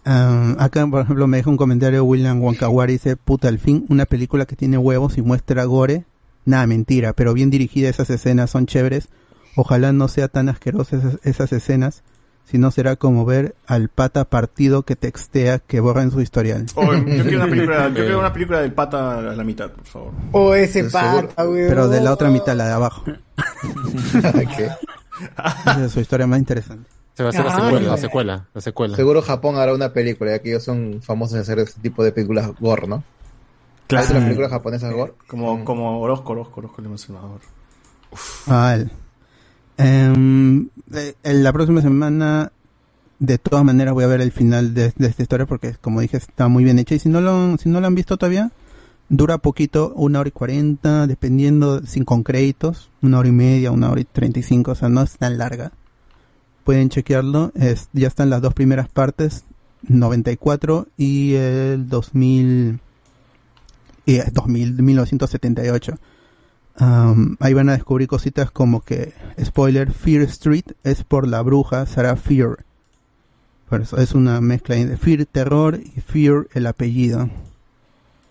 Ah, acá, por ejemplo, me deja un comentario William Wankawari, dice, puta, al fin, una película que tiene huevos y muestra gore. Nada, mentira, pero bien dirigida esas escenas son chéveres. Ojalá no sea tan asquerosas esas, esas escenas, si no será como ver al pata partido que textea que borra en su historial. Oh, yo quiero una <laughs> película, yo quiero una película del pata a la mitad, por favor. O ese Seguro. pata, weón. Pero de la otra mitad, la de abajo. <laughs> Esa es su historia más interesante. Se va a hacer la Ah, secuela, la secuela, la secuela. Seguro Japón hará una película, ya que ellos son famosos en hacer este tipo de películas gore, ¿no? Claro. ¿Has visto las películas japonesas gore? Como, como Orozco, Orozco, Orozco el emocionador. Vale. Em, eh, en la próxima semana, de todas maneras, voy a ver el final de, de esta historia porque, como dije, está muy bien hecha. Y si no lo, han- si no lo han visto todavía, dura poquito, una hora y cuarenta, dependiendo, sin con créditos, una hora y media, una hora y treinta y cinco, o sea, no es tan larga. Pueden chequearlo, es, ya están las dos primeras partes, 94 y el 2000, y el 2000, 1978. Um, ahí van a descubrir cositas como que, spoiler, Fear Street es por la bruja Sarah Fear. Por eso es una mezcla de Fear terror y Fear el apellido.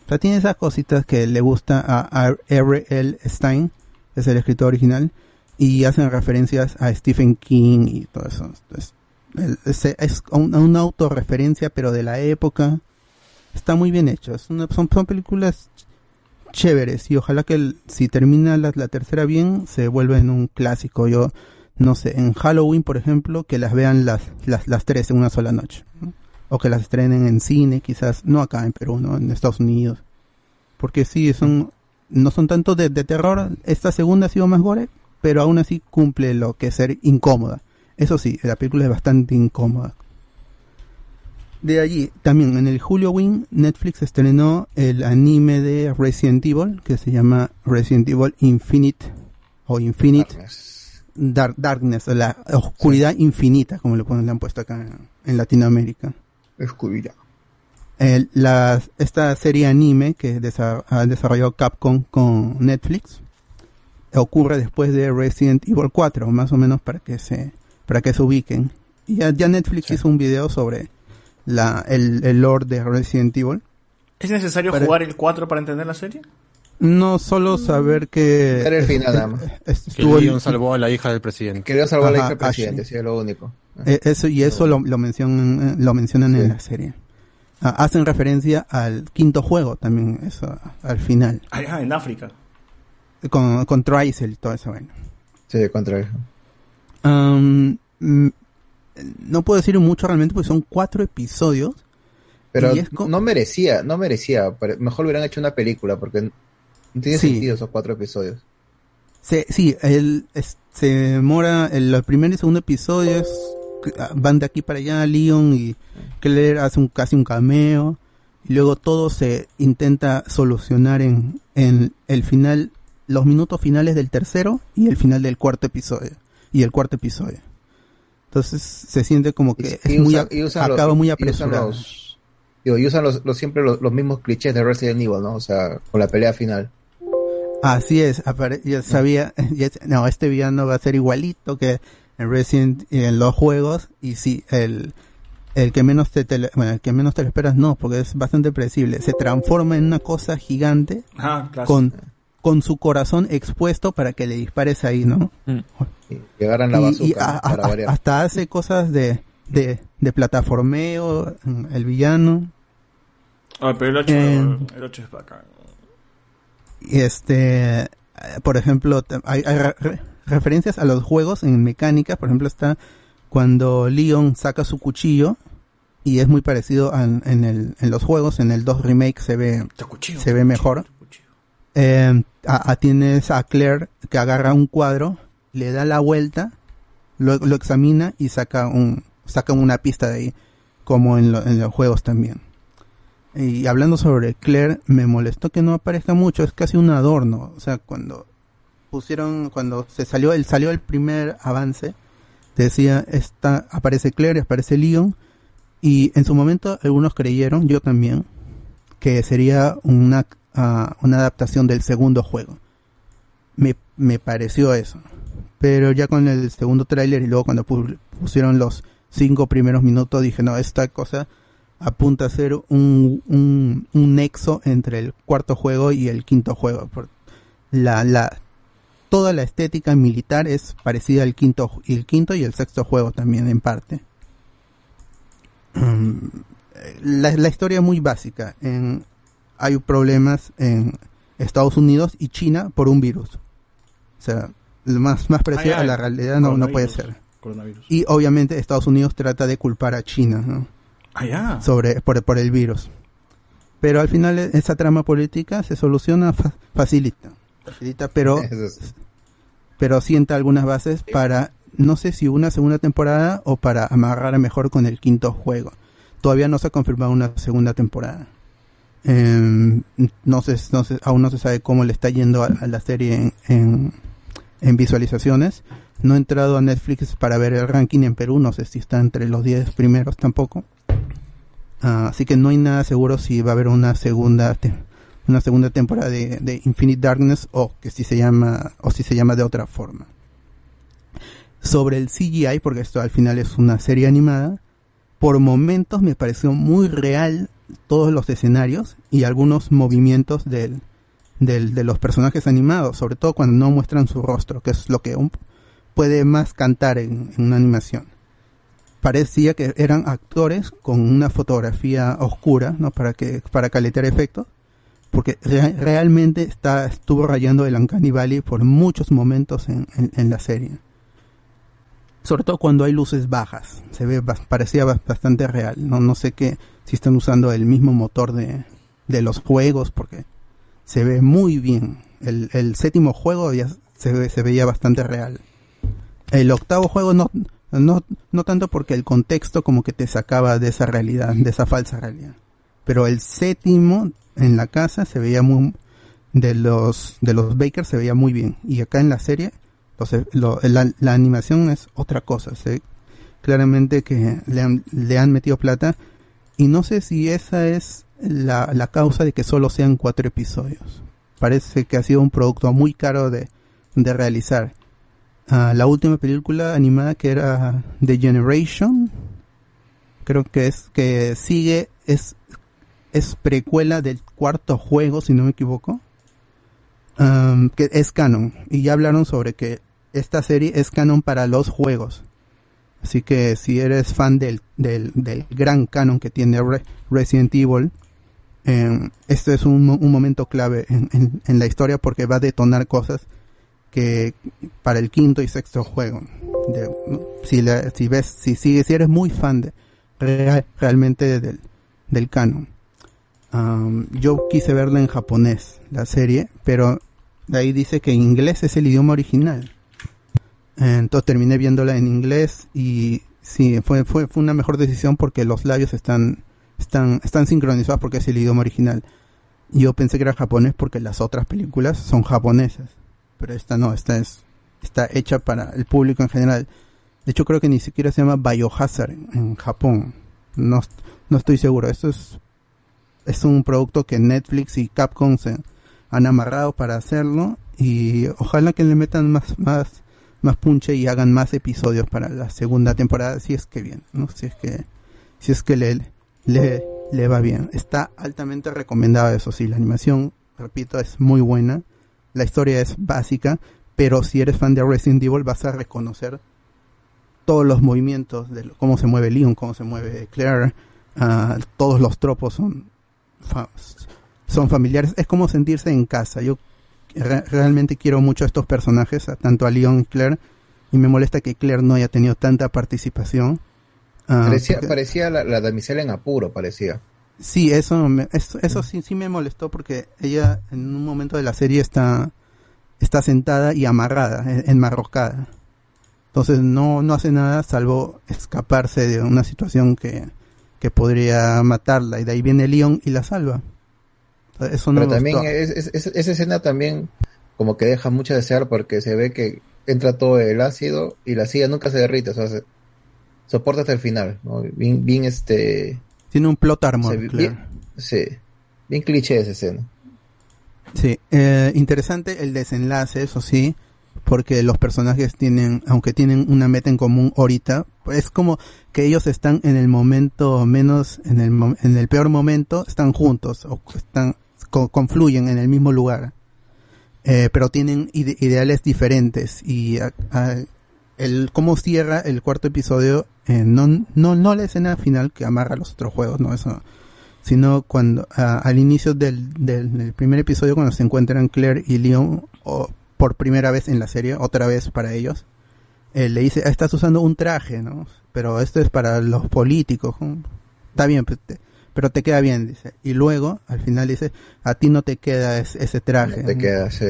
O sea, tiene esas cositas que le gusta a R. L. Stein, es el escritor original, y hacen referencias a Stephen King y todo eso. Entonces, es, es un- una autorreferencia, pero de la época. Está muy bien hecho. Es una- son, son películas chéveres y ojalá que si termina la, la tercera bien se vuelva en un clásico. Yo no sé, en Halloween por ejemplo, que las vean las, las, las tres en una sola noche. ¿no? O que las estrenen en cine, quizás, no acá en Perú, ¿no? En Estados Unidos. Porque sí, son, no son tanto de, de terror. Esta segunda ha sido más gore, pero aún así cumple lo que es ser incómoda. Eso sí, la película es bastante incómoda. De allí, también en el Julio Wing, Netflix estrenó el anime de Resident Evil, que se llama Resident Evil Infinite, o Infinite Dark- Darkness, la oscuridad infinita, como le, ponen, le han puesto acá en, en Latinoamérica. Oscuridad. El- la- esta serie anime que desa- ha desarrollado Capcom con Netflix ocurre después de Resident Evil 4, más o menos para que se para que se ubiquen. Y ya, ya Netflix hizo un video sobre la el, el lore de Resident Evil. ¿Es necesario Para- jugar el 4 para entender la serie? No solo saber que Era el final, nada más. Que estuvo el- Leon salvó a la hija del presidente. Quería salvar a la hija del presidente, sí, es lo único. Eh, Eso y eso lo, lo mencionan eh, lo mencionan en la serie. Ah, hacen referencia al quinto juego también eso al final Ah, en África. Con con Trycel y todo eso bueno. Sí, eso. Um, mm, no puedo decir mucho realmente porque son cuatro episodios. Pero no merecía, no merecía. Mejor hubieran hecho una película porque no tiene Sí. sentido esos cuatro episodios. Se, sí, el, es- se demora, el, el primer y segundo episodio es, ah, van de aquí para allá, Leon y Claire hace un, casi un cameo, y luego todo se intenta solucionar en, en el final, los minutos finales del tercero y el final del cuarto episodio, y el cuarto episodio. Entonces se siente como que es Y muy, usan- a- y usan acaba los- muy y usan apresurado. los- digo, y usan los, los- siempre los, los mismos clichés de Resident Evil, ¿no? O sea, con la pelea final. Así es, ya sabía, <laughs> ya- no, este villano va a ser igualito que en Resident y en los juegos y sí, el, el que menos te, bueno, el que menos te lo esperas no, porque es bastante predecible, se transforma en una cosa gigante Ah, claro. con, con su corazón expuesto para que le dispares ahí, ¿no? Y agarran la Y- bazooka y ¿no? a- para a- variar. hasta hace cosas de, de, de plataformeo, mm, el villano. Ah, pero el 8, Eh, el 8 es bacán. Y este, por ejemplo, hay, hay re- re- referencias a los juegos en mecánica. Por ejemplo, está cuando Leon saca su cuchillo y es muy parecido a- en, el, en los juegos. En el 2 remake se ve, se ve mejor. Eh, a, tienes a Claire que agarra un cuadro, le da la vuelta, lo, lo examina y saca un, saca una pista de ahí, como en, lo- en los juegos también. Y hablando sobre Claire, me molestó que no aparezca mucho, es casi un adorno. O sea, cuando pusieron, cuando se salió el, salió el primer avance, decía, esta, aparece Claire, aparece Leon, y en su momento algunos creyeron, yo también, que sería una, una adaptación del segundo juego. Me, me pareció eso. Pero ya con el segundo tráiler y luego cuando pu- pusieron los cinco primeros minutos dije, no, esta cosa apunta a ser un, un, un nexo entre el cuarto juego y el quinto juego. Por la, la, toda la estética militar es parecida al quinto, y el quinto y el sexto juego también en parte. <clears throat> La, la historia es muy básica. En, hay problemas en Estados Unidos y China por un virus. O sea, lo más, más parecido Ah, a la realidad no, no puede ser. Coronavirus. Y obviamente Estados Unidos trata de culpar a China, ¿no? Ah. Sobre, por, por el virus. Pero al final e- esa trama política se soluciona fa- facilita. Facilita, pero, <laughs> pero sienta algunas bases para, no sé si una segunda temporada o para amarrar mejor con el quinto juego. Todavía no se ha confirmado una segunda temporada. Em, no sé- aún no se sabe cómo le está yendo a, la serie en, visualizaciones. No he entrado a Netflix para ver el ranking en Perú, no sé si está entre los 10 primeros tampoco. Ah, así que no hay nada seguro si va a haber una segunda una segunda temporada de, de Infinite Darkness o que si se llama o si se llama de otra forma. Sobre el CGI, porque esto al final es una serie animada, por momentos me pareció muy real todos los escenarios y algunos movimientos del, del- de los personajes animados, sobre todo cuando no muestran su rostro, que es lo que un- puede más cantar en, una animación. Parecía que eran actores con una fotografía oscura, ¿no? Para que para caletear efectos, porque rea- realmente está estuvo rayando el Uncanny Valley por muchos momentos en, en- en la serie. Sobre todo cuando hay luces bajas, se ve parecía bas- bastante real. No no sé qué si están usando el mismo motor de, de los juegos porque se ve muy bien. El, el séptimo juego ya se, se veía bastante real. El octavo juego no, no, no tanto porque el contexto como que te sacaba de esa realidad, de esa falsa realidad. Pero el séptimo en la casa se veía muy, de los, de los Bakers se veía muy bien. Y acá en la serie, entonces, lo- la, animación es otra cosa. Ve claramente que le han, le han metido plata. Y no sé si esa es la, la causa de que solo sean cuatro episodios. Parece que ha sido un producto muy caro de, de realizar. Ah, la última película animada que era The Generation, creo que es que sigue, es, es precuela del cuarto juego, si no me equivoco, Am, que es canon. Y ya hablaron sobre que esta serie es canon para los juegos. Así que si eres fan del, del, del gran canon que tiene Re- Resident Evil, eh, este es un, un momento clave en, en- la historia porque va a detonar cosas que para el quinto y sexto juego. De- si, la- si ves, si sigues, si eres muy fan de real- realmente del, del canon. Yo quise verla en japonés, la serie, pero de ahí dice que inglés es el idioma original. Entonces terminé viéndola en inglés y sí, fue, fue, fue una mejor decisión porque los labios están, están, están sincronizados porque es el idioma original. Yo pensé que era japonés porque las otras películas son japonesas, pero esta no, esta es, está hecha para el público en general. De hecho creo que ni siquiera se llama Biohazard en, Japón. No, no estoy seguro. Esto es, es un producto que Netflix y Capcom se han amarrado para hacerlo y ojalá que le metan más, más, más punche y hagan más episodios para la segunda temporada si es que bien, ¿no? Si es que, si es que le, le, le va bien. Está altamente recomendado eso sí, la animación, repito, es muy buena. La historia es básica, pero si eres fan de Resident Evil vas a reconocer todos los movimientos de cómo se mueve Leon, cómo se mueve Claire, ah, todos los tropos son son familiares. Es como sentirse en casa. Yo re- realmente quiero mucho a estos personajes, a- tanto a Leon y Claire, y me molesta que Claire no haya tenido tanta participación. Ah, parecía porque- parecía la, la damisela en apuro, parecía. Sí, eso, me- eso, eso sí, sí me molestó porque ella en un momento de la serie está, está sentada y amarrada, en- enmarrocada. Entonces no, no hace nada salvo escaparse de una situación que, que podría matarla. Y de ahí viene Leon y la salva. Eso no Pero también es- es- es- esa escena también como que deja mucho de desear porque se ve que entra todo el ácido y la silla nunca se derrite, o sea, se- soporta hasta el final, ¿no? Bien, bien este... Tiene un plot armor, se bien- sí, bien cliché esa escena. Sí, eh, interesante el desenlace, eso sí, porque los personajes tienen, aunque tienen una meta en común ahorita, es como que ellos están en el momento menos, en el, en el peor momento, están juntos, o están, co- confluyen en el mismo lugar, Eh, pero tienen ide- ideales diferentes y a- el cómo cierra el cuarto episodio, eh, no, no, no la escena final que amarra los otros juegos, no, eso sino cuando al inicio del, del, primer episodio cuando se encuentran Claire y Leon o, por primera vez en la serie, otra vez para ellos, eh, le dice, "Ah, estás usando un traje, ¿no? Pero esto es para los políticos. Está bien, te, pero te queda bien, dice. Y luego, al final dice, a ti no te queda es- ese traje. te ¿no? queda, sí.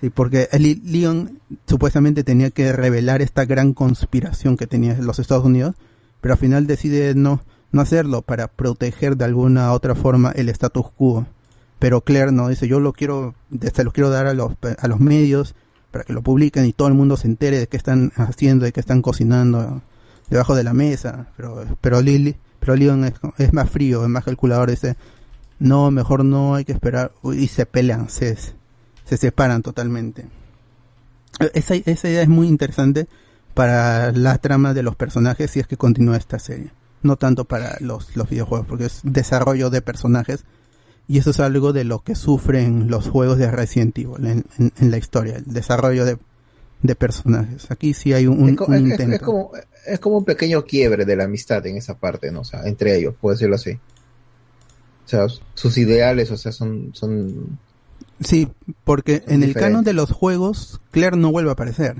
Sí, porque el Leon supuestamente tenía que revelar esta gran conspiración que tenía los Estados Unidos, pero al final decide no, no hacerlo para proteger de alguna otra forma el status quo. Pero Claire no dice, yo lo quiero, se lo quiero dar a los, a los medios para que lo publiquen y todo el mundo se entere de qué están haciendo, de qué están cocinando debajo de la mesa. Pero, pero Lily, pero Leon es, es más frío, es más calculador, dice, no, mejor no, hay que esperar, y se pelean, se, se separan totalmente. Esa, esa idea es muy interesante para la trama de los personajes si es que continúa esta serie. No tanto para los, los videojuegos, porque es desarrollo de personajes. Y eso es algo de lo que sufren los juegos de Resident Evil en, en- en la historia, el desarrollo de, de personajes. Aquí sí hay un, un- es, co- un es- es- intento. es como, es como un pequeño quiebre de la amistad en esa parte, ¿no? O sea, entre ellos, puedo decirlo así. O sea, sus ideales, o sea, son, son Sí, porque en el diferentes. canon de los juegos, Claire no vuelve a aparecer.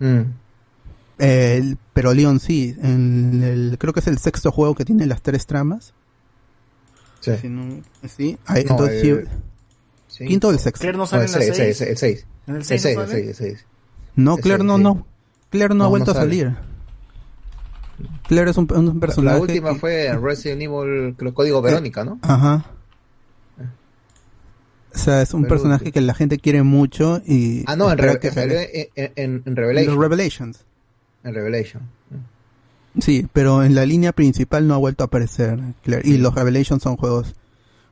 Mm. El- pero Leon sí, en el, creo que es el sexto juego que tiene las tres tramas. Sí. Si no- sí, ahí, No, entonces eh, sí, quinto o el sexto. Claire no sale el en la 6, seis. el 6, ¿En el el seis 6, no el sale? 6, el 6. No, Claire no, no. Claire no, No, ha no vuelto a sale. salir. Claire es un, un personaje. La última que- fue en Resident Evil, creo, Código Verónica, ¿no? Ajá. O sea, es un Pero- personaje que la gente quiere mucho y. Ah, no, en, Re- que en, en, Revelations. En Revelation. Sí, pero en la línea principal no ha vuelto a aparecer Claire. Y los Revelations son juegos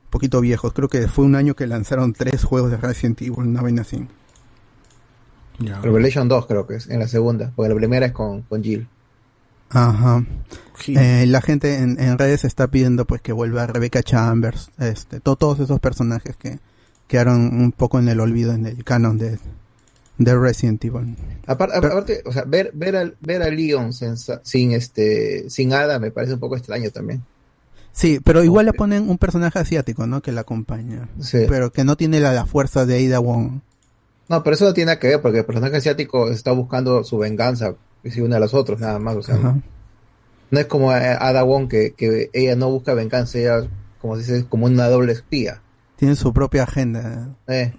un poquito viejos. Creo que fue un año que lanzaron tres juegos de Resident Evil, una vaina así. Revelation 2 creo que es, en la segunda, porque la primera es con, con Jill. Ajá. Eh, la gente en, en redes está pidiendo pues que vuelva Rebecca Chambers, este, to- todos esos personajes que quedaron un poco en el olvido en el canon de, de Resident Evil. Apar- aparte, o sea, ver, ver, al, ver a Leon sin, sin, este, sin Ada me parece un poco extraño también. Sí, pero igual le ponen un personaje asiático, ¿no? Que la acompaña. Sí. Pero que no tiene la, la fuerza de Ada Wong. No, pero eso no tiene nada que ver, porque el personaje asiático está buscando su venganza, y se une a los otros, nada más, o sea, Ajá. no es como eh, Ada Wong que, que ella no busca venganza, ella, como se dice, es como una doble espía. Tiene su propia agenda. Eh.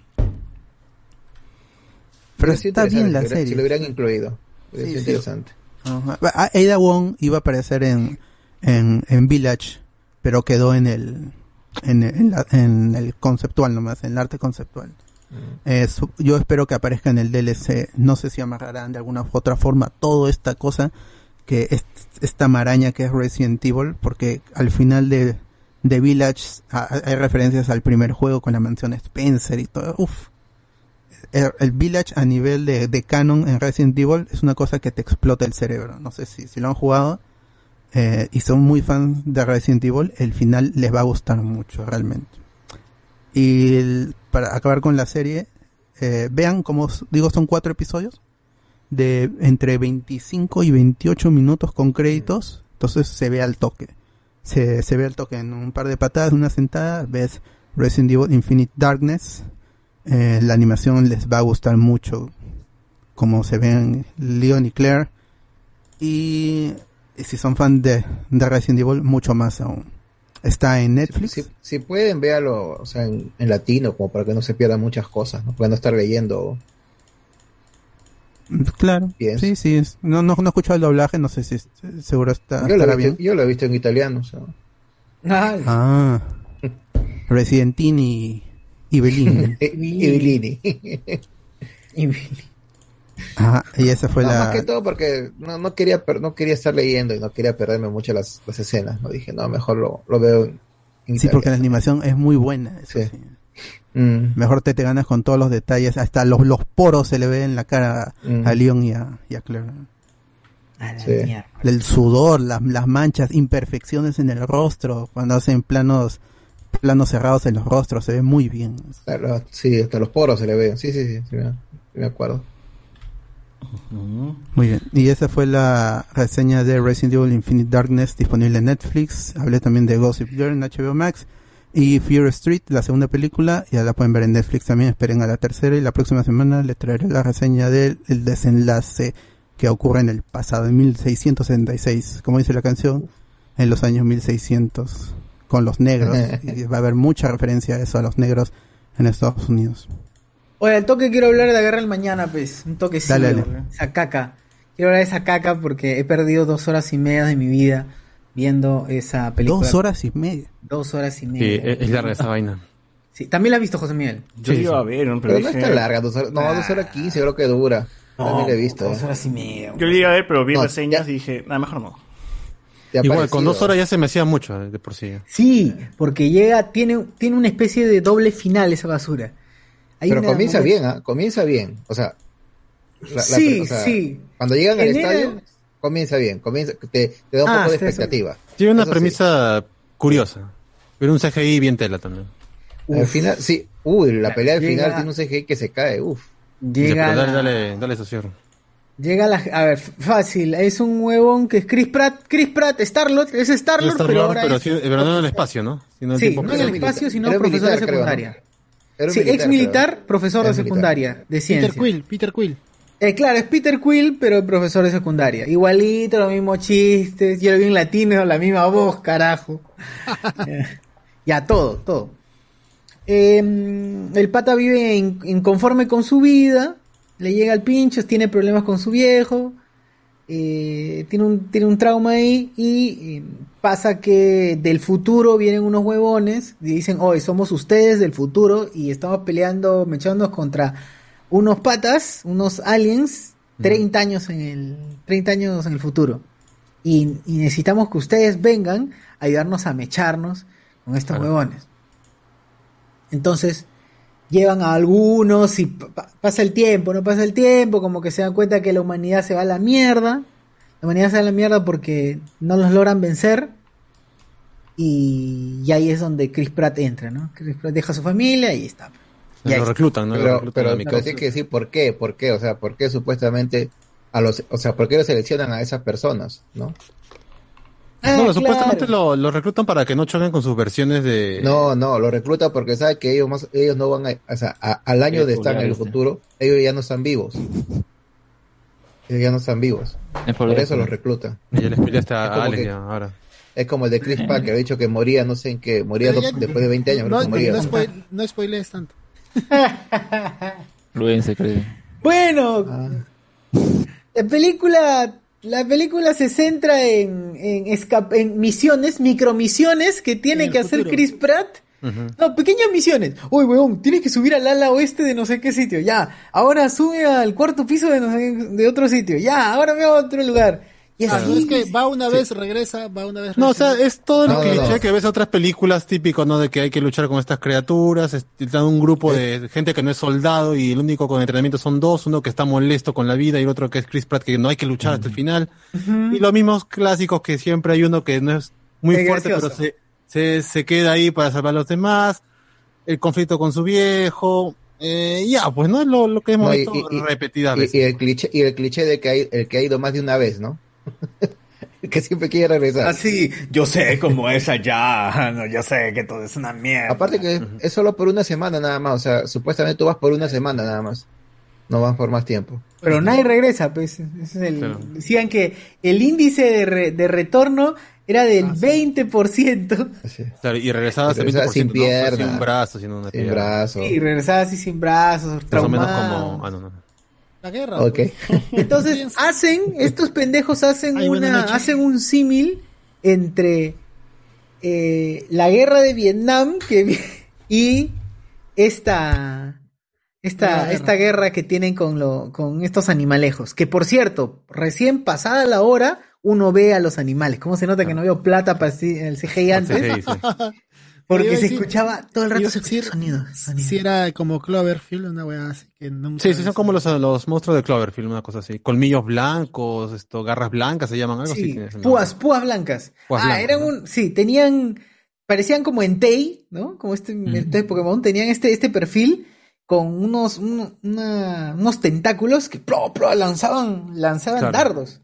Pero sido está bien la serie. Si lo hubieran incluido. Sí, sí. interesante. Ajá. Ada Wong iba a aparecer en, en, en Village, pero quedó en el, en, en la- en el conceptual nomás, en el arte conceptual. Eh, su- yo espero que aparezca en el DLC. No sé si amarrarán de alguna u otra forma toda esta cosa, que es, esta maraña que es Resident Evil, porque al final de, de Village hay referencias al primer juego con la mansión Spencer y todo. Uf. El, el Village a nivel de, de canon en Resident Evil es una cosa que te explota el cerebro. No sé si, si lo han jugado eh, y son muy fans de Resident Evil, el final les va a gustar mucho realmente. Y el- para acabar con la serie, eh, vean como digo, son cuatro episodios de entre 25 y 28 minutos con créditos, entonces se ve al toque. Se, se ve al toque en un par de patadas, una sentada, ves Resident Evil Infinite Darkness. Eh, la animación les va a gustar mucho como se ven Leon y Claire. Y, y si son fan de, de Resident Evil, mucho más aún. Está en Netflix. Si, si pueden, véalo o sea, en, en latino, como para que no se pierdan muchas cosas, ¿no? Para no estar leyendo. Claro. Pienso. Sí, sí. es- No, no, no he escuchado el doblaje, no sé si es- seguro está, Yo lo, he visto, bien. yo lo he visto en italiano. O sea. Ah. <laughs> Residentini y Bellini. <laughs> Evelini. Ajá, y esa fue No, la... Más que todo porque no, no quería no quería estar leyendo y no quería perderme mucho las, las escenas. No dije, no, mejor lo, lo veo en, en Sí, porque la animación es muy buena. eso sí. Mm. Mejor te, te ganas con todos los detalles. Hasta los, los poros se le ve en la cara Mm. a Leon y a, y a Claire. Sí. El sudor, las, las manchas, imperfecciones en el rostro. Cuando hacen planos planos cerrados en los rostros, se ve muy bien. Claro, sí, hasta los poros se le ven. Sí, sí, sí, sí, me, sí me acuerdo. Muy bien. Y esa fue la reseña de Resident Evil Infinite Darkness disponible en Netflix. Hablé también de Gossip Girl en HBO Max. Y Fear Street, la segunda película, ya la pueden ver en Netflix también. Esperen a la tercera y la próxima semana les traeré la reseña del el desenlace que ocurre en el pasado, en 1666, como dice la canción, en los años 1600, con los negros. <laughs> y va a haber mucha referencia a eso, a los negros en Estados Unidos. Oye, al toque quiero hablar de la guerra del mañana, pues. Un toque sí, Dale, dale. esa caca. Quiero hablar de esa caca porque he perdido dos horas y media de mi vida viendo esa película. Dos horas y media. Dos horas y Sí, media. es es larga esa vaina. Sí, también la has visto, José Miguel. Yo Sí, iba sí. a ver, ¿no? Pero, pero, no dije- está larga, dos horas, no, dos horas quince creo que dura. También la he visto. Dos ¿eh? horas y media. Yo le iba a ver, pero vi No, reseñas y dije, nada, mejor no. Igual, parecido. con dos horas ya se me hacía mucho eh, de por sí. Sí, porque llega, tiene, tiene una especie de doble final esa basura. Hay Pero comienza bien, ¿ah? Comienza bien. O sea, la- la- Sí, o sea, sí. Cuando llegan al estadio, comienza bien. Comienza, te, te da un Ah, poco de sí, eso. expectativa. Tiene una Eso sí. premisa curiosa. Pero un CGI bien tela también. Al final, sí. Uy, la pelea del Llega- final tiene un CGI que se cae. Uf. Llega dale, la- dale, dale socio. Llega la... A ver, fácil. Es un huevón que es Chris Pratt. Chris Pratt, Starlord. Es Starlord, Star pero pero, es- sí- pero no en el espacio, ¿no? Sino Sí, tiempo no en el espacio, sino profesor de militar, creo, ¿no? Era Sí, militar, ex militar, profesor de militar. secundaria, de ciencia. Peter Quill, Peter Quill. Eh, claro, es Peter Quill, pero profesor de secundaria. Igualito, los mismos chistes, yo lo vi en latino, la misma voz, carajo. <laughs> Eh, ya, todo, todo. Eh, el pata vive in- inconforme con su vida, le llega al pincho, tiene problemas con su viejo, eh, tiene, un, tiene un trauma ahí y eh, pasa que del futuro vienen unos huevones y dicen, hoy somos ustedes del futuro y estamos peleando, mechándonos contra unos patas, unos aliens, 30 años en el, 30 años en el futuro. Y, y necesitamos que ustedes vengan a ayudarnos a mecharnos con estos huevones. Entonces, llevan a algunos y pa- pa- pasa el tiempo, no pasa el tiempo, como que se dan cuenta que la humanidad se va a la mierda. La humanidad se va a la mierda porque no los logran vencer. Y, y ahí es donde Chris Pratt entra, ¿no? Chris Pratt deja a su familia y está. Y Lo reclutan, ¿no? Lo Pero, reclutan pero, a mi pero causa. tienes que decir por qué, por qué, o sea, por qué supuestamente a los, o sea, por qué lo seleccionan a esas personas, ¿no? Ah, no, claro. supuestamente lo, lo reclutan para que no choquen con sus versiones de... No, no, lo recluta porque sabe que ellos más, ellos no van a, o sea, a- al año de estar en el futuro, ellos ya no están vivos. Ellos ya no están vivos. Por eso los recluta. Y ya les peleaste a, a Alex que- ya, ahora. Es como el de Chris Packer, ha dicho que moría, no sé en qué, moría después de 20 años, No, creo que moría. no, spoil- no spoilees tanto. Luego se cree. Bueno, Ah. la película, la película se centra en, en, misiones, micromisiones que tiene que hacer futuro. Chris Pratt. No, pequeñas misiones. Uy, weón, tienes que subir al ala oeste de no sé qué sitio. Ya, ahora sube al cuarto piso de, no sé, de otro sitio. Ya, ahora me voy a otro lugar. Y Ah, así, no es que va una vez, regresa, va una vez, No, o sea, regresa. es todo el No, cliché no. que ves en otras películas típico, ¿no? De que hay que luchar con estas criaturas, es- está un grupo de gente que no es soldado y el único con entrenamiento son dos, uno que está molesto con la vida y el otro que es Chris Pratt que no hay que luchar hasta el final. Y los mismos clásicos que siempre hay uno que no es muy Es fuerte, gracioso. pero se, se, se queda ahí para salvar a los demás, el conflicto con su viejo, eh, ya, pues no es lo, lo que hemos No, y- visto repetidas y, veces. y el cliché, y el cliché de que hay, el que ha ido más de una vez, ¿no? <laughs> que siempre quiere regresar. Así, yo sé cómo es allá, <laughs> no, yo sé que todo es una mierda. Aparte que es solo por una semana nada más, o sea, supuestamente tú vas por una semana nada más. No vas por más tiempo. Pero nadie regresa, pues. ese es el- Claro. Decían que el índice de, re- de retorno era del 20%. Claro, y regresaba hasta el Regresaba 20%, sin ¿no? pierna. Sin un brazo, sin una Sin pierna. brazo. Y regresaba así sin brazos, Más o menos como... Ah, no, no. La guerra. Ok. <laughs> Entonces hacen, estos pendejos hacen Ay, una, hacen un símil entre eh, la guerra de Vietnam que, y esta, esta, guerra. esta guerra que tienen con lo, con estos animalejos. Que por cierto, recién pasada la hora, uno ve a los animales. ¿Cómo se nota que no veo plata para el CGI antes? CGI, sí. <laughs> Porque se decir- escuchaba todo el rato se decir, sonido. Si era como Cloverfield, una wea así que nunca. Sí, sí, son como los, los monstruos de Cloverfield, una cosa así. Colmillos blancos, esto, garras blancas se llaman, algo así. Sí, púas, púas blancas. Púas ah, blancas, eran un, sí, tenían, parecían como Entei, ¿no? Como este, este Pokémon, tenían este, este perfil con unos, un- una- unos tentáculos que pro, pro, lanzaban, lanzaban Claro. dardos.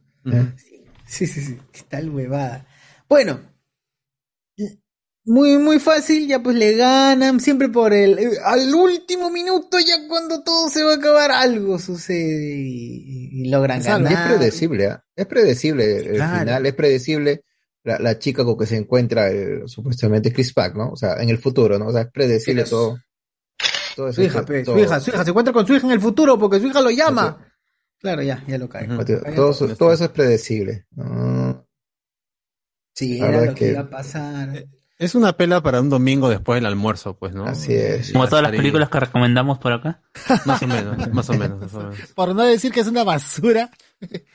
Sí, sí, sí, qué tal huevada. Bueno, muy, muy fácil, ya pues le ganan, siempre por el, eh, al último minuto, ya cuando todo se va a acabar, algo sucede y, y logran Es, ganar. es predecible, ¿ah? es predecible el Claro. final, es predecible la, la chica con que se encuentra el, supuestamente Chris Pack, ¿no? O sea, en el futuro, ¿no? O sea, es predecible todo. todo eso, Su hija, todo- pe, todo. su hija, su hija, se encuentra con su hija en el futuro porque su hija lo llama. Claro, ya, ya lo cae. Todo, eso- todo eso es predecible. ¿no? Sí, La era lo que que- iba a pasar. Es una pela para un domingo después del almuerzo, pues, ¿no? Así es. Como todas las películas que recomendamos por acá. <laughs> Más o menos, más o menos. más o menos. Por no decir que es una basura.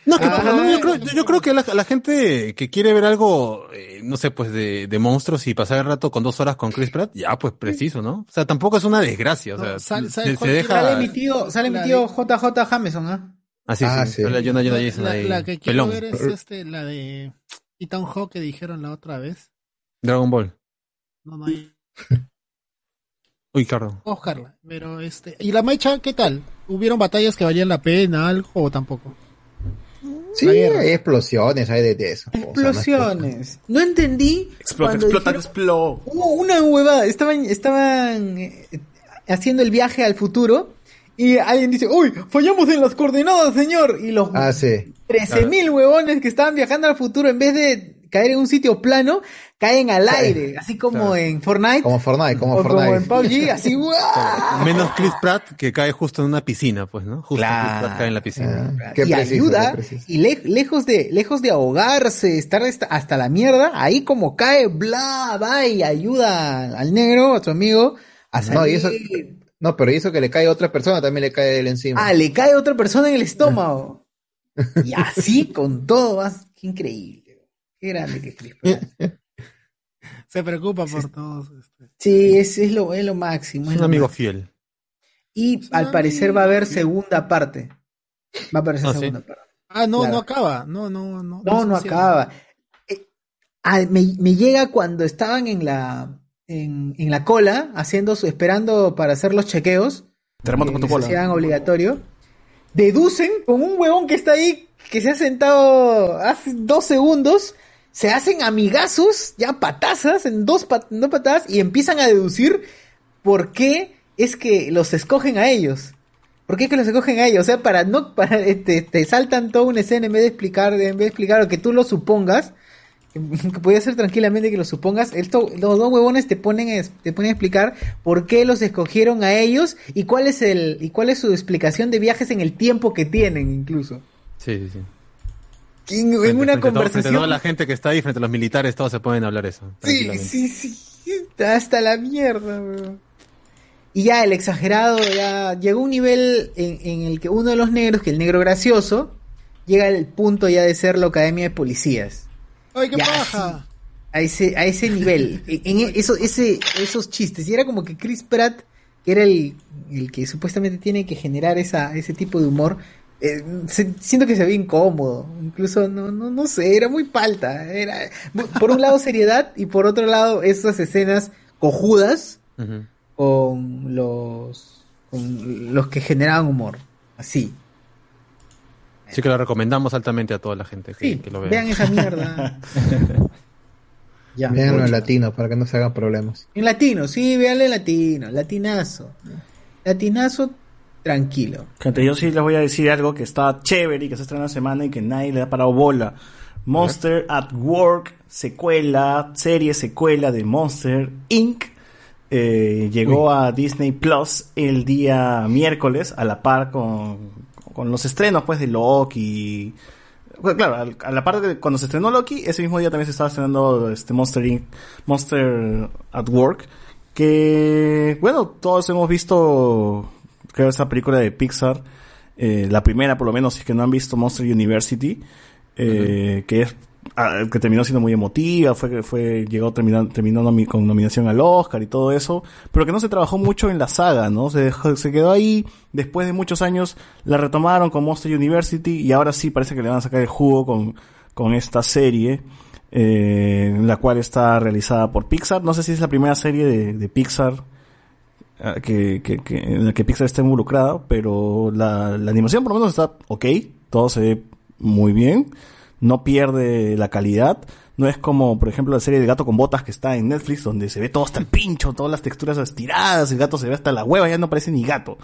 No, que por lo menos yo creo, yo- creo que la, la gente que quiere ver algo, eh, no sé, pues de, de monstruos y pasar el rato con dos horas con Chris Pratt, ya pues preciso, ¿no? O sea, tampoco es una desgracia, o sea, No, sale- se, ¿sabe se cuál- deja... Sale mi tío, sale mi tío JJ Jameson, ¿ah? Ah, sí, Ah, sí, sí. sale Jonah- Jonah Jameson La, ahí, la que quiero pelón. ver es este, la de Ethan Hawke que dijeron la otra vez. Dragon Ball. No, no hay Uy, claro. Oscarla. Pero este. ¿Y la Maicha qué tal? ¿Hubieron batallas que valían la pena, algo o tampoco? Sí, hay explosiones, hay de, de eso. Explosiones. No entendí. Explota, cuando explota, explota. Hubo una huevada. Estaban, estaban eh, haciendo el viaje al futuro. Y alguien dice, uy, fallamos en las coordenadas, señor. Y los Ah, sí. 13.000 huevones que estaban viajando al futuro, en vez de caer en un sitio plano, caen al aire. Así como en Fortnite. Como Fortnite, como o como Fortnite. en PUBG, <laughs> así, ¡guau! Menos Chris Pratt que cae justo en una piscina, pues, ¿no? Justo Claro. Chris Pratt cae en la piscina. Qué y preciso, ayuda, y le- lejos de, lejos de ahogarse, estar hasta, la mierda, ahí como cae, bla, va y ayuda al negro, a su amigo, a salir. No, y eso, no, pero eso que le cae a otra persona también le cae él encima. Ah, le cae otra persona en el estómago. <laughs> y así con todo, qué increíble. Qué grande que es Chris Pratt. <laughs> Se preocupa por todos. este. Sí, es, es lo, es lo máximo. Es es un amigo máximo. fiel. Y al parecer va a haber segunda parte. Va a aparecer Ah, ¿sí? segunda parte. Ah, no, Claro. no acaba. No, no, no. No, no acaba. Eh, ah, me, me llega cuando estaban en la en, en la cola, haciendo su, esperando para hacer los chequeos. Terremoto que con tu cola. hacían obligatorio. Deducen con un huevón que está ahí, que se ha sentado hace dos segundos, se hacen amigazos, ya patazas, en dos, pat- dos patadas, y empiezan a deducir por qué es que los escogen a ellos. ¿Por qué es que los escogen a ellos? O sea, para no, <laughs> para, este, te saltan toda una escena en vez de explicar, en vez de explicar o que tú lo supongas, <laughs> que, podía ser tranquilamente que lo supongas, esto, los dos huevones te ponen, te ponen a explicar por qué los escogieron a ellos y cuál es el, y cuál es su explicación de viajes en el tiempo que tienen, incluso. Sí, sí, sí. En, en Frente- una frente a todo- Frente a conversación. toda la gente que está ahí, frente a los militares, todos se pueden hablar eso. Sí, sí, sí. Hasta la mierda, weón. Y ya el exagerado ya llegó a un nivel en, en el que uno de los negros, que el negro gracioso, llega al punto ya de ser la academia de policías. ¡Ay, qué Ya, paja! A ese, a ese nivel. en, en eso, ese, esos chistes. Y era como que Chris Pratt, que era el, el que supuestamente tiene que generar esa, ese tipo de humor, eh, se- siento que se ve incómodo. Incluso, no, no, no sé, era muy palta. Era, por un lado seriedad y por otro lado esas escenas cojudas con los, con los que generaban humor. Así. Así que lo recomendamos altamente a toda la gente que, Sí, que lo vea. vean esa mierda. <laughs> Ya. Véanlo en latino para que no se hagan problemas. En latino, sí, véanle en latino, latinazo. Latinazo, tranquilo. Gente, yo sí les voy a decir algo que está chévere y que se estrena la semana y que nadie le ha parado bola. Monster at Work, secuela, serie secuela de Monster Inc. eh, llegó a Disney Plus el día miércoles a la par con, con los estrenos pues de Loki. Bueno, claro, a la par de cuando se estrenó Loki, ese mismo día también se estaba estrenando este Monster Inc. Monster at Work. Que, bueno, todos hemos visto, creo, esa película de Pixar. eh, la primera, por lo menos, si es que no han visto Monster University. eh, Que es ah, que terminó siendo muy emotiva, fue fue llegó terminando terminó nomi- con nominación al Oscar y todo eso, pero que no se trabajó mucho en la saga, ¿no? Se dejó- se quedó ahí, después de muchos años la retomaron con Monster University y ahora sí parece que le van a sacar el jugo con con esta serie eh, la cual está realizada por Pixar. No sé si es la primera serie de, de Pixar que, que, que- en la que Pixar está involucrado, pero la, la animación por lo menos está ok, todo se ve muy bien, no pierde la calidad, No es como, por ejemplo, la serie de Gato con Botas que está en Netflix, donde se ve todo hasta el pincho, todas las texturas estiradas, el gato se ve hasta la hueva, ya no parece ni gato.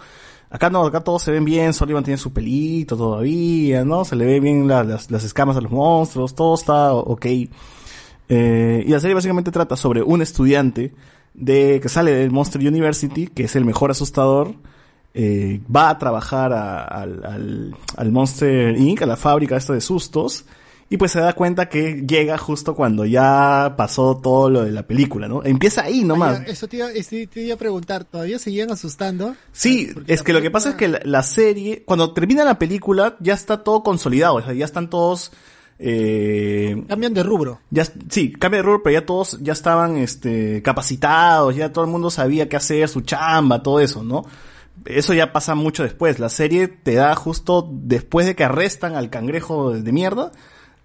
Acá no, acá todos se ven bien, Sullivan tiene su pelito todavía, ¿no? Se le ve bien la- las, las escamas a los monstruos, todo está ok. Eh, y la serie básicamente trata sobre un estudiante de que sale del Monster University, que es el mejor asustador, eh, va a trabajar a- al, al, al Monster Inc., a la fábrica esta de sustos, y pues se da cuenta que llega justo cuando ya pasó todo lo de la película, ¿no? Empieza ahí nomás. Ah, ya, Eso te iba, te iba a preguntar, ¿todavía seguían asustando? Sí, es que lo que pasa es que la, la serie, cuando termina la película, ya está todo consolidado, o sea, ya están todos... Eh, Cambian de rubro. ya, sí, cambia de rubro, pero ya todos ya estaban este, capacitados, ya todo el mundo sabía qué hacer, su chamba, todo eso, ¿no? Eso ya pasa mucho después. La serie te da justo después de que arrestan al cangrejo de, mierda.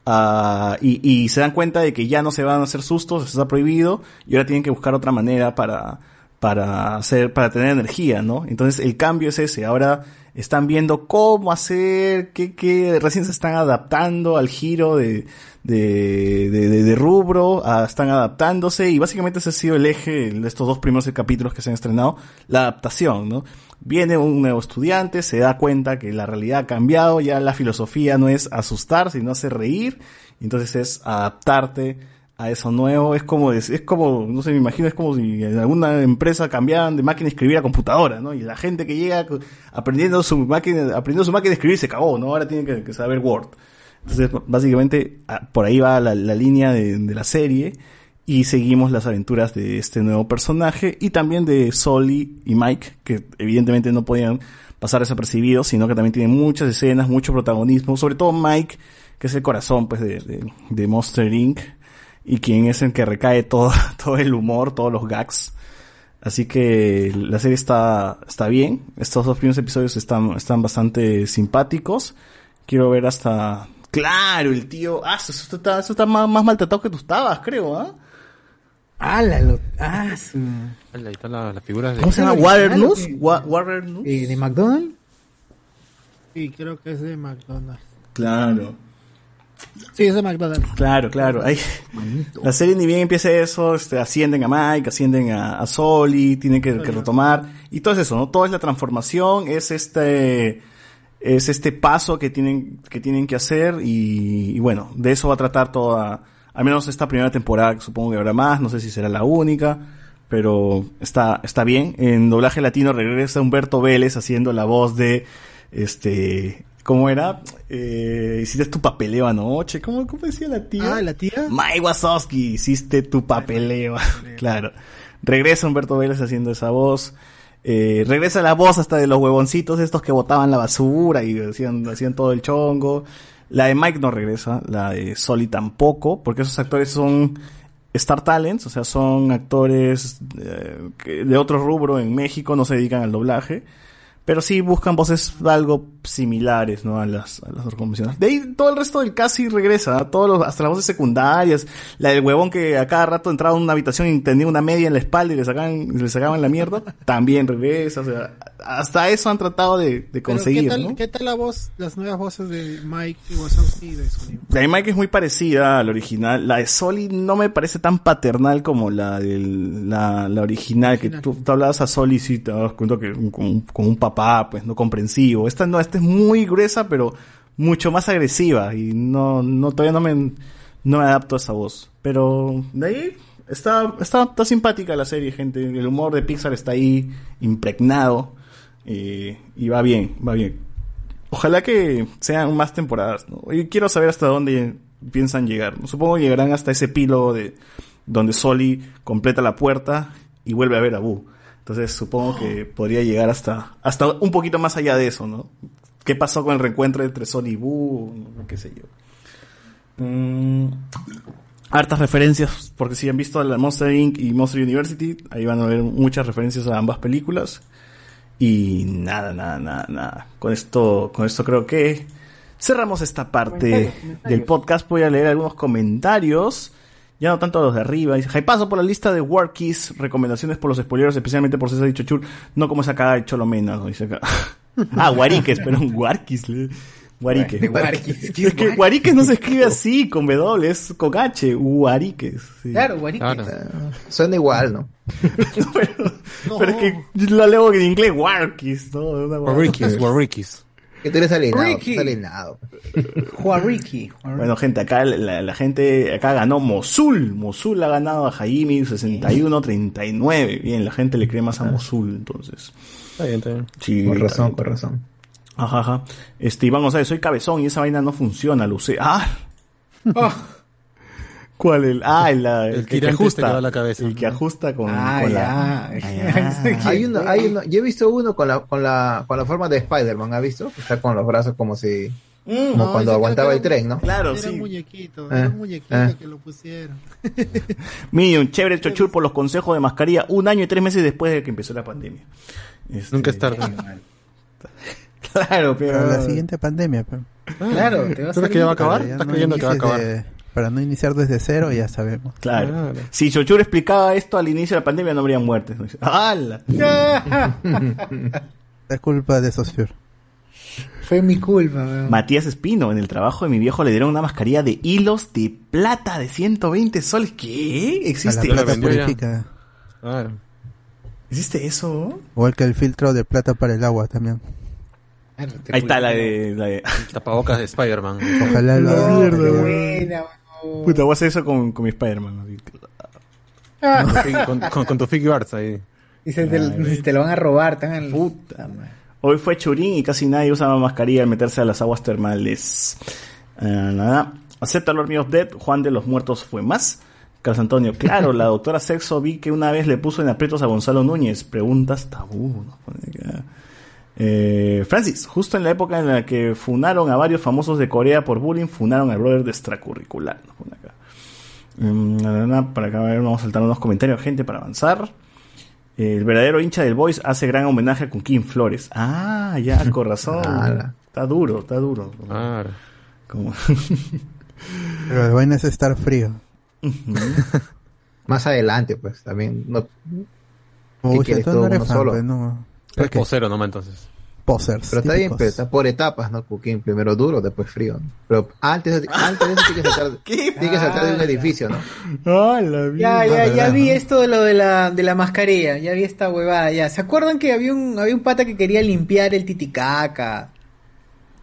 ah, y, y se dan cuenta de que ya no se van a hacer sustos, eso está prohibido, y ahora tienen que buscar otra manera para, para hacer, para tener energía, ¿no? Entonces el cambio es ese, ahora están viendo cómo hacer, qué, qué, recién se están adaptando al giro de, de, de, de- rubro, están adaptándose, y básicamente ese ha sido el eje de estos dos primeros capítulos que se han estrenado, la adaptación, ¿no? Viene un nuevo estudiante, se da cuenta que la realidad ha cambiado, ya la filosofía no es asustar, sino hacer reír, entonces es adaptarte a eso nuevo, es como, es, como, no sé, me imagino, es como si en alguna empresa cambiaban de máquina de escribir a computadora, ¿no? Y la gente que llega aprendiendo su máquina, aprendiendo su máquina de escribir se cagó, ¿no? Ahora tiene que, saber Word. Entonces, básicamente, por ahí va la, la línea de, la serie y seguimos las aventuras de este nuevo personaje y también de Soli y Mike, que evidentemente no podían pasar desapercibidos, sino que también tienen muchas escenas, mucho protagonismo, sobre todo Mike, que es el corazón pues de, de Monster Inc. y quien es el que recae todo, <laughs> todo el humor, todos los gags. Así que la serie está, está bien. Estos dos primeros episodios están, están bastante simpáticos. Quiero ver hasta... Claro, el tío... Ah, eso está, eso está más, más maltratado que tú estabas, creo, ¿ah? Ah, la lo- ah, su- Ahí están la- las figuras de... ¿Cómo se llama? original, ¿Waternoose? ¿o qué? Wa- Waternoose. Eh, ¿De McDonald's? Sí, creo que es de McDonald's. Claro. Sí, es de McDonald's. Claro, claro. Ahí, la serie ni bien empieza eso, este, ascienden a Mike, ascienden a, a Soli, tienen que, que retomar. Y todo es eso, ¿no? Todo es la transformación, es este, es este paso que tienen, que tienen que hacer y, y bueno, de eso va a tratar toda, al menos esta primera temporada, que supongo que habrá más, no sé si será la única, pero está, está bien. En doblaje latino regresa Humberto Vélez haciendo la voz de, este, ¿cómo era? Eh, hiciste tu papeleo anoche, ¿cómo, cómo decía la tía? Ah, la tía. Mike Wazowski, hiciste tu papeleo. <laughs> claro. Regresa Humberto Vélez haciendo esa voz. Eh, regresa la voz hasta de los huevoncitos estos que botaban la basura y hacían, hacían todo el chongo. La de Mike no regresa, la de Soli tampoco, porque esos actores son Star Talents, o sea, son actores eh, de otro rubro en México, no se dedican al doblaje. Pero sí buscan voces algo similares, ¿no? A las, a las convencionales. De ahí todo el resto del casi regresa, ¿no? todos los, hasta las voces secundarias. La del huevón que a cada rato entraba a una habitación y tenía una media en la espalda y le sacaban, le sacaban la mierda, <laughs> también regresa. O sea, hasta eso han tratado de, de conseguir, ¿qué tal, ¿no? ¿Qué tal la voz, las nuevas voces de Mike y Wazowski y de Sony? La de Mike es muy parecida a la original. La de Soli no me parece tan paternal como la de la, la original, que tú, tú hablabas a Soli y sí te das cuenta que con, con un papá, pues no comprensivo. Esta no, esta es muy gruesa, pero mucho más agresiva y no, no, todavía no me, no me adapto a esa voz. Pero de ahí está, está, está simpática la serie, gente. El humor de Pixar está ahí impregnado eh, y va bien, va bien. Ojalá que sean más temporadas, ¿no? Y quiero saber hasta dónde piensan llegar. Supongo que llegarán hasta ese epílogo de donde Soli completa la puerta y vuelve a ver a Boo. Entonces supongo que <gasps> podría llegar hasta, hasta un poquito más allá de eso, ¿no? ¿Qué pasó con el reencuentro entre Soli y Boo? Qué sé yo. Mm, hartas referencias, porque si han visto la Monster Inc. y Monster University, ahí van a ver muchas referencias a ambas películas. Y nada, nada, nada, nada. Con esto, con esto creo que cerramos esta parte del podcast. Voy a leer algunos comentarios. Ya no tanto los de arriba. Dice, paso por la lista de Workies, recomendaciones por los spoileros, especialmente por César Dicho Chur, no como esa cagada de Cholomena, ¿no? Dice acá. <laughs> ah, Guariques, <laughs> pero un Warkies. le- Guarique. De Guariques. ¿Qué Es que Guariques no se escribe así, con W, es con H. Guariques. sí. Claro, Guariques. Suena igual, <laughs> ¿no? Pero es que lo leo en inglés, Warkis, ¿no? Una huevada. Que tú eres alienado. Ricky. estás alienado. <laughs> Juariki. Bueno, gente, acá la, la gente acá ganó Mosul. Mosul ha ganado a Jaime 61-39. Bien, la gente le cree más a Mosul, entonces. Está bien, está bien. Sí, Con está razón, bien. con razón. Ajá, ajá. Este, Iván González, soy cabezón y esa vaina no funciona, lo usé. Ah, <laughs> ¿cuál? El, ah, el, la- el El que, que tirante este ajusta. que va a la cabeza. El que ajusta con, Ah, con la. Ah. <laughs> Hay uno, hay uno, yo he visto uno con la, con la, con la forma de Spider-Man, ¿ha visto? Está con los brazos como si, como No, cuando aguantaba creo el tren, ¿no? Claro, Era sí. un muñequito, Ah, era un muñequito ah. que lo pusieron. <laughs> Minion, chévere Chochur por los consejos de mascarilla un año y tres meses después de que empezó la pandemia. Este, Nunca es tarde. <laughs> Claro, pero. Para la siguiente pandemia. pero- Claro, te vas ¿Tú crees que ya va a acabar? ¿Estás no creyendo que va a acabar? de- para no iniciar desde cero, ya sabemos. Claro. Claro. Si Chochur explicaba esto al inicio de la pandemia, no habría muertes. ¡Hala! <laughs> Es culpa de Sosfur. Fue mi culpa, weón. Matías Espino, en el trabajo de mi viejo le dieron una mascarilla de hilos de plata de 120 soles. ¿Qué? ¿Existe la plata purifica. Claro. ¿Existe eso? Igual que el filtro de plata para el agua también. Te Ahí está la de... La de... Tapabocas de Spider-Man. Ojalá lo No, buena. Puta, voy a hacer eso con, con mi Spider-Man. así. con, con, con tu Figgy Arts ahí. Dice, te, te lo van a robar. Te van a... Puta madre. Hoy fue Churín y casi nadie usa mascarilla al meterse a las aguas termales. Ah, nada. Acepta Lord of Dead. Juan de los Muertos fue más. Carlos Antonio, claro, la doctora Sexo vi que una vez le puso en aprietos a Gonzalo Núñez. Preguntas tabú. acá. Eh, Francis, justo en la época en la que funaron a varios famosos de Corea por bullying, funaron al brother de extracurricular. Mm, para acá a ver, vamos a saltar unos comentarios, gente, para avanzar. El verdadero hincha del Boys hace gran homenaje a Kim Flores. Ah, ya, <laughs> con razón. Está duro, está duro. Como- <laughs> Pero el vaina es estar frío. <laughs> Más adelante, pues, también. No, Uy, quieres, tú todo no uno fan, solo? pues, no. Es qué? posero nomás entonces. Posers. pero está bien, pero está por etapas, ¿no? Cooking, primero duro, después frío. ¿no? Pero antes, antes de eso tiene que saltar, <laughs> tiene que saltar de un edificio, ¿no? Ah, la Ya, Ah, ya, ya vi esto de lo de la, de la mascarilla, ya vi esta huevada, ya. ¿Se acuerdan que había un, había un pata que quería limpiar el titicaca?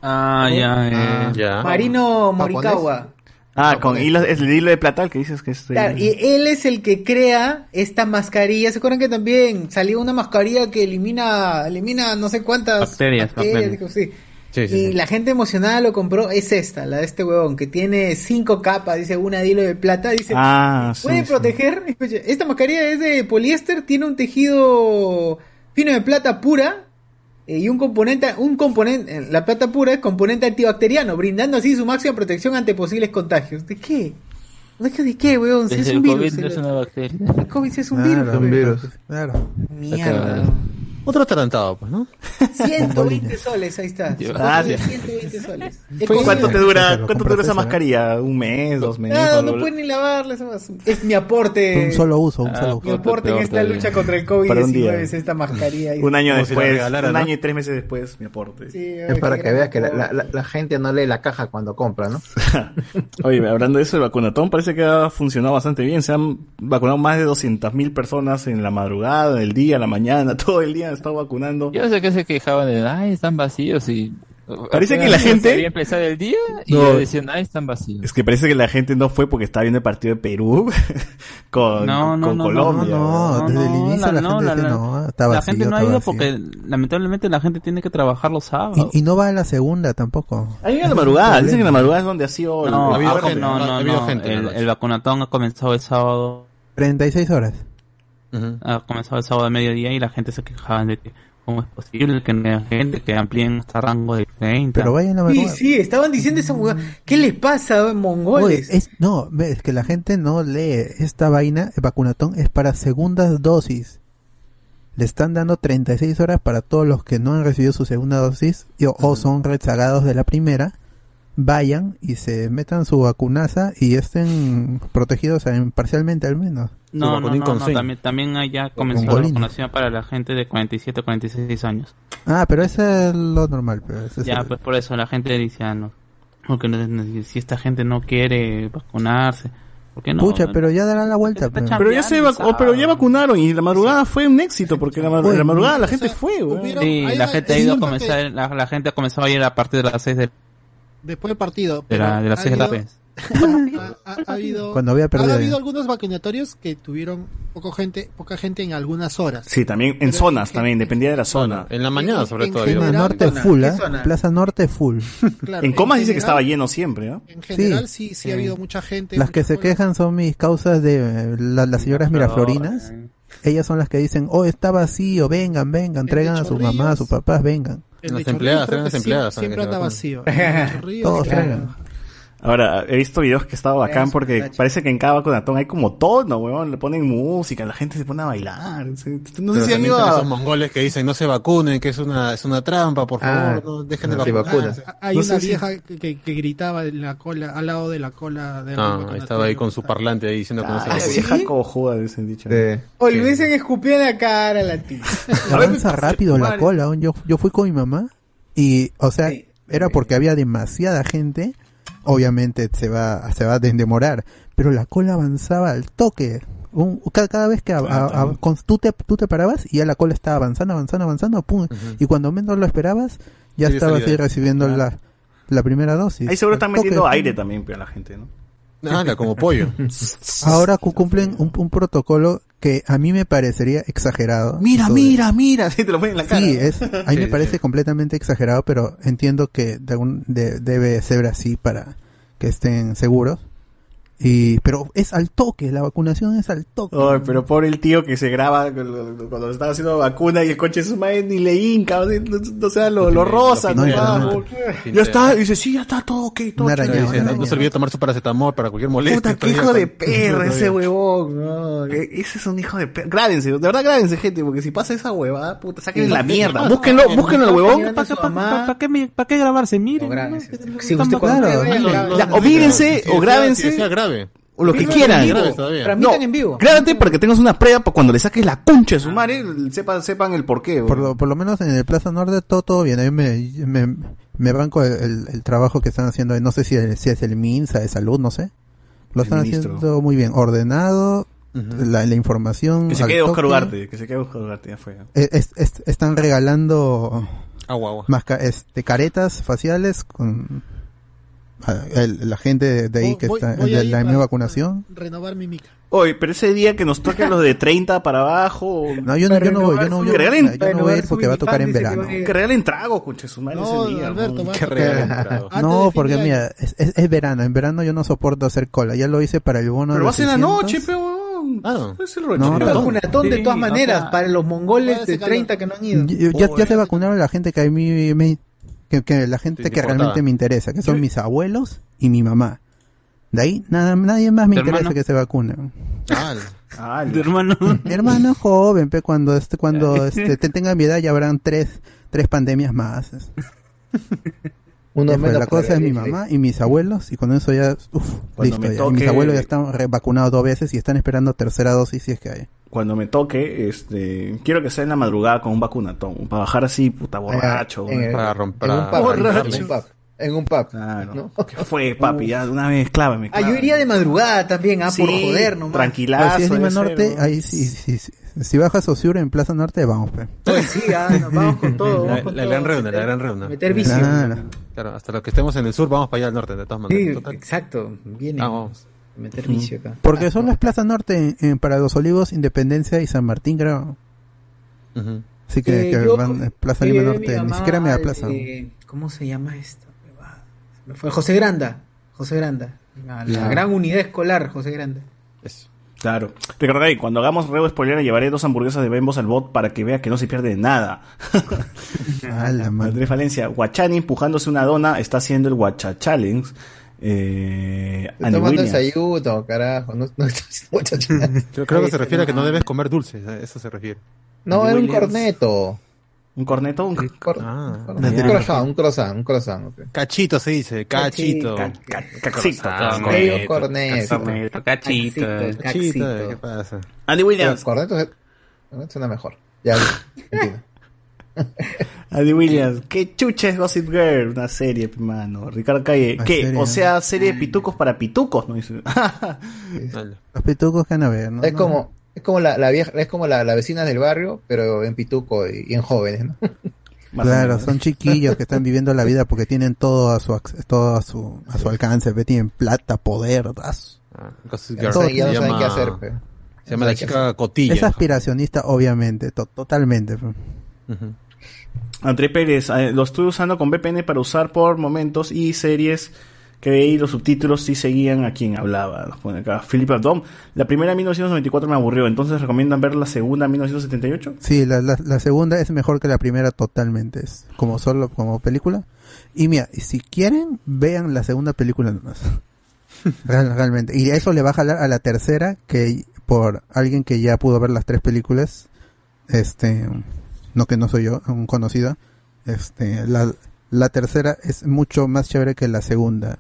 Ah, ya, eh. Ya. Marino ¿Japonés? Morikawa. Ah, con hilo, es el hilo de plata el que dices que es. Claro, y él es el que crea esta mascarilla. ¿Se acuerdan que también salió una mascarilla que elimina, elimina no sé cuántas Bacterias, bacterias. digo, sí. Sí, sí, y sí. la gente emocionada lo compró, es esta, la de este huevón, que tiene cinco capas, dice una de hilo de plata, dice, Ah, sí. puede sí. proteger, escucha, esta mascarilla es de poliéster, tiene un tejido fino de plata pura, y un componente, un componente, eh, la plata pura es componente antibacteriano, brindando así su máxima protección ante posibles contagios. ¿De qué? ¿De qué, de qué, weón? Si es un el virus. COVID no es una bacteria. el COVID es un Claro, virus. un weón. virus. Claro. Mierda. Otro atarantado, pues, ¿no? 120 soles, ahí está. Dios. Costó sí. 120 soles. ¿Cu- ¿Cuánto te dura, cuánto dura esa esa, ¿no? mascarilla? ¿Un mes, dos meses? No bla, pueden ni lavarla. Es mi aporte. Un solo uso, un Ah, solo Mi uso. aporte en esta lucha contra el Para un día. COVID-19 es esta mascarilla. Un año después, regalara, un ¿no? año y tres meses después, mi aporte. Sí, Es para que veas que la, gente no lee la caja cuando compra, ¿no? <laughs> Oye, hablando de eso, el vacunatón parece que ha funcionado bastante bien. Se han vacunado más de 200.000 personas en la madrugada, en el día, en la mañana, <laughs> todo el día estado vacunando. Yo sé que se quejaban de, ay, están vacíos y... Parece que la gente- Había empezado el día y No. decían, ay, están vacíos. Es que parece que la gente no fue porque estaba viendo el partido de Perú <laughs> con, No, no, con no, Colombia. No, No, desde el no, inicio la, gente no, la- está la vacío, gente no ha ido vacío. porque lamentablemente la gente tiene que trabajar los sábados. Y, y no va a la segunda tampoco. Ahí en la madrugada, dicen que en la madrugada es donde ha sido el- No, ha habido ah, gente, no, ha- no, ha habido no. gente en la el, el vacunatón ha comenzado el sábado, 36 horas. Ha comenzado el sábado a mediodía y la gente se quejaba de que cómo es posible que no haya gente que amplíen hasta rango de 30. Pero vayan a la Sí, sí, estaban diciendo esa. ¿Qué les pasa, Oye, mongoles? es, no, es que la gente no lee esta vaina, el vacunatón es para segundas dosis. Le están dando 36 horas para todos los que no han recibido su segunda dosis y- o, o son rezagados de la primera. Vayan y se metan su vacunaza y estén protegidos en- parcialmente al menos. No, no, no, no, también, también allá comenzó la vacunación para la gente de 47 46 años. Ah, pero ese es lo normal. Pero ese es Ya, el- pues por eso la gente dice, ah, no. Porque si esta gente no quiere vacunarse, ¿por qué no? Pucha, pero ya darán la vuelta. pero- Pero ya se vac- oh, pero ya vacunaron y la madrugada fue un éxito porque la, ma- la madrugada la gente fue, weón. Sí, la gente ha ido a comenzar, la, la gente ha comenzado a ir a partir de las 6 de, Después del partido. de, la, pero de las ha 6 de la habido- tarde. ha, <laughs> ha- ha habido, Cuando había perdido ha habido algunos vacunatorios que tuvieron poco gente, poca gente en algunas horas. Sí, también en zonas, también, dependía de la zona. En la mañana, sobre en todo. general, Zona norte full, ¿Qué ¿ah? zona? Plaza Norte full. <laughs> Claro, en Comas dice que estaba lleno siempre, ¿no? En general sí, sí, ha habido mucha gente. Las que se quejan son mis causas de eh, la- las señoras miraflorinas. Ellas son las que dicen, oh, está vacío, vengan, vengan, traigan a sus mamás, a sus papás, vengan. El Las empleadas, creo eran las que empleadas, Siempre, siempre anda vacío. Chorrillos, Todos claro. Ahora, he visto videos que estaba bacán porque parece que en cada vacunatón hay como tono, weón. Le ponen música, la gente se pone a bailar. No sé Pero si han ido a... esos mongoles que dicen no se vacunen, que es una, es una trampa, por favor, Ah, no dejen de no vacunarse. vacunan. Hay No una si- vieja que, gritaba en la cola, al lado de la cola de Ah, estaba ahí con su parlante ahí diciendo que no se Ah, vacunen. vieja cojuda, dicen dicho. O le hubiesen escupido en la cara a la tía. <laughs> Avanza rápido la cola. Yo, yo fui con mi mamá y, o sea, era porque había demasiada gente. Obviamente se va, se va a demorar, pero la cola avanzaba al toque. Un- cada, cada vez que a- a- a- con- tú, te, tú te parabas y ya la cola estaba avanzando, avanzando, avanzando, pum, y cuando menos lo esperabas, ya Sí, de estaba salida. así recibiendo la, la primera dosis. Ahí seguro están metiendo aire también, pero la gente, ¿no? Nada, como pollo. <laughs> Ahora cu- cumplen un, un protocolo que a mí me parecería exagerado. Mira, mira, mira, <laughs> sí, te lo ponen en la cara. Sí, es, a mí Sí, me parece sí. completamente exagerado, pero entiendo que de algún- de- debe ser así para que estén seguros. Y, pero es al toque, la vacunación es al toque. Ay, pero por el tío que se graba cuando estaba haciendo vacuna y el coche de su madre ni le hinca, o sea, no, sea, lo, lo rosa, lo ¿no? Ah, Pintea. Ya está, y dice, sí, ya está todo ok, todo araña, Dice, no, no se olvide tomar su paracetamol para cualquier molestia. Puta, qué hijo de con- perra <laughs> ese huevón. ese es un hijo de perra. Grábense, de verdad grábense, gente, porque si pasa esa huevada, puta, saquen la mierda. Búsquenlo, búsquenlo al huevón. ¿Para qué, grabarse? Miren. Ya, o mírense, o grábense. Grave. O lo que quieran. en. Transmitan No, en vivo. Grábate para que tengas una prueba para cuando le saques la concha de su madre, sepan, sepan el porqué. Por lo, por lo menos en el Plaza Norte todo, todo bien. A mí me, me, me banco el, el- el trabajo que están haciendo. No sé si, si es el MINSA de salud, no sé. Lo El están ministro. haciendo muy bien. Ordenado, la, la información. Que se quede Oscar. Ugarte, que se quede Oscar Ugarte, ya fue. Es- es- es- están regalando Agua, agua. masca- este, caretas faciales con el- la gente de ahí Voy- que está voy de la para- nueva vacunación. Renovar mi mica. Oye, pero ese día que nos toquen los de 30 para abajo. No, yo no, yo no voy, yo no, yo, que regalen, yo no voy a ir porque va a tocar en verano. que regalen trago, conche su madre No, ese día. Alberto, ¿no? Que regalen trago. No, porque mira, es, es- es verano, en verano yo no soporto hacer cola, ya lo hice para el bono Pero de vas en la 600. noche, pero. Ah, Es el No, rollo. pero- vacunatón de todas maneras para los mongoles de ser 30 que no han ido. Y- Ya, ya se vacunaron la gente que a mí me, que, que la gente que importaba. realmente me interesa, que son mis abuelos y mi mamá. De ahí nada, nadie más me ¿Tu interesa hermano? que se vacunen. Ah, Tu hermano. <laughs> Mi hermano es joven, pe, cuando este, cuando este, te tenga mi edad ya habrán tres, tres pandemias más. <laughs> Uno la cosa es mi mamá y mis abuelos y con eso ya, uf, Cuando listo. me ya. toque- Mis abuelos ya están vacunados dos veces y están esperando tercera dosis si es que hay. Cuando me toque, este, quiero que sea en la madrugada con un vacunatón, para bajar así, puta, borracho. Para romper- en un pub, en un pub. En un pub. Claro. ¿no? ¿Qué fue, papi? Ya una vez, clávame. Ah, yo clávame. iría de madrugada también, ah, por joder nomás. Pero Tranquilazo. si es Lima debe ser, Norte, ¿no? ahí sí, sí, sí. Si bajas Osur en Plaza Norte, vamos, pe. Sí, <laughs> ah, nos vamos con todo. La, vamos con la todo. gran reuna, la Meter- gran reuna. Meter vicio. Claro. Claro, hasta los que estemos en el sur, vamos para allá al norte, de todas maneras. Sí, Total. exacto. Viene. Ah, vamos. Meter vicio acá. Porque son las Plaza Norte en- en- para Los Olivos, Independencia y San Martín, creo. Así que, Eh, que yo- van eh, Plaza Lima llevé a mi Norte, ni mamá siquiera me da al, plaza. eh, ¿Cómo se llama esto? Me fue José Granda. José Granda. La, la Ya. gran unidad escolar, José Granda. Claro. Recordaré, cuando hagamos reo spoiler, llevaré dos hamburguesas de Bembos al bot para que vea que no se pierde de nada. <laughs> Ah, la madre. Andrés Valencia, Guachani empujándose una dona, está haciendo el Guacha Challenge. Eh, Estoy tomando Williams. desayuno, carajo. No, no muchacha. <laughs> Creo, creo que se refiere a que no debes comer dulces, a eso se refiere. No, Andy era un corneto. ¿Un corneto? Un... Cor- Ah, un croissant, un croissant, un croissant. Cachito se dice, cachito. Ca- Ca- Cacito. Medio corneto. Corneto, cachito. Cachito. Cachito. ¿qué pasa? Andy Williams. corneto suena mejor. Ya, entiendo. <laughs> Andy Williams, qué chucha es Gossip Girl, una serie, mano. Ricardo Calle, ¿qué? serie, o sea, serie de pitucos para pitucos, ¿no? <laughs> Los pitucos que van a ver, ¿no? Es No, como, es como la, la vieja, es como la, la vecina del barrio, pero en pituco y, y en jóvenes, ¿no? <laughs> Claro, son chiquillos que están viviendo la vida porque tienen todo a su ac- todo a su a su alcance, ve, tienen plata, poder, das. Gossip Ya no saben- ya no Se saben llama- qué hacer, pe. Se llama la chica cotilla. Es aspiracionista, obviamente, to- totalmente. André Pérez, eh, lo estuve usando con VPN para usar por momentos y series que veí los subtítulos sí seguían a quien hablaba. Nos pone acá. Philip Abdom, la primera en 1994 me aburrió, entonces recomiendan ver la segunda en 1978. Sí, la, la, la segunda es mejor que la primera totalmente, es como solo como película. Y mira, si quieren, vean la segunda película nomás. <laughs> Real- realmente. Y eso le va a jalar a la tercera, que por alguien que ya pudo ver las tres películas, este, no que no soy yo, un conocido, este, la, la tercera es mucho más chévere que la segunda.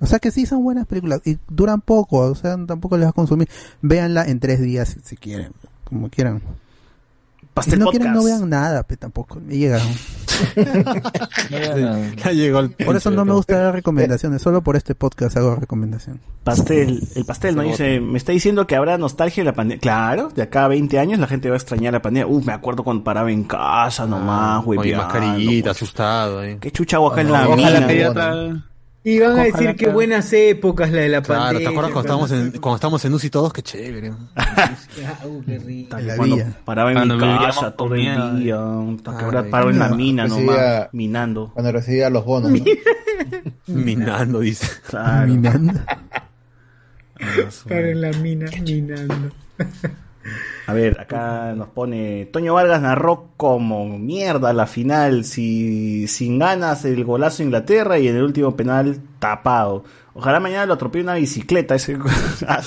O sea que sí son buenas películas y duran poco, o sea, tampoco les va a consumir. Véanla en tres días si, si quieren, como quieran. Pastel si no quieren, no vean nada, pe, tampoco. Me llegaron. <laughs> Ya llegó el Por eso no me gusta dar recomendaciones, solo por este podcast hago recomendación. Pastel, el pastel, ¿no? Dice, me está diciendo que habrá nostalgia de la pandemia. Claro, de acá a 20 años la gente va a extrañar la pandemia. Uh, me acuerdo cuando paraba en casa nomás, güey. Oye, mascarillita, asustado ahí. Qué chucha hago acá en la Ojalá mina, Y van a Ojalá decir que- qué buenas épocas la de la Claro, pandemia. ¿te acuerdas cuando estábamos en, cuando estábamos en UCI todos? Qué chévere. Uh, qué rico. En la Cuando villa. paraba en Cuando mi casa todo el miedo. día. hasta ahora paro en la mina recibía- nomás, minando. Cuando recibía los bonos, ¿no? Minando, dice. Claro. Minando. Estar en la mina minando. A ver, acá nos pone Toño Vargas narró como mierda la final, si, sin ganas el golazo de Inglaterra y en el último penal tapado. Ojalá mañana lo atropelle una bicicleta ese. <laughs> Ah,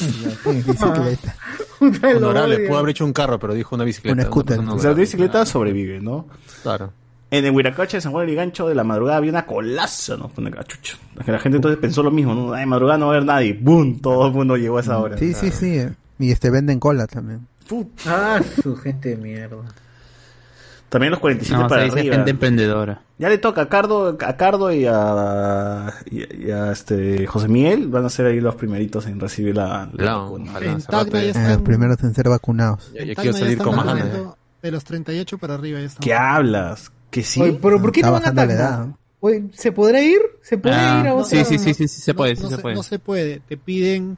Bicicleta. <laughs> Honorable, pudo haber hecho un carro, pero dijo una bicicleta. Una scooter. o sea, honorable. bicicleta sobrevive, ¿no? Claro. En el Huiracocha de San Juan del Gancho de la madrugada había una colaza, ¿no? Pone acá, chucha. La gente entonces pensó lo mismo, ¿no? Ay, madrugada no va a haber nadie. ¡Bum! Todo el mundo llegó a esa hora. Sí, sí, sí. Y este venden cola también. Ah, su gente de mierda. También los 47 No, para se dice arriba. gente emprendedora. Ya le toca a Cardo, a Cardo y a, y, y a este José Miguel. Van a ser ahí los primeritos en recibir la, la La- vacuna. ojalá, En Tacna ya están- Eh, los primeros en ser vacunados. Ya en quiero Tacna salir con más De los 38 para arriba ya están. ¿Qué hablas? ¿Que sí? Oye, pero ¿por qué Está no van a bajando la Tacna? edad. Oye, ¿se podrá ir? ¿Se puede Ah, ir a sí, otra? sí, sí, sí, sí, se puede, no, sí no se se, puede. no se puede. Te piden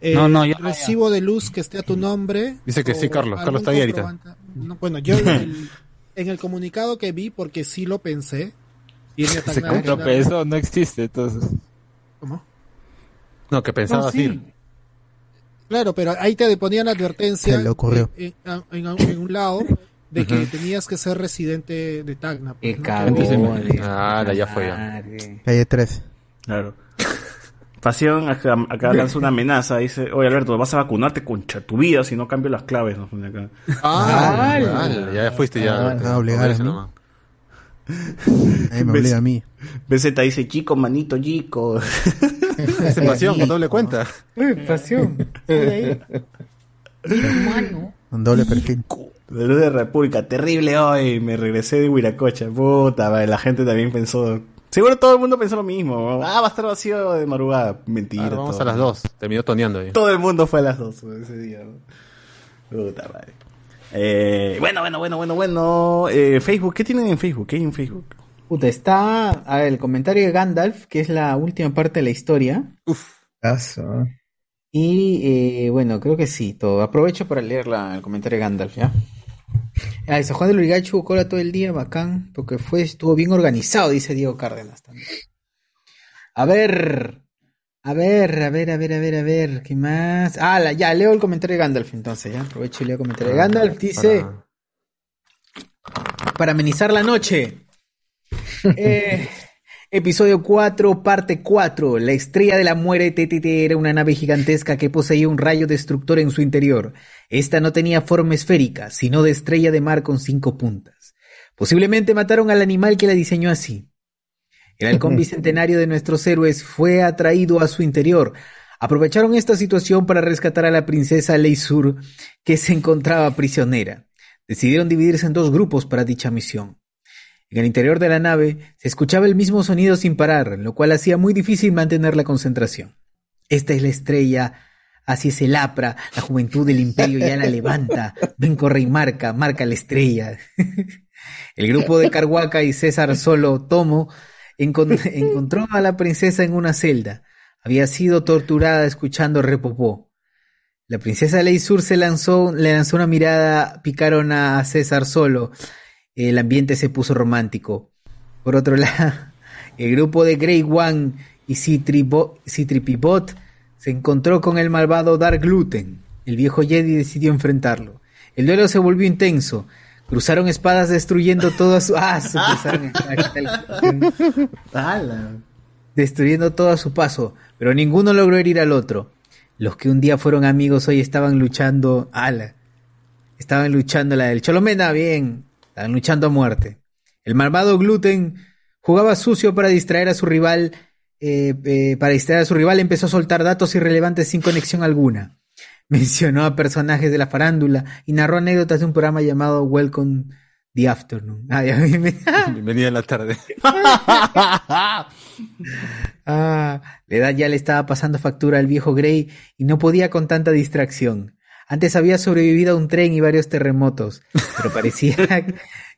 eh, No, no, yo no, recibo de luz que esté a tu nombre. Dice que sí, Carlos. Carlos está ahí ahorita. No, bueno, yo en el, <laughs> en el comunicado que vi, porque sí lo pensé, Se contrapeso, no existe, entonces. ¿Cómo? No, que pensaba No, sí. ir. Claro, pero ahí te ponían la advertencia Se le ocurrió. En, en- en- en un lado de que tenías que ser residente de Tacna. pues, Qué ¿no? Ah, la ya fue ya. Calle 13. Claro. Pasión, acá, acá lanza una amenaza. Dice, oye Alberto, vas a vacunarte concha tu vida si no cambio las claves. acá. Ah, Ah, ya fuiste ya. Ah, obligar. Ahí me obliga a mí. BZ dice, chico, manito, chico. <laughs> Esa pasión, con doble cuenta. Uy, <laughs> pasión. Con doble perfil. De Luz de República, terrible hoy. Me regresé de Huiracocha. Puta, la gente también pensó. Seguro todo el mundo pensó lo mismo. Ah, va a estar vacío de madrugada. Mentira. Ahora vamos todo. a las dos. Terminó toneando ahí. Todo el mundo fue a las dos ese día. ¿no? Puta madre. Eh, bueno, bueno, bueno, bueno, bueno. Eh, Facebook, ¿qué tienen en Facebook? ¿Qué hay en Facebook? Puta, está a ver, el comentario de Gandalf, que es la última parte de la historia. Caso. Y eh, bueno, creo que sí, todo. Aprovecho para leer la- el comentario de Gandalf, ¿ya? Ah, de San Juan del Urigacho cola todo el día, bacán, porque fue, estuvo bien organizado, dice Diego Cárdenas también. A ver, a ver, a ver, a ver, a ver, a ver, ¿qué más? Ah, la- ya, leo el comentario de Gandalf entonces, ya, aprovecho y leo el comentario de Gandalf, dice, para amenizar la noche, <laughs> eh, episodio 4, parte 4. La estrella de la muerte TTT era una nave gigantesca que poseía un rayo destructor en su interior. Esta no tenía forma esférica, sino de estrella de mar con cinco puntas. Posiblemente mataron al animal que la diseñó así. El halcón <laughs> bicentenario de nuestros héroes fue atraído a su interior. Aprovecharon esta situación para rescatar a la princesa Leisur, que se encontraba prisionera. Decidieron dividirse en dos grupos para dicha misión. En el interior de la nave se escuchaba el mismo sonido sin parar, lo cual hacía muy difícil mantener la concentración. Esta es la estrella, así es el APRA, la juventud del imperio ya la levanta. Ven, corre y marca, marca la estrella. <laughs> El grupo de Carhuaca y César Solo Tomo encon- encontró a la princesa en una celda. Había sido torturada escuchando Repopó. La princesa Leisur se lanzó, le lanzó una mirada picarona a César Solo. El ambiente se puso romántico. Por otro <laughs> lado, el grupo de Grey One y Citripibot se encontró con el malvado Dark Gluten. El viejo Jedi decidió enfrentarlo. El duelo se volvió intenso. Cruzaron espadas destruyendo todo a su... <laughs> Ah, cruzaron <laughs> destruyendo todo a su paso, pero ninguno logró herir al otro. Los que un día fueron amigos hoy estaban luchando... ¡Ala! Estaban luchando la del Cholomena, bien. Estaban luchando a muerte. El malvado Gluten jugaba sucio para distraer a su rival. eh, eh, para distraer a su rival empezó a soltar datos irrelevantes sin conexión alguna. <laughs> Mencionó a personajes de la farándula y narró anécdotas de un programa llamado Welcome the Afternoon. <laughs> A me- <laughs> Bienvenida en la tarde. Ah, la edad ya le estaba pasando factura al viejo Grey y no podía con tanta distracción. Antes había sobrevivido a un tren y varios terremotos, pero <laughs> parecía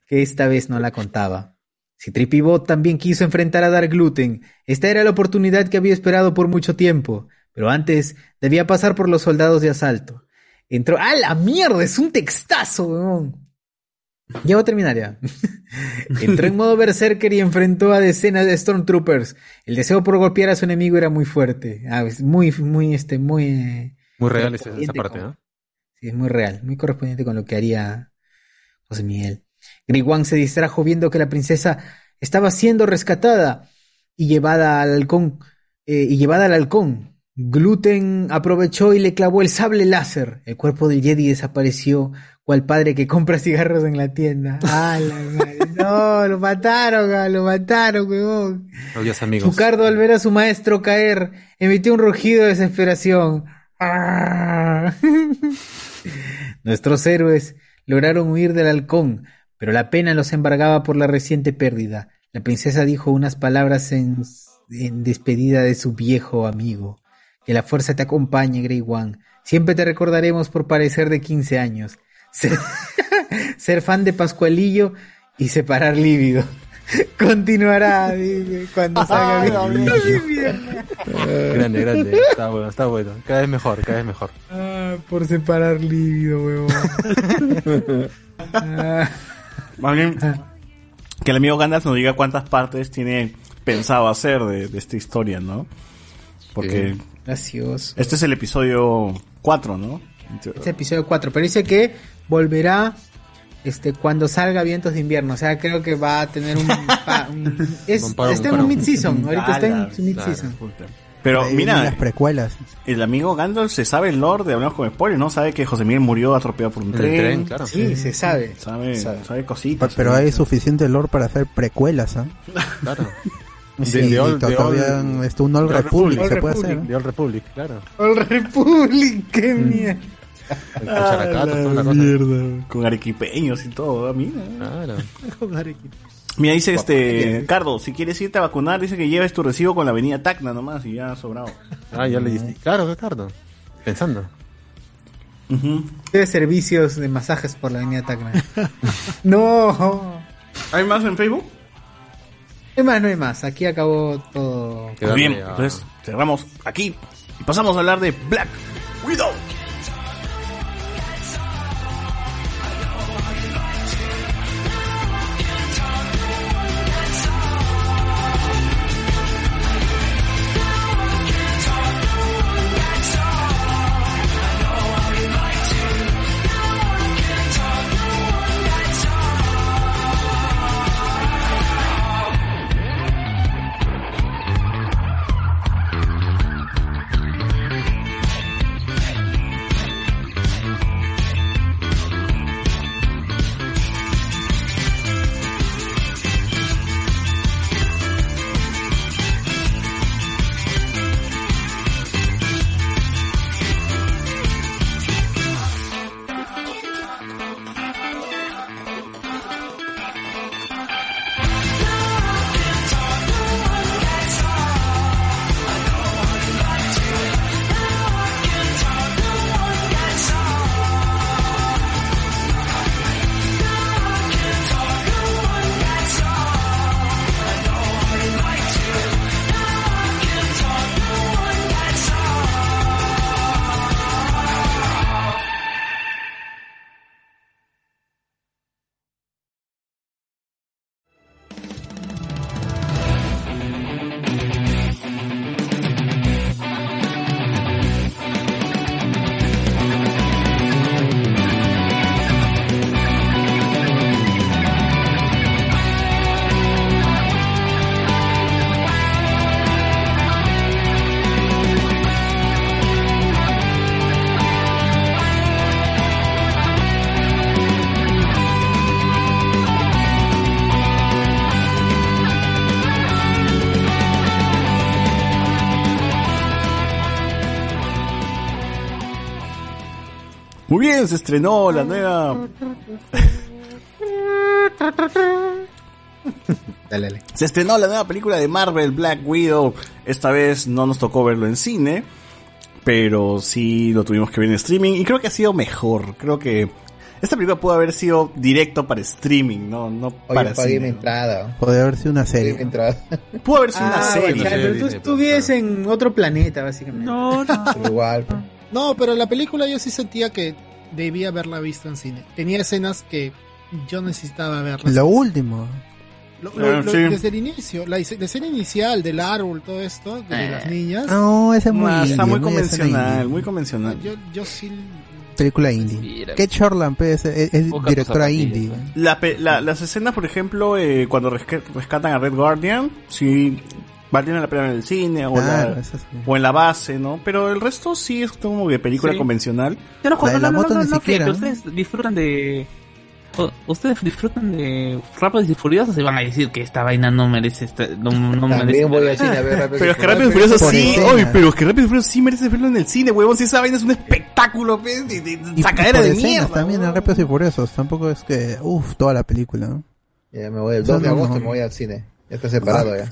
que esta vez no la contaba. Si Tripibot también quiso enfrentar a Dark Gluten, esta era la oportunidad que había esperado por mucho tiempo, pero antes debía pasar por los soldados de asalto. Entró. ¡Ah, la mierda! Es un textazo, weón. Ya voy a terminar ya. <laughs> Entró en modo berserker y enfrentó a decenas de Stormtroopers. El deseo por golpear a su enemigo era muy fuerte. Ah, es muy, muy, este, muy. eh, Muy real esa, esa parte, ¿no? Es muy real, muy correspondiente con lo que haría José Miguel. One se distrajo viendo que la princesa estaba siendo rescatada y llevada al halcón. eh, y llevada al halcón. Gluten aprovechó y le clavó el sable láser. El cuerpo del Jedi desapareció, cual padre que compra cigarros en la tienda. <laughs> ¡Ah, la madre! No, lo mataron, ah, lo mataron, huevón. Odias amigos. Chucardo al ver a su maestro caer emitió un rugido de desesperación. ¡Ah! <laughs> <laughs> Nuestros héroes lograron huir del halcón, pero la pena los embargaba por la reciente pérdida. La princesa dijo unas palabras en, en despedida de su viejo amigo. Que la fuerza te acompañe, Grey One. Siempre te recordaremos por parecer de 15 años. <laughs> Ser, ser fan de Pascualillo y separar lívido. <laughs> Continuará dice, cuando salga Ay, Grande, grande. Está bueno, está bueno. Cada vez mejor, cada vez mejor. Ah, por separar lívido, huevón. Ah. <laughs> Más bien, que el amigo Gandalf nos diga cuántas partes tiene pensado hacer de, de esta historia, ¿no? Porque Gracioso. este es el episodio 4, ¿no? Este episodio 4, pero dice que volverá este cuando salga Vientos de Invierno. O sea, creo que va a tener un. <laughs> es- está en un mid-season. Ahorita está en su mid-season. Pero Ahí mira, las precuelas. el amigo Gandalf se sabe el lore de Hablamos con Spoilers, ¿no? Sabe que José Miguel murió atropellado por un tren. tren, claro. Sí, se sabe. Sabe, Sabe. sabe cositas. Pero hay suficiente lore para hacer precuelas, ¿ah? Claro. <laughs> Sí, De- de Old- está un Old Republic, Republic, se puede Republic, hacer. De Old Republic, claro. All Republic, qué mierda. El Characato, Ah, toda la cosa. mierda. Con arequipeños y todo, ah, mira. Claro. <laughs> Mira, dice este, Cardo, si quieres irte a vacunar, dice que lleves tu recibo con la avenida Tacna nomás y ya sobrado. <laughs> Ah, ya le diste. Claro, Ricardo. Pensando. Tiene servicios de masajes por la avenida Tacna. <laughs> no. ¿Hay más en Facebook? No hay más, no hay más. Aquí acabó todo. Muy bien, entonces cerramos aquí y pasamos a hablar de Black Widow. Bien, se estrenó la nueva. Dale, dale. Se estrenó la nueva película de Marvel, Black Widow. Esta vez no nos tocó verlo en cine, pero sí lo tuvimos que ver en streaming y creo que ha sido mejor. Creo que esta película pudo haber sido directo para streaming, no, no para Oye, pagué mi cine. entrada. Podría haber sido una Pagué mi serie. entrada. Pudo haber sido una Ah, serie. bacán, pero tú estuvieses en otro planeta, básicamente. No, no. Igual. No, pero la película yo sí sentía que debía haberla visto en cine. Tenía escenas que yo necesitaba verlas. Lo último. Lo- lo- lo- sí. Desde el inicio, la, la escena inicial del árbol, todo esto, de las niñas. No, ese es muy Ah, está indie, muy convencional, muy convencional. Yo, yo sí. Película indie. Kate Shortland pues, es, es directora indie. La pe- la- las escenas, por ejemplo, eh, cuando resca- rescatan a Red Guardian, sí valen la pena en el cine o, Claro, la- sí. o en la base, ¿no? Pero el resto sí es como de película Sí. convencional. Yo no, La de la no, moto no, ni no, siquiera, que ¿no? Ustedes disfrutan de. Ustedes disfrutan de Rápidos y Furiosos y van a decir que esta vaina no merece. esta- no, no merece voy al cine a ver Rápidos y Pero es que Furiosos. Rápido y Furioso por sí, oye, pero es que Rápido y Furioso sí merece verlo en el cine, huevón. Si esa vaina es un espectáculo, pues, de, de- de Y sacadera de escenas mierda. también en Rápidos y Furiosos. Tampoco es que, uff, toda la película, ¿no? Ya me voy el Eso 2 de agosto me voy al cine. Ya está separado ya.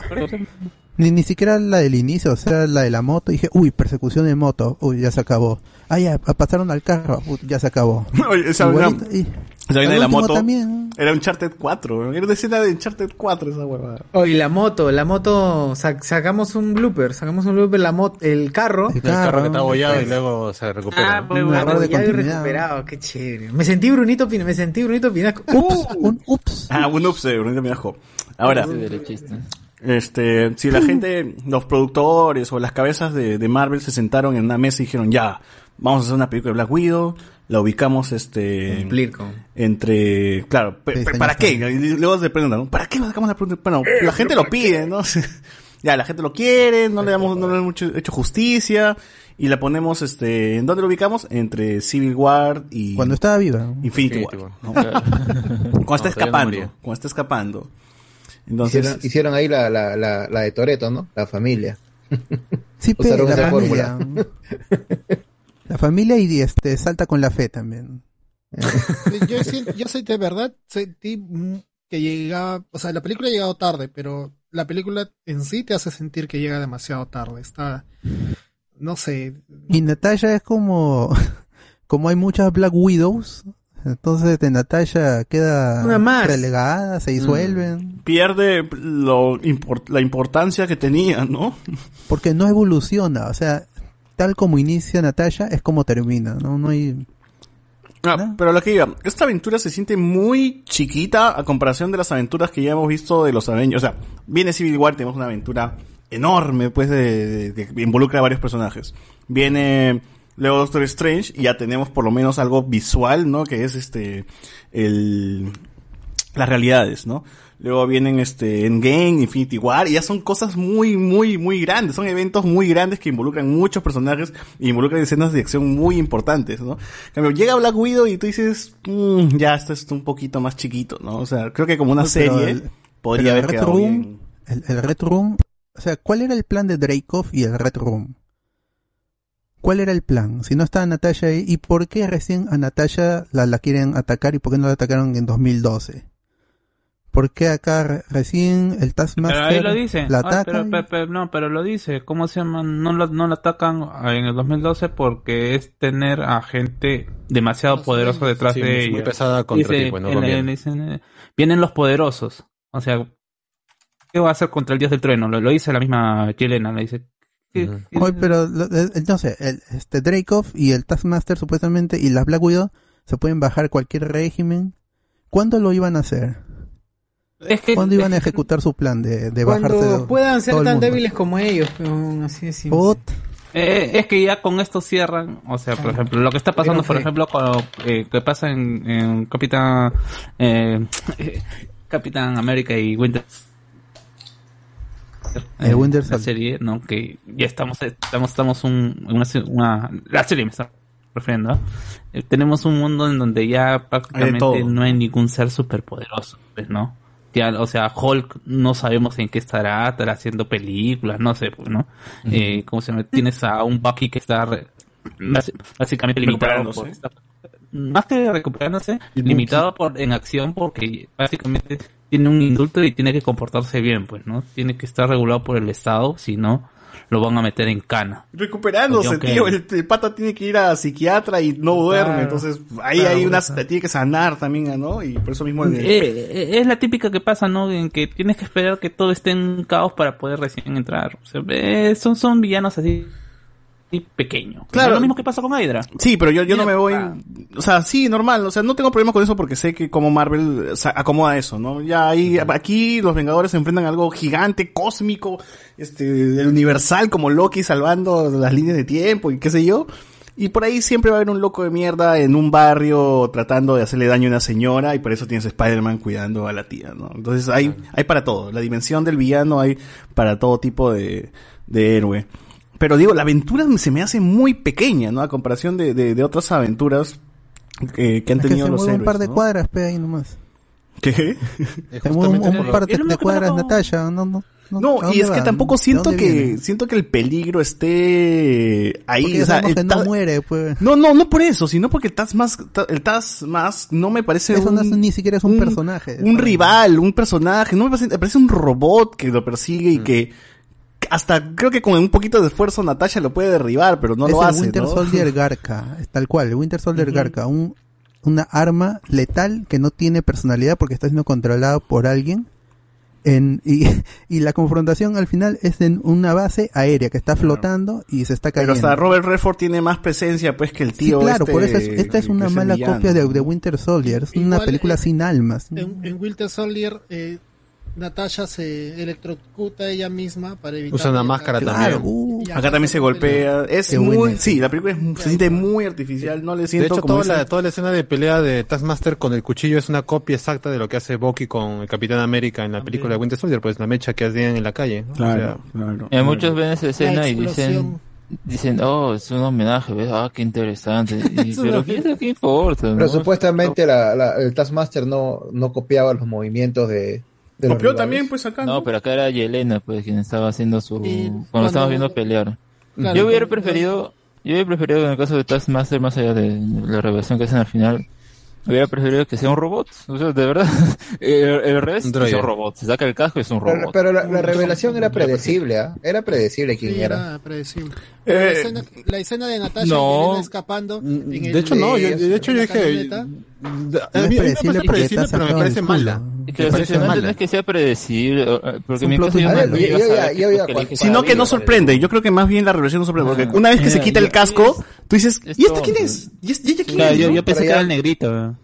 Ni, ni siquiera la del inicio, o sea, la de la moto. Dije, uy, persecución de moto. Uy, ya se acabó. Ah, ya, pasaron al carro. Uy, ya se acabó. <laughs> Oye, esa Igualito, y- esa vaina de la moto también. era Uncharted 4, era una escena de Uncharted 4 esa huevada. Oye, la moto, la moto, sac- sacamos un blooper, sacamos un blooper, la moto, el carro. El El carro que está carro. abollado y luego se recupera. Ah, pues, Un error de ya he recuperado, qué chévere. Me sentí Brunito me sentí Brunito Pinasco. Ups, un ups. Ah, un ups de Brunito Minajo. Ahora. Este, si la <laughs> gente, los productores o las cabezas de, de Marvel se sentaron en una mesa y dijeron, ya, vamos a hacer una película de Black Widow, la ubicamos, este, Cumplir con. entre, claro, pe- Sí, ¿para qué? Y luego se preguntan, ¿para qué nos sacamos la pregunta? Bueno, la gente lo pide, ¿no? <laughs> ya, la gente lo quiere, no le damos, no le hemos hecho, justicia, y la ponemos, este, ¿en dónde lo ubicamos? Entre Civil War y Cuando estaba viva. Infinity Infinity War. War. ¿no? Claro. <laughs> Cuando está No, todavía no escapando, cuando está escapando. Entonces, Hicieron, hicieron ahí la, la, la, la de Toreto, ¿no? La familia. <laughs> Sí, pero Usaron la esa familia. La familia y este salta con la fe también. Yo, sien- yo sentí, de verdad, sentí que llegaba, o sea, la película ha llegado tarde, pero la película en sí te hace sentir que llega demasiado tarde. Está, no sé, Y Natasha es como, <laughs> como hay muchas Black Widows, entonces de Natasha queda Una más. relegada, se disuelven, pierde lo import- la importancia que tenía, ¿no? porque no evoluciona, o sea, tal como inicia Natasha es como termina, no, no hay, Ah, pero lo que diga, esta aventura se siente muy chiquita a comparación de las aventuras que ya hemos visto de los Avengers. O sea, viene Civil War, tenemos una aventura enorme, pues, de, de- que involucra a varios personajes. Viene luego Doctor Strange y ya tenemos por lo menos algo visual, ¿no? Que es este, el, las realidades, ¿no? Luego vienen este Endgame, Infinity War, y ya son cosas muy, muy, muy grandes. Son eventos muy grandes que involucran muchos personajes y involucran escenas de acción muy importantes, ¿no? En cambio, llega Black Widow y tú dices, "Mm, ya, esto es un poquito más chiquito, ¿no? O sea, creo que como una serie el- podría pero el haber Red quedado Room, bien. El, el Red Room, o sea, ¿cuál era el plan de Dreykov y el Red Room? ¿Cuál era el plan? Si no estaba Natasha ahí, ¿y por qué recién a Natasha la, la quieren atacar y por qué no la atacaron en 2012? ¿Por qué acá re- recién el Taskmaster Pero ahí lo dice. la Ah, ataca? pero, y- pero- pero- no, pero lo dice. ¿Cómo se llama? No lo atacan en el 2012 porque es tener a gente demasiado poderosa detrás Sí, de muy ella. pesada contra Dice, ti, pues, no en- en- vienen los poderosos. O sea, ¿qué va a hacer contra el dios del trueno? Lo, lo dice la misma Yelena. Le dice. ¿Qué- qué- Oye, pero lo- el- el- este Dreykov y el Taskmaster supuestamente y las Black Widow se pueden bajar cualquier régimen. ¿Cuándo lo iban a hacer? Es que, ¿Cuándo iban a ejecutar su plan de, de bajarse Cuando puedan ser tan débiles como ellos, pero así. Put. Eh, es que ya con esto cierran, o sea, por ejemplo, lo que está pasando, por ejemplo, con lo eh, que pasa en, en Capitán eh, Capitán América y Winter Eh, Winter la serie, ¿no? Que ya estamos estamos estamos un, una, la serie me está refiriendo. Eh, tenemos un mundo en donde ya prácticamente no hay ningún ser superpoderoso, pues, ¿no? Ya, o sea, Hulk no sabemos en qué estará, estará haciendo películas, no sé, pues, ¿no? eh, ¿Cómo se llama? Tienes a un Bucky que está re- básicamente limitado Recuperándose. por esta- más que recuperándose, limitado por en acción porque básicamente tiene un indulto y tiene que comportarse bien, pues, ¿no? Tiene que estar regulado por el Estado, si no, lo van a meter en cana. Recuperándose, tío. El, el pata tiene que ir a psiquiatra y no duerme. Claro. Entonces, ahí Claro, hay claro. tiene que sanar también, ¿no? Y por eso mismo. el- Eh, eh, es la típica que pasa, ¿no? En que tienes que esperar que todo esté en caos para poder recién entrar. O sea, eh, son, son villanos así, así pequeños. Claro. Es lo mismo que pasa con Hydra. Sí, pero yo, yo no me voy. ah. O sea, sí, normal. O sea, no tengo problema con eso porque sé que como Marvel o sea, acomoda eso, ¿no? Ya ahí, aquí los Vengadores se enfrentan a algo gigante, cósmico, este, el universal como Loki salvando las líneas de tiempo y qué sé yo. Y por ahí siempre va a haber un loco de mierda en un barrio tratando de hacerle daño a una señora y por eso tienes Spider-Man cuidando a la tía, ¿no? Entonces hay, hay para todo. La dimensión del villano hay para todo tipo de, de héroe. Pero digo, la aventura se me hace muy pequeña, ¿no? A comparación de, de, de otras aventuras eh, que han Es que tenido se los héroes. un par de ¿no? cuadras, pe, ahí nomás. ¿Qué? Se mueve un, un par de, cuadras, Natasha. No, no, no, No, ¿a dónde y es que tampoco ¿De siento que viene? siento que el peligro esté ahí, Porque o sea, el que no muere, pues. No, no, no por eso, sino porque el Taz más el Taz más no me parece Eso un, no es- ni siquiera es un, personaje. un rival, un personaje, no me parece, me parece un robot que lo persigue y Mm. que hasta creo que con un poquito de esfuerzo Natasha lo puede derribar, pero no es lo el hace, Winter ¿no? Soldier Garca, es tal cual, el Winter Soldier Garca, un, una arma letal que no tiene personalidad porque está siendo controlado por alguien. En, y, <laughs> y la confrontación al final es en una base aérea que está flotando y se está Pero cayendo. hasta Robert Redford tiene más presencia pues que el Sí, tío claro, este, por eso es- esta es una mala villano. copia de, de Winter Soldier, es una película eh, sin almas. En, en Winter Soldier, eh, Natasha se electrocuta ella misma para evitar. Usa una máscara Claro, también. uh, Acá también se golpea, es Qué muy, sí, la película es- se siente muy artificial, no le De siento hecho, como toda la, toda la escena de pelea de Taskmaster con el cuchillo es una copia exacta de lo que hace Bucky con el Capitán América en la película de Winter Soldier, pues la mecha que hacían en la calle. ¿no? Claro, O sea, Eh, Y muchos ven esa escena y dicen, dicen, oh, es un homenaje, ¿ves? Ah, qué interesante. <laughs> Y- pero ¿qué, qué importa? Pero no? supuestamente la, la- el Taskmaster no, no copiaba los movimientos de, de Copió rivales. también, pues acá. No, pero acá era Yelena, pues, quien estaba haciendo su... Cuando, cuando- estábamos viendo pelear. Claro, yo hubiera preferido, yo hubiera preferido en el caso de Taskmaster, más allá de la revelación que hacen al final, hubiera preferido que sea un robot. O sea, de verdad, <laughs> el, el resto Un es un robot. Se saca el casco y es un Pero, robot. pero la, la revelación era predecible, ¿ah? Era predecible quién Sí, era. era predecible. Pero la, Eh, escena, la escena de Natasha no. escapando. en el- De hecho, no, yo, de hecho en yo dije... camioneta. A mí, a No mí es me predecible parece porque predecible, está pero me parece mala. Es que Me parece mala. no es que sea predecible, eh, porque mi Sino que no sorprende, yo creo que más bien la revelación no sorprende, porque una vez que se Ya, quita el casco, tú dices, es ¿y este tonto. quién es? ¿Y este, ella quién es? yo, pensé que era ya- el negrito.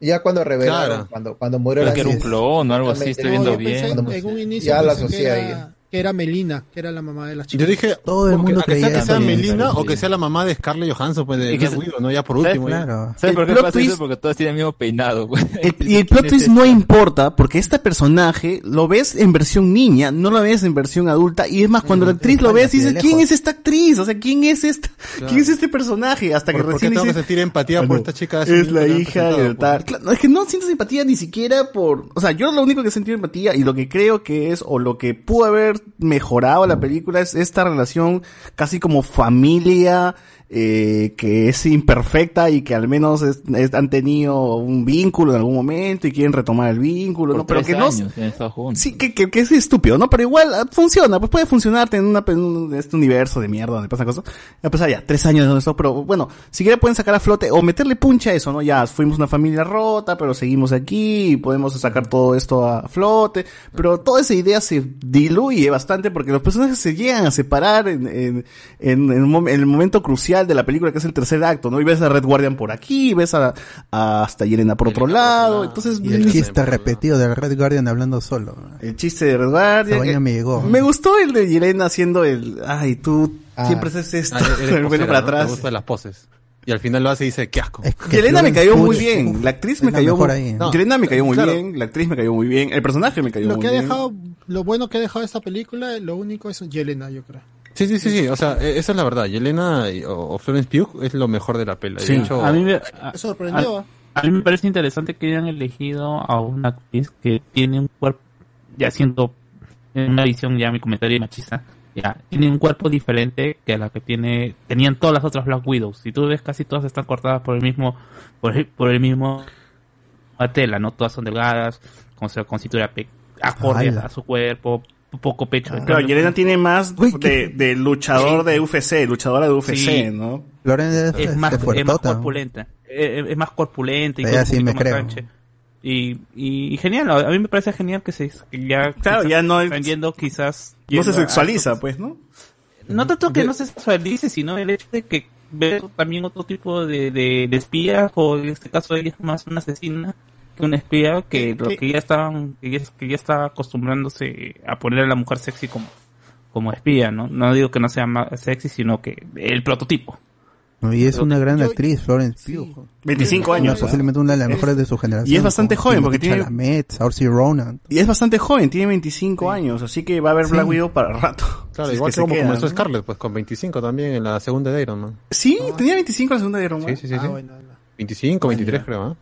Ya cuando revelaron, Claro. cuando, cuando murió Creo la que era un clon o algo así, estoy viendo bien. en, un inicio Ya la asocié a era, ella. Que era Melina, que era la mamá de las chicas. Yo dije, Todo el mundo a que sea creía que sea. Melina o que sea la mamá de Scarlett Johansson, pues de Y que Black se- Widow, ¿no? Ya por último. ya. Claro. ¿Sabes El por qué plot pasa eso? twist- Porque todos tienen el mismo peinado, güey. <laughs> Y el plot twist no importa porque este personaje lo ves en versión niña, no lo ves en versión adulta y es más cuando la actriz lo ves dices, ¿quién es esta actriz? O sea, ¿quién es esta? ¿Quién es este personaje? Hasta que ¿Por, por qué recién tengo que sentir empatía "Ah, por esta chica? Es la hija de tal. pues? Es que no siento simpatía ni siquiera por, o sea, yo lo único que he sentido empatía y lo que creo que es o lo que pudo haber mejorado la película es esta relación casi como familia eh, que es imperfecta y que al menos es- es- han tenido un vínculo en algún momento y quieren retomar el vínculo, Por ¿no? Pero que no, años juntos. Sí, que, que, que es estúpido, ¿no? Pero igual ah, funciona, pues puede funcionarte en, una, en este universo de mierda donde pasan cosas. Ya pues ya, tres años de esto, pero bueno, si quieren pueden sacar a flote o meterle puncha a eso, ¿no? Ya fuimos una familia rota, pero seguimos aquí y podemos sacar todo esto a flote. Pero toda esa idea se diluye bastante porque los personajes se llegan a separar en, en, en, en el momento crucial de la película que es el tercer acto, ¿no? Y ves a Red Guardian por aquí, ves a, a hasta Yelena por otro lado, entonces Y el chiste repetido del Red Guardian hablando solo. el chiste de Red Guardian. Eh, me llegó. Me gustó el de Yelena haciendo el, ay, tú Ah. siempre haces esto, Ah, <laughs> el posera, para ¿no? Atrás. gustan las poses. Y al final lo hace y dice, qué asco. Es que Yelena me cayó muy bien, la actriz me la cayó muy. No. Yelena me cayó muy Claro. bien, la actriz me cayó muy bien, el personaje me cayó Lo muy que ha bien. dejado, lo bueno que ha dejado esta película, lo único es Yelena, yo creo. Sí, sí, sí, sí. O sea, e- esa es la verdad. Yelena y- o, Florence Pugh es lo mejor de la pela. De Sí. hecho, A mí me, a, sorprendió. a- a mí me parece interesante que hayan elegido a una actriz que tiene un cuerpo, ya siendo en una visión ya mi comentario machista, ya, tiene un cuerpo diferente que la que tiene, tenían todas las otras Black Widows. Si tú ves, casi todas están cortadas por el mismo, por el, por el mismo tela, ¿no? Todas son delgadas, con, con cintura pe- acorde a su cuerpo, poco pecho. En Claro, Yelena tiene más de, de luchador de UFC, luchadora de UFC, Sí. ¿no? Loren es, es más, este, es más corpulenta. Eh, Es más corpulenta y Ella con un sí poquito me creo. Y, y, y genial, a mí me parece genial que se que ya Claro, ya no es- aprendiendo quizás No se a sexualiza, pues, ¿no? no tanto que no se sexualice, sino el hecho de que ver también otro tipo de, de, de espía, o en este caso ella es más una asesina que una espía, que lo que ya estaban, que ya, que ya está acostumbrándose a poner a la mujer sexy como, como espía, ¿no? No digo que no sea más sexy, sino que el prototipo. Y es una gran actriz, Florence Pugh. 25 Una- años. Posiblemente una de las mejores de su generación. Y es bastante joven, porque tiene- Chalamet, Saoirse Ronan. Y es bastante joven, tiene 25 años, así que va a haber Sí. Black Widow para rato. Claro, <laughs> Si es igual que que se como queda, comenzó ¿no? Scarlett, pues con 25 también en la segunda de Iron Man. Sí, tenía 25 en la segunda de Iron Man. Sí, sí, sí. sí. Ah, bueno, 25, 23 creo, ¿ah?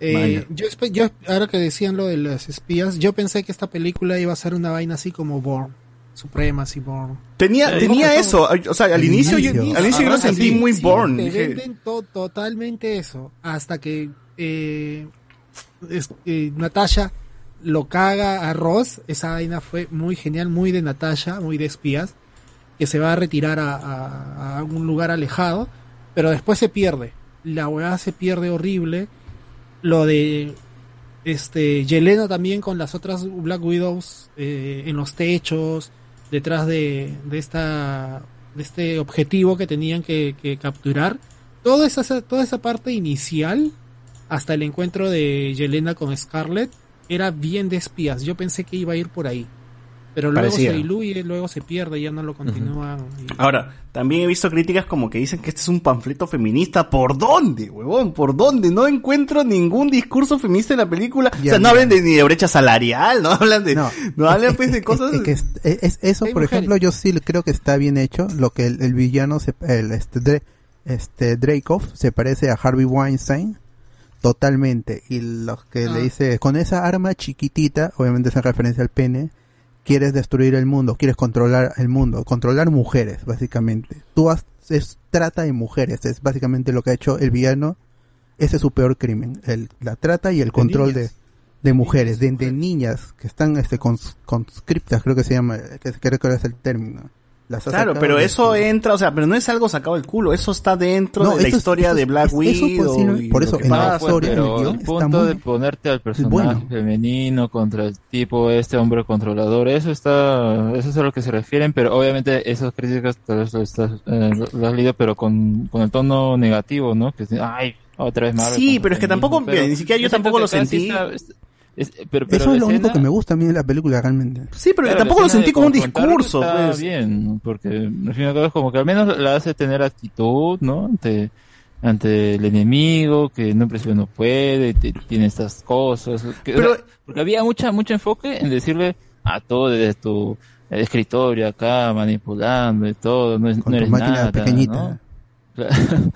Eh, yo, yo, ahora que decían lo de las espías, yo pensé que esta película iba a ser una vaina así como Born, Supremacy Born. Tenía, Eh, tenía ¿cómo que eso, o sea, al inicio, yo, al inicio yo lo sentí muy Sí, Born. Te venden to- totalmente eso, hasta que eh, es- eh, Natasha lo caga a Ross, esa vaina fue muy genial, muy de Natasha, muy de espías, que se va a retirar a, a- a un lugar alejado, pero después se pierde. La weá se pierde horrible. Lo de este Yelena también con las otras Black Widows eh, en los techos, detrás de, de esta de este objetivo que tenían que, que capturar. Toda esa, toda esa parte inicial, hasta el encuentro de Yelena con Scarlett, era bien de espías. Yo pensé que iba a ir por ahí. Pero luego Parecía. se diluye, luego se pierde, ya no lo continúan. y- Ahora, también he visto críticas como que dicen que este es un panfleto feminista. ¿Por dónde, huevón? ¿Por dónde? No encuentro ningún discurso feminista en la película. o sea, no hablan de, ni de brecha salarial, no hablan de... No, hablan pues de cosas... Es, que es- es- eso, por ejemplo, yo sí creo que está bien hecho. Lo que el, el villano, se, el, este, este Dreykov se parece a Harvey Weinstein totalmente. Y los que Ah. le dice, con esa arma chiquitita, obviamente es en referencia al pene, quieres destruir el mundo, quieres controlar el mundo, controlar mujeres, básicamente. Tú has, es, trata de mujeres, es básicamente lo que ha hecho el villano. Ese es su peor crimen, el, la trata y el control de, de mujeres, de, de niñas que están este cons- conscriptas, creo que se llama, que creo que es el término. Las ha Claro, pero eso entra, o sea, pero no es algo sacado del culo, eso está dentro No, de la es- historia eso de Black es- eso Widow. posible- y por eso, en la pasa. historia, en el pero el está punto muy- de ponerte al personaje bueno. femenino contra el tipo este hombre controlador, eso está, eso es a lo que se refieren, pero obviamente esas críticas tal vez lo estás, eh, has leído, pero con, con el tono negativo, ¿no? Que ay, otra vez Marvel. Sí, pero es que feminismo", tampoco, pero ni siquiera yo siento tampoco lo sí sentí. está- es- es- pero, pero Eso es lo único escena- que me gusta a mí de la película realmente. Sí, pero Claro, tampoco lo sentí como un discurso, está pues. bien, porque al fin y al cabo es como que al menos la hace tener actitud, ¿no? Ante, ante el enemigo, que no principio no puede, te- tiene estas cosas. que- o Pero- sea, porque había mucha, mucho enfoque en decirle a todo desde tu escritorio acá, manipulando y todo, no, es, Con no tu eres máquina nada, pequeñita. ¿no? <laughs>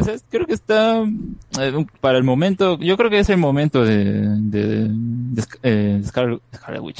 O sea, creo que está eh, para el momento, yo creo que es el momento de, de, de, eh, Scarlet, Scarlet Witch,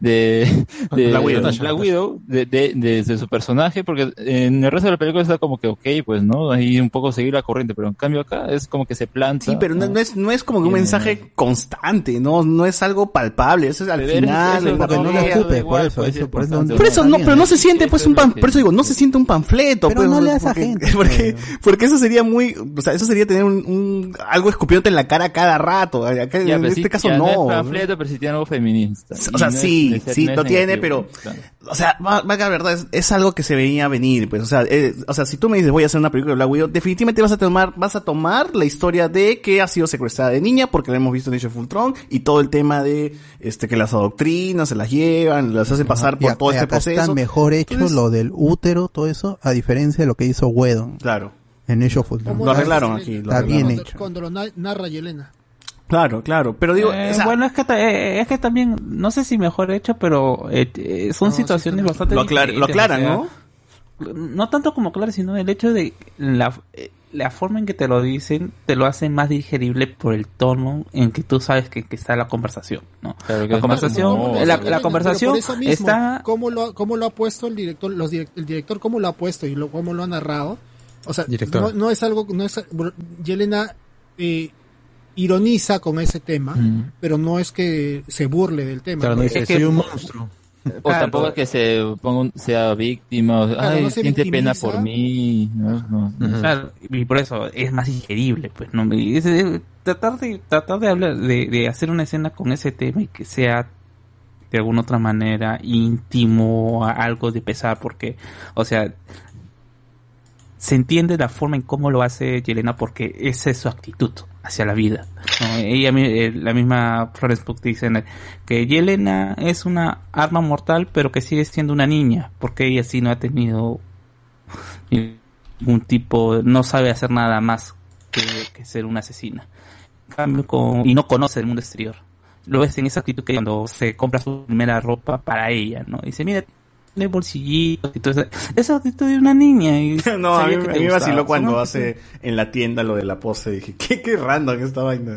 de, <laughs> de Black Widow. Black Widow, de, de, de- de su personaje, porque en el resto de la película está como que ok, pues no, ahí un poco seguir la corriente, pero en cambio acá es como que se planta. Sí, pero no, no es, no es como que un mensaje constante, no, no es algo palpable, eso es al Pero final. eso la no- no le ocupe, por eso, pues, eso por eso, importante, por eso ¿no? pero no se siente pues un pan, por eso digo, no se siente un panfleto, Pero pues, no le das porque, agente, <laughs> porque, <laughs> porque eso sería muy, o sea, eso sería tener un, un- algo escupiéndote en la cara cada rato, acá, Ya, en este caso ya no. es ¿no? panfleto, pero sí tiene algo feminista. O sea, no es- sí, es- sí, no es lo tiene, pero, claro. o sea, va- valga la verdad, es, es algo que se veía venir, pues, o sea, eh, o sea, si tú me dices voy a hacer una película de Black Widow, definitivamente vas a tomar, vas a tomar la historia de que ha sido secuestrada de niña, porque la hemos visto en Age of Ultron, y todo el tema de, este, que las adoctrinas, se las llevan, las hacen pasar por Y a- todo y este acá proceso. está mejor hecho Entonces, lo del útero, todo eso, a diferencia de lo que hizo Wedon. Claro. En of Ultron. ¿Cómo Lo la- arreglaron aquí, lo Está bien cuando, hecho. cuando lo na- narra Yelena. Claro, claro, pero digo, Eh, o sea, bueno, es que, ta- eh, es que también, no sé si mejor hecho, pero eh, eh, son situaciones bastante lo, aclar- lo diferentes, aclaran, o sea, ¿no? no tanto como claro, sino el hecho de la, eh, la forma en que te lo dicen te lo hacen más digerible por el tono en que tú sabes que, que está la conversación, ¿no? Claro que la es conversación, la, Eso, la pero conversación por eso mismo, está ¿cómo lo, ha- cómo lo ha puesto el director, los direc- el director cómo lo ha puesto y lo, cómo lo ha narrado? O sea, Director. no, no es algo, no es, Yelena eh, ironiza con ese tema, Mm. pero no es que se burle del tema. Claro, no dice, Es que- soy un monstruo. O tampoco es que se ponga un- sea víctima, o, Claro, ay, no se siente pena por mí. No, no. Claro, y por eso es más digerible, pues, ¿no? Es- es- tratar de, tratar de hablar, de, de hacer una escena con ese tema y que sea de alguna otra manera íntimo, algo de pesar, porque, o sea, se entiende la forma en cómo lo hace Yelena porque esa es su actitud hacia la vida. Ella, eh, la misma Florence Pugh dice que Yelena es una arma mortal, pero que sigue siendo una niña, porque ella sí no ha tenido ningún tipo, no sabe hacer nada más que, ser una asesina. Y no conoce el mundo exterior. Lo ves en esa actitud que cuando se compra su primera ropa para ella, ¿no? Dice, mira, tiene bolsillitos y todo eso. Esa actitud de una niña. Y <laughs> No, a mí, que a mí me vaciló cuando ¿no? hace en la tienda lo de la pose. Dije, qué, qué random esta vaina.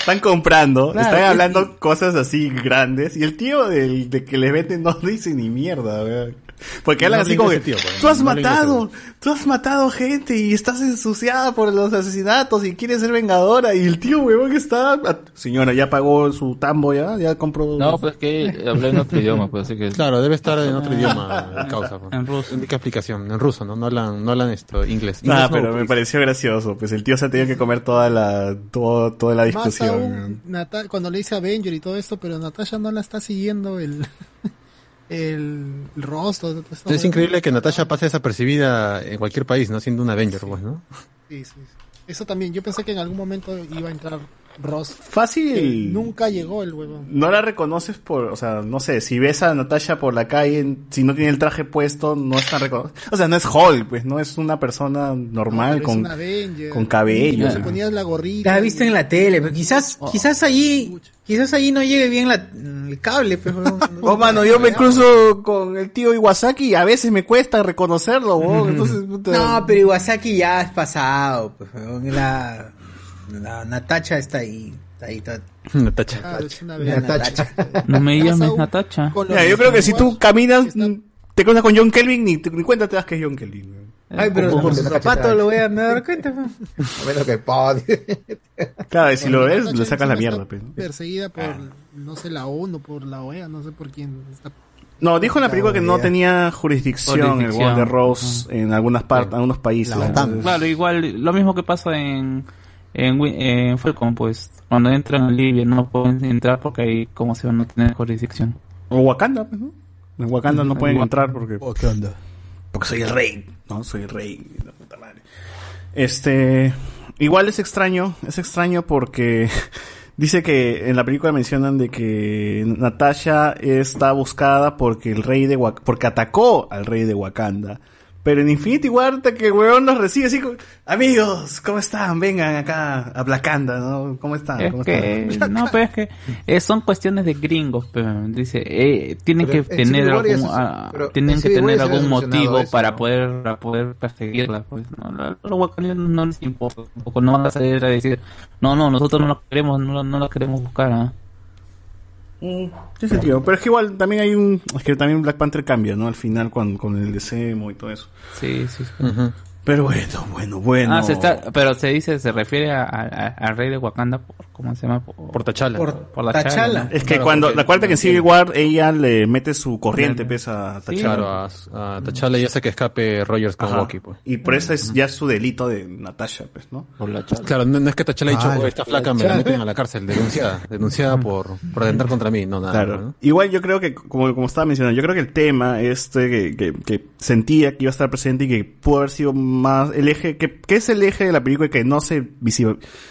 Están comprando, Claro, están es- hablando cosas así grandes y el tío del, de que le venden no <laughs> dice ni mierda. weón. Porque hablan No así como que, tío, pues, tú has no matado, tú has matado gente y estás ensuciada por los asesinatos y quieres ser vengadora. Y el tío, weón, está... Señora, ya pagó su tambo ya, ya compró... No, pues que hablé en otro idioma, pues así que... Claro, debe estar en <laughs> otro idioma causa. pues. En ruso. Indica explicación, en ruso, ¿no? No hablan, no hablan esto, inglés. Ah, Inglés no, pero me pareció gracioso. Pues el tío se ha tenido que comer toda la, todo, toda la discusión. aún, Nata- cuando le dice Avenger y todo esto, pero Natasha no la está siguiendo el, <laughs> el, rostro. todo. Es increíble que Natasha pase desapercibida en cualquier país, ¿no? Siendo un Avenger, pues, ¿no? Sí, sí, sí. Eso también, yo pensé que en algún momento iba a entrar Ross. Fácil. Nunca llegó el huevón. No la reconoces por, o sea, no sé, si ves a Natasha por la calle, si no tiene el traje puesto, no es tan reconocible. O sea, no es Hulk, pues, no es una persona normal es con, un Avenger. con cabello. Se ponías la gorrita. La has visto en la tele, pero quizás, quizás allí, quizás allí no llegue bien la, el cable, pues, pero Oh, mano, yo me cruzo con el tío Iwasaki y a veces me cuesta reconocerlo, entonces, puta. No, pero Iwasaki ya es pasado, pues, la, la Natacha está ahí, está ahí, está. Natacha. Ah, La Natacha. <laughs> No me llames Natacha. Mira, yo creo que si tú caminas, te cruzas con John Kelvin, ni, ni cuenta te das que es John Kelvin. weón. Ay, pero ¿Cómo por se su zapato lo voy a dar cuenta. <laughs> A menos que pod. <laughs> Claro, y si lo ves, le sacas la mierda, pues. ¿no? Perseguida por, no sé, la ONU, por la OEA, no sé por quién. Está... No, dijo en la película que no idea. tenía jurisdicción, el Jurisdicción. Wonder Rose en algunas partes, en algunos países. Entonces- Claro, igual, lo mismo que pasa en, en, en Falcon, pues, cuando entran en Libia no pueden entrar porque ahí, como se van a tener jurisdicción. O Wakanda, pues, ¿no? En Wakanda no pueden entrar porque... Oh, ¿qué onda? Porque soy el rey. No, soy el rey. la puta madre. Este... Igual es extraño, es extraño porque <laughs> dice que en la película mencionan de que Natasha está buscada porque el rey de Wak- porque atacó al rey de Wakanda. Pero en Infinity War que weón nos recibe así como, amigos, ¿cómo están? Vengan acá a Blacanda, ¿no? ¿Cómo están? Es ¿Cómo que, están? <laughs> no, pero es que eh, son cuestiones de gringos, pero dice, eh, tienen Pero que en tener algún, ah, tienen en que tener algún motivo eso, para ¿no? poder, para poder perseguirla, pues, ¿no? Los wakandianos no les importa, tampoco no van a salir a decir, no, no, nosotros no la queremos, no, no la queremos buscar, ¿ah? Mm, tiene sentido. Pero es que igual también hay un. Es que también Black Panther cambia, ¿no? Al final con, con el desemo y todo eso. Sí, sí, sí. Pero bueno, bueno, bueno. Ah, se está, pero se dice, se refiere a- a- a- al rey de Wakanda por, ¿cómo se llama? Por, Por T'Challa. por la T'Challa. chala, ¿no? Es que Claro, cuando. porque- Acuérdate que en Civil War ella le mete su corriente, pesa a Sí. Claro, a, a T'Challa y hace que escape Rogers con. Bucky, pues. Y por eso es ya su delito de Natasha, pues, ¿no? Por la chala. Claro, no, no es que T'Challa ha dicho, Ah, "Oh, esta flaca me la meten a la cárcel, denunciada, <laughs> denunciada por, por atentar contra mí, no nada. Claro. ¿no? Igual yo creo que, como, como estaba mencionando, yo creo que el tema este que, que, que sentía que iba a estar presente y que pudo haber sido más el eje, que, que es el eje de la película que no se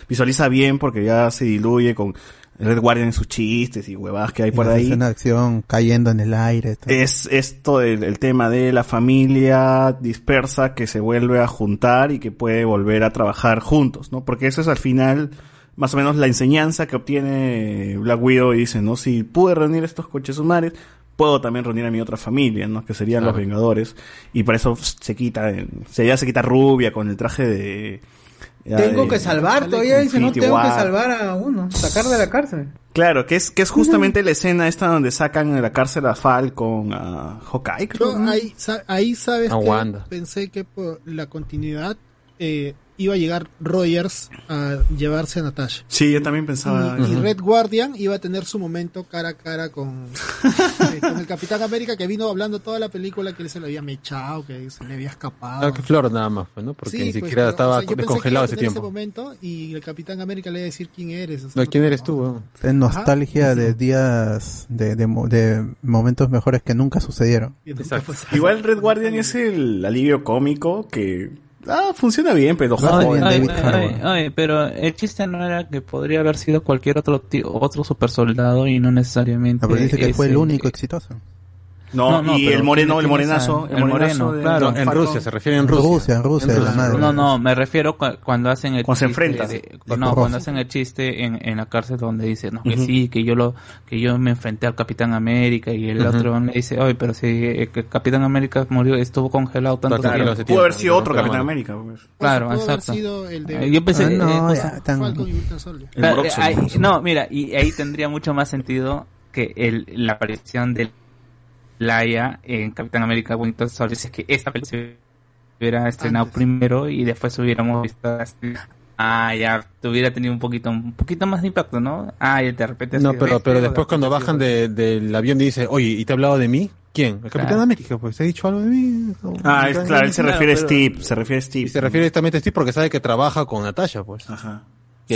visualiza bien porque ya se diluye con Red Guardian en sus chistes y huevadas que hay Y por ahí. de acción cayendo en el aire. todo. Es esto el, el tema de la familia dispersa que se vuelve a juntar y que puede volver a trabajar juntos, ¿no? Porque eso es al final más o menos la enseñanza que obtiene Black Widow y dice, ¿no? Si pude reunir estos coches sumares, puedo también reunir a mi otra familia, ¿no? Que serían los. Vengadores. Y para eso se quita, se ya se quita rubia con el traje de, Ya, Tengo que salvar, todavía dice, no, tengo que salvar a uno, sacar de la cárcel. Claro, que es, que es justamente la escena esta donde sacan de la cárcel a Falcon, a Hawkeye, creo. Yo ¿no? ahí, sa- ahí sabes A que Wanda. pensé que por la continuidad eh, iba a llegar Rogers a llevarse a Natasha. Sí, yo también pensaba. Y, y Red Guardian iba a tener su momento cara a cara con, <laughs> eh, con el Capitán América que vino hablando toda la película que él se lo había mechado, que se le había escapado. Ah, que flor nada más, ¿no? Porque Sí, ni pues, siquiera pero, estaba o sea, yo pensé que descongelado iba a ese tiempo. momento y el Capitán América le iba a decir quién eres. o sea, No, ¿Quién eres tú, weón? Es nostalgia de días, de, de, de momentos mejores que nunca sucedieron. Igual Red Guardian es el alivio cómico que ah, funciona bien, pero Ay, joder. ay, ay, ay, pero el chiste no era que podría haber sido cualquier otro ti- otro super soldado y no necesariamente. Ah, pero dice que fue el único exitoso. No, y el moreno, el morenazo, el morenazo de- claro. En Rusia, se refiere en Rusia. Rusia, en Rusia, de la madre. No, no, me refiero cu- cuando hacen el Cuando se chiste enfrentan. de- De no, cuando hacen el chiste en, en la cárcel donde dice, no, que sí, que yo lo, que yo me enfrenté al Capitán América y el otro le dice, oye, pero si eh, el Capitán América murió, estuvo congelado tanto Claro, tiempo. pudo haber sido otro Capitán América. pues. Claro, pudo haber exacto. sido el de- Eh, Yo pensé, Ah, no, eh, ya, Falcon y Moroxo, eh, no, mira, y ahí tendría mucho más sentido que el, la aparición de Laia en Capitán América Winter Soldier, si es que esta película se hubiera estrenado primero y después hubiéramos visto así, ah, ya hubiera tenido un poquito un poquito más de impacto, ¿no? Ah, y de repente No, pero, pero después de cuando bajan de- del avión y dice, oye, ¿y te ha hablado de mí? ¿Quién? El Capitán Claro. América, pues, ¿te ha dicho algo de mí? Ah, es claro, él se refiere a Steve, se refiere a Steve. Y se refiere directamente a Steve porque sabe que trabaja con Natasha, pues. Ajá.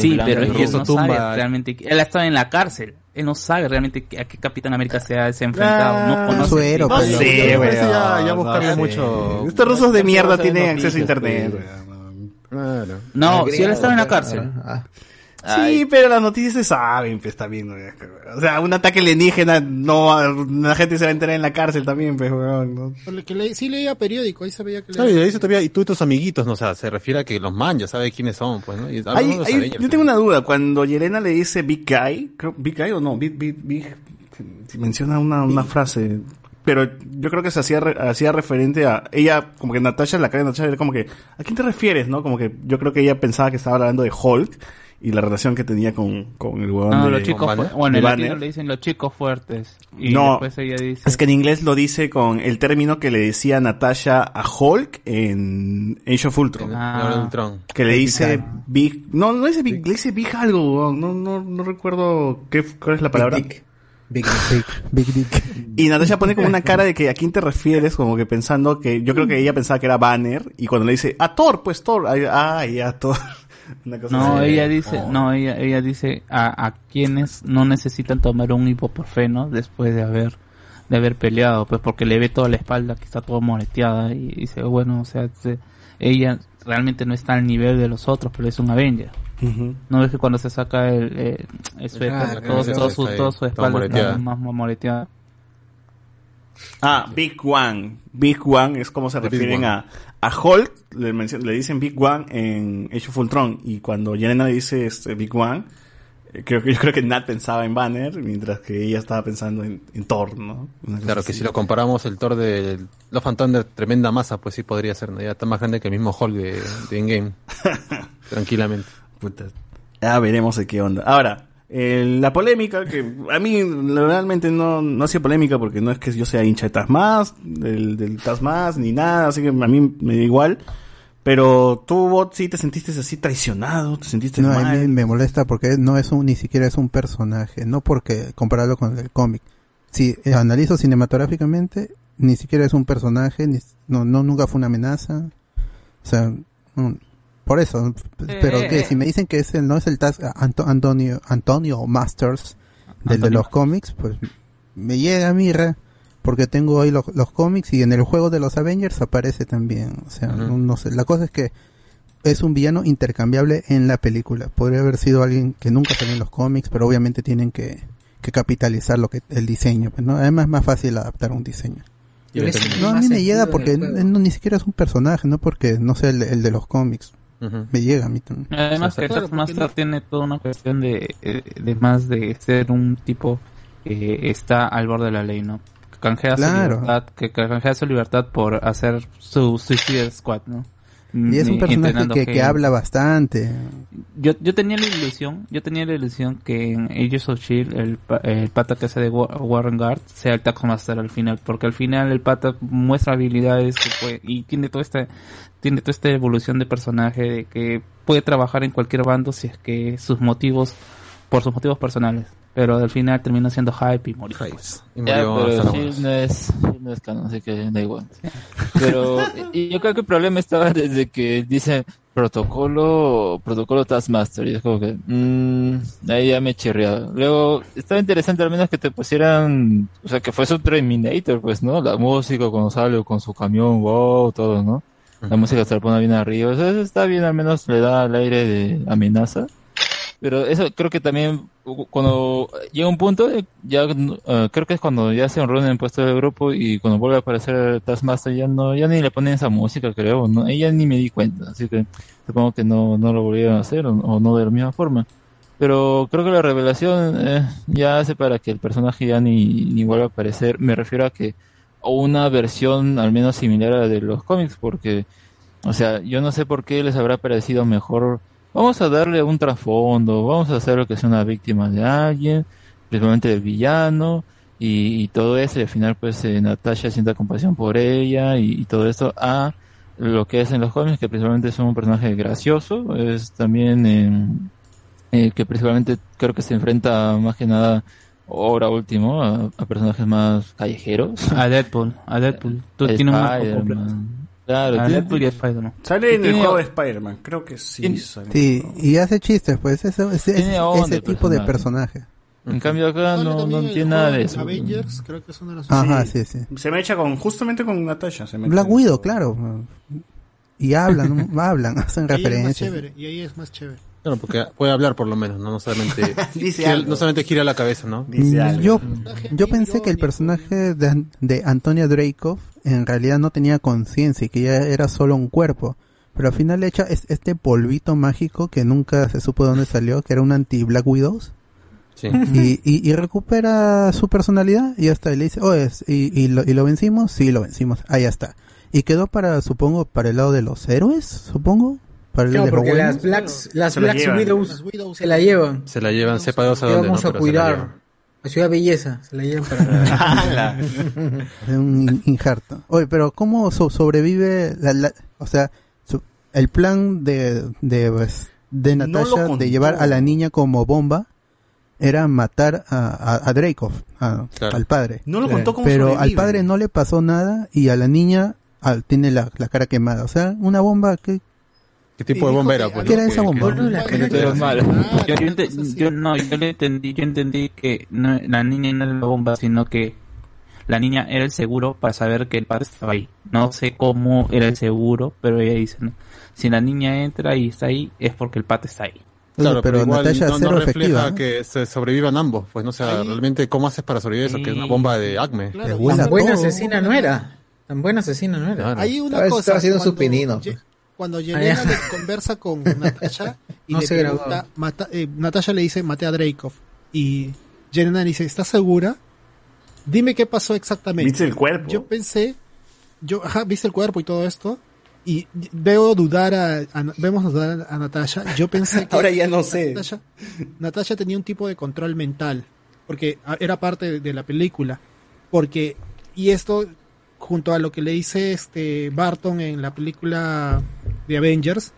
Sí, pero él eso no tumba. sabe realmente. que- Él ha estado en la cárcel. Él no sabe realmente a qué Capitán América se ha, se ha enfrentado. no conoce. suero, No pues. sé, No sé, weón. weón. ya- ya No buscarle sé. mucho- Estos rusos de mierda tienen acceso a internet. Claro. No, si él estaba en la cárcel. Sí, pero las noticias se saben, pues también. O sea, un ataque alienígena, no, la gente se va a enterar en la cárcel también, pues, weón, ¿no? Por lo que le- sí leía periódico, ahí sabía que leía. ahí dice todavía, y tú y tus amiguitos, no, o sea, se refiere a que los man ya sabe quiénes son, pues, ¿no? Y hay- Avengers, yo tengo una duda, cuando Yelena le dice Big Guy, creo, Big Guy o no, Big, Big, Big, si menciona una, una frase, pero yo creo que se hacía, re- hacía referente a ella, como que Natasha, la cara de Natasha era como que, ¿a quién te refieres, no? Como que yo creo que ella pensaba que estaba hablando de Hulk y la relación que tenía con, con el huevón No, de, los chicos con fu- bueno, en Banner. latino le dicen los chicos fuertes. Y no, después ella dice. es que en inglés lo dice con el término que le decía Natasha a Hulk en Age of Ultron. Ah. Que le dice. Big... No, no dice Big, le dice Big algo, weón. no, no, no recuerdo qué, cuál es la palabra. Big Big, <laughs> big Dick. Y Natasha pone como una cara de que a quién te refieres, como que pensando que yo creo que ella pensaba que era Banner y cuando le dice a Thor, pues Thor, ay, ah, ya Thor. <laughs> Una cosa No, así. ella dice, no, ella, ella dice a, a quienes no necesitan tomar un ibuprofeno después de haber, de haber peleado, pues porque le ve toda la espalda que está todo moreteada y dice, bueno, o sea, se- ella realmente no está al nivel de los otros, pero es un Avenger. No ves que cuando se saca el, eh, el suéter, Ah, todo, todo su, todo toda espalda está más, moreteada. Ah, Big One. Big One es como se The refieren a, a Hulk, le, le dicen Big One en Age of Ultron. Y cuando Yelena le dice este, Big One, eh, creo que <laughs> yo creo que Nat pensaba en Banner, mientras que ella estaba pensando en, en Thor, ¿no? Claro, que así. si lo comparamos el Thor de and Thunder, tremenda masa, pues sí podría ser, ¿no? Ya está más grande que el mismo Hulk de, de Endgame. <laughs> Tranquilamente. Puta. Ya veremos de qué onda. Ahora, eh, la polémica, que a mí realmente no, no ha sido polémica porque no es que yo sea hincha de Tasmas, del, del Tasmas, ni nada, así que a mí me da igual. Pero tú, Bot, sí te sentiste así traicionado, te sentiste No, a mal. mí me molesta porque no es un, ni siquiera es un personaje, no porque compararlo con el cómic. Si eh, analizo cinematográficamente, ni siquiera es un personaje, ni, no, no, nunca fue una amenaza. O sea, por eso. Pero eh, que eh. si me dicen que es el, no es el Task Anto- Antonio, Antonio Masters del de los cómics, pues me llega a mí, re, porque tengo ahí los, los cómics y en el juego de los Avengers aparece también. O sea, Ujú. no, no sé. La cosa es que es un villano intercambiable en la película. Podría haber sido alguien que nunca salió en los cómics, pero obviamente tienen que, que capitalizar lo que el diseño. Pues, ¿no? Además es más fácil adaptar un diseño. No, a mí me llega porque no, ni siquiera es un personaje, no porque no sea el, el de los cómics. Me llega a mí también. Además que Claro, Taskmaster porque no- tiene toda una cuestión de, eh, de más de ser un tipo que está al borde de la ley, ¿no? Que canjea Claro. su libertad, que canjea su libertad por hacer su Suicide Squad, ¿no? Y es un personaje que, que habla bastante. Yo, yo tenía la ilusión, yo tenía la ilusión que en Ages of Shield el, pa- el pata que hace de Wa- Warren Guard sea el Taskmaster al final, porque al final el pata muestra habilidades que puede, y tiene toda esta, tiene toda esta evolución de personaje de que puede trabajar en cualquier bando si es que sus motivos, por sus motivos personales, pero al final termina siendo hype y morir. pues. Y Ya, murió pero sí no es, no es canon, así que da igual. Pero y yo creo que el problema estaba desde que dice protocolo, protocolo Taskmaster, y es como que, mmm, ahí ya me chirriaba. Luego, estaba interesante al menos que te pusieran, o sea, que fuese un Terminator, pues, ¿no? La música cuando sale con su camión, wow, todo, ¿no? La música se la pone bien arriba, eso está bien, al menos le da el aire de amenaza. Pero eso creo que también cuando llega un punto, eh, ya eh, creo que es cuando ya se reúnen en puesto del grupo y cuando vuelve a aparecer Taskmaster ya no, ya ni le ponen esa música creo, no, ella ni me di cuenta, así que supongo que no, no lo volvieron a hacer o, o no de la misma forma. Pero creo que la revelación eh, ya hace para que el personaje ya ni, ni vuelva a aparecer. Me refiero a que o una versión al menos similar a la de los cómics, porque, o sea, yo no sé por qué les habrá parecido mejor. Vamos a darle un trasfondo, vamos a hacer lo que sea una víctima de alguien, principalmente del villano, y, todo eso, y al final pues eh, Natasha sienta compasión por ella, y, y todo esto, a lo que es en los cómics, que principalmente es un personaje gracioso, es también eh, eh, que principalmente creo que se enfrenta más que nada ahora último a, a personajes más callejeros. A <laughs> Deadpool, a Deadpool. Tú tienes un. Claro, A Deadpool y a Spider-Man. Sale en el juego de Spider-Man, creo que sí. sale. Sí, y hace chistes, pues, ese, ese, tipo de personaje. En cambio acá no, no tiene nada de eso. Avengers, creo que es una de las Ajá, sí, sí. Se me echa con, justamente con Natasha. Se me Black Widow, claro. Y hablan, <laughs> hablan, hacen Y ahí es más referencias. chévere, y ahí es más chévere. Claro, porque puede hablar por lo menos, ¿no? No solamente, <laughs> Dice gira, algo. no solamente gira la cabeza, ¿no? Mm, Yo, yo pensé que el personaje de, de Antonia Dreykov en realidad no tenía conciencia y que ya era solo un cuerpo. Pero al final le echa es- este polvito mágico que nunca se supo de dónde salió, que era un anti-Black Widows. Sí. Y, y, y recupera su personalidad y hasta le dice, oh, es, y, y, lo, ¿y lo vencimos? Sí, lo vencimos. Ahí está. Y quedó para, supongo, para el lado de los héroes, supongo. Para el Claro, de porque las Blacks, las Se la Blacks llevan. Widows, se la llevan. Se la llevan, sepa Dios a Le dónde, vamos ¿no? a la cuidar. llevan. A Ciudad Belleza, se la llevan para... <laughs> Es un in- injerto. Oye, pero ¿cómo so- sobrevive la, la- o sea, su- el plan de de, pues, de No Natasha contó. de llevar a la niña como bomba era matar a, a, a Dreykov, a- al padre. No lo contó cómo Pero al sobrevive. padre no le pasó nada y a la niña al- tiene la, la cara quemada. O sea, una bomba que... ¿Qué tipo de bomba era? Pues, ¿Qué era esa bomba? Yo, no, yo le entendí, yo entendí que no- la niña no era la bomba, sino que la niña era el seguro para saber que el padre estaba ahí. No sé cómo era el seguro, pero ella dice, ¿no? si la niña entra y está ahí, es porque el padre está ahí. Claro, pero, pero igual Natasha no, refleja efectiva, ¿no? que se sobrevivan ambos. Pues no sé, realmente cómo haces para sobrevivir eso, que es una bomba de acme. Tan buena asesina no era. Tan buena asesina no era. Hay una Estaba- cosa. estaba haciendo su cuando pinino, Ye- pues. Cuando Yelena le conversa con Natasha <laughs> y No le pregunta, mata- eh, Natasha le dice, maté a Dreykov. Y Yelena le dice, ¿estás segura? Dime qué pasó exactamente. ¿Viste el cuerpo? Yo pensé, yo, ajá, viste el cuerpo y todo esto. Y veo dudar a, a- vemos dudar a Natasha. Yo pensé <laughs> que Ahora ya no sé. Natasha, Natasha tenía un tipo de control mental. Porque era parte de, de la película. Porque, y esto, junto a lo que le dice este Barton en la película de Avengers,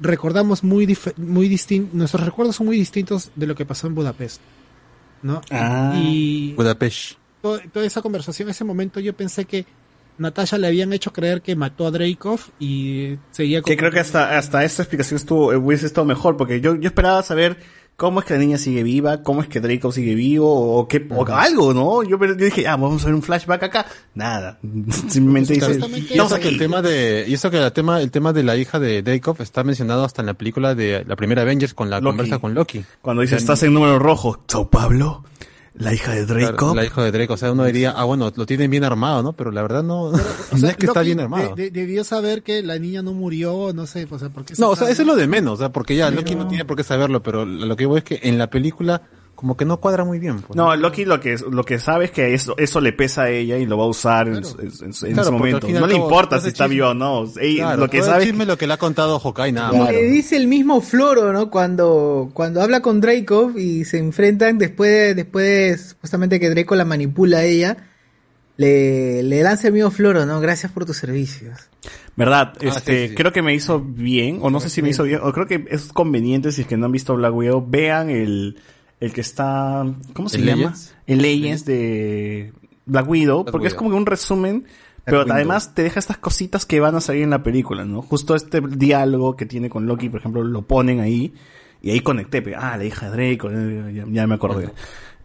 recordamos muy, dif- muy distintos, nuestros recuerdos son muy distintos de lo que pasó en Budapest. ¿No? Ah. Y Budapest. to- toda esa conversación, ese momento yo pensé que Natasha le habían hecho creer que mató a Dreykov y seguía con... Que creo que hasta, hasta esta explicación estuvo, hubiese estado mejor, porque yo, yo esperaba saber cómo es que la niña sigue viva, cómo es que Draco sigue vivo, o qué, o algo, ¿no? Yo, yo dije, ah, vamos a ver un flashback acá. Nada. <laughs> Simplemente dice, Y eso que el tema de, y eso que el tema, el tema de la hija de Dreykov está mencionado hasta en la película de la primera Avengers con la Loki. conversa con Loki. Cuando dice, estás en número rojo, Sao Pablo, la hija de Claro, Draco. la hija de Drake, o sea, uno diría, ah, bueno, lo tienen bien armado, ¿no? Pero la verdad no, <laughs> no sea, es que está bien armado. de- de- debió saber que la niña no murió, no sé, o sea, ¿por qué se No, o sea, eso es lo de menos, o sea, porque ya Pero- Loki no tiene por qué saberlo, pero lo que voy es que en la película como que no cuadra muy bien. pues. No, Loki lo que, lo que sabe es que eso, eso le pesa a ella y lo va a usar en, su- en su- en Claro, momento. No le importa todo si está chisme- viva o no. Claro, lo que sabe es chisme lo que le ha contado Hawkeye nada Y más. le dice el mismo Floro, ¿no? Cuando, cuando habla con Dracov y se enfrentan después de, después de supuestamente que Draco la manipula a ella, le, le lanza el mismo Floro, ¿no? Gracias por tus servicios. ¿Verdad? Ah, Este, sí, sí. creo que me hizo bien, o no sé si me hizo bien, o creo que es conveniente si es que no han visto Black Widow, vean el, el que está, ¿cómo se ¿El llama? El Legends de Black Widow, Black porque es como que un resumen, pero además te deja estas cositas que van a salir en la película, ¿no? Justo este diálogo que tiene con Loki, por ejemplo, lo ponen ahí, y ahí conecté, pe- ah, la hija de Drake, ya, ya me acordé.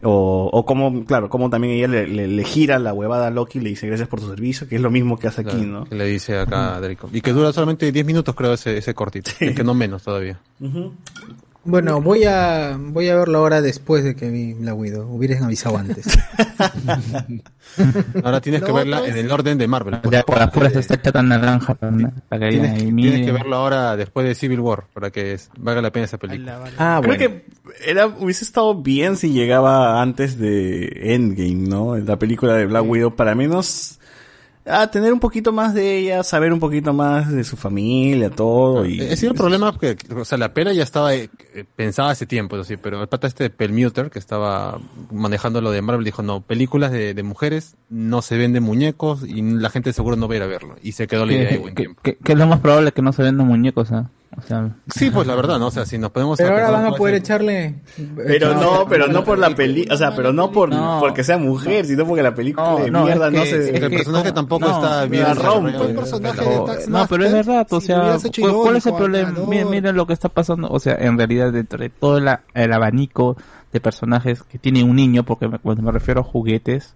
O, o como, claro, como también ella le, le- le gira la huevada a Loki y le dice gracias por tu servicio, que es lo mismo que hace aquí, ¿no? que le dice acá a Draco. Y que dura solamente 10 minutos, creo, ese, ese cortito. Es que no menos todavía. Bueno, voy a, voy a verlo ahora después de que vi la Widow. Hubieras avisado antes. <laughs> Ahora tienes que verla en el orden de Marvel. Ya por afuera está esta chata naranja para, que Tienes, ahí tienes que verlo ahora después de Civil War para que valga la pena esa película. Ah, Creo que era, hubiese estado bien si llegaba antes de Endgame, ¿no? La película de Black Widow, para menos a tener un poquito más de ella, saber un poquito más de su familia, todo. Y... Era el problema porque, o sea, la pela ya estaba eh, pensada hace tiempo, eso sí, pero el pata este de Pelmuter, que estaba manejando lo de Marvel, dijo, no, películas de, de mujeres no se venden muñecos y la gente seguro no va a ir a verlo. Y se quedó la idea de Que, buen que- tiempo. que- que es lo más probable que no se vendan muñecos, ¿ah? O sea, Sí, pues la verdad, ¿no? O sea, si nos podemos... Pero ahora van a poder echarle... Pero no, pero no por la peli, o sea, pero no por No. porque sea mujer, sino porque la película de no, mierda es no que- se... es que El personaje tampoco no, está bien la. El personaje de Pero- Tax no, pero es Master, verdad, o si sea, hecho ¿cuál, cuál es el problema? Miren, miren lo que está pasando, o sea, en realidad dentro de todo el, a- el abanico de personajes que tiene un niño, porque me- cuando me refiero a juguetes,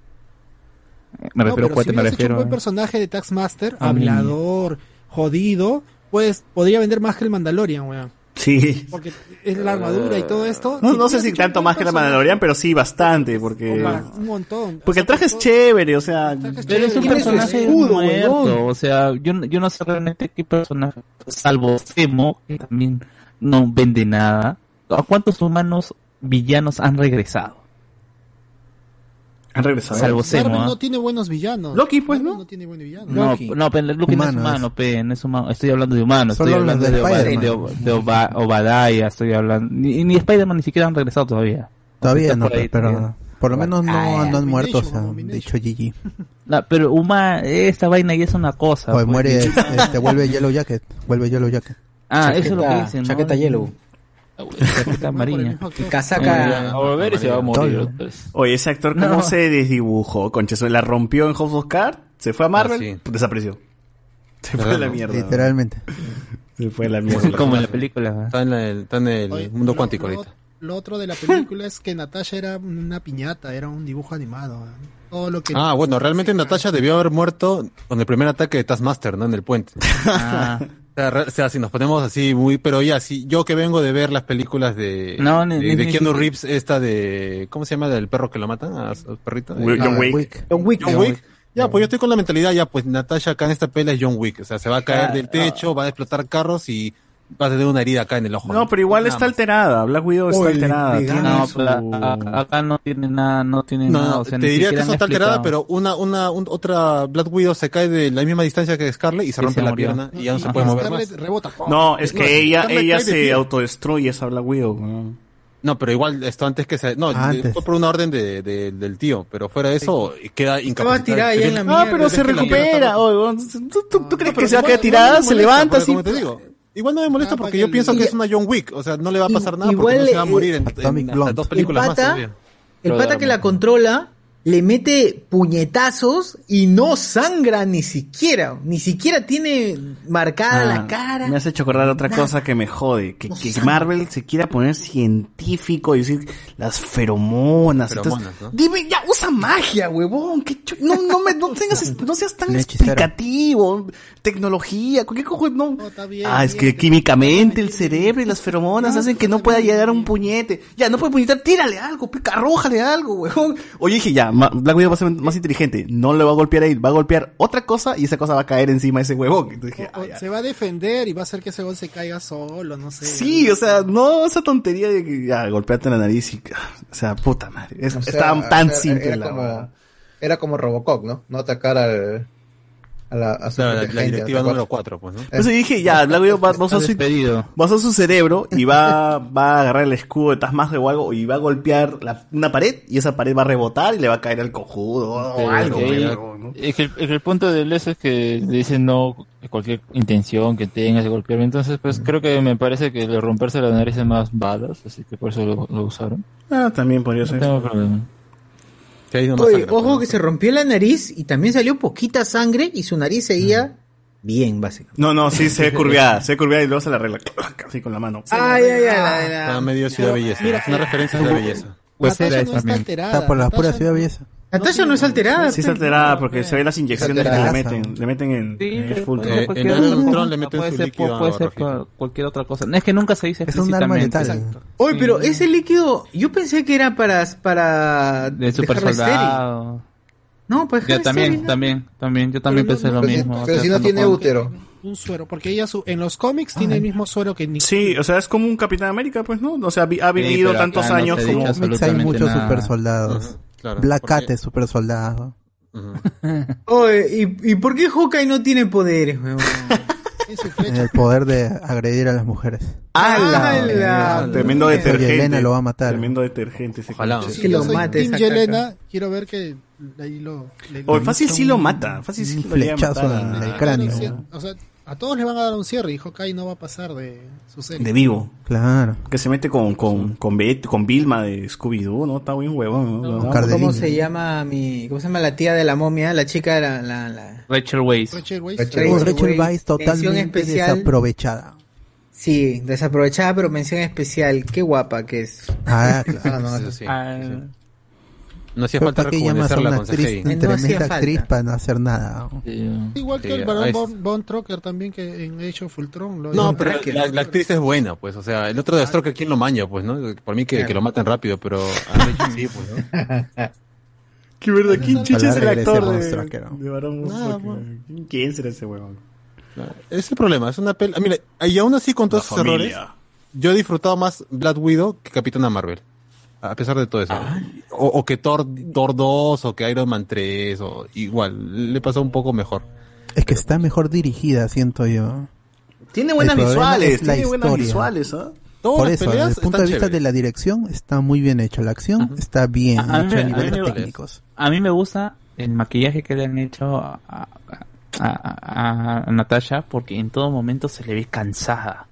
eh, me No, refiero a pero si juguetes, me hecho un refiero buen a... personaje de Taxmaster, A mí. hablador, jodido, pues podría vender más que el Mandalorian, weón. Sí. Porque es la armadura y todo esto. No, Si no sé si tanto más que la personaje, Mandalorian, pero sí bastante, porque... Un montón. Porque el traje es chévere, o sea... Pero es un personaje escudo, muerto, o sea, yo, no- yo no sé realmente qué personaje, salvo Zemo, que también no vende nada. ¿A cuántos humanos villanos han regresado? Han regresado. Salvo Zemo, Marvel ¿ah? no tiene buenos villanos. Loki, pues, ¿no? No tiene buenos villanos. No, no, pero Loki no es humano, pe, no es humano. Estoy hablando de humanos. Solo estoy hablando de de, Oba- Spider-Man. de, Ob- de Oba- Obadiah, estoy hablando. Ni, ni Spider-Man ni siquiera han regresado todavía. Todavía no, por ahí pero todavía. por lo menos no, Ah, no han muerto, o sea, Abomination. dicho GG. <laughs> No, pero Uma, esta vaina ya es una cosa. Pues pues. muere, <laughs> este, vuelve Yellow Jacket, vuelve Yellow Jacket. Ah, eso es lo que Chaqueta- dicen, ¿no? Chaqueta yellow. Y <laughs> casaca... A volver y se va a morir otra vez. Oye, ese actor, ¿cómo No. se desdibujó? Concha, la rompió en House of Cards, se fue a Marvel, Ah, sí. desapareció. Se fue a la mierda. Literalmente. <laughs> Se fue a la mierda. Como en la película. Está en, la- el, está en el Oye, mundo lo- cuántico lo, ahorita. Lo otro de la película es que Natasha era una piñata, era un dibujo animado. Todo lo que Ah, bueno, realmente Natasha debió haber muerto con el primer ataque de Taskmaster, ¿no? En el puente. Ah. <laughs> O sea, re- o sea, si nos ponemos así muy, pero ya, si yo que vengo de ver las películas de, No, ni- de, ni- de ni Keanu Reeves, esta de, ¿cómo se llama? Del perro que lo matan a, a su perrito. Wi- John Ah, Wick. John Wick. John Wick. Ya, pues yo estoy con la mentalidad, ya, pues Natasha acá en esta pela es John Wick. O sea, se va a caer Ah, del techo, va a explotar carros y va a tener una herida acá en el ojo. No, pero igual está alterada. Black Widow está Oye, alterada. No, su- pero acá no tiene nada, no tiene No, nada. no, o sea, te diría que eso está alterada, pero una, una, un- otra Black Widow se cae de la misma distancia que Scarlet y se Y rompe se la murió. pierna y ya no se puede mover Scarlett más. rebota. No, es No, que ella, Scarlett ella se autodestruye esa Black Widow. ¿no? No, pero igual esto antes que se... No, Ah, antes. fue por una orden de, de- del tío, pero fuera de eso queda incapacitada. tirada ahí en la Ah, mierda. pero se es que la mierda recupera. ¿Tú, tú, tú crees No, pero que se va a quedar tirada? no Se molesta, levanta así. Como te digo, igual no me molesta Ah, porque yo pienso el- que es una John Wick. O sea, no le va a pasar nada Igual, porque no se va a morir en, hasta dos El películas más pata, todavía. el pata que la controla le mete puñetazos y no sangra ni siquiera. Ni siquiera tiene marcada Ah, la cara. Me has hecho acordar otra cosa que me jode. Que, que Marvel se quiera poner científico y decir las feromonas. Feromonas, ¿no? Dime, ya usa magia, huevón. que no, no, me, no, tengas, <laughs> no seas tan explicativo. Tecnología, ¿qué cojo? No. No, está bien, ah, es que bien. químicamente el cerebro y las feromonas hacen que no pueda llegar a un puñete. Ya, no puede puñetar, tírale algo, pica, arrójale algo, huevón. Oye, dije, ya, ma- Black Widow va a ser más inteligente. No le va a golpear a él, va a golpear otra cosa y esa cosa va a caer encima de ese huevón. Entonces dije, O- o se va a defender y va a hacer que ese gol se caiga solo, no sé. Sí, o sea, no esa tontería de que ya golpearte la nariz y o sea, puta madre. Es, O sea, estaba tan simple era la como, verdad. era como Robocop, ¿no? No atacar al, a la, a su Claro, la- la directiva número cuatro, pues, ¿no? Eso dije, ya, Black Widow va, va a usar su, va a usar su cerebro y va, va a agarrar el escudo de Taskmaster o algo y va a golpear la- una pared y esa pared va a rebotar y le va a caer al cojudo o Pero, algo. eh, pero, ¿no? es, que, el- que el punto del eso es que le dicen no cualquier intención que tengas de golpearme. Entonces, pues creo que me parece que el romperse la nariz es más balas, así que por eso lo, lo usaron. Ah, también podría No ser. tengo problema. Oye, ojo que se rompió la nariz y también salió poquita sangre y su nariz seguía bien, básicamente. No, no, sí, se ve <laughs> curviada, se ve curviada y luego se la arregla así con la mano. Ay, ay, ay. Está medio ciudad belleza. es una referencia a la belleza. Pues Natasha no está alterada. Está por la pura ciudad belleza. Natasha no es alterada. Sí está alterada porque se ve las inyecciones que le meten, le meten en, en el full Eh, tron. en el le meten puede su ser, líquido puede ser cualquier otra cosa. No, es que nunca se dice Es un arma letal. Oye, pero ese líquido, yo pensé que era para, para De super soldado. No, para Yo también, estéril. también, también, yo también Pero no- pensé lo mismo. pero si no tiene útero. Un suero, porque ella su, en los cómics tiene el mismo suero que Nick. Sí, o sea, es como un Capitán América, pues, ¿no? O sea, vi- ha vivido pero tantos no años se como... hay muchos super soldados. Claro, Black porque- Cat es super soldado. <laughs> Oye, ¿y, ¿y por qué Hawkeye no tiene poderes, weón? <laughs> El poder de agredir a las mujeres. ¡Hala! Tremendo Oye, detergente. Elena lo va a matar. Tremendo detergente ese Ojalá. Es que lo Yo soy mate Team. Yelena, quiero ver que ahí lo... le- O fácil sí lo mata, fácil sí lo llega a flechazo en el cráneo. Sí, O sea, a todos le van a dar un cierre y Hawkeye no va a pasar de su serie. de vivo. Claro. Que se mete con, con, con, Bet- con Vilma de Scooby-Doo, ¿no? Está bien huevón. ¿no? ¿Cómo, Cardelín. se llama mi, cómo se llama la tía de la momia? La chica, la, la, la- Rachel Weisz. Rachel Weisz. Rachel Oh, Rachel Rachel Weisz, Weisz mención totalmente especial. desaprovechada. sí, desaprovechada, pero mención especial. Qué guapa que es. Ah, claro. <laughs> Ah, no, Eso sí. Ah, No hacía falta ¿Para qué llamas a una con actriz, CGI. una No hacía tremenda falta. actriz para no hacer nada? Sí, Igual Sí, que el varón es- Von, Von Trocker también que en Age of Ultron. Lo No, pero Tracker. la, la actriz es buena, pues. O sea, el otro de Stroker, ¿quién lo maña? Pues, ¿no? Por mí que, que lo maten rápido, pero a sí, pues, ¿no? <laughs> Qué verdad, ¿quién chucha es el actor de, de Barón Von Nada, Strucker? ¿Quién será ese huevón? Ese es el problema, es una peli... ah, mira, y aún así con todos esos errores, yo he disfrutado más Black Widow que Capitana Marvel. A pesar de todo eso. O, o que Thor, Thor 2 o que Iron Man 3 o igual, le pasó un poco mejor. Es que está mejor dirigida, siento yo. Tiene buenas visuales, tiene buenas historia. visuales, ¿ah? Todas Por eso, desde el punto de vista de la dirección, está muy bien hecho. La acción está bien A- a mí a me- a niveles mí me- técnicos. A mí me gusta el maquillaje que le han hecho a, a, a- a Natasha porque en todo momento se le ve cansada.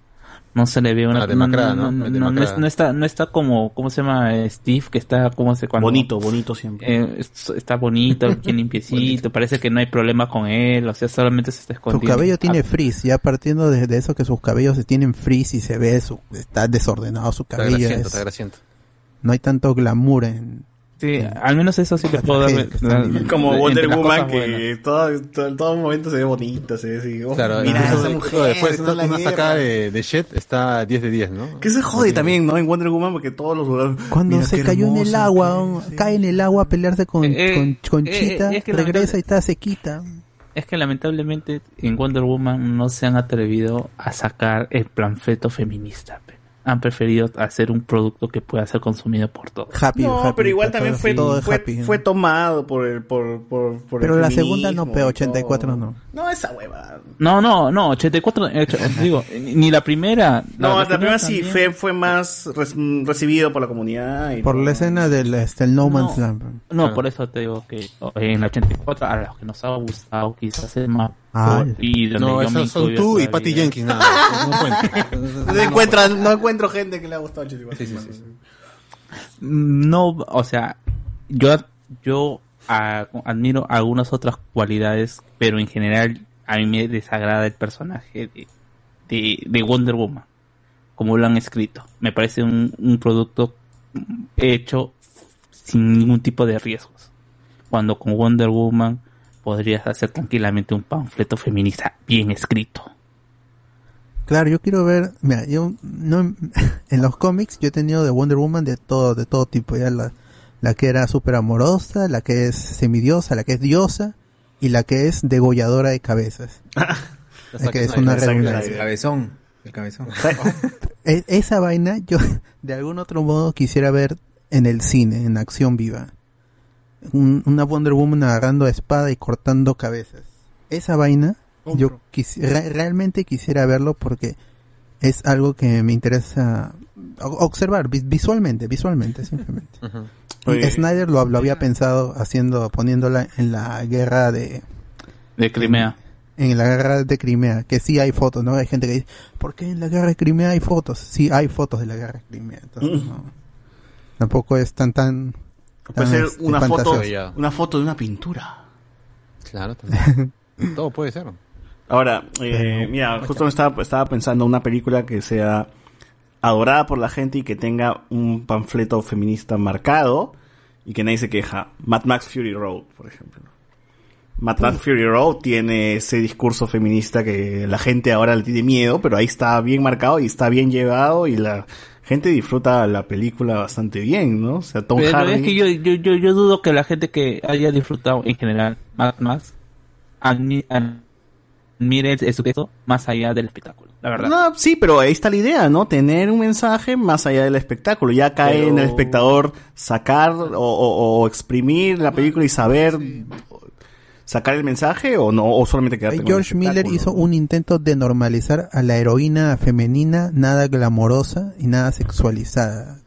No se le ve una Ah, ¿no? no, no, es- está no está como cómo se llama eh, Steve que está como se cuando Bonito, bonito siempre. eh, es- está bonito, <laughs> bien limpiecito, parece que no hay problema con él, o sea, solamente se está Su escondiendo. cabello tiene Ah, frizz, ya partiendo de, de eso que sus cabellos se tienen frizz y se ve, su, está desordenado su Está cabello. grasiento, es- está grasiento. no hay tanto glamour en... sí, al menos eso sí le puedo dar. Como Wonder Woman, que todo, todo, en todo momento se ve bonita, se ve así. oh, Claro, mira esa mujer, después está una, sacada de, de Shed está 10 de 10, ¿no? Que se jode también, ¿no? En Wonder Woman, porque todos los... Cuando Mira se cayó en el agua, cae en el agua a pelearse con, Eh, con eh, Conchita, eh, es que regresa y está sequita. Es que lamentablemente en Wonder Woman no se han atrevido a sacar el planfeto feminista. pe. Han preferido hacer un producto que pueda ser consumido por todos. Happy, No, happy, pero igual también fue, todo fue, happy. fue tomado por el, por, por, por Pero el la segunda no, pero y 84 todo. no. No, esa hueva. No, no, no, 84, eh, <laughs> digo, ni la primera. No, la, primera sí fue, fue más res- recibido por la comunidad. Y Por todo. la escena del este, el No Man's No. Land. No, por eso te digo que oh, en la 84, a los que nos ha gustado, quizás es más. Ah, y donde No, yo me esas son tú y. Patty Jenkins, nada. <laughs> No, no cuenta. No, encuentro, no encuentro gente que le ha gustado Chile. Sí, sí, sí, sí. No, o sea, yo, yo admiro algunas otras cualidades, pero en general a mí me desagrada el personaje de, de, de Wonder Woman, como lo han escrito. Me parece un, un producto hecho sin ningún tipo de riesgos. Cuando con Wonder Woman podrías hacer tranquilamente un panfleto feminista bien escrito. Claro, yo quiero ver, mira, yo no <laughs> en los cómics yo he tenido de Wonder Woman de todo de todo tipo, ya la La que era súper amorosa, la que es semidiosa, la que es diosa y la que es degolladora de cabezas. <laughs> La que es una redundancia. El cabezón. El cabezón. E- esa vaina yo <laughs> de algún otro modo quisiera ver en el cine, en acción viva. Un- una Wonder Woman agarrando espada y cortando cabezas. Esa vaina yo quisi- re- realmente quisiera verlo porque es algo que me interesa observar vi- visualmente, visualmente simplemente. <laughs> Oye. Snyder lo, lo había pensado haciendo, poniéndola en la guerra de, De Crimea. en la guerra de Crimea, que sí hay fotos, ¿no? Hay gente que dice, ¿por qué en la guerra de Crimea hay fotos? Sí hay fotos de la guerra de Crimea, entonces no. Tampoco es tan tan... Puede ser una foto, una foto de una pintura. Claro, también. <laughs> Todo puede ser. Ahora, eh, mira, justo me estaba, estaba pensando una película que sea adorada por la gente y que tenga un panfleto feminista marcado y que nadie se queja. Mad Max Fury Road, por ejemplo. Mad Max Fury Road tiene ese discurso feminista que la gente ahora le tiene miedo, pero ahí está bien marcado y está bien llevado y la gente disfruta la película bastante bien, ¿no? O sea, Tom Pero Hardy. es que yo, yo, yo, yo dudo que la gente que haya disfrutado en general Max admi- admire el su texto más allá del espectáculo, la verdad. No, sí, pero ahí está la idea, ¿no? Tener un mensaje más allá del espectáculo. Ya cae Pero- en el espectador sacar o, o- o exprimir la película y saber sacar el mensaje o no, o solamente quedarte con el George Miller hizo un intento de normalizar a la heroína femenina nada glamorosa y nada sexualizada.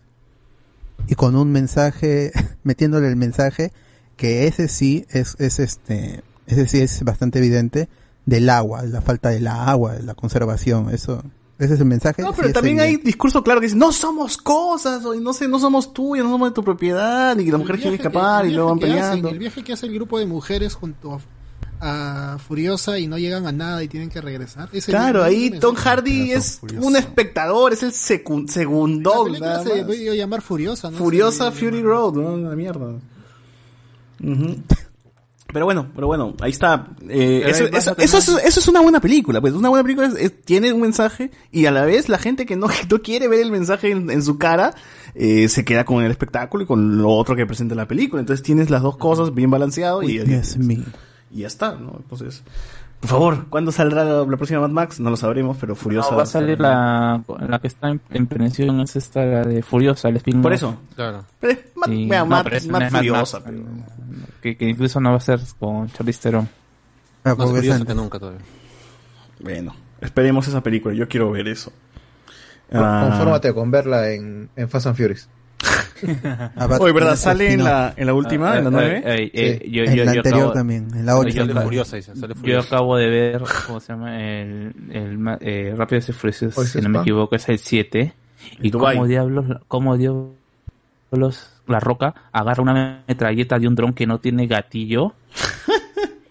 Y con un mensaje, <laughs> metiéndole el mensaje que ese sí es, es este, ese sí es bastante evidente del agua, la falta del agua, de la conservación, eso, ese es el mensaje. No, pero también hay discurso claro que dice, no somos cosas, o no sé, no somos tuyas, no somos de tu propiedad, y que la mujer quiere escapar y luego van hacen, peleando. el viaje que hace el grupo de mujeres junto a, a Furiosa y no llegan a nada y tienen que regresar. Claro, ahí mensaje. Tom Hardy es un espectador, es el secu- La segundón. nada se debería llamar Furiosa, ¿no? Furiosa Fury Road, ¿no? La mierda. Ujú. Pero bueno, pero bueno, ahí está. Eh, eso, ahí eso, eso es, eso es una buena película, pues una buena película es- es- tiene un mensaje y a la vez la gente que no, <laughs> que no quiere ver el mensaje en, en su cara eh, se queda con el espectáculo y con lo otro que presenta la película. Entonces tienes las dos cosas bien balanceado y, me. y ya está, ¿no? Entonces, por favor, ¿cuándo saldrá la, la próxima Mad Max? No lo sabremos, pero Furiosa. No, va a salir la, la que está en, en prevención, es esta la de Furiosa, el spin Por eso. Claro. Pero es Mad- Sí, vea, no, Mad- pero esa Mad no es Mad Furiosa, que, que incluso no va a ser con Charlize Theron. Ah, Más es que nunca todavía. Bueno, esperemos esa película. Yo quiero ver eso. Ah. Confórmate con verla en, en Fast and Furious. <laughs> Abat- Oye, ¿verdad? ¿Sale en la, en la última, Ah, en la eh, 9? eh, eh, Sí. yo, En yo- la yo anterior acabo- también, en la 8. yo- Sale Furiosa, dice, sale Yo acabo de ver, ¿cómo se llama? El, el eh, Rápido y Furiosos, si no me equivoco, es el 7. Y como diablos, como diablos, la roca agarra una metralleta de un dron que no tiene gatillo <laughs>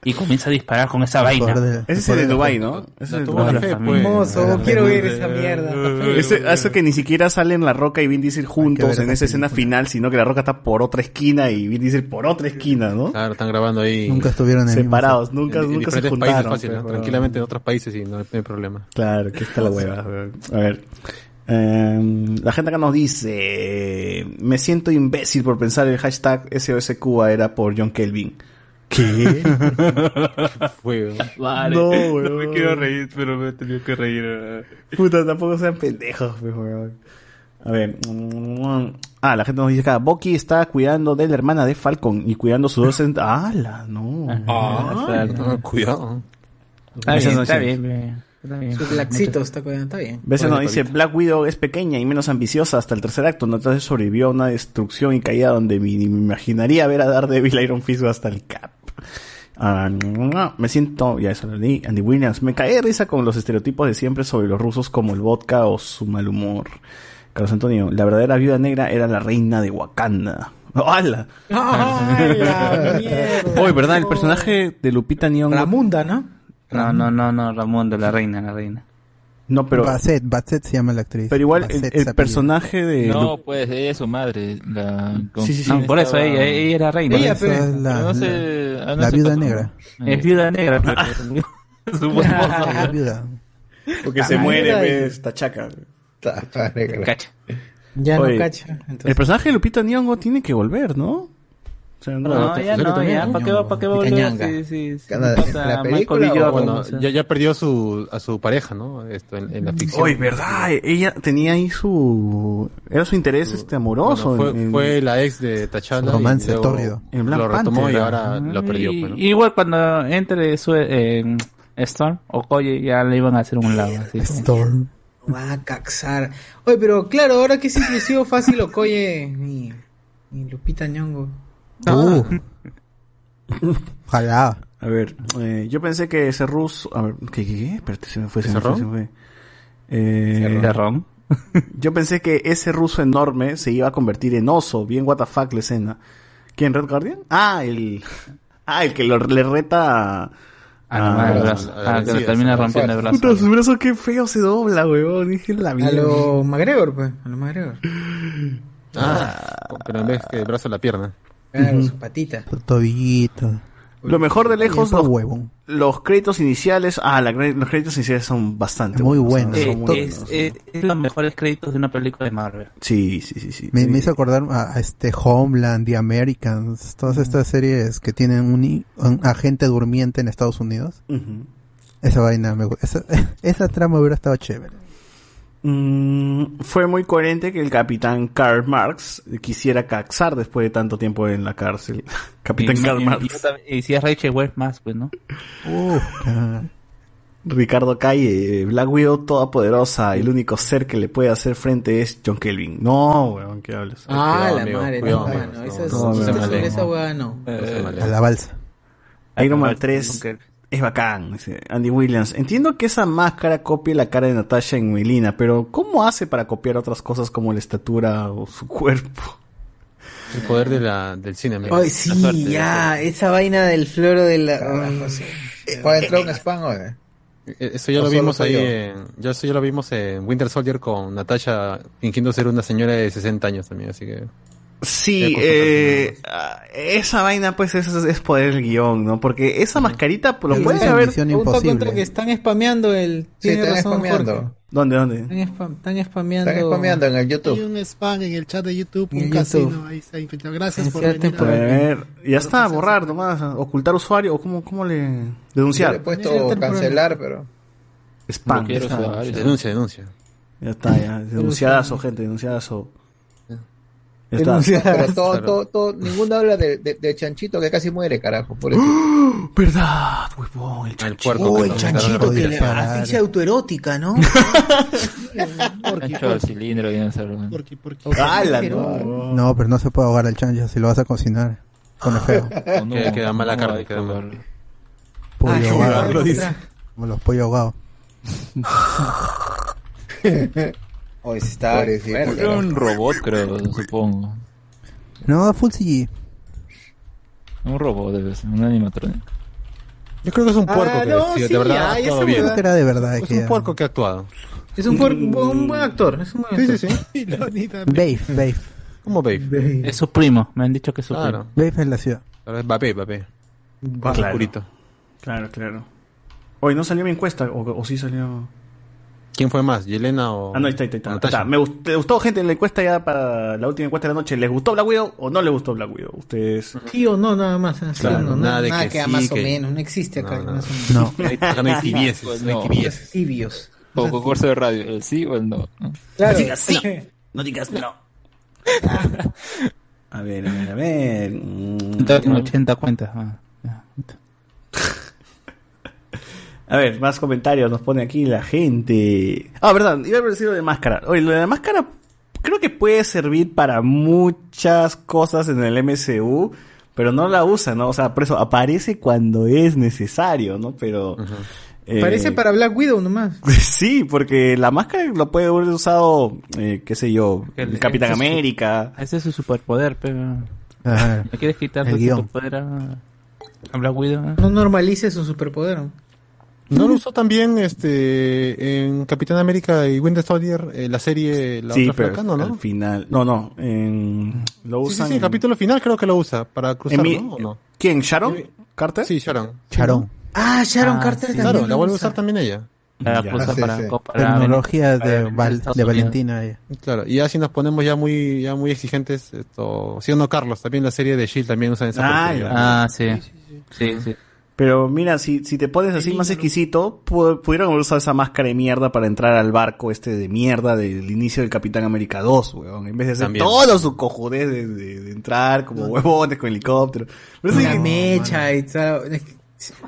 y comienza a disparar con esa vaina. Ese es el de Dubai, ¿no? Ese es el de. Hermoso, quiero ver esa mierda. Ese, eso que ni siquiera salen La Roca y Vin Diesel juntos en esa escena final, sino que La Roca está por otra esquina y Vin Diesel por otra esquina, ¿no? Claro, están grabando ahí. Nunca estuvieron en Separados, nunca, en, nunca se juntaron. países fácil, ¿no? pero- Tranquilamente en otros países y no hay, no hay problema. Claro, que está la hueva. A ver. Em, la gente acá nos dice, me siento imbécil por pensar el hashtag SOS Cuba era por John Kelvin. ¿Qué? <laughs> Fue, Vale. No, No, <laughs> weón. me quiero reír, pero me he tenido que reír. Puta, tampoco sean pendejos, pues, weón. A ver. mm, Ah, la gente nos dice acá, Bucky está cuidando de la hermana de Falcon y cuidando su docente. <laughs> ¡Hala! No. Ah, Ah, cuidado. Está bien, no está es- bien, bien. Está bien. Su laxito está cuidando, está bien. Dice. Black Widow es pequeña y menos ambiciosa hasta el tercer acto, no entonces sobrevivió a una destrucción y caída donde ni me imaginaría ver a Daredevil Iron Fist hasta el Cap. Ah, no, me siento, ya eso lo leí, Andy Williams, me cae de risa con los estereotipos de siempre sobre los rusos como el vodka o su mal humor. Carlos Antonio, la verdadera viuda negra era la reina de Wakanda. <laughs> ¡Hala! ¡Ay, la mierda! Oye, ¿verdad? El personaje de Lupita Nyong'o... Ramunda, ¿no? No, no, no, no, Ramón de la reina, la reina. No, pero... Basset, Basset se llama la actriz. Pero igual, el, Basset el personaje de... No, Lu- pues ella es su madre. La, Sí, sí, sí. No, por eso estaba- ella, ella era reina. Ella, es la, no sé, la- no la viuda negra. Es viuda negra. Su viuda. Porque se Ah, muere, ves, tachaca. Ta- ta- negra. Cacha. Ya no Oye, cacha, El entonces. personaje de Lupita Nyong'o tiene que volver, ¿no? Sea, No, ya no, ya, ¿para qué va, para qué va a volver? Sí, sí, sí. La película Bueno, o sea. ya, ya perdió su, a su pareja, ¿no? Esto en, en la ficción. Oye, verdad, ella tenía ahí su... Era su interés este amoroso. Bueno, fue, en- fue la ex de T'Challa. Romance y tórrido. En Black Lo retomó Panther, y ahora Ajá, lo perdió. pues, ¿no? Igual cuando entre su eh, Storm o Koye ya le iban a hacer un lado. Así Storm. Va a caxar. Oye, pero claro, ahora que es inclusivo fácil Okoye mi, mi Lupita Ñongo. Uh. <laughs> Ojalá. A ver, eh, yo pensé que ese ruso... A ver, ¿qué, qué, qué? Espérate, se me fue, se me ¿Ese fue, se me fue. Eh, ¿De ron? <laughs> yo pensé que ese ruso enorme se iba a convertir en oso. Bien, what the fuck la escena. ¿Quién, Red Guardian? Ah, el... Ah, el que lo- le reta a... Ah, no, a- el brazo. Ah, que le termina rompiendo el brazo. Puta, su brazo qué feo se dobla, weón. Dije la A vida. lo McGregor, pues. A lo McGregor. Ah, pero en vez que el brazo la pierna. Claro, su patita. Tu tobillito. Lo mejor de lejos, los, créditos iniciales. Ah, la los créditos iniciales son bastante Muy buenos, buenos. son Eh, muy es, buenos. eh, es los mejores créditos de una película de Marvel. Sí, sí, sí, sí. Me, me hizo acordar a, a este Homeland, The Americans, todas estas series que tienen un, un agente durmiente en Estados Unidos. Esa vaina me esa, <laughs> esa trama hubiera estado chévere. Mm, fue muy coherente que el capitán Karl Marx quisiera caxar después de tanto tiempo en la cárcel. <laughs> capitán Y- Karl y- y- Marx. Y, si es Rachel West más, pues, ¿no? Ricardo Calle, Black Widow todopoderosa, el único ser que le puede hacer frente es John Kelvin. No, weón, ¿qué hablas? Ah, Cuidado, la amigo, madre, cuidado, no, no, no, no, sobre no. esa hueá no. A la balsa. Iron Man John 3 Kelvin. Es bacán, dice Andy Williams. Entiendo que esa máscara copia la cara de Natasha en Melina, pero ¿cómo hace para copiar otras cosas como la estatura o su <laughs> cuerpo? El poder de la, del cine, amigo. Ay, sí, ya, esa vaina del floro de la... Ay, no sé. ¿Puede entrar un spam o Eh, Eso ya ¿O lo vimos ahí yo? en, ya eso ya lo vimos en Winter Soldier con Natasha fingiendo ser una señora de 60 años también, así que Sí, eh, ah, esa vaina pues es, es poder el guion, ¿no? Porque esa mascarita pues, lo puede haber... Punto contra que están spameando el... Sí, están razón, spameando. Jorge. ¿Dónde, dónde? Están, spam- están spameando... Están spameando en el Hay YouTube. un spam en el chat de YouTube, En un casino, YouTube. ahí está infiltrado. Gracias por Cierto, venir. por- ver, ya está, borrar nomás, ocultar usuario o cómo, cómo le... Yo le he Denunciar. puesto cancelar, pero... Spam. Denuncia, denuncia. Ya está, ya. Denunciadazo, gente, denunciadazo. Pero todo, Claro. todo, todo, ninguno habla de, de, de Chanchito que casi muere, carajo. Por eso. ¿Verdad, huevón? El El chanchito. puerco Oh, el chanchito de le la asfixia autoerótica, ¿no? <laughs> El cilindro. ¡Hala, Pero- no! No, pero no se puede ahogar al chancho si lo vas a cocinar. Pone feo. <laughs> O no, Queda- queda mala no carne, queda que mal. jugarlo. Pollo Ah, ahogado. lo <laughs> dice. Como los pollos ahogados. Hoy está. Era un robot, creo, supongo. No, full CG. Un robot, debe ser, un animatronic. Yo creo que es un puerco Ah, que no, sí, de verdad bien. que era de verdad. Es que un puerco que ha actuado. Es un, puer- un buen actor. Es un buen actor. Sí, <laughs> sí, sí. Babe, Babe. Como Babe. Es su primo, me han dicho que es su Claro. Babe en la ciudad. Ahora es Babe, Babe. Claro. Oscurito. Claro, claro. Hoy no salió mi encuesta, o, o sí salió. ¿Quién fue más? ¿Yelena o.? Ah, no, ahí está, ahí está. ahí está. Está. Me gustó, ¿Le gustó, gente, la encuesta ya para la última encuesta de la noche? ¿Les gustó Black Widow o no les gustó Black Widow? Ustedes. Sí o no, nada más. así, Claro, no, nada de nada que sí, más o que- menos. No existe acá. No, no. más o menos. No. <laughs> Acá no hay tibieces, Pues no hay no. tibieces. Tibios. O concurso de radio, el sí o el no. ¿no? Claro. sí. No digas no. <laughs> A ver, a ver, a ver. Mm. En 80 cuentas. ah, ya. <laughs> A ver, más comentarios nos pone aquí la gente. Ah, verdad, iba a decir lo de máscara. Oye, lo de la máscara creo que puede servir para muchas cosas en el MCU, pero no la usa, ¿no? O sea, por eso aparece cuando es necesario, ¿no? Pero... eh, Parece para Black Widow nomás. <laughs> Sí, porque la máscara lo puede haber usado, eh, qué sé yo, El- el Capitán ese es su- América. Ese es su superpoder, pero. ¿Me quieres quitar guion. superpoder a, a Black Widow? No normalice su superpoder. ¿no? ¿No lo usó también este en Capitán América y Winter Soldier eh, la serie La Sí, otra pero flaca, no, al final... No, no, en- lo Sí, sí, usan... sí, el capítulo final creo que lo usa para cruzar, en mi- ¿no? ¿O no? ¿Quién? ¿Sharon? ¿Carter? Sí, Sharon. Charón. Ah, Sharon Ah, Carter sí. también. Claro, la vuelve a usa. usar también ella. La Ya. cosa Ah, sí, para sí. Tecnología en- de, en Val- Estados de. Valentina. eh. Claro, y ya si nos ponemos ya muy, ya muy exigentes, esto, ¿sí o no, Carlos? También la serie de Shield también usan esa Ah. Ah, sí. Sí, sí. Pero mira, si, si te pones así más exquisito, pu- pudieron haber usado esa máscara de mierda para entrar al barco este de mierda del inicio del Capitán América 2, weón. En vez de hacer También. todo su cojudez de, de- de entrar como huevones con helicóptero. Pero sí, mecha y tal.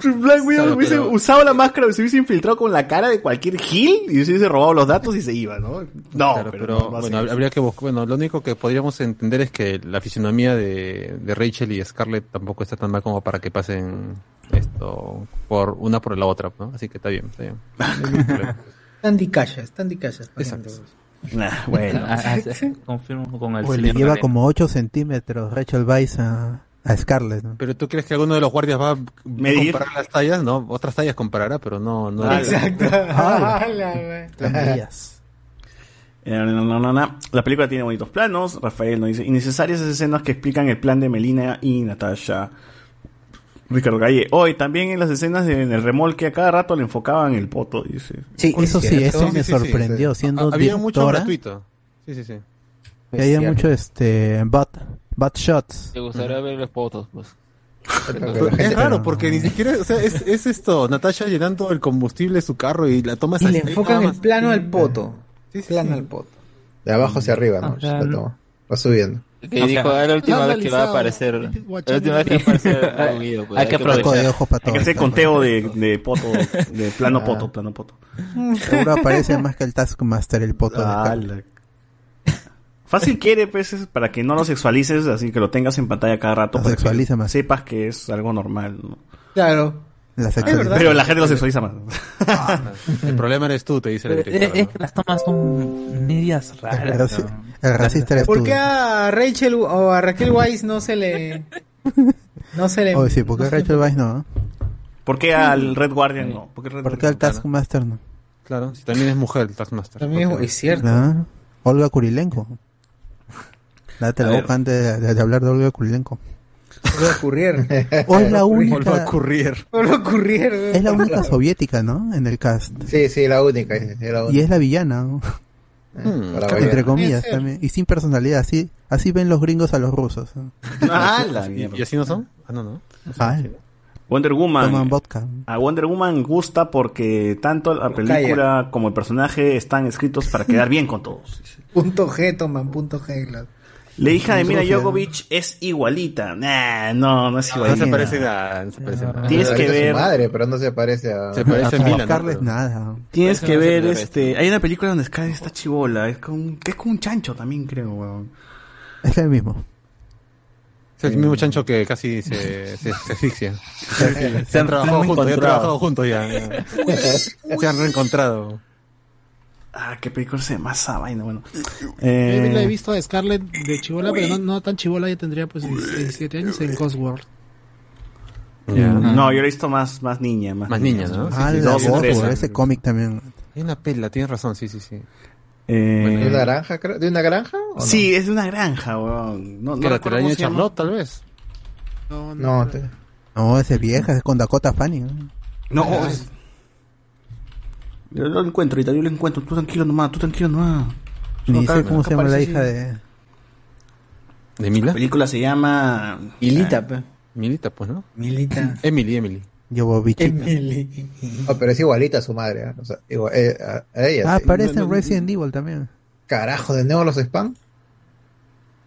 Black Widow Claro, hubiese pero- usado la máscara, se hubiese infiltrado con la cara de cualquier gil y se hubiese robado los datos y se iba, ¿no? No, Claro, pero, pero, no, no bueno, habría que buscar, bueno, lo único que podríamos entender es que la fisionomía de, de Rachel y Scarlett tampoco está tan mal como para que pasen esto por una por la otra, ¿no? Así que está bien, está bien. Dicachas, están dicachas. Exacto. Nah, bueno. <laughs> Ah, ah, Confirmo con el Pues le lleva como 8 centímetros Rachel Weisz a, a Scarlett. ¿no? Pero tú crees que alguno de los guardias va a Medir. comparar las tallas, ¿no? Otras tallas comparará, pero no, no. Ah, Exacto. <laughs> Ah. <laughs> Las medidas. Eh, no, no, no, no. La película tiene bonitos planos. Rafael nos dice, innecesarias esas escenas que explican el plan de Melina y Natasha. Ricardo Galle, hoy también en las escenas de, en el remolque a cada rato le enfocaban el poto, dice. Sí, Eso sí, eso me Sí, sí, sí, sorprendió. sí. Siendo Había mucho gratuito. Sí, sí, sí. que cierto. mucho este bot, bot shots. Te gustaría ver las fotos, pues. <laughs> Es raro porque ni siquiera, o sea, es, es esto, Natasha llenando el combustible de su carro y la tomas Y le enfocan el plano al poto. Sí, sí, Plano sí. al poto. De abajo hacia arriba, ¿no? Ajá. La toma. Va subiendo. Que dijo, es la última vez que va a aparecer. La última vez que va a aparecer <laughs> pues, Hay que aprovechar. de para Hay que hacer conteo de, de poto, de plano poto, plano poto. Seguro aparece más que el Taskmaster, el poto de Ah, Scarlett. Fácil quiere, pues, es para que no lo sexualices, así que lo tengas en pantalla cada rato. Lo para que sexualiza más. Sepas que es algo normal, ¿no? Claro. La. Pero la gente lo sexualiza más. El problema eres tú, te dice la Es, directora. es que las tomas son medias El, raras. el racista eres ¿Por tú. qué a Rachel o a Raquel Weiss no se le. No se le. Oye, sí, ¿por qué le- Rachel Weisz no? ¿Por qué al Red Guardian no? ¿Por qué, Red ¿Por qué al Guardian? Taskmaster no? Claro, si también es mujer el Taskmaster. También es, es cierto. Olga Kurilenko. Date la boca antes de, de hablar de Olga Kurilenko. Solo ocurrir. <laughs> O es la única, ocurrir. Solo ocurrir. es la única soviética, ¿no? En el cast. Sí, sí, la única. es la Y única. es la villana, ¿no? Hmm, entre comillas también. Y sin personalidad, así, así ven los gringos a los rusos. Ah, la ¿Y, mierda. y así no son? Ah, no, no. Ah, Wonder Woman. toman vodka. A Wonder Woman gusta porque tanto la película como el personaje están escritos para quedar bien con todos. Punto G, toman, punto G. claro. La hija de Mila. Jovovich es igualita. Nah, no, no es No igualita. se parece nada, no se parece nada. Tienes Se que parece a ver- su madre, pero no se parece a. Se parece a A Mila, ¿no? Scarlett Pero- nada. Tienes que no se ver parece. este. Hay una película donde Sky está chivola. Es como, que es como un chancho también, creo, weón. Es el mismo. Es el mismo chancho que casi se, se, se asfixia. <laughs> Se han trabajado juntos, ya han encontrado. trabajado juntos ya. ya. Se han reencontrado. Ah, qué película se llama esa vaina, bueno. Yo Eh, la he visto a Scarlett de chivola, pero no, no tan chivola, ya tendría pues 17 años en Cosworld. Ya. No, yo la he visto más, más niña. Más, Más niña, ¿no? Ah, sí, la ¿no? ese cómic también. Hay una pela, tienes razón, sí, sí, sí. Eh, ¿De una granja, creo? ¿De una granja? o no? Sí, es de una granja, weón. No, no ¿Que la recuerdo cómo de se llama. Charlotte, tal vez? No, no. No, te- No, ese vieja, es con Dakota Fanning. ¿no? No, es- Yo lo encuentro ahorita, yo lo encuentro. Tú tranquilo nomás, tú tranquilo nomás. Ni sé cómo se llama la hija de... ¿De La Mila? película se llama... Milita, pe. Milita, pues, ¿no? Milita. <laughs> Emily, Emily. Emily. No, pero es igualita a su madre. ¿eh? O sea, igual- eh, a, a ella. Ah, sí. aparece no, en no, Resident Evil también. Carajo, ¿de nuevo los spam?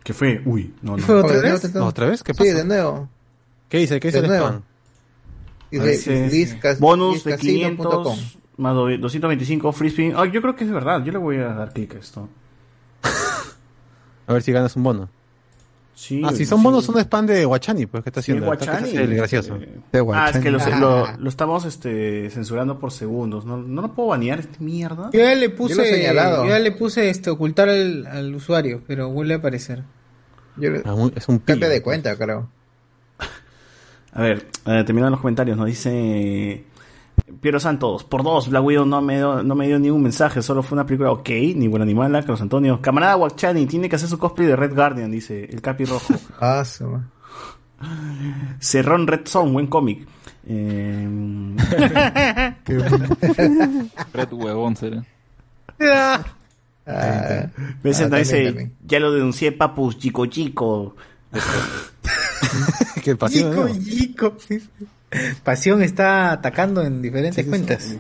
¿Qué fue? Uy, no, no. ¿Fue otra Oh, nuevo vez? te- ¿No, ¿Otra vez? ¿Qué Sí, pasa? de nuevo. ¿Qué dice? ¿Qué dice de el nuevo. spam? Bonus de liscasino.com. 500 más do- 225 free spin. Ah, yo creo que es verdad. Yo le voy a dar clic a esto. A ver si ganas un bono. Sí, Ah, si son bonos, son spam de Guachani, pues, ¿qué está Sí, haciendo? Está- Guachani. está el gracioso. Eh, De Ah, es que lo, Ah. lo, lo estamos este, censurando por segundos. ¿No, no lo puedo banear este mierda? Yo ya le puse. yo ya le puse este, ocultar al, al usuario, pero vuelve a aparecer. Yo le- Ah, es un cambia de cuenta, creo. A ver, eh, terminando los comentarios, nos dice Piero Santos, por dos, Black Widow no me, dio, no me dio ningún mensaje, solo fue una película ok, ni buena ni mala, Carlos Antonio. Camarada Wakchani, tiene que hacer su cosplay de Red Guardian, dice el Capi Rojo. <laughs> Ah, su ma- Cerrón Red Zone, buen cómic. Eh, <laughs> <laughs> Red huevón será. Ah, ah, dice, también, también. ya lo denuncié, papus, chico chico. que pasión, Yico, ¿no? Pasión está atacando en diferentes cuentas.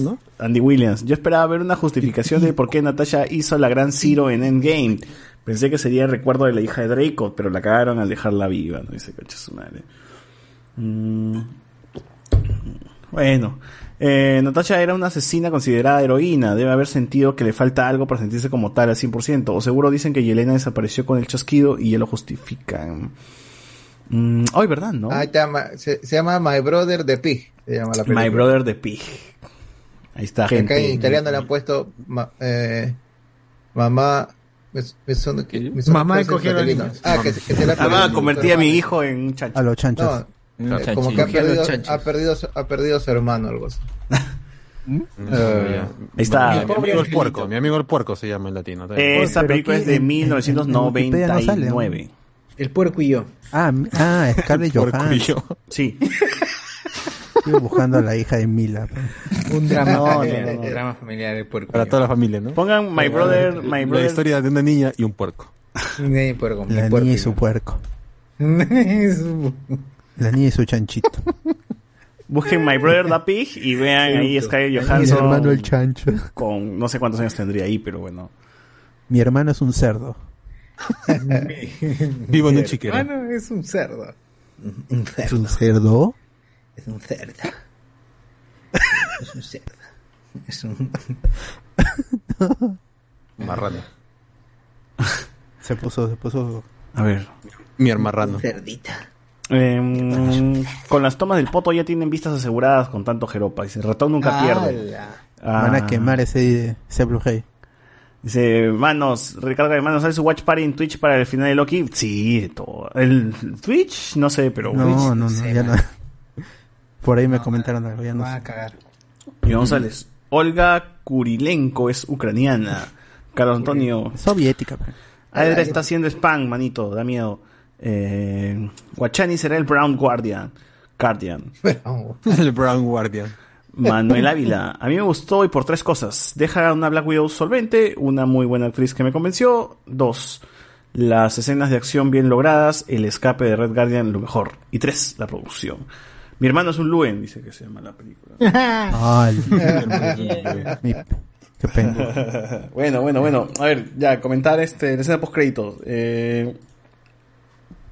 ¿no? Andy Williams, yo esperaba ver una justificación de por qué Natasha hizo la gran Zero en Endgame. Pensé que sería el recuerdo de la hija de Draco, pero la cagaron al dejarla viva, no dice coche su madre. Mm. Bueno, eh, Natasha era una asesina considerada heroína. Debe haber sentido que le falta algo para sentirse como tal al 100%. O seguro dicen que Yelena desapareció con el chasquido y ya lo justifican. Mm, Ay, ¿verdad? ¿No? Ah, te llama- se, se llama My Brother the Pig. Se llama la película. My Brother the Pig. Ahí está, acá gente. en italiano le han puesto ma- eh, mamá. me- me son- me son Mamá cosas cogió a niños. Ah, que, que se le ha Mamá, convertí a mi hijo en un chancho. A los chanchos. No, No, eh, como que ha perdido, chanchos. ha, perdido, su- ha perdido su hermano algo así. <laughs> Eh, Ahí está. Mi, mi amigo el puerco, mi amigo el puerco se llama en latino. Esa película es de en- en- en Wikipedia no sale, ¿no? 1999. El puerco y yo. Ah, mi- ah, <laughs> Scarlett Puerco y Johansson. yo. Sí. Estuve buscando a la hija de Mila. Un drama No, no, familiar. no, no. Drama familiar, el puerco. Para y yo. toda la familia, ¿no? Pongan My Brother, My La Brother. historia de una niña y un puerco. El puerco, el La puerco niña y <laughs> y su puerco. La niña y su chanchito. <laughs> Busquen My Brother the Pig y vean ahí Scarlett Mi Johansson. hermano el chancho. Con no sé cuántos años tendría ahí, pero bueno. Mi hermano es un cerdo. <laughs> Vivo en un chiquero. hermano es un cerdo. Un ¿Es cerdo. un cerdo? Es un cerdo. Es un cerdo. Es un... Marrano. Se puso, se puso. A ver. Mi hermarrano. cerdita. Em, con las tomas del poto ya tienen vistas aseguradas con tanto jeropa. Dice, el ratón nunca pierde. Ah. Van a quemar ese, ese Blu-ray. Dice, manos, recarga de manos, ¿sale su Watch Party en Twitch para el final de Loki? Sí, de todo. El Twitch, no sé, pero No, Twitch. no, no, sé, ya no. man. <laughs> Por ahí me comentaron algo, ya no Va a cagar. Y González. Olga Kurilenko es ucraniana. Carlos Antonio. Soviética. Aedra está haciendo spam, manito, da miedo. Eh, Guachani será el Brown Guardian. Guardian. <laughs> El Brown Guardian. Manuel Ávila. A mí me gustó y por tres cosas. Deja una Black Widow solvente, una muy buena actriz que me convenció. Dos, las escenas de acción bien logradas, el escape de Red Guardian lo mejor. Y tres, la producción. Mi hermano es un Luen, dice que se llama la película. <laughs> Ay, <laughs> mi- qué pena. bueno, bueno, bueno. A ver, ya, comentar este, la escena post créditos. Eh,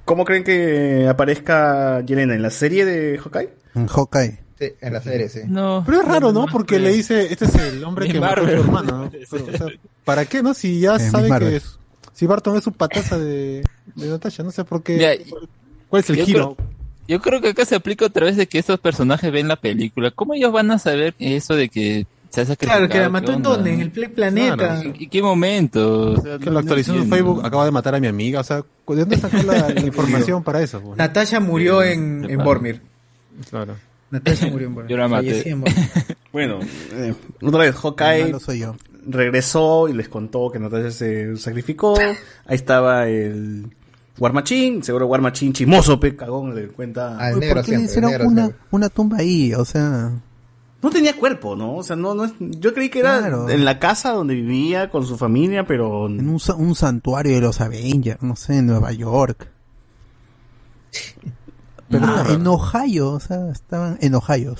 ¿Cómo creen que aparezca Yelena en la serie de Hawkeye? En Hawkeye. Sí, en la serie, sí. No. Pero es raro, ¿no? Porque le dice, este es el hombre que mató a su hermano. ¿no? <laughs> Pero, o sea, ¿Para qué, no? Si ya Eh, sabe que es... Si Barton es su pataza de, de Natasha, no sé por qué. Mira, ¿Cuál es el yo giro? creo- yo creo que acá se aplica otra vez de que estos personajes ven la película. ¿Cómo ellos van a saber eso de que se ha sacrificado? Claro, que la ¿Qué mató en dónde? En el Play Planeta. Claro. ¿En qué- qué momento? O sea, Que no- lo actualizó no en. Facebook, acaba de matar a mi amiga. O sea, ¿de dónde sacó la, la <laughs> información para eso? pues? Natasha murió en, en Bormir. Claro. Natasha murió en. Yo la maté. Falleció en Bormir. <laughs> Bueno, eh, otra vez, Hawkeye malo soy yo. regresó y les contó que Natasha se sacrificó. Ahí estaba el War Machine, seguro War Machine chismoso, pe, cagón, le cuenta. Ah, el Oye, negro ¿Por qué siempre, el hicieron negro una, siempre. una tumba ahí? O sea, No tenía cuerpo, ¿no? O sea, no, no es- yo creí que era Claro. en la casa donde vivía con su familia, pero en un, un santuario de los Avengers, no sé, en Nueva York. <laughs> Pero Ah. en Ohio, o sea, estaban en Ohio.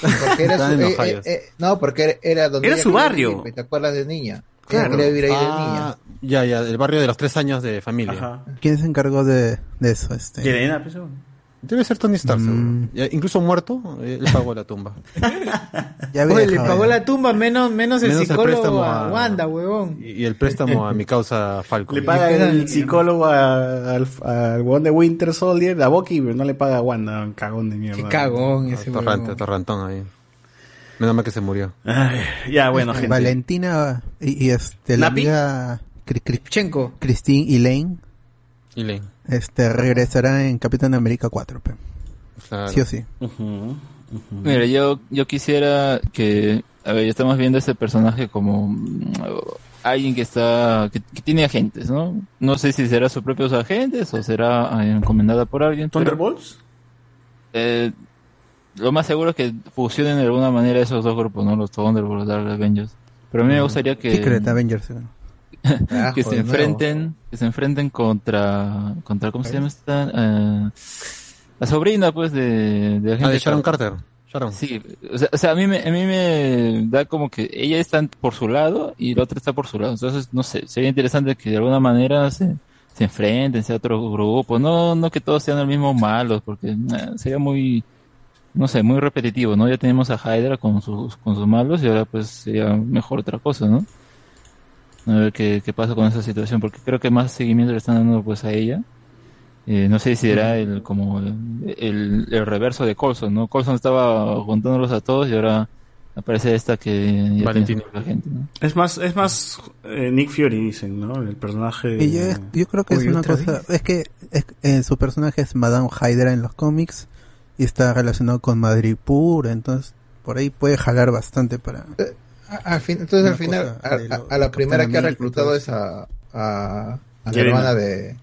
Porque era Estaban su, en eh, Ohio. eh, eh, no, porque era, era donde Era su barrio. vivir, ¿Te acuerdas de niña? Claro. Vivir ahí de Ah, niña. ya, ya, el barrio de los tres años de familia. Ajá. ¿Quién se encargó de, de eso? Este? Yelena, pues. Debe ser Tony Stark, Mm. seguro. Incluso muerto, eh, él pagó la tumba. <laughs> Ya Oye, le pagó la tumba menos, menos el Menos el psicólogo a a- Wanda, huevón. Y, y el préstamo a mi causa Falcon. Le paga el psicólogo a- al, huevón de Winter Soldier, a Bucky, pero no le paga a Wanda, un cagón de mierda. Qué cagón Ah, ese torrante, huevón. torrantón ahí. Menos mal que se murió. Ay, ya, bueno, Este, gente. Valentina y, y este, la amiga Cri- Cri- Chenko. Christine Elaine Y Lane. Este, regresará en Capitán América 4, pe. Claro. sí o sí. Mira, yo, yo quisiera que, a ver, estamos viendo a este personaje como mm, alguien que está, que, que tiene agentes, ¿no? No sé si será sus propios agentes o será eh, encomendada por alguien. pero, ¿Thunderbolts? eh, lo más seguro es que fusionen de alguna manera esos dos grupos, ¿no? Los Thunderbolts, los Dark Avengers. Pero a mí me gustaría que... Secret Avengers. Ah, que se enfrenten, que se enfrenten contra, contra ¿cómo se llama esta? Eh, la sobrina, pues, de, de, la Ah, de Sharon Carter. Sharon. Sí, o sea, o sea, a mí me, a mí me da como que ella está por su lado y la otra está por su lado. Entonces, no sé, sería interesante que de alguna manera se, se enfrenten, sea otro grupo. No, no que todos sean el mismo malos, porque eh, sería muy, no sé, muy repetitivo, ¿no? Ya tenemos a Hydra con sus, con sus malos y ahora pues sería mejor otra cosa, ¿no? A ver qué, qué pasa con esa situación, porque creo que más seguimiento le están dando pues a ella. Eh, no sé si será el como el, el, el reverso de Colson, ¿no? Colson estaba juntándolos a todos y ahora aparece esta que ya Valentino. tiene la gente, ¿no? Es más, es más eh, Nick Fury, dicen, ¿no? El personaje. Y yo, yo creo que es una ¿otra cosa, vez? es que es- eh, su personaje es Madame Hydra en los cómics y está relacionado con Madrid pura, entonces por ahí puede jalar bastante para... A- al fin- entonces al final, a, lo- a- a la primera que ha reclutado es a, a, a la hermana de...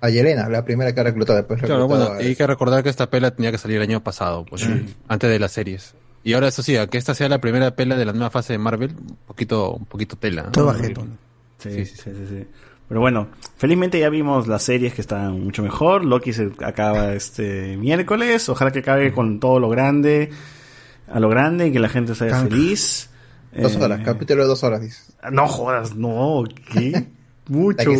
A Yelena, la primera que ha reclutado. Después Claro, reclutado bueno, a- hay que recordar que esta pela tenía que salir el año pasado, pues, Sí. antes de las series. Y ahora eso sí, a que esta sea la primera pela de la nueva fase de Marvel, un poquito, un poquito tela. ¿no? Todo bajetón. Sí, sí, sí, sí, sí. Pero bueno, felizmente ya vimos las series que están mucho mejor. Loki se acaba este miércoles. Ojalá que acabe con todo lo grande, a lo grande y que la gente sea feliz. Dos Eh, horas, capítulo de dos horas, dices. No jodas, no, ¿qué? <laughs> Mucho.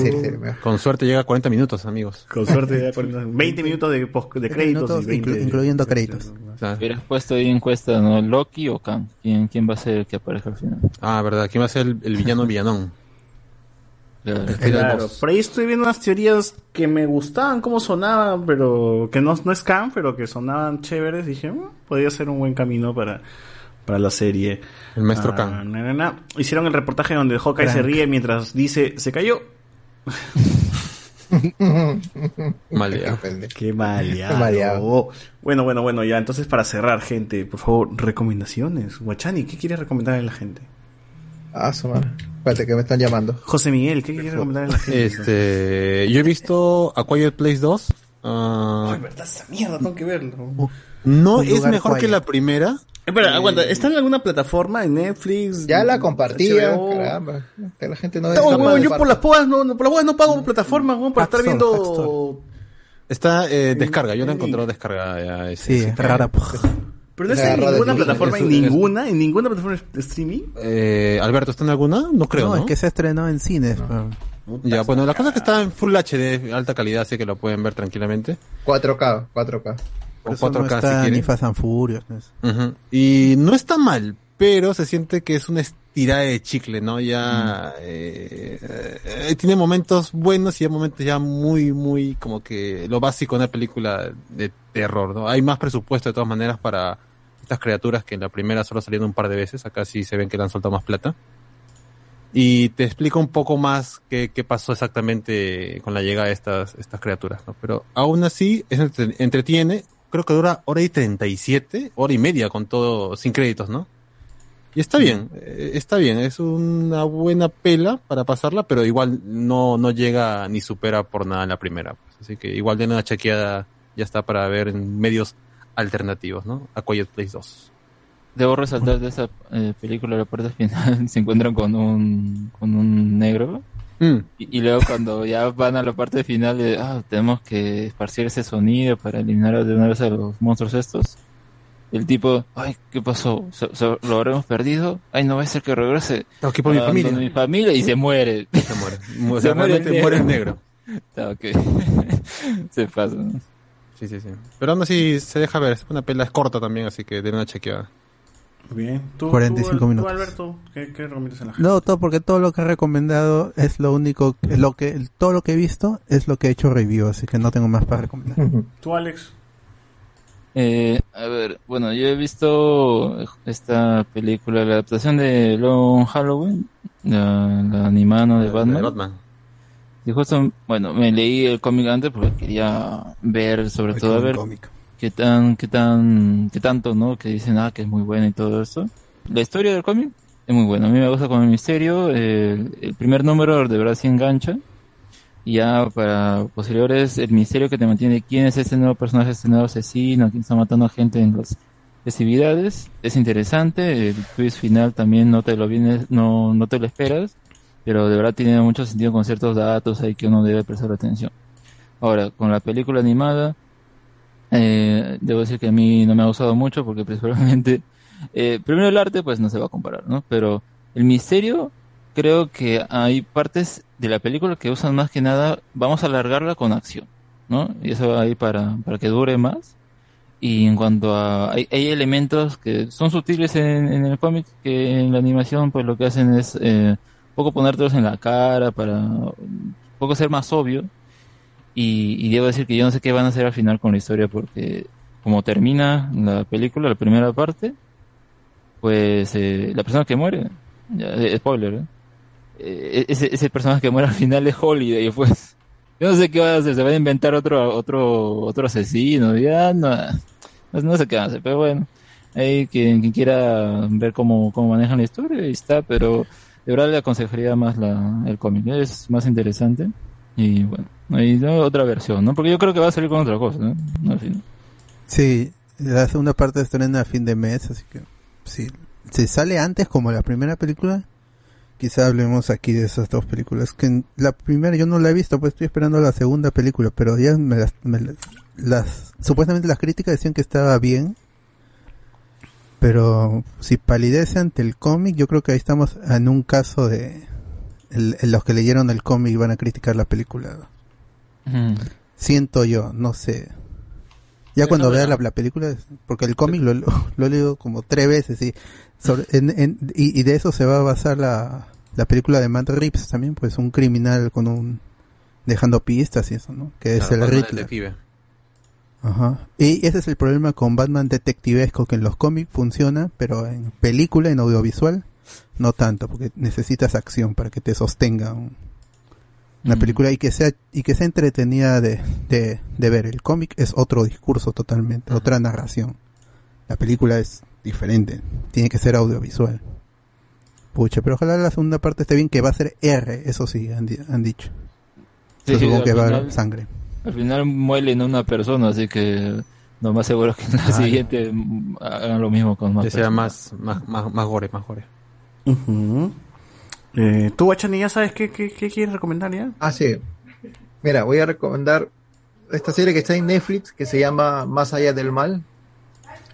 Con suerte llega a 40 minutos, amigos. Con suerte ya 40 20 minutos de, post- de créditos. minutos, y 20 inclu- incluyendo créditos. Hubieras puesto ahí encuesta, ¿no? ¿Loki o Kang? ¿Quién, quién va a ser el que aparezca al final? Ah, verdad, ¿quién va a ser el, el villano villanón? Claro, por ahí estoy viendo unas teorías que me gustaban cómo sonaban, pero que no, no es Khan, pero que sonaban chéveres. Dije, "Mm, podría ser un buen camino para, para la serie. El maestro Ah, Khan. na, na, na. Hicieron el reportaje donde Hawkeye se ríe mientras dice, se cayó. <laughs> Maleado. Qué maleado. Qué maleado. Bueno, bueno, bueno, ya. Entonces, para cerrar, gente, por favor, recomendaciones. Guachani, ¿qué quieres recomendarle a la gente? Ah, su madre. Espérate que me están llamando. José Miguel, ¿qué quieres recomendarle a la gente? Este, yo he visto A Quiet Place 2. ah, Ay, verdad, esa mierda, tengo que verlo. no es mejor que la primera. Espera, aguanta, ¿está en alguna plataforma? ¿En Netflix? Ya la compartía, HBO? caramba. Que la gente no No, yo por las podas no, no, por las podas no pago plataforma, weón, para estar viendo... Está eh, descarga, yo la encontré descargada. Ya, ese- Sí, rara. Pero no está en ninguna plataforma, en ninguna, en ninguna plataforma de streaming. Eh, Alberto, ¿está en alguna? No creo, ¿no? es que se estrenó en cines. pero- Ya, bueno, la cosa es que está en Full HD, alta calidad, así que lo pueden ver tranquilamente. 4K, 4K. No 4K está si ni quieren. Fast and Furious. ¿no? Y no está mal, pero se siente que es una estirada de chicle, ¿no? Ya eh, eh, tiene momentos buenos y hay momentos ya muy, muy como que lo básico de una película de terror, ¿no? Hay más presupuesto de todas maneras para estas criaturas que en la primera solo salieron un par de veces, acá sí se ven que le han soltado más plata. Y te explica un poco más qué, qué pasó exactamente con la llegada de estas, estas criaturas, ¿no? Pero aún así, es entre- entretiene, creo que dura hora y 37, hora y media con todo, sin créditos, ¿no? Y está bien, eh, está bien, es una buena pela para pasarla, pero igual no, no llega ni supera por nada la primera. pues. Así que igual de una chequeada ya está para ver en medios alternativos, ¿no? A Quiet Place 2. Debo resaltar de esa eh, película, la parte final, <laughs> se encuentran con un, con un negro. Mm. Y, y luego cuando ya van a la parte final de, ah, tenemos que esparcir ese sonido para eliminar de una vez a los monstruos estos. El tipo, ay, ¿qué pasó? ¿Se- se- ¿Lo habremos perdido? Ay, no va a ser que regrese. Tengo que ir por mi Ah, familia. mi familia y se muere. Se muere. O sea, realmente muere el negro. <laughs> Ah, <laughs> se pasa. ¿no? Sí, sí, sí. Pero aún así se deja ver, una pela, es corta también, así que de una chequeada. Bien. ¿Tú, 45 tú, minutos. Tú, Alberto, ¿qué, qué recomiendas a la gente? No, todo porque todo lo que he recomendado es lo único, lo que, todo lo que he visto es lo que he hecho review, así que no tengo más para recomendar. ¿Tú, Alex? Eh, a ver, bueno, yo he visto esta película, la adaptación de Long Halloween, la, la animada ¿no? de Batman. de Batman. Y justo, bueno, me leí el cómic antes porque quería ver, sobre Hay todo, a ver cómic. Qué tan, qué tan, qué tanto, ¿no? Que dicen, ah, que es muy buena y todo eso. La historia del cómic es muy buena. A mí me gusta con el misterio. El, primer número de verdad sí engancha. Y ya para posteriores, el misterio que te mantiene quién es este nuevo personaje, este nuevo asesino, quién está matando a gente en los festividades. Es interesante, el twist final también no te lo vienes, no, no te lo esperas, pero de verdad tiene mucho sentido con ciertos datos ahí que uno debe prestar atención. Ahora, con la película animada, eh, debo decir que a mí no me ha gustado mucho porque <laughs> principalmente, eh, primero el arte pues no se va a comparar, ¿no? Pero el misterio, creo que hay partes de la película que usan más que nada, vamos a alargarla con acción, ¿no? Y eso va ahí para, para que dure más. Y en cuanto a, hay, hay elementos que son sutiles en, el cómic que en la animación pues lo que hacen es, eh, poco ponértelos en la cara para poco ser más obvio. Y, y debo decir que yo no sé qué van a hacer al final con la historia porque como termina la película, la primera parte, pues eh, la persona que muere, ya, eh, spoiler, ¿eh? Eh, ese, ese personaje que muere al final es Holiday, pues. Yo no sé qué van a hacer, se van a inventar otro, otro, otro asesino, ya no, no, no sé qué van a hacer, pero bueno, ahí quien, quien quiera ver cómo, cómo manejan la historia, ahí está, pero de verdad le aconsejaría más la, el cómic, es más interesante, y bueno, ¿no? otra versión, ¿no? Porque yo creo que va a salir con otra cosa, ¿no? Sí, la segunda parte estrena a fin de mes, así que. Si sale antes como la primera película, quizá hablemos aquí de esas dos películas. Que la primera yo no la he visto, pues estoy esperando la segunda película, pero ya me las, me las, las- supuestamente las críticas decían que estaba bien. Pero si palidece ante el cómic, yo creo que ahí estamos en un caso de en los que leyeron el cómic van a criticar la película. Siento yo, no sé. Ya cuando vea la, la película, porque el cómic lo, he leído como tres veces y, sobre- en- en- y, y de eso se va a basar la, la película de Matt Reeves también, pues un criminal con un dejando pistas y eso, ¿no? Que es Claro, el Riddler. detective. Ajá. Y ese es el problema con Batman detectivesco, que en los cómics funciona, pero en película, en audiovisual, no tanto, porque necesitas acción para que te sostenga un- una Mm. película y que sea y que sea entretenida de, de, de ver. El cómic es otro discurso totalmente, otra narración. La película es diferente, tiene que ser audiovisual. Pucha, pero ojalá la segunda parte esté bien, que va a ser R, eso sí, han, di- han dicho. Sí, Yo sí, supongo al que va a final- haber sangre. Al final muelen a una persona, así que lo más seguro es que en la Ay. siguiente mm, hagan lo mismo con más Que sea más, más, más, más gore, más gore. Ujú. Eh, ¿Tú, Guachani, ya sabes qué, qué, qué quieres recomendar ya? Ah, sí. Mira, voy a recomendar esta serie que está en Netflix que se llama Más allá del mal.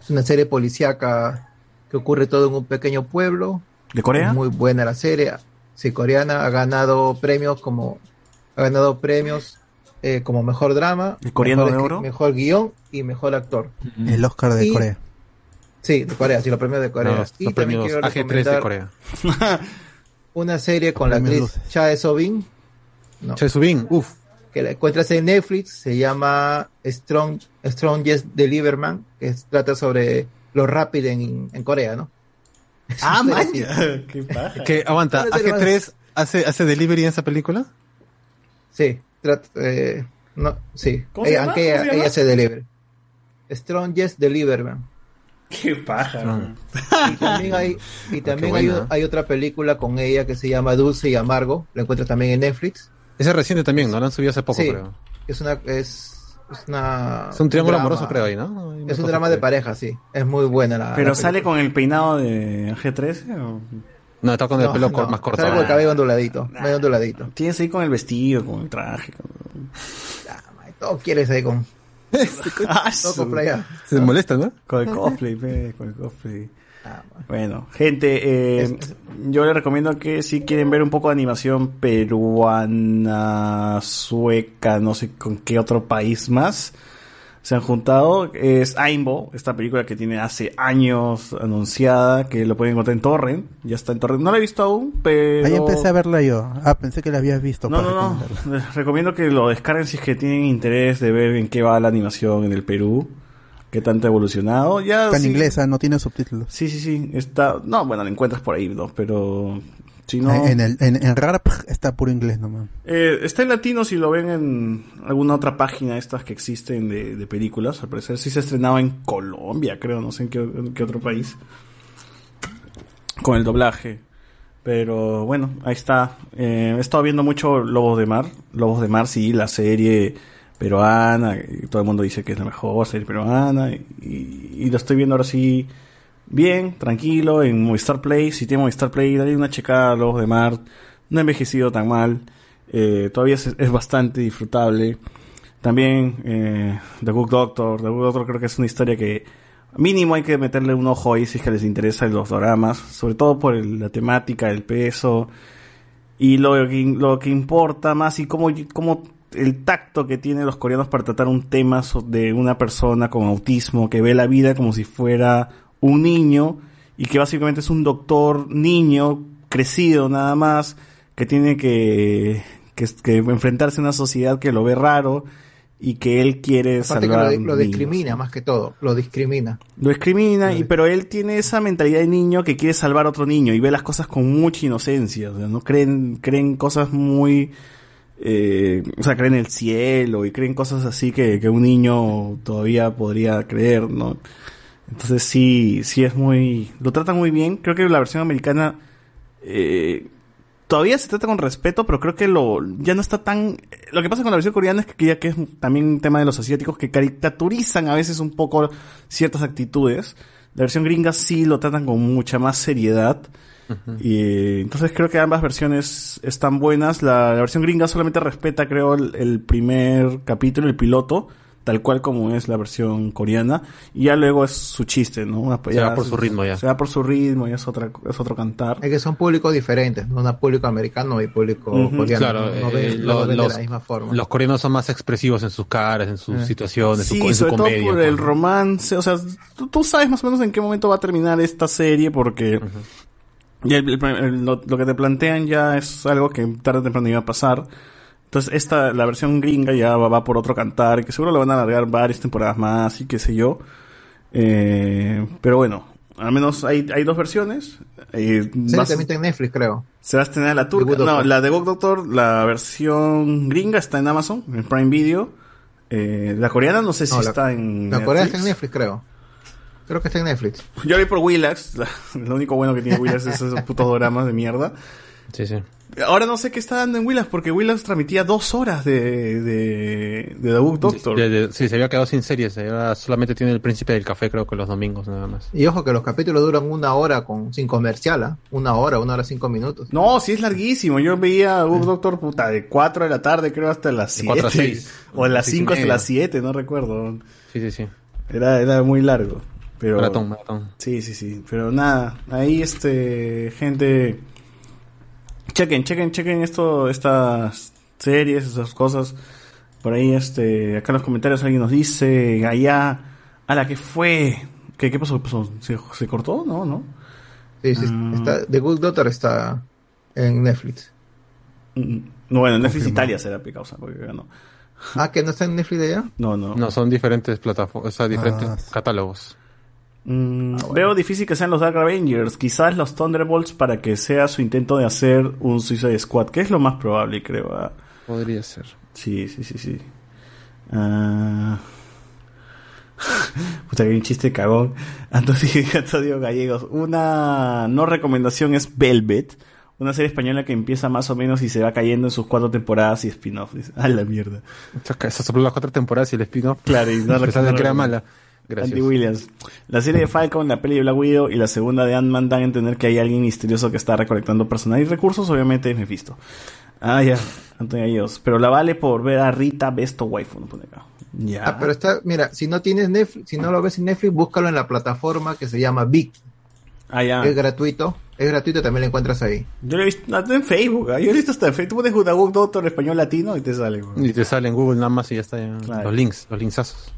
Es una serie policíaca que ocurre todo en un pequeño pueblo. ¿De Corea? Es muy buena la serie. Sí, coreana. Ha ganado premios como ha ganado premios eh, como mejor drama, ¿El coreano mejor, de oro? mejor guion y mejor actor. El Oscar de Y- Corea. Sí, de Corea, sí, los premios de Corea. No, los- y los premios quiero AG3 de Corea. <laughs> una serie con la actriz Chae Sobin. No. Chae Subin, uff. que la encuentras en Netflix, se llama Strong, Strongest Deliverman, que es- trata sobre lo rápido en, en Corea, ¿no? Ah, <laughs> maña. <laughs> Qué paja. Que aguanta, Pero- pero- AG3 hace, hace delivery en esa película. Sí, trata, eh, no, sí. ¿Cómo se Ella- llama? aunque ¿Cómo ella, se llama? ella se deliver. Strongest Deliverman. Qué paja. No. Y también hay, y también Qué hay, otra película con ella que se llama Dulce y Amargo. La encuentras también en Netflix. Ese es reciente también, ¿no? Lo han subido hace poco, Sí. creo. Es una, es, es una. Es un triángulo drama. amoroso, creo, ahí, ¿no? Hay Es un drama de pareja, sí. Es muy buena la. ¿Pero la sale con el peinado de G13? O... No, está con el No, pelo no, más corto. Sale con el cabello onduladito. Medio onduladito. Tienes ahí con el vestido, con el traje. Con... Todo quieres ahí con. <laughs> Ah. Se molesta, ¿no? Con el cosplay, pe, con el cosplay. Ah, Bueno, gente, eh, yo les recomiendo que si quieren ver un poco de animación peruana, sueca, no sé con qué otro país más se han juntado, es Aimbo, esta película que tiene hace años anunciada, que lo pueden encontrar en Torrent, ya está en Torrent, no la he visto aún, pero... Ahí empecé a verla yo. Ah, pensé que la habías visto. No, no, no. Les recomiendo que lo descarguen si es que tienen interés de ver en qué va la animación en el Perú, qué tanto ha evolucionado. Ya Está en sí- ah, no tiene subtítulos. Sí, sí, sí. Está. No, bueno, lo encuentras por ahí, ¿no? Pero. Si no. En, el, en, en RARP está puro inglés nomás. Eh, está en latino si lo ven en alguna otra página estas que existen de, de películas. Al parecer sí se estrenaba en Colombia, creo, no sé en qué, en qué otro país. Con el doblaje. Pero bueno, ahí está. Eh, he estado viendo mucho Lobos de Mar. Lobos de Mar, sí, la serie peruana, y todo el mundo dice que es la mejor serie peruana, y, y- y lo estoy viendo ahora sí bien, tranquilo, en Movistar Play, si tiene Movistar Play, dale una checada a los de Mar, no ha envejecido tan mal, eh, todavía es, bastante disfrutable. También eh, The Good Doctor, The Good Doctor creo que es una historia que mínimo hay que meterle un ojo ahí si es que les interesa los doramas, sobre todo por el- la temática, el peso y lo que, lo que importa más y cómo, cómo el tacto que tienen los coreanos para tratar un tema de una persona con autismo que ve la vida como si fuera un niño y que básicamente es un doctor niño crecido nada más que tiene que, que, que enfrentarse a una sociedad que lo ve raro y que él quiere Aparte que salvar lo, lo niños. discrimina más que todo, lo discrimina. Lo discrimina, y, pero él tiene esa mentalidad de niño que quiere salvar a otro niño y ve las cosas con mucha inocencia. O sea, no creen, creen cosas muy, eh, o sea, creen el cielo y creen cosas así que, que un niño todavía podría creer, ¿no? Entonces sí, sí es muy, lo tratan muy bien. Creo que la versión americana, eh, todavía se trata con respeto, pero creo que lo ya no está tan lo que pasa con la versión coreana es que ya que es también un tema de los asiáticos que caricaturizan a veces un poco ciertas actitudes. La versión gringa sí lo tratan con mucha más seriedad. Y eh, entonces creo que ambas versiones están buenas. La, la versión gringa solamente respeta, creo, el, el primer capítulo, el piloto, tal cual como es la versión coreana. Y ya luego es su chiste, ¿no? Una- Se va por su ritmo ya. Se va por su ritmo y es otra, es otro cantar. Es que son públicos diferentes, no un público americano y público Ujú. coreano. Claro, no, no eh, lo- ven de los, la misma forma. los coreanos son más expresivos en sus caras, en sus Eh. situaciones, Sí, su, en su sobre todo comedia. por pues, el ¿no? romance. O sea, tú, tú sabes más o menos en qué momento va a terminar esta serie porque ya el- el- el- lo, lo que te plantean ya es algo que tarde o temprano iba a pasar. Entonces, esta, la versión gringa ya va, va por otro cantar, que seguro lo van a alargar varias temporadas más y qué sé yo. Eh, pero bueno, al menos hay, hay dos versiones. Eh, Sí, vas- también está en Netflix, creo. se va a estrenar la turca. No, la de Good Doctor, la versión gringa está en Amazon, en Prime Video. Eh, la coreana no sé si No, la- está en. La coreana está Netflix. en Netflix, creo. Creo que está en Netflix. Yo vi por Willax. la- <laughs> lo único bueno que tiene Willax es esos putos dramas de mierda. Sí, sí. Ahora no sé qué está dando en Willax porque Willax transmitía dos horas de, de, de The Book Doctor. De- de- sí, se había quedado sin series. ahora solamente tiene el príncipe del café, creo que los domingos nada más. Y ojo que los capítulos duran una hora con sin comercial, ¿ah? Una hora, una hora cinco minutos. No, sí es larguísimo. Yo veía The Book Doctor puta de 4 de la tarde creo hasta las De 7. cuatro a seis. <laughs> O de las 5 hasta las 7, no recuerdo. Sí, sí, sí. Era, era muy largo. Pero... Maratón, maratón. Sí, sí, sí. Pero nada, ahí este, gente, chequen, chequen, chequen esto, estas series, esas cosas. Por ahí, este, acá en los comentarios alguien nos dice, allá, a la que fue, ¿qué, qué pasó? ¿Qué pasó? ¿Se, se cortó? No, no. Sí, sí, Ah. está, The Good Doctor está en Netflix. No, bueno, en Netflix Confirmado. Italia será picausa, porque no. Ah, que no está en Netflix de allá. No, no. No, son diferentes plataformas, o sea, diferentes Ah. catálogos. Mm, Veo difícil que sean los Dark Avengers, quizás los Thunderbolts para que sea su intento de hacer un Suicide Squad, que es lo más probable, creo. ¿ah? Podría ser. Sí, sí, sí, sí. Ah. <laughs> Puta, que hay un chiste cagón. Antonio, <laughs> Antonio Gallegos. Una no recomendación es Velvet. Una serie española que empieza más o menos y se va cayendo en sus cuatro temporadas y spin-off. <laughs> A la mierda. Esa sobre las cuatro temporadas y el spin-off. Claro, y no A pesar de no que era mala. Gracias. Andy Williams. La serie de Falcon, la peli de Black Widow y la segunda de Ant-Man dan a entender que hay alguien misterioso que está recolectando personal y recursos. Obviamente es Mephisto. Ah, ya. Antonio Gallegos. Pero la vale por ver a Rita Besto Waifu. No pone acá. Ya. Ah, pero está, mira, si no tienes Netflix, si no lo ves en Netflix, búscalo en la plataforma que se llama Vic. Ah, ya. Es gratuito, es gratuito, también lo encuentras ahí. Yo lo he visto en Facebook. ¿ah? Yo lo he visto hasta en Facebook. Tú pones Judabook Doctor español latino y te sale. güey. Y te sale en Google nada más y ya está. ya. Claro. Los links, los linksazos.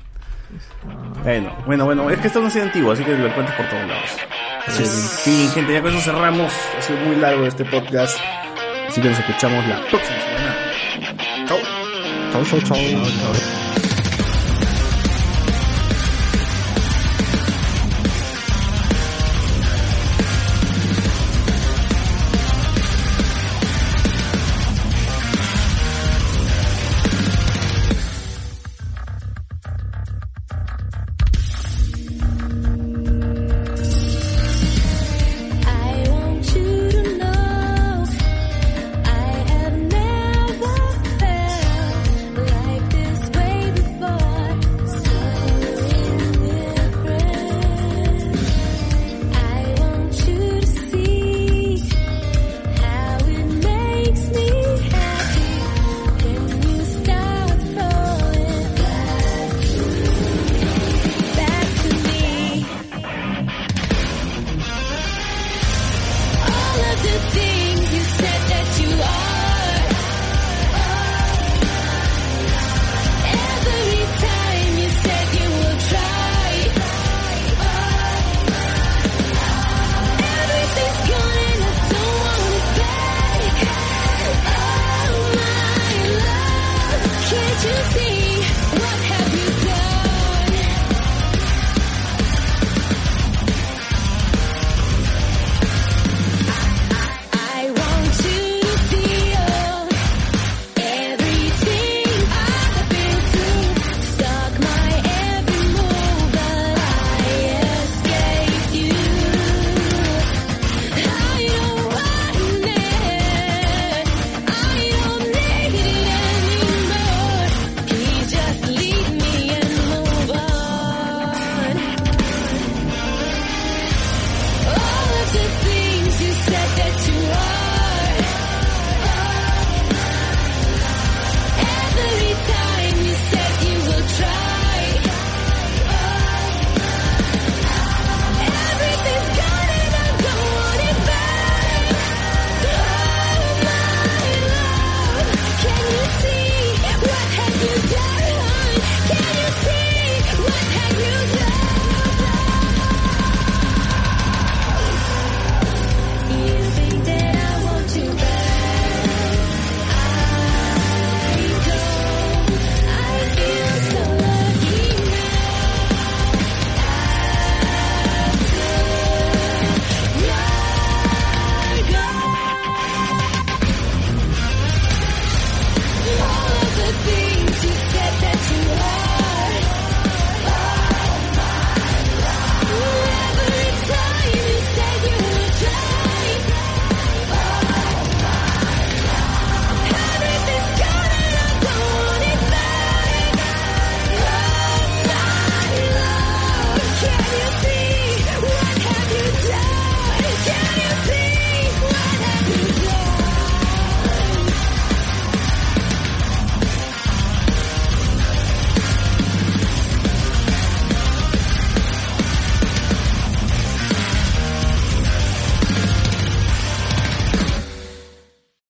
Bueno, bueno, bueno. Es que esto no es antiguo, así que lo encuentras por todos lados. En fin, gente, ya con eso cerramos. Ha sido muy largo este podcast. Así que nos escuchamos la próxima semana. Chau. Chau, chau, chau.